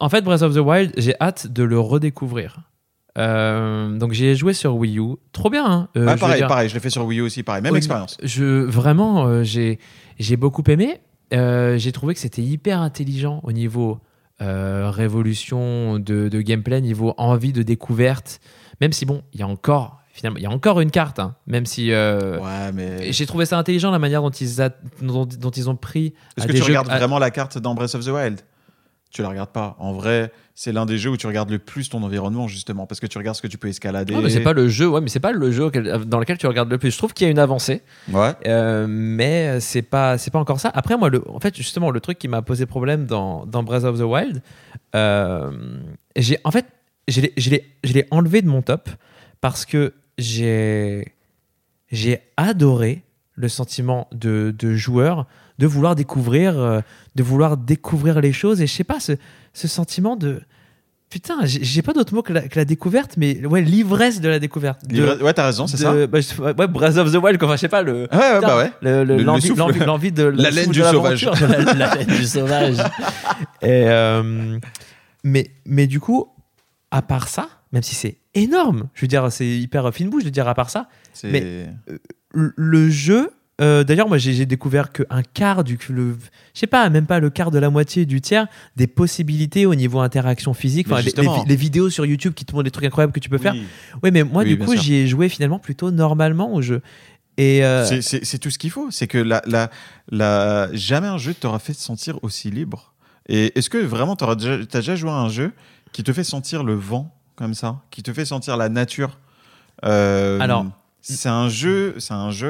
En fait, Breath of the Wild, j'ai hâte de le redécouvrir. Euh, donc j'ai joué sur Wii U. Trop bien. Hein Euh,
Ah,
je
pareil,
dire,
pareil, je l'ai fait sur Wii U aussi, pareil, même expérience.
Je vraiment, euh, j'ai j'ai beaucoup aimé. J'ai trouvé que c'était hyper intelligent au niveau révolution de, de gameplay, niveau envie de découverte. Même si bon, il y a encore finalement, il y a encore une carte. hein, même si euh,
Ouais, mais.
j'ai trouvé ça intelligent la manière dont ils a- dont, dont ils ont pris.
Est-ce que tu
jeux-
regardes
à-
vraiment la carte dans Breath of the Wild? Tu la regardes pas. En vrai, c'est l'un des jeux où tu regardes le plus ton environnement, justement, parce que tu regardes ce que tu peux escalader.
Ah, mais c'est pas le jeu, ouais, mais c'est pas le jeu dans lequel tu regardes le plus. Je trouve qu'il y a une avancée.
Ouais.
Euh, mais c'est pas c'est pas encore ça. Après moi, le, en fait justement le truc qui m'a posé problème dans, dans Breath of the Wild, euh, j'ai en fait je l'ai enlevé de mon top parce que j'ai j'ai adoré le sentiment de, de joueur de vouloir découvrir euh, de vouloir découvrir les choses. Et je sais pas ce, ce sentiment de putain j'ai pas d'autre mot que la, que la découverte mais ouais l'ivresse de la découverte. De-
Ouais, t'as raison, c'est ça.
bah, je- ouais Breath of the Wild enfin je sais pas le
Ouais, ouais,
Putain,
bah ouais.
le- le-
Le- le
l'envie de
La laine du sauvage.
la, la laine du sauvage. Et euh, mais mais du coup à part ça même si c'est énorme je veux dire c'est hyper fine bouche de dire à part ça Mais- le, le jeu euh, D'ailleurs, moi, j'ai découvert qu'un quart du, le, je sais pas, même pas le quart de la moitié du tiers des possibilités au niveau interaction physique. Enfin, les,
justement.
les- les vidéos sur YouTube qui te montrent des trucs incroyables que tu peux faire.
Oui.
Mais moi,
Oui,
du coup, j'y ai joué finalement plutôt normalement au jeu. Et euh,
C'est- tout ce qu'il faut. C'est que la, la, la- jamais un jeu t'aura fait te sentir aussi libre. Et est-ce que vraiment t'auras déjà, t'as déjà joué à un jeu qui te fait sentir le vent comme ça, qui te fait sentir la nature? Euh,
Alors-
c'est un jeu, c'est un jeu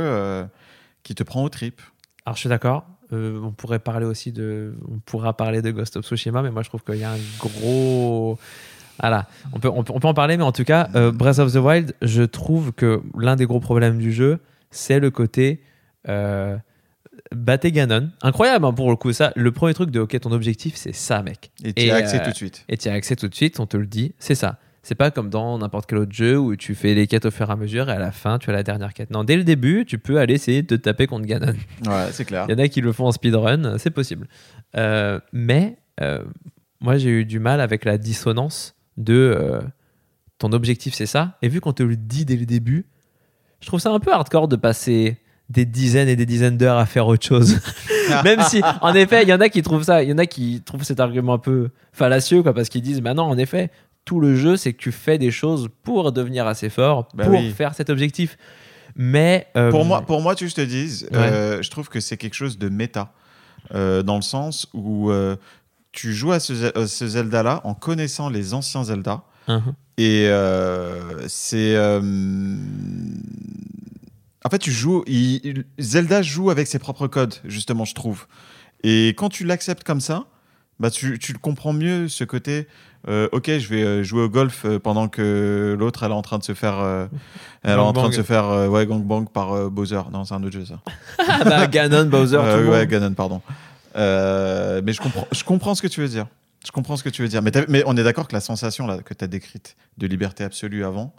qui te prend aux tripes.
Alors je suis d'accord. Euh, on pourrait parler aussi de, on pourra parler de Ghost of Tsushima, mais moi je trouve qu'il y a un gros, voilà, on peut, on peut, on peut en parler, mais en tout cas, euh, Breath of the Wild, je trouve que l'un des gros problèmes du jeu, c'est le côté euh, battez Ganon. Incroyable hein, pour le coup ça. Le premier truc de ok, ton objectif c'est ça, mec.
Et tu as accès
euh,
tout de suite.
Et tu as accès tout de suite, on te le dit, c'est ça. C'est pas comme dans n'importe quel autre jeu où tu fais les quêtes au fur et à mesure et à la fin tu as la dernière quête. Non, dès le début, tu peux aller essayer de te taper contre Ganon.
Ouais, c'est clair.
Il y en a qui le font en speedrun, c'est possible. Euh, mais euh, moi, j'ai eu du mal avec la dissonance de euh, ton objectif, c'est ça. Et vu qu'on te le dit dès le début, je trouve ça un peu hardcore de passer des dizaines et des dizaines d'heures à faire autre chose. Même si, en effet, il y en a qui trouvent ça, il y en a qui trouvent cet argument un peu fallacieux, quoi, parce qu'ils disent, bah non, en effet, tout le jeu, c'est que tu fais des choses pour devenir assez fort,
Bah
pour
oui.
faire cet objectif. Mais euh,
Pour moi, pour moi, tu je te dis,
Ouais.
euh, je trouve que c'est quelque chose de méta, euh, dans le sens où tu joues à ce, Zelda-là en connaissant les anciens Zelda, et c'est en fait tu joues, il- Zelda joue avec ses propres codes, justement, je trouve. Et quand tu l'acceptes comme ça, bah tu, tu le comprends mieux ce côté. Euh, ok, je vais euh, jouer au golf euh, pendant que l'autre elle est en train de se faire, euh, elle est en train de se faire euh, ouais gangbang par euh, Bowser. Non, c'est un autre jeu ça.
Ah bah, Ganon, Bowser,
Euh,
tout le
ouais,
monde.
Ganon, pardon. Euh, mais je comprends, je comprends ce que tu veux dire. Je comprends ce que tu veux dire. Mais, on est d'accord que la sensation là, que tu as décrite de liberté absolue avant,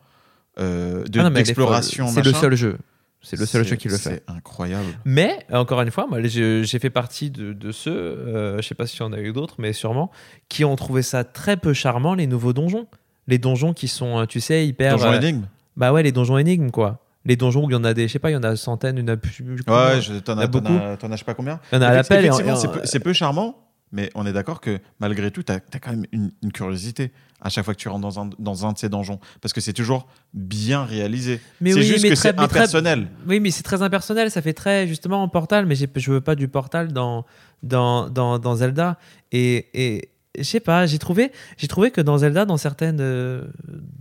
euh, de-
Ah
d'exploration.
C'est le seul jeu. C'est le seul jeu qui le fait.
C'est incroyable.
Mais, encore une fois, moi, j'ai fait partie de, de ceux, euh, je sais pas s'il y en a eu d'autres, mais sûrement, qui ont trouvé ça très peu charmant, les nouveaux donjons. Les donjons qui sont, euh, tu sais, hyper.
Donjon
euh,
énigme.
bah ouais, les donjons énigmes, quoi. Les donjons où il y en a des, je sais pas, il y en a centaines, il y en a plus.
Ouais, t'en as,
beaucoup.
as- t'en as je sais pas combien.
Il y en a à l'appel.
Effectivement, c'est peu, c'est peu charmant, mais on est d'accord que malgré tout, tu as, quand même une, une curiosité à chaque fois que tu rentres dans un, dans un de ces donjons. Parce que c'est toujours bien réalisé.
Mais
c'est
oui,
juste
mais
que c'est
très-
impersonnel.
Oui, mais c'est très impersonnel. Ça fait très justement en Portal, mais je veux pas du Portal dans dans, dans, dans Zelda. Et, et je sais pas, j'ai trouvé j'ai trouvé que dans Zelda, dans certaines euh,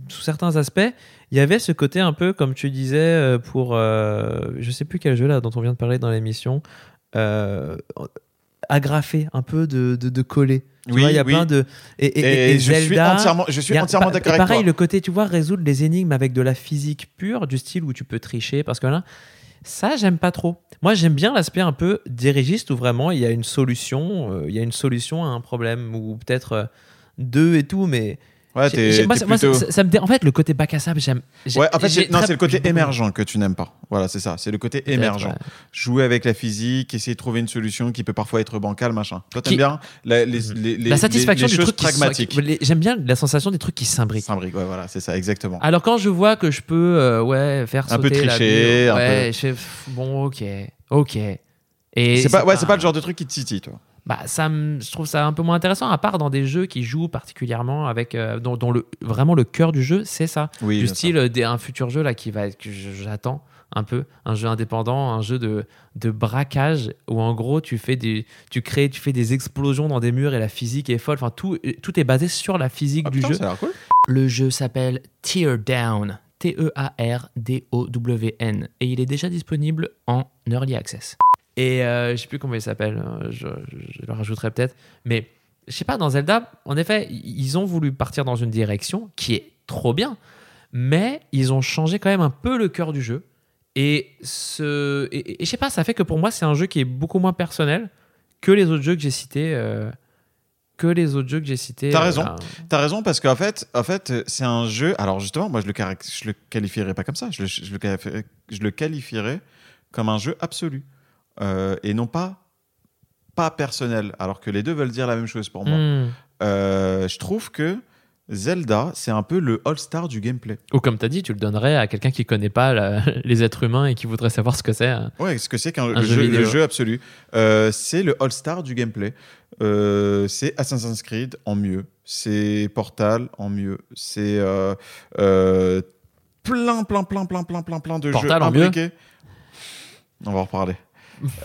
sous certains aspects, il y avait ce côté un peu comme tu disais euh, pour euh, je sais plus quel jeu là dont on vient de parler dans l'émission. Euh, agrafé un peu de, de, de. Tu
Oui,
vois, il y a
oui.
plein de et, et-
Et,
et- et
je suis entièrement, je suis
a-
entièrement d'accord avec
pareil,
toi.
le côté, tu vois, résoudre les énigmes avec de la physique pure, du style où tu peux tricher, parce que là, ça, j'aime pas trop. Moi, j'aime bien l'aspect un peu dirigiste où vraiment il y a une solution, euh, il y a une solution à un problème, ou peut-être euh, deux et tout, mais
Ouais, t'es
moi,
t'es
ça- moi,
plutôt-
ça, ça me dé- En fait, le côté bac à sable, j'aime. j'ai-
Ouais, en fait, c'est- non,
très-
c'est le côté émergent que tu n'aimes pas. Voilà, c'est ça. C'est le côté
Peut-être,
émergent.
ouais.
Jouer avec la physique, essayer de trouver une solution qui peut parfois être bancale, machin. Toi, t'aimes
Qui-
bien la, les,
Mhm.
les-
La satisfaction
les,
du
choses
truc qui se-
pragmatiques.
qui- les- J'aime bien la sensation des trucs qui s'imbriquent.
S'imbrique, ouais, voilà, c'est ça, exactement.
Alors quand je vois que je peux euh, ouais faire
Un peu
la
tricher, un
ouais, je fais pff, bon ok ok et
C'est pas, ouais, c'est pas le genre de truc qui te titille, toi.
Bah ça me- je trouve ça un peu moins intéressant à part dans des jeux qui jouent particulièrement avec euh, dont, dont le vraiment le cœur du jeu c'est ça.
Oui,
du style euh, des- un futur jeu là qui va être- que j'attends un peu. Un jeu indépendant un jeu de, de braquage où en gros tu fais des tu crées tu fais des explosions dans des murs et la physique est folle. Enfin tout tout est basé sur la physique
Ah,
du
putain,
jeu.
ça a l'air cool.
le jeu s'appelle Tear Down, T-E-A-R-D-O-W-N, et il est déjà disponible en Early Access. Et euh, je sais plus comment il s'appelle, euh, je, je- je le rajouterai peut-être, mais je sais pas, dans Zelda, en effet, ils ont voulu partir dans une direction qui est trop bien, mais ils ont changé quand même un peu le cœur du jeu. Et, ce, et, et je sais pas, ça fait que pour moi, c'est un jeu qui est beaucoup moins personnel que les autres jeux que j'ai cités. euh, que les autres jeux que j'ai cités.
T'as
euh,
raison.
là.
T'as raison parce qu'en fait, en fait, euh, c'est un jeu. Alors justement, moi, je le, je le qualifierais pas comme ça. Je le, je je le qualifierais comme un jeu absolu Euh, et non pas pas personnel. Alors que les deux veulent dire la même chose pour moi.
Hmm.
Euh, je trouve que Zelda, c'est un peu le all-star du gameplay.
Ou comme tu as dit, tu le donnerais à quelqu'un qui connaît pas la- les êtres humains et qui voudrait savoir ce que c'est. hein.
Ouais, ce que c'est qu'un
jeu
le absolu. Euh, c'est le all-star du gameplay. Euh, c'est Assassin's Creed en mieux. C'est Portal en mieux. C'est euh, plein, plein, plein, plein, plein, plein, plein de
Portal
jeux
en mieux.
On va en reparler.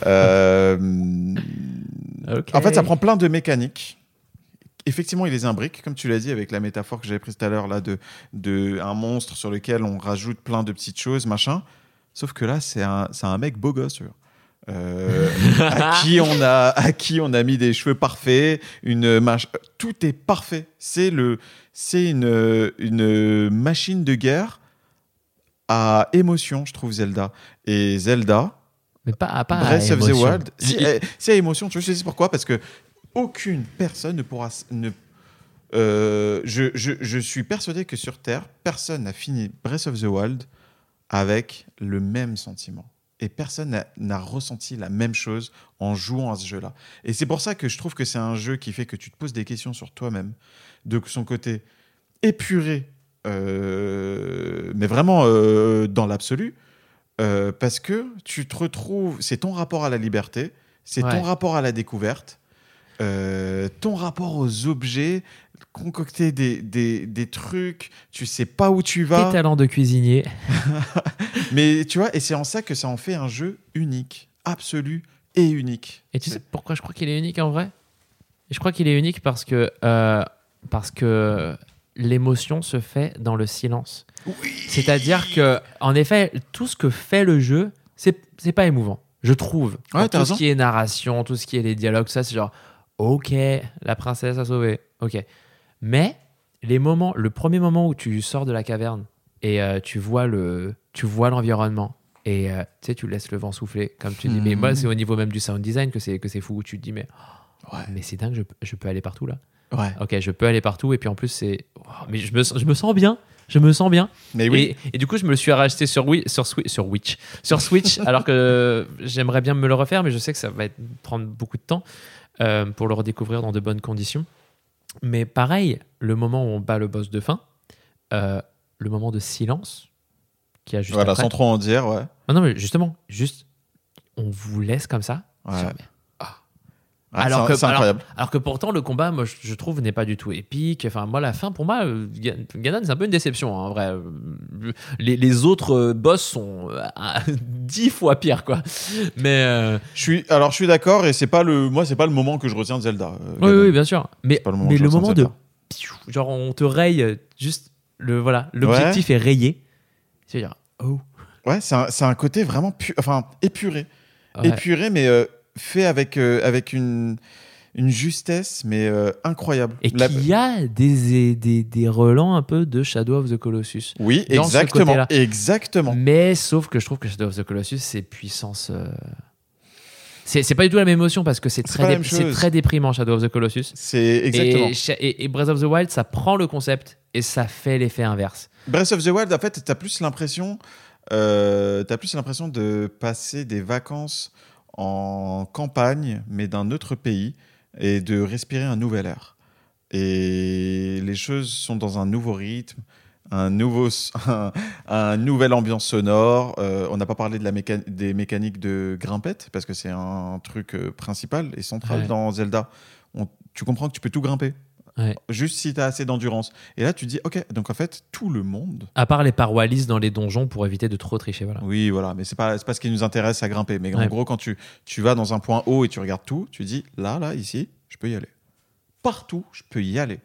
Euh, En fait, ça prend plein de mécaniques. Effectivement, il les imbrique, comme tu l'as dit, avec la métaphore que j'avais prise tout à l'heure, là, de, de un monstre sur lequel on rajoute plein de petites choses, machin. Sauf que là, c'est un, mec beau gosse. Euh, à qui on a à qui on a mis des cheveux parfaits une mach- tout est parfait c'est le c'est une une machine de guerre à émotion je trouve Zelda et Zelda
Mais pas, pas à
Breath of the. Wild, si,
Il-
eh, c'est à émotion. Tu sais pourquoi Parce que aucune personne ne pourra. Ne, euh, je, je- je suis persuadé que sur Terre, personne n'a fini Breath of the Wild avec le même sentiment. Et personne n'a- n'a ressenti la même chose en jouant à ce jeu-là. Et c'est pour ça que je trouve que c'est un jeu qui fait que tu te poses des questions sur toi-même, de son côté épuré, euh, mais vraiment euh, dans l'absolu. Euh, parce que tu te retrouves, c'est ton rapport à la liberté, c'est
Ouais.
ton rapport à la découverte, euh, ton rapport aux objets, concocter des, des, des trucs, tu sais pas où tu
Tes
vas,
talents de cuisinier.
mais tu vois, et c'est en ça que ça en fait un jeu unique, absolu et unique.
Et tu sais pourquoi je crois qu'il est unique en vrai? Je crois qu'il est unique parce que, euh, parce que l'émotion se fait dans le silence. C'est-à-dire que, en effet, tout ce que fait le jeu, c'est pas émouvant, je trouve.
Ouais,
tout
raison.
ce qui est narration, tout ce qui est les dialogues, ça, c'est genre, ok, la princesse a sauvé, ok. Mais les moments, le premier moment où tu sors de la caverne et euh, tu vois le, tu vois l'environnement et euh, tu sais, tu laisses le vent souffler, comme tu dis. Mais moi, c'est au niveau même du sound design que c'est que c'est fou. où Tu te dis, mais
Ouais.
mais c'est dingue, je, je peux aller partout là.
Ouais.
Ok, je peux aller partout et puis en plus c'est, oh, mais je me, sens- je me sens bien, je me sens bien.
Mais oui,
Et, et du coup, je me le suis racheté sur Wii, sur Switch, sur Witch, sur Switch, alors que j'aimerais bien me le refaire, mais je sais que ça va être- prendre beaucoup de temps euh, pour le redécouvrir dans de bonnes conditions. Mais pareil, le moment où on bat le boss de fin, euh, le moment de silence qui a juste
voilà,
après.
sans trop en dire, ouais.
Ah non, mais justement, juste, on vous laisse comme ça.
Ouais. Ouais,
Alors
c'est-
que- alors-
incroyable.
Alors que pourtant, le combat, moi, je, je trouve, n'est pas du tout épique. Enfin, moi, la fin, pour moi, euh, Ga- Ganon, c'est un peu une déception, hein, en vrai. Les, les autres euh, boss sont euh, dix fois pires, quoi. Mais euh,
Je suis, alors je suis d'accord et c'est pas le, moi c'est pas le moment que je retiens de Zelda.
oui, oui, bien sûr. Mais,
le moment
mais le
de
genre, on te raye juste le voilà, l'objectif est rayé. C'est-à-dire, oh,
Ouais, c'est un, c'est un côté vraiment pu- enfin épuré,
ouais.
épuré mais euh, fait avec euh, avec une une justesse mais euh, incroyable.
et
La-
qu'il y a des, des, des relents un peu de Shadow of the Colossus.
Oui, exactement, exactement.
Mais sauf que je trouve que Shadow of the Colossus, c'est puissance. euh, C'est pas du tout la même émotion parce que c'est très, dé- très déprimant Shadow of the Colossus.
C'est exactement.
Et, Sha- et- et Breath of the Wild, ça prend le concept et ça fait l'effet inverse.
Breath of the Wild, en fait, t'as plus l'impression, euh, t'as plus l'impression de passer des vacances en campagne, mais d'un autre pays, et de respirer un nouvel air. Et les choses sont dans un nouveau rythme, un nouveau, un, un nouvelle ambiance sonore. Euh, on n'a pas parlé de la méca- des mécaniques de grimpette parce que c'est un truc euh, principal et central
Ouais.
dans Zelda. On- tu comprends que tu peux tout grimper.
Ouais.
Juste si tu as assez d'endurance. Et là, tu dis, ok, donc en fait, tout le monde
À part les parois lisses dans les donjons pour éviter de trop tricher. Voilà.
Oui, voilà, mais c'est pas, c'est pas ce qui nous intéresse à grimper. Mais en gros, quand tu, tu vas dans un point haut et tu regardes tout, tu dis là, là, ici, je peux y aller. Partout, je peux y aller.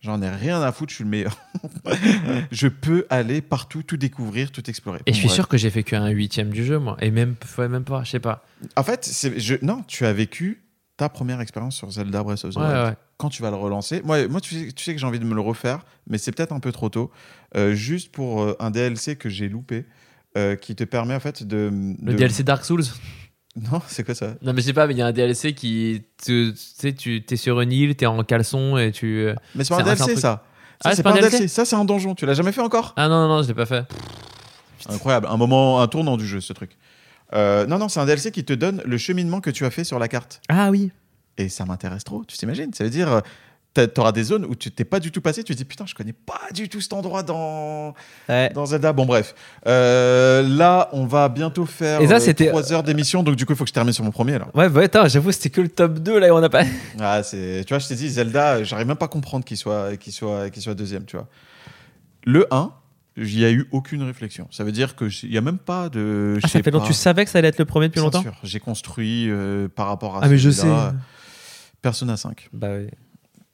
J'en ai rien à foutre, je suis le meilleur. je peux aller partout, tout découvrir, tout explorer.
Et
Bon,
je suis
bref.
sûr que j'ai fait qu'un huitième du jeu, moi. Et même, même pas, je sais pas.
En fait, c'est- je, non, tu as vécu ta première expérience sur Zelda Breath of the
Ouais,
Wild.
ouais.
Quand tu vas le relancer, moi, moi tu, sais, tu sais que j'ai envie de me le refaire, mais c'est peut-être un peu trop tôt. Euh, juste pour euh, un DLC que j'ai loupé, euh, qui te permet en fait de.
Le
de-
DLC Dark Souls
Non, c'est quoi ça?
Non, mais je sais pas, mais il y a un DLC qui. Tu tu sais, tu es sur une île, t'es en caleçon et tu.
Mais c'est pas un DLC
truc-
ça. Ça,
Ah,
c'est pas un DLC, ça c'est un donjon. Tu l'as jamais fait encore?
Ah non, non, non, je l'ai pas fait.
Incroyable, un moment, un tournant du jeu ce truc. Euh, non, non, c'est un DLC qui te donne le cheminement que tu as fait sur la carte.
Ah oui.
Et ça m'intéresse trop, tu t'imagines? Ça veut dire, euh, t'as- t'auras des zones où tu t'es pas du tout passé, tu te dis putain, je connais pas du tout cet endroit dans,
Ouais.
dans Zelda. Bon, bref. Euh, là, on va bientôt faire
Et ça,
euh,
c'était-
trois heures d'émission, donc du coup, il faut que je termine sur mon premier. Là.
Ouais, bah, attends, j'avoue, c'était que le top 2 là, et on a pas.
Ah, c'est, tu vois, je t'ai dit, Zelda, j'arrive même pas à comprendre qu'il soit, qu'il soit, qu'il soit deuxième, tu vois. Le 1, il y a eu aucune réflexion. Ça veut dire qu'il y a même pas de. je
Ah,
sais
ça fait
pas.
Tu savais que ça allait être le premier depuis
Bien
longtemps?
sûr, j'ai construit euh, par rapport à
Ah, mais je sais.
Persona 5.
Bah oui.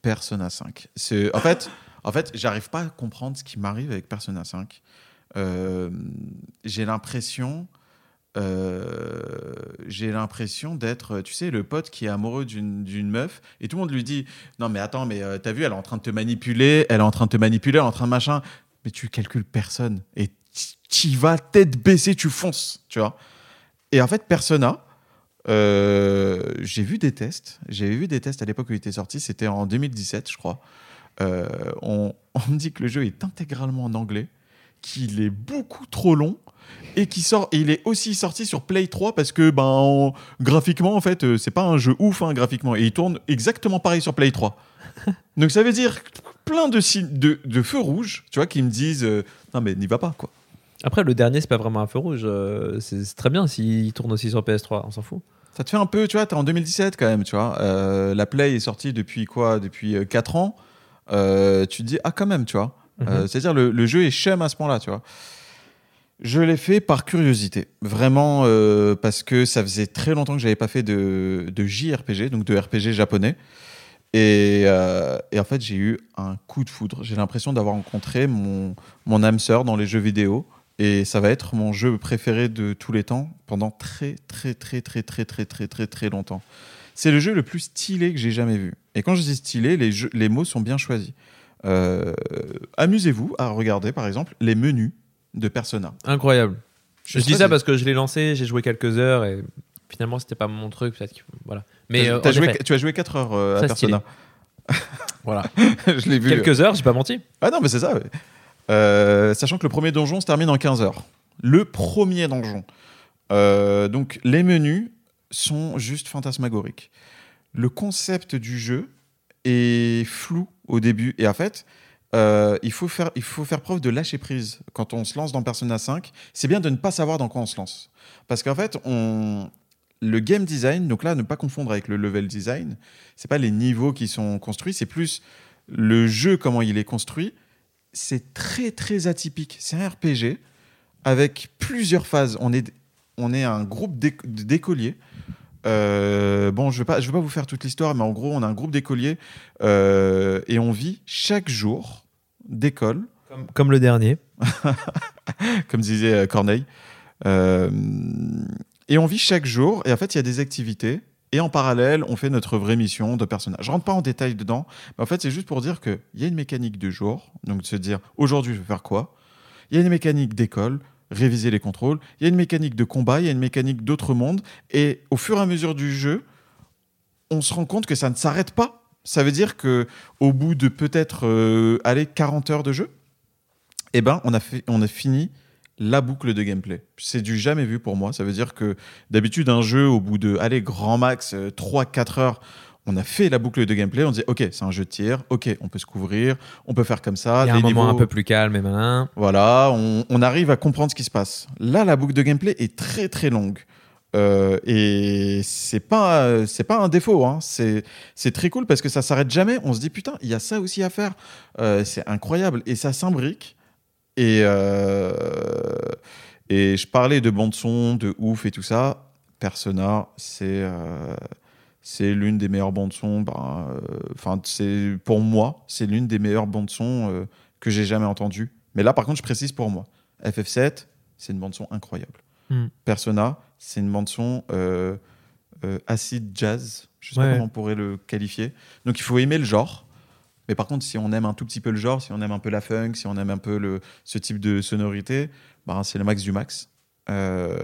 Persona 5. C'est en fait, en fait, j'arrive pas à comprendre ce qui m'arrive avec Persona 5. Euh, j'ai l'impression, euh, j'ai l'impression d'être, tu sais, le pote qui est amoureux d'une d'une meuf et tout le monde lui dit non mais attends mais euh, t'as vu elle est en train de te manipuler, elle est en train de te manipuler, elle est en train de machin, mais tu calcules personne et tu y vas tête baissée, tu fonces, tu vois. Et en fait Persona, euh, j'ai vu des tests. J'avais vu des tests à l'époque où il était sorti. C'était en 2017, je crois. Euh, on, on me dit que le jeu est intégralement en anglais, qu'il est beaucoup trop long et qu'il sort. Et il est aussi sorti sur Play 3 parce que ben en- graphiquement en fait euh, c'est pas un jeu ouf hein, graphiquement et il tourne exactement pareil sur Play 3. Donc ça veut dire plein de, de, de feux rouges, tu vois, qui me disent euh, non mais n'y va pas quoi.
Après, le dernier, c'est pas vraiment un feu rouge. euh, C'est très bien s'il tourne aussi sur PS3, on s'en fout.
Ça te fait un peu, tu vois, t'es en 2017 quand même, tu vois. La Play est sortie depuis quoi? Depuis 4 ans. Tu te dis, ah, quand même, tu vois. Euh,
Mhm.
C'est-à-dire, le, le jeu est chum à ce point-là, tu vois. Je l'ai fait par curiosité. Vraiment, euh, parce que ça faisait très longtemps que j'avais pas fait de, de JRPG, donc de RPG japonais. Et, euh, et en fait, j'ai eu un coup de foudre. J'ai l'impression d'avoir rencontré mon, mon âme sœur dans les jeux vidéo. Et ça va être mon jeu préféré de tous les temps pendant très, très, très, très, très, très, très, très, très longtemps. C'est le jeu le plus stylé que j'ai jamais vu. Et quand je dis stylé, les, jeux- les mots sont bien choisis. Euh, Amusez-vous à regarder, par exemple, les menus de Persona.
Incroyable. Je, dis ça parce que je l'ai lancé, j'ai joué quelques heures et finalement, c'était pas mon truc. Peut-être voilà. Mais
T'as-
euh,
joué- tu as joué 4 heures euh, à Persona.
voilà.
je l'ai vu.
quelques heures, j'ai pas menti.
Ah non, mais c'est ça. ouais. Euh, sachant que le premier donjon se termine en 15 heures. Le premier donjon. Donc, les menus sont juste fantasmagoriques. Le concept du jeu est flou au début. Et en fait, euh, il, faut faire, il faut faire preuve de lâcher prise quand on se lance dans Persona 5. C'est bien de ne pas savoir dans quoi on se lance. Parce qu'en fait, on... le game design, donc là, ne pas confondre avec le level design, c'est pas les niveaux qui sont construits, c'est plus le jeu, comment il est construit. C'est très, très atypique. C'est un RPG avec plusieurs phases. On est, on est un groupe d'éc- d'écoliers. Euh, bon, je ne vais, pas- je vais pas vous faire toute l'histoire, mais en gros, on a un groupe d'écoliers euh, et on vit chaque jour d'école
Comme, comme le dernier.
comme disait euh, Corneille. Euh, et on vit chaque jour, et en fait, il y a des activités, et en parallèle, on fait notre vraie mission de personnage. Je rentre pas en détail dedans, mais en fait, c'est juste pour dire qu'il y a une mécanique de jour, donc de se dire aujourd'hui, je vais faire quoi? Il y a une mécanique d'école, réviser les contrôles. Il y a une mécanique de combat, il y a une mécanique d'autre monde. Et au fur et à mesure du jeu, on se rend compte que ça ne s'arrête pas. Ça veut dire que au bout de peut-être euh, aller 40 heures de jeu, eh ben, on a, fait, on a fini la boucle de gameplay. C'est du jamais vu pour moi. Ça veut dire que d'habitude, un jeu, au bout de, allez, grand max, 3-4 heures, on a fait la boucle de gameplay, on dit ok, c'est un jeu de tir, ok, on peut se couvrir, on peut faire comme ça.
Il y a un moment
niveaux-
un peu plus calme et malin.
Voilà, on, on arrive à comprendre ce qui se passe. Là, la boucle de gameplay est très très longue. Euh, et c'est pas c'est pas un défaut, hein. c'est c'est très cool parce que ça s'arrête jamais. On se dit putain, il y a ça aussi à faire. Euh, c'est incroyable et ça s'imbrique. Et euh, et je parlais de bande son, de ouf et tout ça. Persona, c'est c'est l'une des meilleures bandes son. ben, euh, Enfin, c'est pour moi, c'est l'une des meilleures bandes son euh, que j'ai jamais entendues. Mais là, par contre, je précise pour moi. FF7, c'est une bande son incroyable.
Hmm.
Persona, c'est une bande son euh, euh, acid jazz. Je sais
Ouais.
pas comment on pourrait le qualifier. Donc, il faut aimer le genre. Mais par contre, si on aime un tout petit peu le genre, si on aime un peu la funk, si on aime un peu le, ce type de sonorité, ben, c'est le max du max. Euh,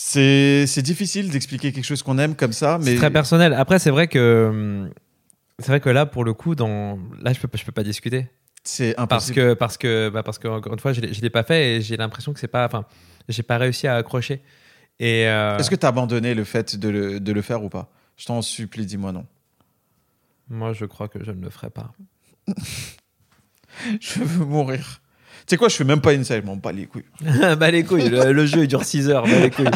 c'est difficile d'expliquer quelque chose qu'on aime comme ça, mais
C'est très personnel. Après, c'est vrai que c'est vrai que là, pour le coup, dans là, je peux je peux pas discuter
c'est
parce
impossible.
que parce que bah, parce que encore une fois, je l'ai je l'ai pas fait et j'ai l'impression que c'est pas, enfin, j'ai pas réussi à accrocher. Et euh,
Est-ce que tu as abandonné le fait de le, de le faire ou pas? Je t'en supplie, dis-moi non.
moi, je crois que je ne le ferai pas.
Je veux mourir. Tu sais quoi, je fais même pas une salle, je m'en bats les couilles.
bah les couilles, le, le jeu il dure 6 heures, bah les couilles.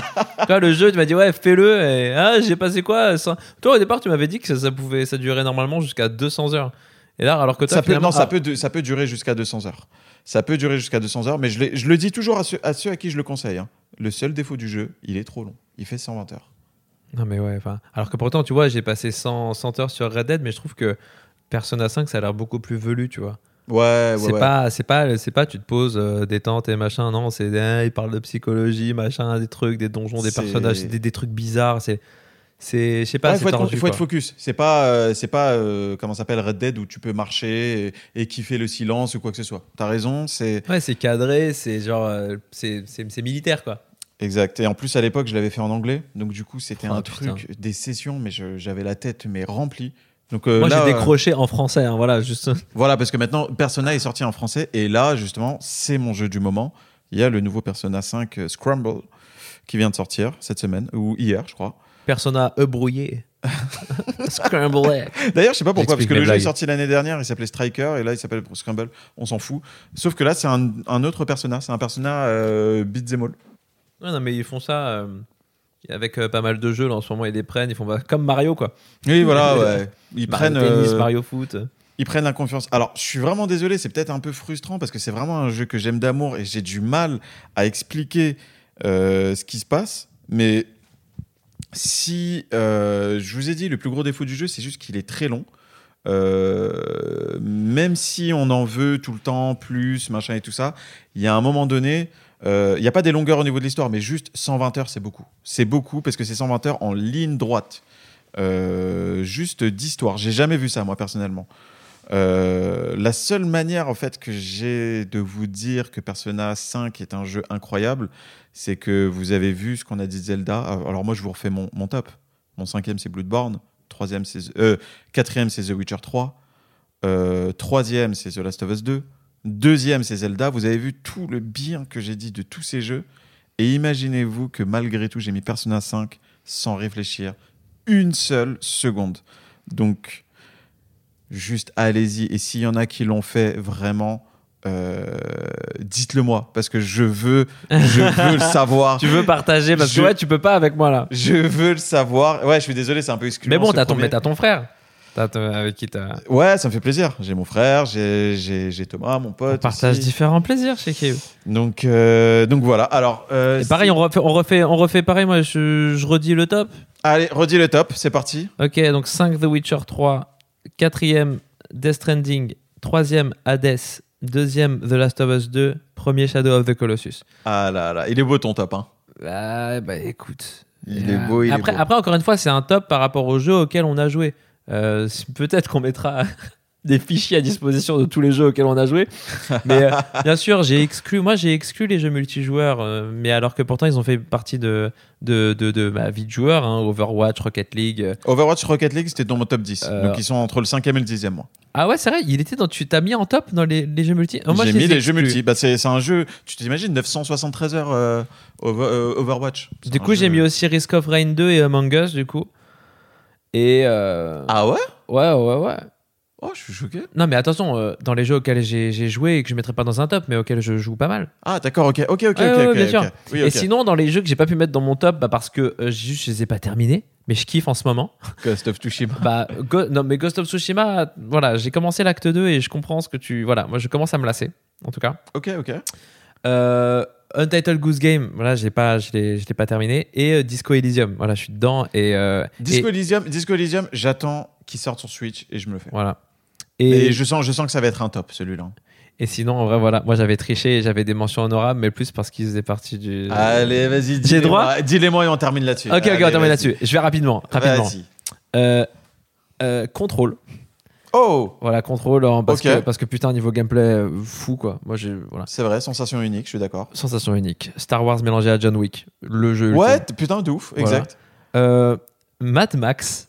Toi, le jeu, tu m'as dit ouais, fais-le et ah, j'ai passé quoi Toi au départ, tu m'avais dit que ça, ça pouvait ça durait normalement jusqu'à 200 heures. Et là, alors que toi
Ça peut,
finalement,
non, ça,
ah,
peut, ça peut durer jusqu'à 200 heures. Ça peut durer jusqu'à 200 heures, mais je, je le dis toujours à ceux, à ceux à qui je le conseille. hein. Le seul défaut du jeu, il est trop long. Il fait 120 heures.
Non mais ouais, enfin, alors que pourtant, tu vois, j'ai passé 100, 100 heures sur Red Dead, mais je trouve que Persona 5, ça a l'air beaucoup plus velu, tu vois.
Ouais, ouais,
c'est
ouais.
pas, c'est pas, c'est pas, tu te poses, euh, détente et machin. Non, c'est, ah, il parle de psychologie, machin, des trucs, des donjons, des personnages, des, des trucs bizarres. C'est, c'est, je sais pas,
Ouais, il
c'est
faut, faut être focus. C'est pas, euh, c'est pas euh, comment ça s'appelle Red Dead où tu peux marcher et, et kiffer le silence ou quoi que ce soit. T'as raison, c'est
Ouais, c'est cadré, c'est genre, euh, c'est, c'est, militaire, quoi.
exact. Et en plus à l'époque, je l'avais fait en anglais, donc du coup c'était
Oh,
un
putain.
truc, des sessions, mais j'avais la tête mais remplie. Donc euh,
Moi,
là,
j'ai
euh,
décroché en français, hein, voilà, juste.
Voilà, parce que maintenant, Persona est sorti en français. Et là, justement, c'est mon jeu du moment. Il y a le nouveau Persona 5 euh, Scramble qui vient de sortir cette semaine, ou hier, je crois.
Persona E brouillé. Scramble egg.
D'ailleurs, je sais pas pourquoi, parce que le jeu est sorti l'année dernière, il s'appelait Striker, et là, il s'appelle Scramble. On s'en fout. Sauf que là, c'est un, un autre Persona. C'est un Persona euh, beat'em all.
Ouais, non, mais ils font ça euh, avec euh, pas mal de jeux. Là, en ce moment, ils les prennent. Ils font bah, comme Mario, quoi.
Oui, voilà, ouais. Ils
Mario
prennent,
Tennis,
euh,
Mario Foot.
ils prennent la confiance. Alors, je suis vraiment désolé, c'est peut-être un peu frustrant parce que c'est vraiment un jeu que j'aime d'amour et j'ai du mal à expliquer euh, ce qui se passe. Mais si euh, je vous ai dit, le plus gros défaut du jeu, c'est juste qu'il est très long. Même si on en veut tout le temps plus, machin et tout ça, il y a un moment donné, euh, il n'y a pas des longueurs au niveau de l'histoire, mais juste 120 heures, c'est beaucoup. C'est beaucoup parce que c'est 120 heures en ligne droite. Euh, juste d'histoire. J'ai jamais vu ça, moi, personnellement. Euh, la seule manière, en fait, que j'ai de vous dire que Persona 5 est un jeu incroyable, c'est que vous avez vu ce qu'on a dit Zelda. Alors, moi, je vous refais mon, mon top. Mon cinquième, c'est Bloodborne. Troisième, c'est, euh, quatrième, c'est The Witcher 3. Euh, troisième, c'est The Last of Us 2. Deuxième, c'est Zelda. Vous avez vu tout le bien que j'ai dit de tous ces jeux. Et imaginez-vous que malgré tout, j'ai mis Persona 5 sans réfléchir une seule seconde. Donc, juste allez-y. Et s'il y en a qui l'ont fait vraiment, euh, dites-le moi. Parce que je veux, je veux le savoir.
Tu veux partager parce
Je-
que ouais, tu peux pas avec moi là.
Je veux le savoir. Ouais, je suis désolé, c'est un peu excluant.
Mais bon, t'as ton, mais ton frère. Avec qui t'as.
Ouais, ça me fait plaisir. J'ai mon frère, j'ai Thomas, mon
On
pote.
partage
aussi.
différents plaisirs chez Kyo.
Donc, euh, donc voilà. Alors, euh,
Et pareil, on refait, on refait, on refait pareil. Moi, je, je redis le top.
allez, redis le top, c'est parti.
Ok, donc 5 The Witcher 3, 4ème Death Stranding, 3ème Hades, 2ème The Last of Us 2, premier Shadow of the Colossus.
Ah là là, il est beau ton top. Hein.
Ah, bah écoute.
Il
Euh,
est beau, il
après,
est beau.
après, encore une fois, c'est un top par rapport au jeu auquel on a joué. Euh, Peut-être qu'on mettra des fichiers à disposition de tous les jeux auxquels on a joué. Mais euh, bien sûr, j'ai exclu, moi j'ai exclu les jeux multijoueurs, euh, mais alors que pourtant ils ont fait partie de, de, de, de ma vie de joueur, hein, Overwatch, Rocket League.
Overwatch Rocket League, c'était dans mon top 10.
Euh,
Donc ils sont entre le 5e et le 10e, moi.
Ah ouais, c'est vrai, il était dans, tu t'as mis en top dans les, les jeux multi? Non, moi,
J'ai mis les jeux multi. Bah, c'est un jeu, tu t'imagines, 973 heures Over- Overwatch.
Du coup, j'ai mis aussi Risk of Rain 2 et Among Us, du coup. Et. euh,
Ah ouais?
Ouais, ouais, ouais.
Oh, je suis choqué.
Non, mais attention, euh, dans les jeux auxquels j'ai j'ai joué et que je mettrai pas dans un top, mais auxquels je joue pas mal.
Ah, d'accord, ok, ok, ok,
Ouais,
ok.
ouais,
ok,
bien
ok.
sûr. Et sinon, dans les jeux que j'ai pas pu mettre dans mon top, bah, parce que euh, juste je les ai pas terminés, mais je kiffe en ce moment.
Ghost of Tsushima.
bah, Go- non, mais Ghost of Tsushima, voilà, j'ai commencé l'acte 2 et je comprends ce que tu. Voilà, moi je commence à me lasser, en tout cas.
Ok, ok.
Euh, Untitled Goose Game, voilà, je l'ai pas, je l'ai, pas terminé. Et euh, Disco Elysium, voilà, je suis dedans. Et, euh,
Disco
et-
Elysium, Disco Elysium, j'attends qu'il sorte sur Switch et je me le fais.
voilà.
Et
Et,
je sens, je sens que ça va être un top, celui-là.
et sinon, en vrai, voilà, moi j'avais triché et j'avais des mentions honorables, mais plus parce qu'ils faisaient partie du.
Allez, vas-y,
J'ai
dis-les-moi.
droit
Dis-les-moi et on termine là-dessus.
Ok, ok,
Allez,
on termine là-dessus. Je vais rapidement. rapidement.
Vas-y.
Euh, contrôle.
Oh
Voilà, contrôle, hein, parce, que, parce que putain, niveau gameplay, euh, fou quoi. Moi, j'ai. Voilà.
C'est vrai, sensation unique, je suis d'accord.
Sensation unique. Star Wars mélangé à John Wick. Le jeu.
Ouais,
ultime.
putain, de ouf,
Voilà.
exact.
Euh, Mad Max,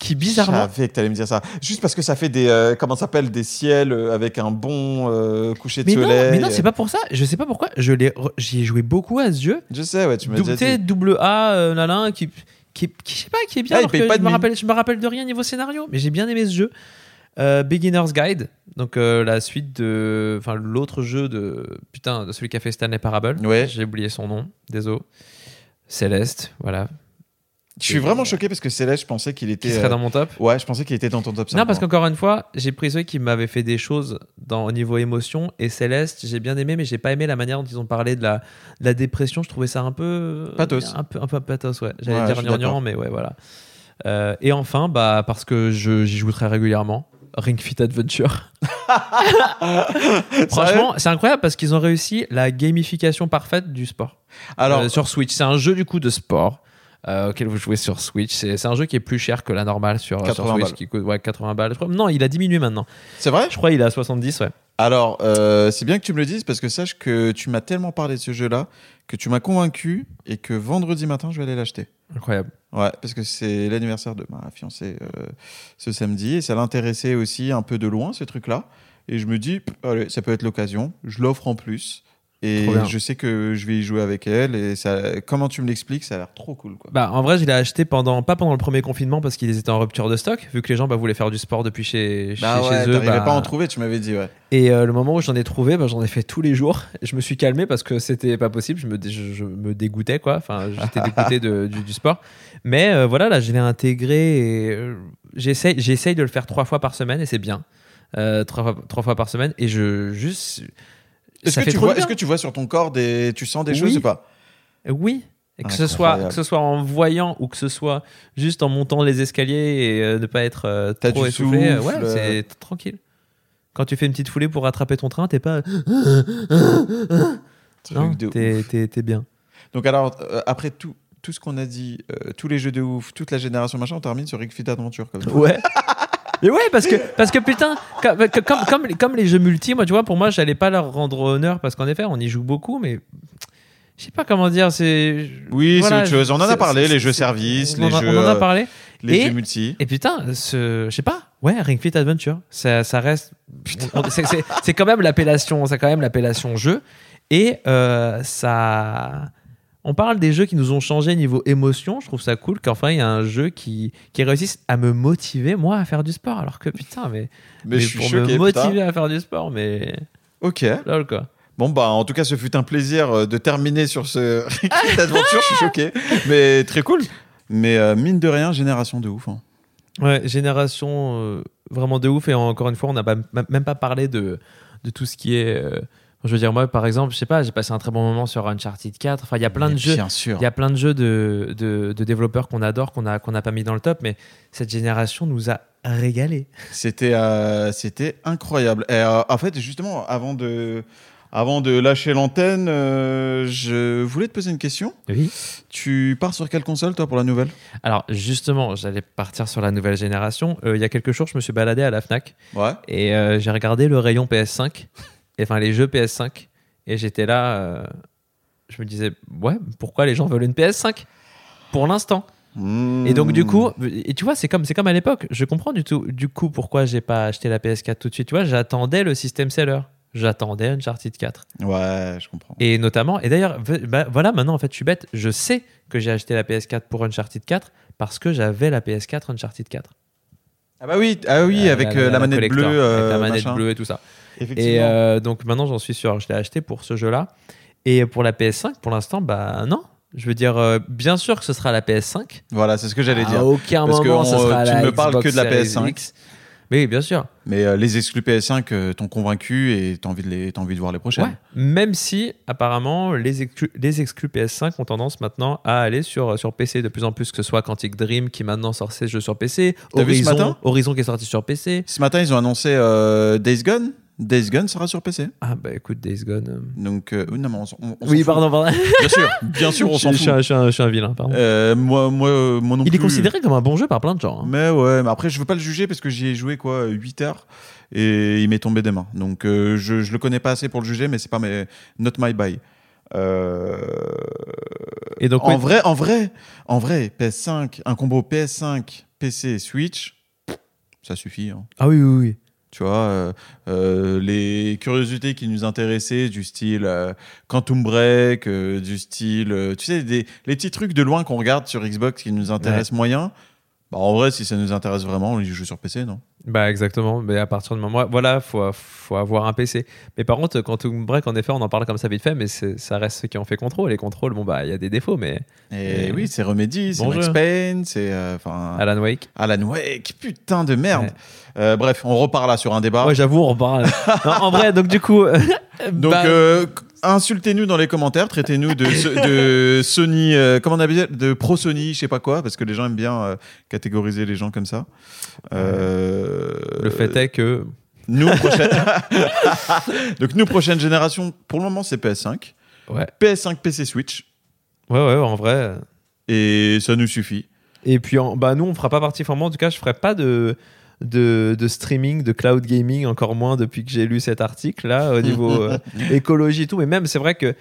qui bizarrement.
Je savais que t'allais me dire ça. Juste parce que ça fait des, euh, comment ça s'appelle, des ciels euh, avec un bon euh, coucher de
Mais non,
soleil.
mais non, c'est pas pour ça. Je sais pas pourquoi. Je l'ai, re- j'y ai joué beaucoup à ce jeu.
Je sais, ouais, tu déjà
Double T,
dit.
double A, nanana, qui, qui, qui, je sais pas, qui est bien.
Ah,
alors que je me rappelle, je me rappelle de rien niveau scénario, mais j'ai bien aimé ce jeu. Euh, Beginner's Guide, donc euh, la suite de, enfin l'autre jeu de, putain, de celui qui a fait Stanley Parable.
Ouais.
J'ai oublié son nom, désolé. Céleste, voilà.
Je suis vraiment choqué parce que Céleste, je pensais qu'il était.
Qui serait
euh,
dans mon top
Ouais, je pensais qu'il était dans ton top 5.
Non, parce qu'encore une fois, j'ai pris celui qui m'avait fait des choses dans, au niveau émotion. Et Céleste, j'ai bien aimé, mais j'ai pas aimé la manière dont ils ont parlé de la, de la dépression. Je trouvais ça un peu.
Pathos.
Un peu, un peu pathos, ouais. J'allais
Ouais,
dire gnangnan, mais ouais, voilà. Euh, et enfin, bah, parce que j'y joue très régulièrement. Ring Fit Adventure. Franchement, c'est incroyable parce qu'ils ont réussi la gamification parfaite du sport.
Alors,
Euh, sur Switch. C'est un jeu du coup de sport euh, auquel vous jouez sur Switch. C'est un jeu qui est plus cher que la normale sur, sur
80
Switch.
balles.
Qui coûte ouais, 80 balles. Je crois- non, il a diminué maintenant.
c'est vrai
Je crois qu'il est à 70, ouais.
Alors, euh, c'est bien que tu me le dises parce que sache que tu m'as tellement parlé de ce jeu-là que tu m'as convaincu et que vendredi matin, je vais aller l'acheter.
Incroyable.
Ouais, parce que c'est l'anniversaire de ma fiancée euh, ce samedi et ça l'intéressait aussi un peu de loin, ce truc-là. Et je me dis, allez, ça peut être l'occasion, je l'offre en plus. Et je sais que je vais y jouer avec elle. Et ça, comment tu me l'expliques, ça a l'air trop cool. Quoi.
Bah, en vrai, je l'ai acheté pendant, pas pendant le premier confinement parce qu'ils étaient en rupture de stock, vu que les gens bah, voulaient faire du sport depuis chez,
Bah
chez,
ouais,
chez eux. bah.
pas à en trouver, tu m'avais dit, ouais.
Et euh, le moment où j'en ai trouvé, bah, j'en ai fait tous les jours. Je me suis calmé parce que c'était pas possible. Je me, dé- je, je me dégoûtais, quoi. Enfin, j'étais dégoûté de- du, du sport. Mais euh, voilà, là, je l'ai intégré et euh, j'essaye, j'essaye de le faire trois fois par semaine et c'est bien. Euh, trois, fois, trois fois par semaine et je juste.
Est-ce que, tu vois,
bien.
que tu vois sur ton corps des. Tu sens des
Oui.
choses ou pas?
Oui. Et que ce, soit, que ce soit en voyant ou que ce soit juste en montant les escaliers et euh, ne pas être euh, trop essoufflé, euh, ouais,
euh.
c'est t- tranquille. Quand tu fais une petite foulée pour rattraper ton train, t'es pas. Non, t'es,
ouf.
t'es- t'es bien.
Donc, alors, euh, après tout, tout ce qu'on a dit, euh, tous les jeux de ouf, toute la génération machin, on termine sur Ring Fit Adventure. Comme ça.
Ouais. Mais ouais, parce que, parce que putain, comme, comme, comme, comme les jeux multi, moi, tu vois, pour moi, j'allais pas leur rendre honneur parce qu'en effet, on y joue beaucoup, mais je sais pas comment dire. C'est.
Oui,
Voilà,
c'est autre chose. On en a parlé, les jeux services, les jeux,
On en a parlé.
les
Et-
jeux multi.
Et putain, ce, je sais pas, ouais, Ring Fit Adventure, ça, ça reste, c'est- quand même l'appellation, c'est quand même l'appellation jeu, et euh, ça, on parle des jeux qui nous ont changé niveau émotion. Je trouve ça cool qu'enfin il y a un jeu qui qui réussisse à me motiver moi à faire du sport, alors que putain, mais,
Mais,
mais
je suis
pour
choqué.
me motiver
putain.
à faire du sport, mais
Ok.
lol quoi.
Bon, bah, en tout cas, ce fut un plaisir euh, de terminer sur ce Ring Fit Adventure. je suis choqué. Mais très cool. Mais euh, mine de rien, génération de ouf. hein.
Ouais, génération euh, vraiment de ouf. Et encore une fois, on n'a même pas parlé de, de tout ce qui est. euh, je veux dire, moi, par exemple, je sais pas, j'ai passé un très bon moment sur Uncharted 4. Enfin, il y a plein de jeux. Il y a plein de jeux de, de, de développeurs qu'on adore, qu'on n'a qu'on pas mis dans le top, mais cette génération nous a régalé.
C'était euh, c'était incroyable. Et, euh, en fait, justement, avant de Avant de lâcher l'antenne, euh, je voulais te poser une question.
Oui.
Tu pars sur quelle console, toi, pour la nouvelle?
Alors, justement, j'allais partir sur la nouvelle génération. Il y a quelques jours, je me suis baladé à la Fnac
Ouais.
et j'ai regardé le rayon PS5, et, enfin les jeux PS5, et j'étais là. euh, je me disais, ouais, pourquoi les gens veulent une PS5 Pour l'instant? Et donc, du coup, et tu vois, c'est comme, c'est comme à l'époque. Je comprends du, tout, du coup pourquoi j'ai pas acheté la PS4 tout de suite. Tu vois, j'attendais le système seller. J'attendais Uncharted 4.
Ouais, je comprends.
Et notamment, et d'ailleurs, bah, voilà, maintenant, en fait, je suis bête. Je sais que j'ai acheté la PS4 pour Uncharted 4 parce que j'avais la PS4 Uncharted 4.
Ah bah oui, ah oui
Euh,
avec euh, la, manette
collector,
bleue.
avec
euh,
la manette
machin.
bleue et tout ça. Et
Effectivement.
euh, donc maintenant, j'en suis sûr. Je l'ai acheté pour ce jeu-là. Et pour la PS5, pour l'instant, bah non. Je veux dire, euh, bien sûr que ce sera la PS5.
Voilà, c'est ce que j'allais
à
dire.
aucun
Parce que
moment,
on-
ce sera
tu
la
ne me parles
Xbox
que de la
Series
PS5.
X. Mais oui, bien sûr.
Mais euh, les exclus PS5 euh, t'ont convaincu et t'as envie, de les- t'as envie de voir les prochaines.
Ouais. Même si, apparemment, les exclus, les exclus PS5 ont tendance maintenant à aller sur, sur PC de plus en plus, que ce soit Quantic Dream qui maintenant sort ses jeux sur PC,
T'as vu ce
Horizon,
matin
Horizon qui est sorti sur PC.
Ce matin, ils ont annoncé euh, Days Gone. Days Gone sera sur PC.
Ah bah écoute, Days Gone. euh.
Donc, euh, non, mais on, on- on
Oui, pardon, pardon.
Bien sûr, bien sûr, on s'en fout.
je suis un- vilain, pardon.
Euh, moi, moi, euh, moi non
Il
plus.
est considéré comme un bon jeu par plein de gens. hein.
Mais ouais, mais après, je veux pas le juger parce que j'y ai joué quoi 8 heures et il m'est tombé des mains. Donc, je, je le connais pas assez pour le juger, mais c'est pas mes not my buy.
Et donc,
en
ouais,
vrai, en vrai, en vrai, PS5, un combo PS5, PC, Switch, ça suffit. hein.
Ah oui, oui, oui.
Tu vois, euh, euh, les curiosités qui nous intéressaient, du style euh, Quantum Break, euh, du style, tu sais, des, les petits trucs de loin qu'on regarde sur Xbox qui nous intéressent moyen. Bah, en vrai, si ça nous intéresse vraiment, on y joue sur PC, non?
Bah exactement, mais à partir du moment, voilà, faut, faut avoir un PC. Mais par contre, quand on break, en effet, on en parle comme ça vite fait, mais ça reste ceux qui ont fait contrôle. Les contrôles, bon bah il y a des défauts, mais
Et
Et-
oui, c'est Remedy, c'est Max. Payne, c'est euh,
Alan Wake.
Alan Wake, putain de merde.
Ouais.
Euh, bref, on repart là sur un débat.
Ouais, j'avoue, on reparle. Non, en vrai, donc du coup,
Donc,
bah,
euh, insultez-nous dans les commentaires, traitez-nous de, de Sony, euh, comment on appelle de pro Sony, je sais pas quoi, parce que les gens aiment bien euh, catégoriser les gens comme ça.
Le fait est que
nous prochaine, donc nous prochaine génération, pour le moment c'est PS5,
ouais,
PS5, PC, Switch,
ouais, ouais, en vrai.
et ça nous suffit.
Et puis, en- bah nous, on fera pas partie. Enfin, moi, en tout cas, je ferai pas de de, de streaming, de cloud gaming, encore moins depuis que j'ai lu cet article là, au niveau euh, écologie et tout. Mais même, c'est vrai que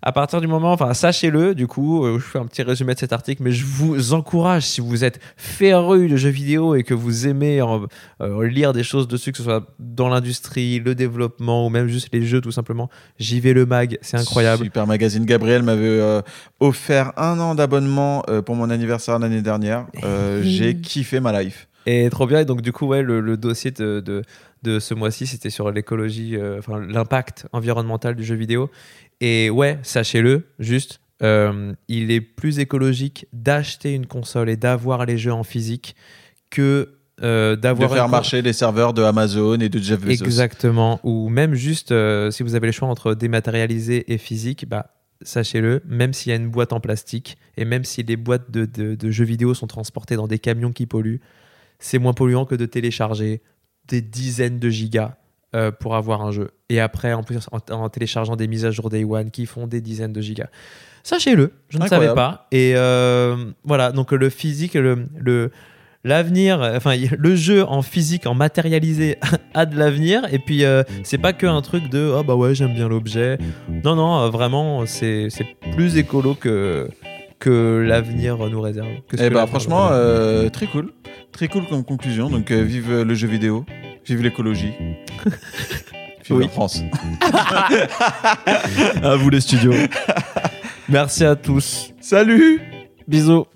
à partir du moment, enfin, sachez-le, du coup, euh, je fais un petit résumé de cet article, mais je vous encourage, si vous êtes féru de jeux vidéo et que vous aimez euh, lire des choses dessus, que ce soit dans l'industrie, le développement ou même juste les jeux tout simplement, j'y vais le mag, c'est incroyable.
Super Magazine. Gabriel m'avait euh, offert un an d'abonnement pour mon anniversaire l'année dernière. J'ai kiffé ma life.
Et trop bien. Et donc, du coup, ouais, le, le dossier de, de, de ce mois-ci, c'était sur l'écologie, euh, enfin, l'impact environnemental du jeu vidéo. Et ouais, sachez-le, juste, euh, il est plus écologique d'acheter une console et d'avoir les jeux en physique que euh,
De
d'avoir
faire
une con-
marcher les serveurs de Amazon et de Jeff Bezos.
Exactement. Ou même juste, euh, si vous avez le choix entre dématérialisé et physique, bah, sachez-le, même s'il y a une boîte en plastique et même si les boîtes de, de- de jeux vidéo sont transportées dans des camions qui polluent, c'est moins polluant que de télécharger des dizaines de gigas euh, pour avoir un jeu. Et après, en plus, en, en téléchargeant des mises à jour Day One qui font des dizaines de gigas. Sachez-le, je ne
Incroyable.
savais pas. Et euh, voilà, donc le physique, le, le, l'avenir, enfin le jeu en physique, en matérialisé a de l'avenir. Et puis euh, c'est pas que un truc de oh bah ouais j'aime bien l'objet. Non non, euh, vraiment c'est c'est plus écolo que que l'avenir nous réserve.
Eh
que
bah franchement, euh, très cool. Très cool comme conclusion. Donc euh, vive le jeu vidéo, vive l'écologie. vive
Oui.
la France.
à vous les studios. Merci à tous.
Salut
Bisous.